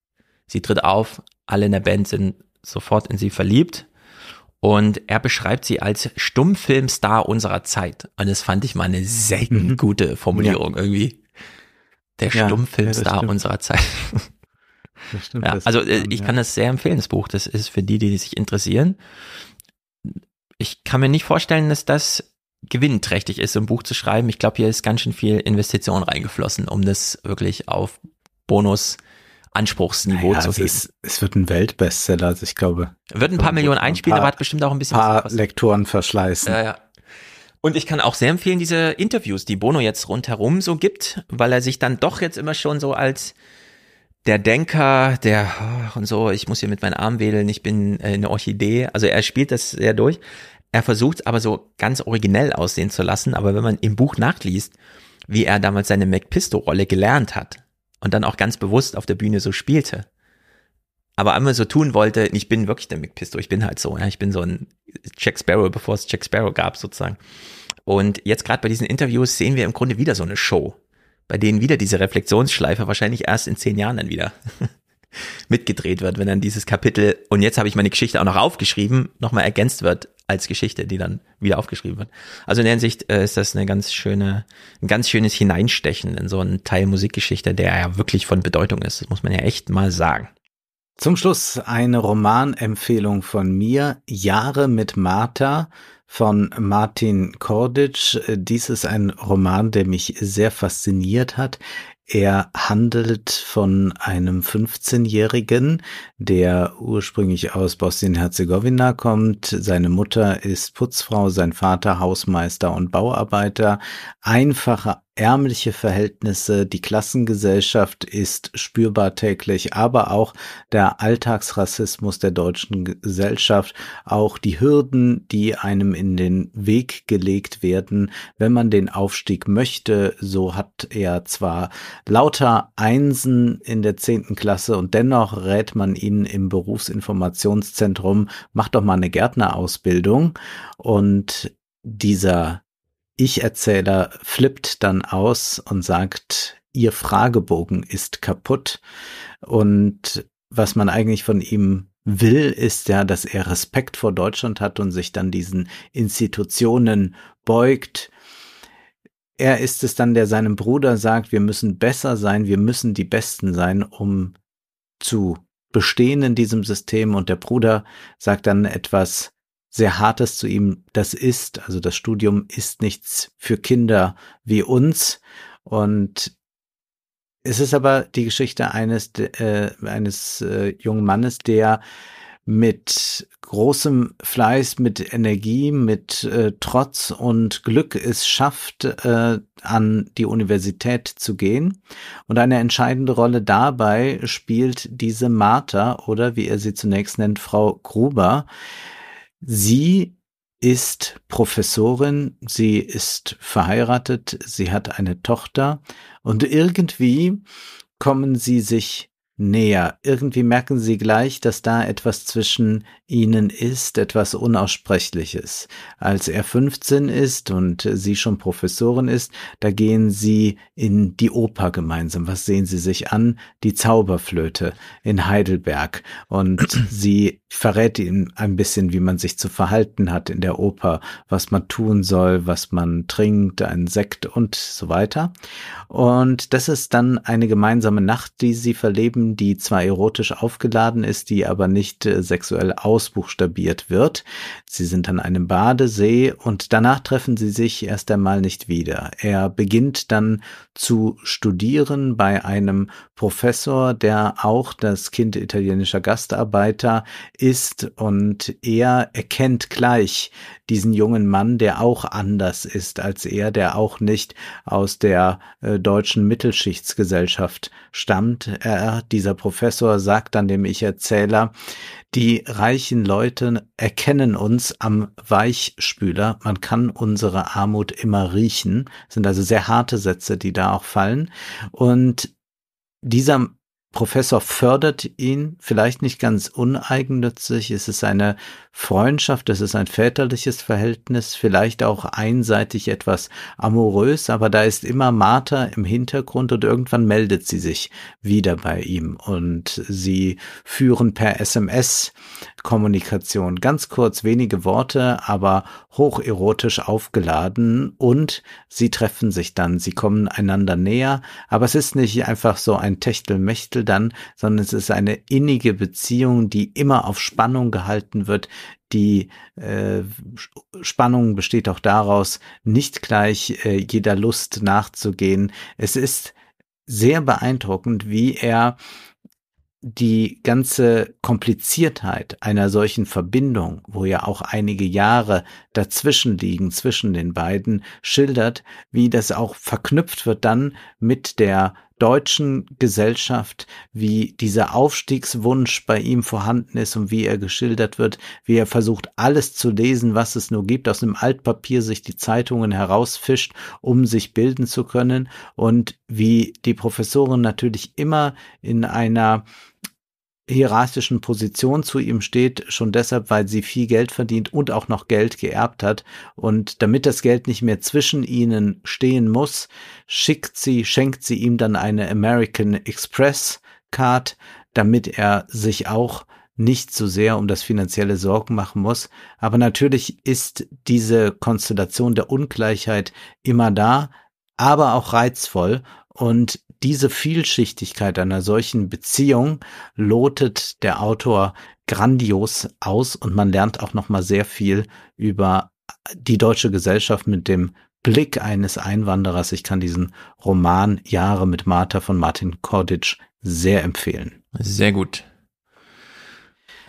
Sie tritt auf, alle in der Band sind sofort in sie verliebt und er beschreibt sie als Stummfilmstar unserer Zeit. Und das fand ich mal eine selten mhm. gute Formulierung ja. irgendwie. Der ja, Stummfilmstar ja, unserer Zeit. <laughs> Stimmt, ja, also äh, ich kann das sehr empfehlen, das Buch. Das ist für die, die sich interessieren. Ich kann mir nicht vorstellen, dass das gewinnträchtig ist, ein Buch zu schreiben. Ich glaube, hier ist ganz schön viel Investition reingeflossen, um das wirklich auf Bonus Anspruchsniveau naja, zu gehen. Es, ist, es wird ein Weltbestseller, also ich glaube. Wird ein paar Millionen einspielen, aber hat bestimmt auch ein bisschen paar was Lektoren verschleißen. Ja, ja. Und ich kann auch sehr empfehlen, diese Interviews, die Bono jetzt rundherum so gibt, weil er sich dann doch jetzt immer schon so als der Denker, der und so, ich muss hier mit meinen Armen wedeln, ich bin äh, eine Orchidee. Also er spielt das sehr durch. Er versucht aber so ganz originell aussehen zu lassen, aber wenn man im Buch nachliest, wie er damals seine McPisto-Rolle gelernt hat und dann auch ganz bewusst auf der Bühne so spielte, aber einmal so tun wollte, ich bin wirklich der McPisto, ich bin halt so, ja, ich bin so ein Jack Sparrow, bevor es Jack Sparrow gab sozusagen. Und jetzt gerade bei diesen Interviews sehen wir im Grunde wieder so eine Show, bei denen wieder diese Reflexionsschleife wahrscheinlich erst in zehn Jahren dann wieder <laughs> mitgedreht wird, wenn dann dieses Kapitel, und jetzt habe ich meine Geschichte auch noch aufgeschrieben, nochmal ergänzt wird als Geschichte, die dann wieder aufgeschrieben wird. Also in der Hinsicht äh, ist das eine ganz schöne, ein ganz schönes Hineinstechen in so einen Teil Musikgeschichte, der ja wirklich von Bedeutung ist. Das muss man ja echt mal sagen. Zum Schluss eine Romanempfehlung von mir, Jahre mit Martha von Martin Korditsch. Dies ist ein Roman, der mich sehr fasziniert hat. Er handelt von einem 15-Jährigen, der ursprünglich aus Bosnien-Herzegowina kommt. Seine Mutter ist Putzfrau, sein Vater Hausmeister und Bauarbeiter. Einfache ärmliche Verhältnisse, die Klassengesellschaft ist spürbar täglich, aber auch der Alltagsrassismus der deutschen Gesellschaft, auch die Hürden, die einem in den Weg gelegt werden, wenn man den Aufstieg möchte. So hat er zwar lauter Einsen in der zehnten Klasse und dennoch rät man ihn im Berufsinformationszentrum, mach doch mal eine Gärtnerausbildung und dieser ich-Erzähler flippt dann aus und sagt, ihr Fragebogen ist kaputt. Und was man eigentlich von ihm will, ist ja, dass er Respekt vor Deutschland hat und sich dann diesen Institutionen beugt. Er ist es dann, der seinem Bruder sagt, wir müssen besser sein, wir müssen die Besten sein, um zu bestehen in diesem System. Und der Bruder sagt dann etwas sehr Hartes zu ihm, das ist, also das Studium ist nichts für Kinder wie uns. Und es ist aber die Geschichte eines, äh, eines äh, jungen Mannes, der mit großem Fleiß, mit Energie, mit äh, Trotz und Glück es schafft, äh, an die Universität zu gehen. Und eine entscheidende Rolle dabei spielt diese Martha oder wie er sie zunächst nennt, Frau Gruber, Sie ist Professorin, sie ist verheiratet, sie hat eine Tochter und irgendwie kommen sie sich näher. Irgendwie merken sie gleich, dass da etwas zwischen ihnen ist, etwas Unaussprechliches. Als er 15 ist und sie schon Professorin ist, da gehen sie in die Oper gemeinsam. Was sehen sie sich an? Die Zauberflöte in Heidelberg. Und <clears throat> sie verrät ihm ein bisschen, wie man sich zu verhalten hat in der Oper, was man tun soll, was man trinkt, ein Sekt und so weiter. Und das ist dann eine gemeinsame Nacht, die sie verleben, die zwar erotisch aufgeladen ist, die aber nicht äh, sexuell ausbuchstabiert wird. Sie sind an einem Badesee und danach treffen sie sich erst einmal nicht wieder. Er beginnt dann zu studieren bei einem Professor, der auch das Kind italienischer Gastarbeiter ist und er erkennt gleich diesen jungen Mann, der auch anders ist als er, der auch nicht aus der äh, deutschen Mittelschichtsgesellschaft stammt. Er dieser Professor sagt dann dem Ich-Erzähler, die reichen Leute erkennen uns am Weichspüler. Man kann unsere Armut immer riechen. Das sind also sehr harte Sätze, die da auch fallen. Und dieser Professor fördert ihn, vielleicht nicht ganz uneigennützig. Es ist eine Freundschaft, es ist ein väterliches Verhältnis, vielleicht auch einseitig etwas amorös, aber da ist immer Martha im Hintergrund und irgendwann meldet sie sich wieder bei ihm und sie führen per SMS Kommunikation. Ganz kurz, wenige Worte, aber hocherotisch aufgeladen und sie treffen sich dann, sie kommen einander näher, aber es ist nicht einfach so ein Techtelmechtel dann, sondern es ist eine innige Beziehung, die immer auf Spannung gehalten wird, die äh, Spannung besteht auch daraus, nicht gleich äh, jeder Lust nachzugehen. Es ist sehr beeindruckend, wie er die ganze Kompliziertheit einer solchen Verbindung, wo ja auch einige Jahre dazwischen liegen, zwischen den beiden, schildert, wie das auch verknüpft wird dann mit der deutschen Gesellschaft, wie dieser Aufstiegswunsch bei ihm vorhanden ist und wie er geschildert wird, wie er versucht, alles zu lesen, was es nur gibt, aus einem Altpapier sich die Zeitungen herausfischt, um sich bilden zu können. Und wie die Professorin natürlich immer in einer hierarchischen Position zu ihm steht, schon deshalb, weil sie viel Geld verdient und auch noch Geld geerbt hat. Und damit das Geld nicht mehr zwischen ihnen stehen muss, schickt sie, schenkt sie ihm dann eine American Express Card, damit er sich auch nicht so sehr um das finanzielle Sorgen machen muss. Aber natürlich ist diese Konstellation der Ungleichheit immer da, aber auch reizvoll. Und diese Vielschichtigkeit einer solchen Beziehung lotet der Autor grandios aus und man lernt auch noch mal sehr viel über die deutsche Gesellschaft mit dem Blick eines Einwanderers. Ich kann diesen Roman Jahre mit Martha von Martin Korditsch sehr empfehlen. Sehr gut.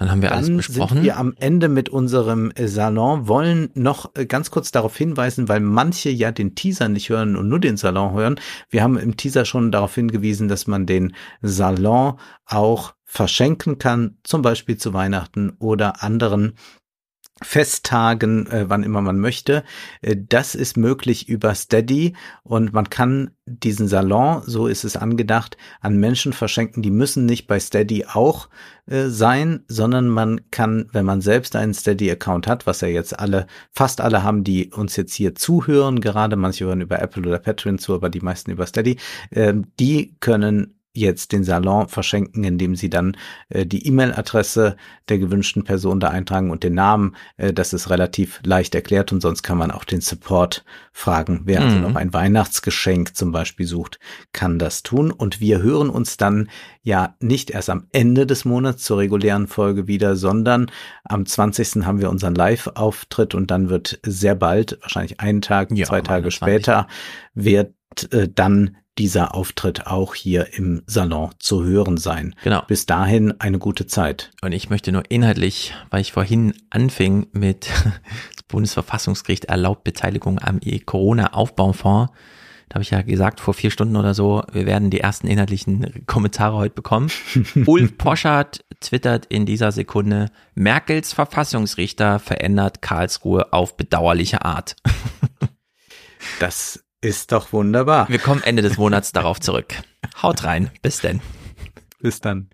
Dann haben wir Dann alles besprochen. Sind wir am Ende mit unserem äh, Salon, wollen noch äh, ganz kurz darauf hinweisen, weil manche ja den Teaser nicht hören und nur den Salon hören. Wir haben im Teaser schon darauf hingewiesen, dass man den Salon auch verschenken kann, zum Beispiel zu Weihnachten oder anderen Festtagen, äh, wann immer man möchte. Äh, das ist möglich über Steady und man kann diesen Salon, so ist es angedacht, an Menschen verschenken. Die müssen nicht bei Steady auch äh, sein, sondern man kann, wenn man selbst einen Steady-Account hat, was ja jetzt alle, fast alle haben, die uns jetzt hier zuhören, gerade manche hören über Apple oder Patreon zu, aber die meisten über Steady, äh, die können jetzt den Salon verschenken, indem sie dann äh, die E-Mail-Adresse der gewünschten Person da eintragen und den Namen. Äh, das ist relativ leicht erklärt und sonst kann man auch den Support fragen. Wer also Mhm. noch ein Weihnachtsgeschenk zum Beispiel sucht, kann das tun. Und wir hören uns dann ja nicht erst am Ende des Monats zur regulären Folge wieder, sondern am 20. haben wir unseren Live-Auftritt und dann wird sehr bald, wahrscheinlich einen Tag, Ja, zwei Tage 21.. später, wird äh, dann dieser Auftritt auch hier im Salon zu hören sein. Genau. Bis dahin eine gute Zeit. Und ich möchte nur inhaltlich, weil ich vorhin anfing mit <laughs> das Bundesverfassungsgericht erlaubt Beteiligung am Corona-Aufbaufonds. Da habe ich ja gesagt, vor vier Stunden oder so, wir werden die ersten inhaltlichen Kommentare heute bekommen. <laughs> Ulf Poschardt twittert in dieser Sekunde, Merkels Verfassungsrichter verändert Karlsruhe auf bedauerliche Art. <laughs> Das ist doch wunderbar. Wir kommen Ende des Monats darauf zurück. Haut rein. Bis denn. Bis dann.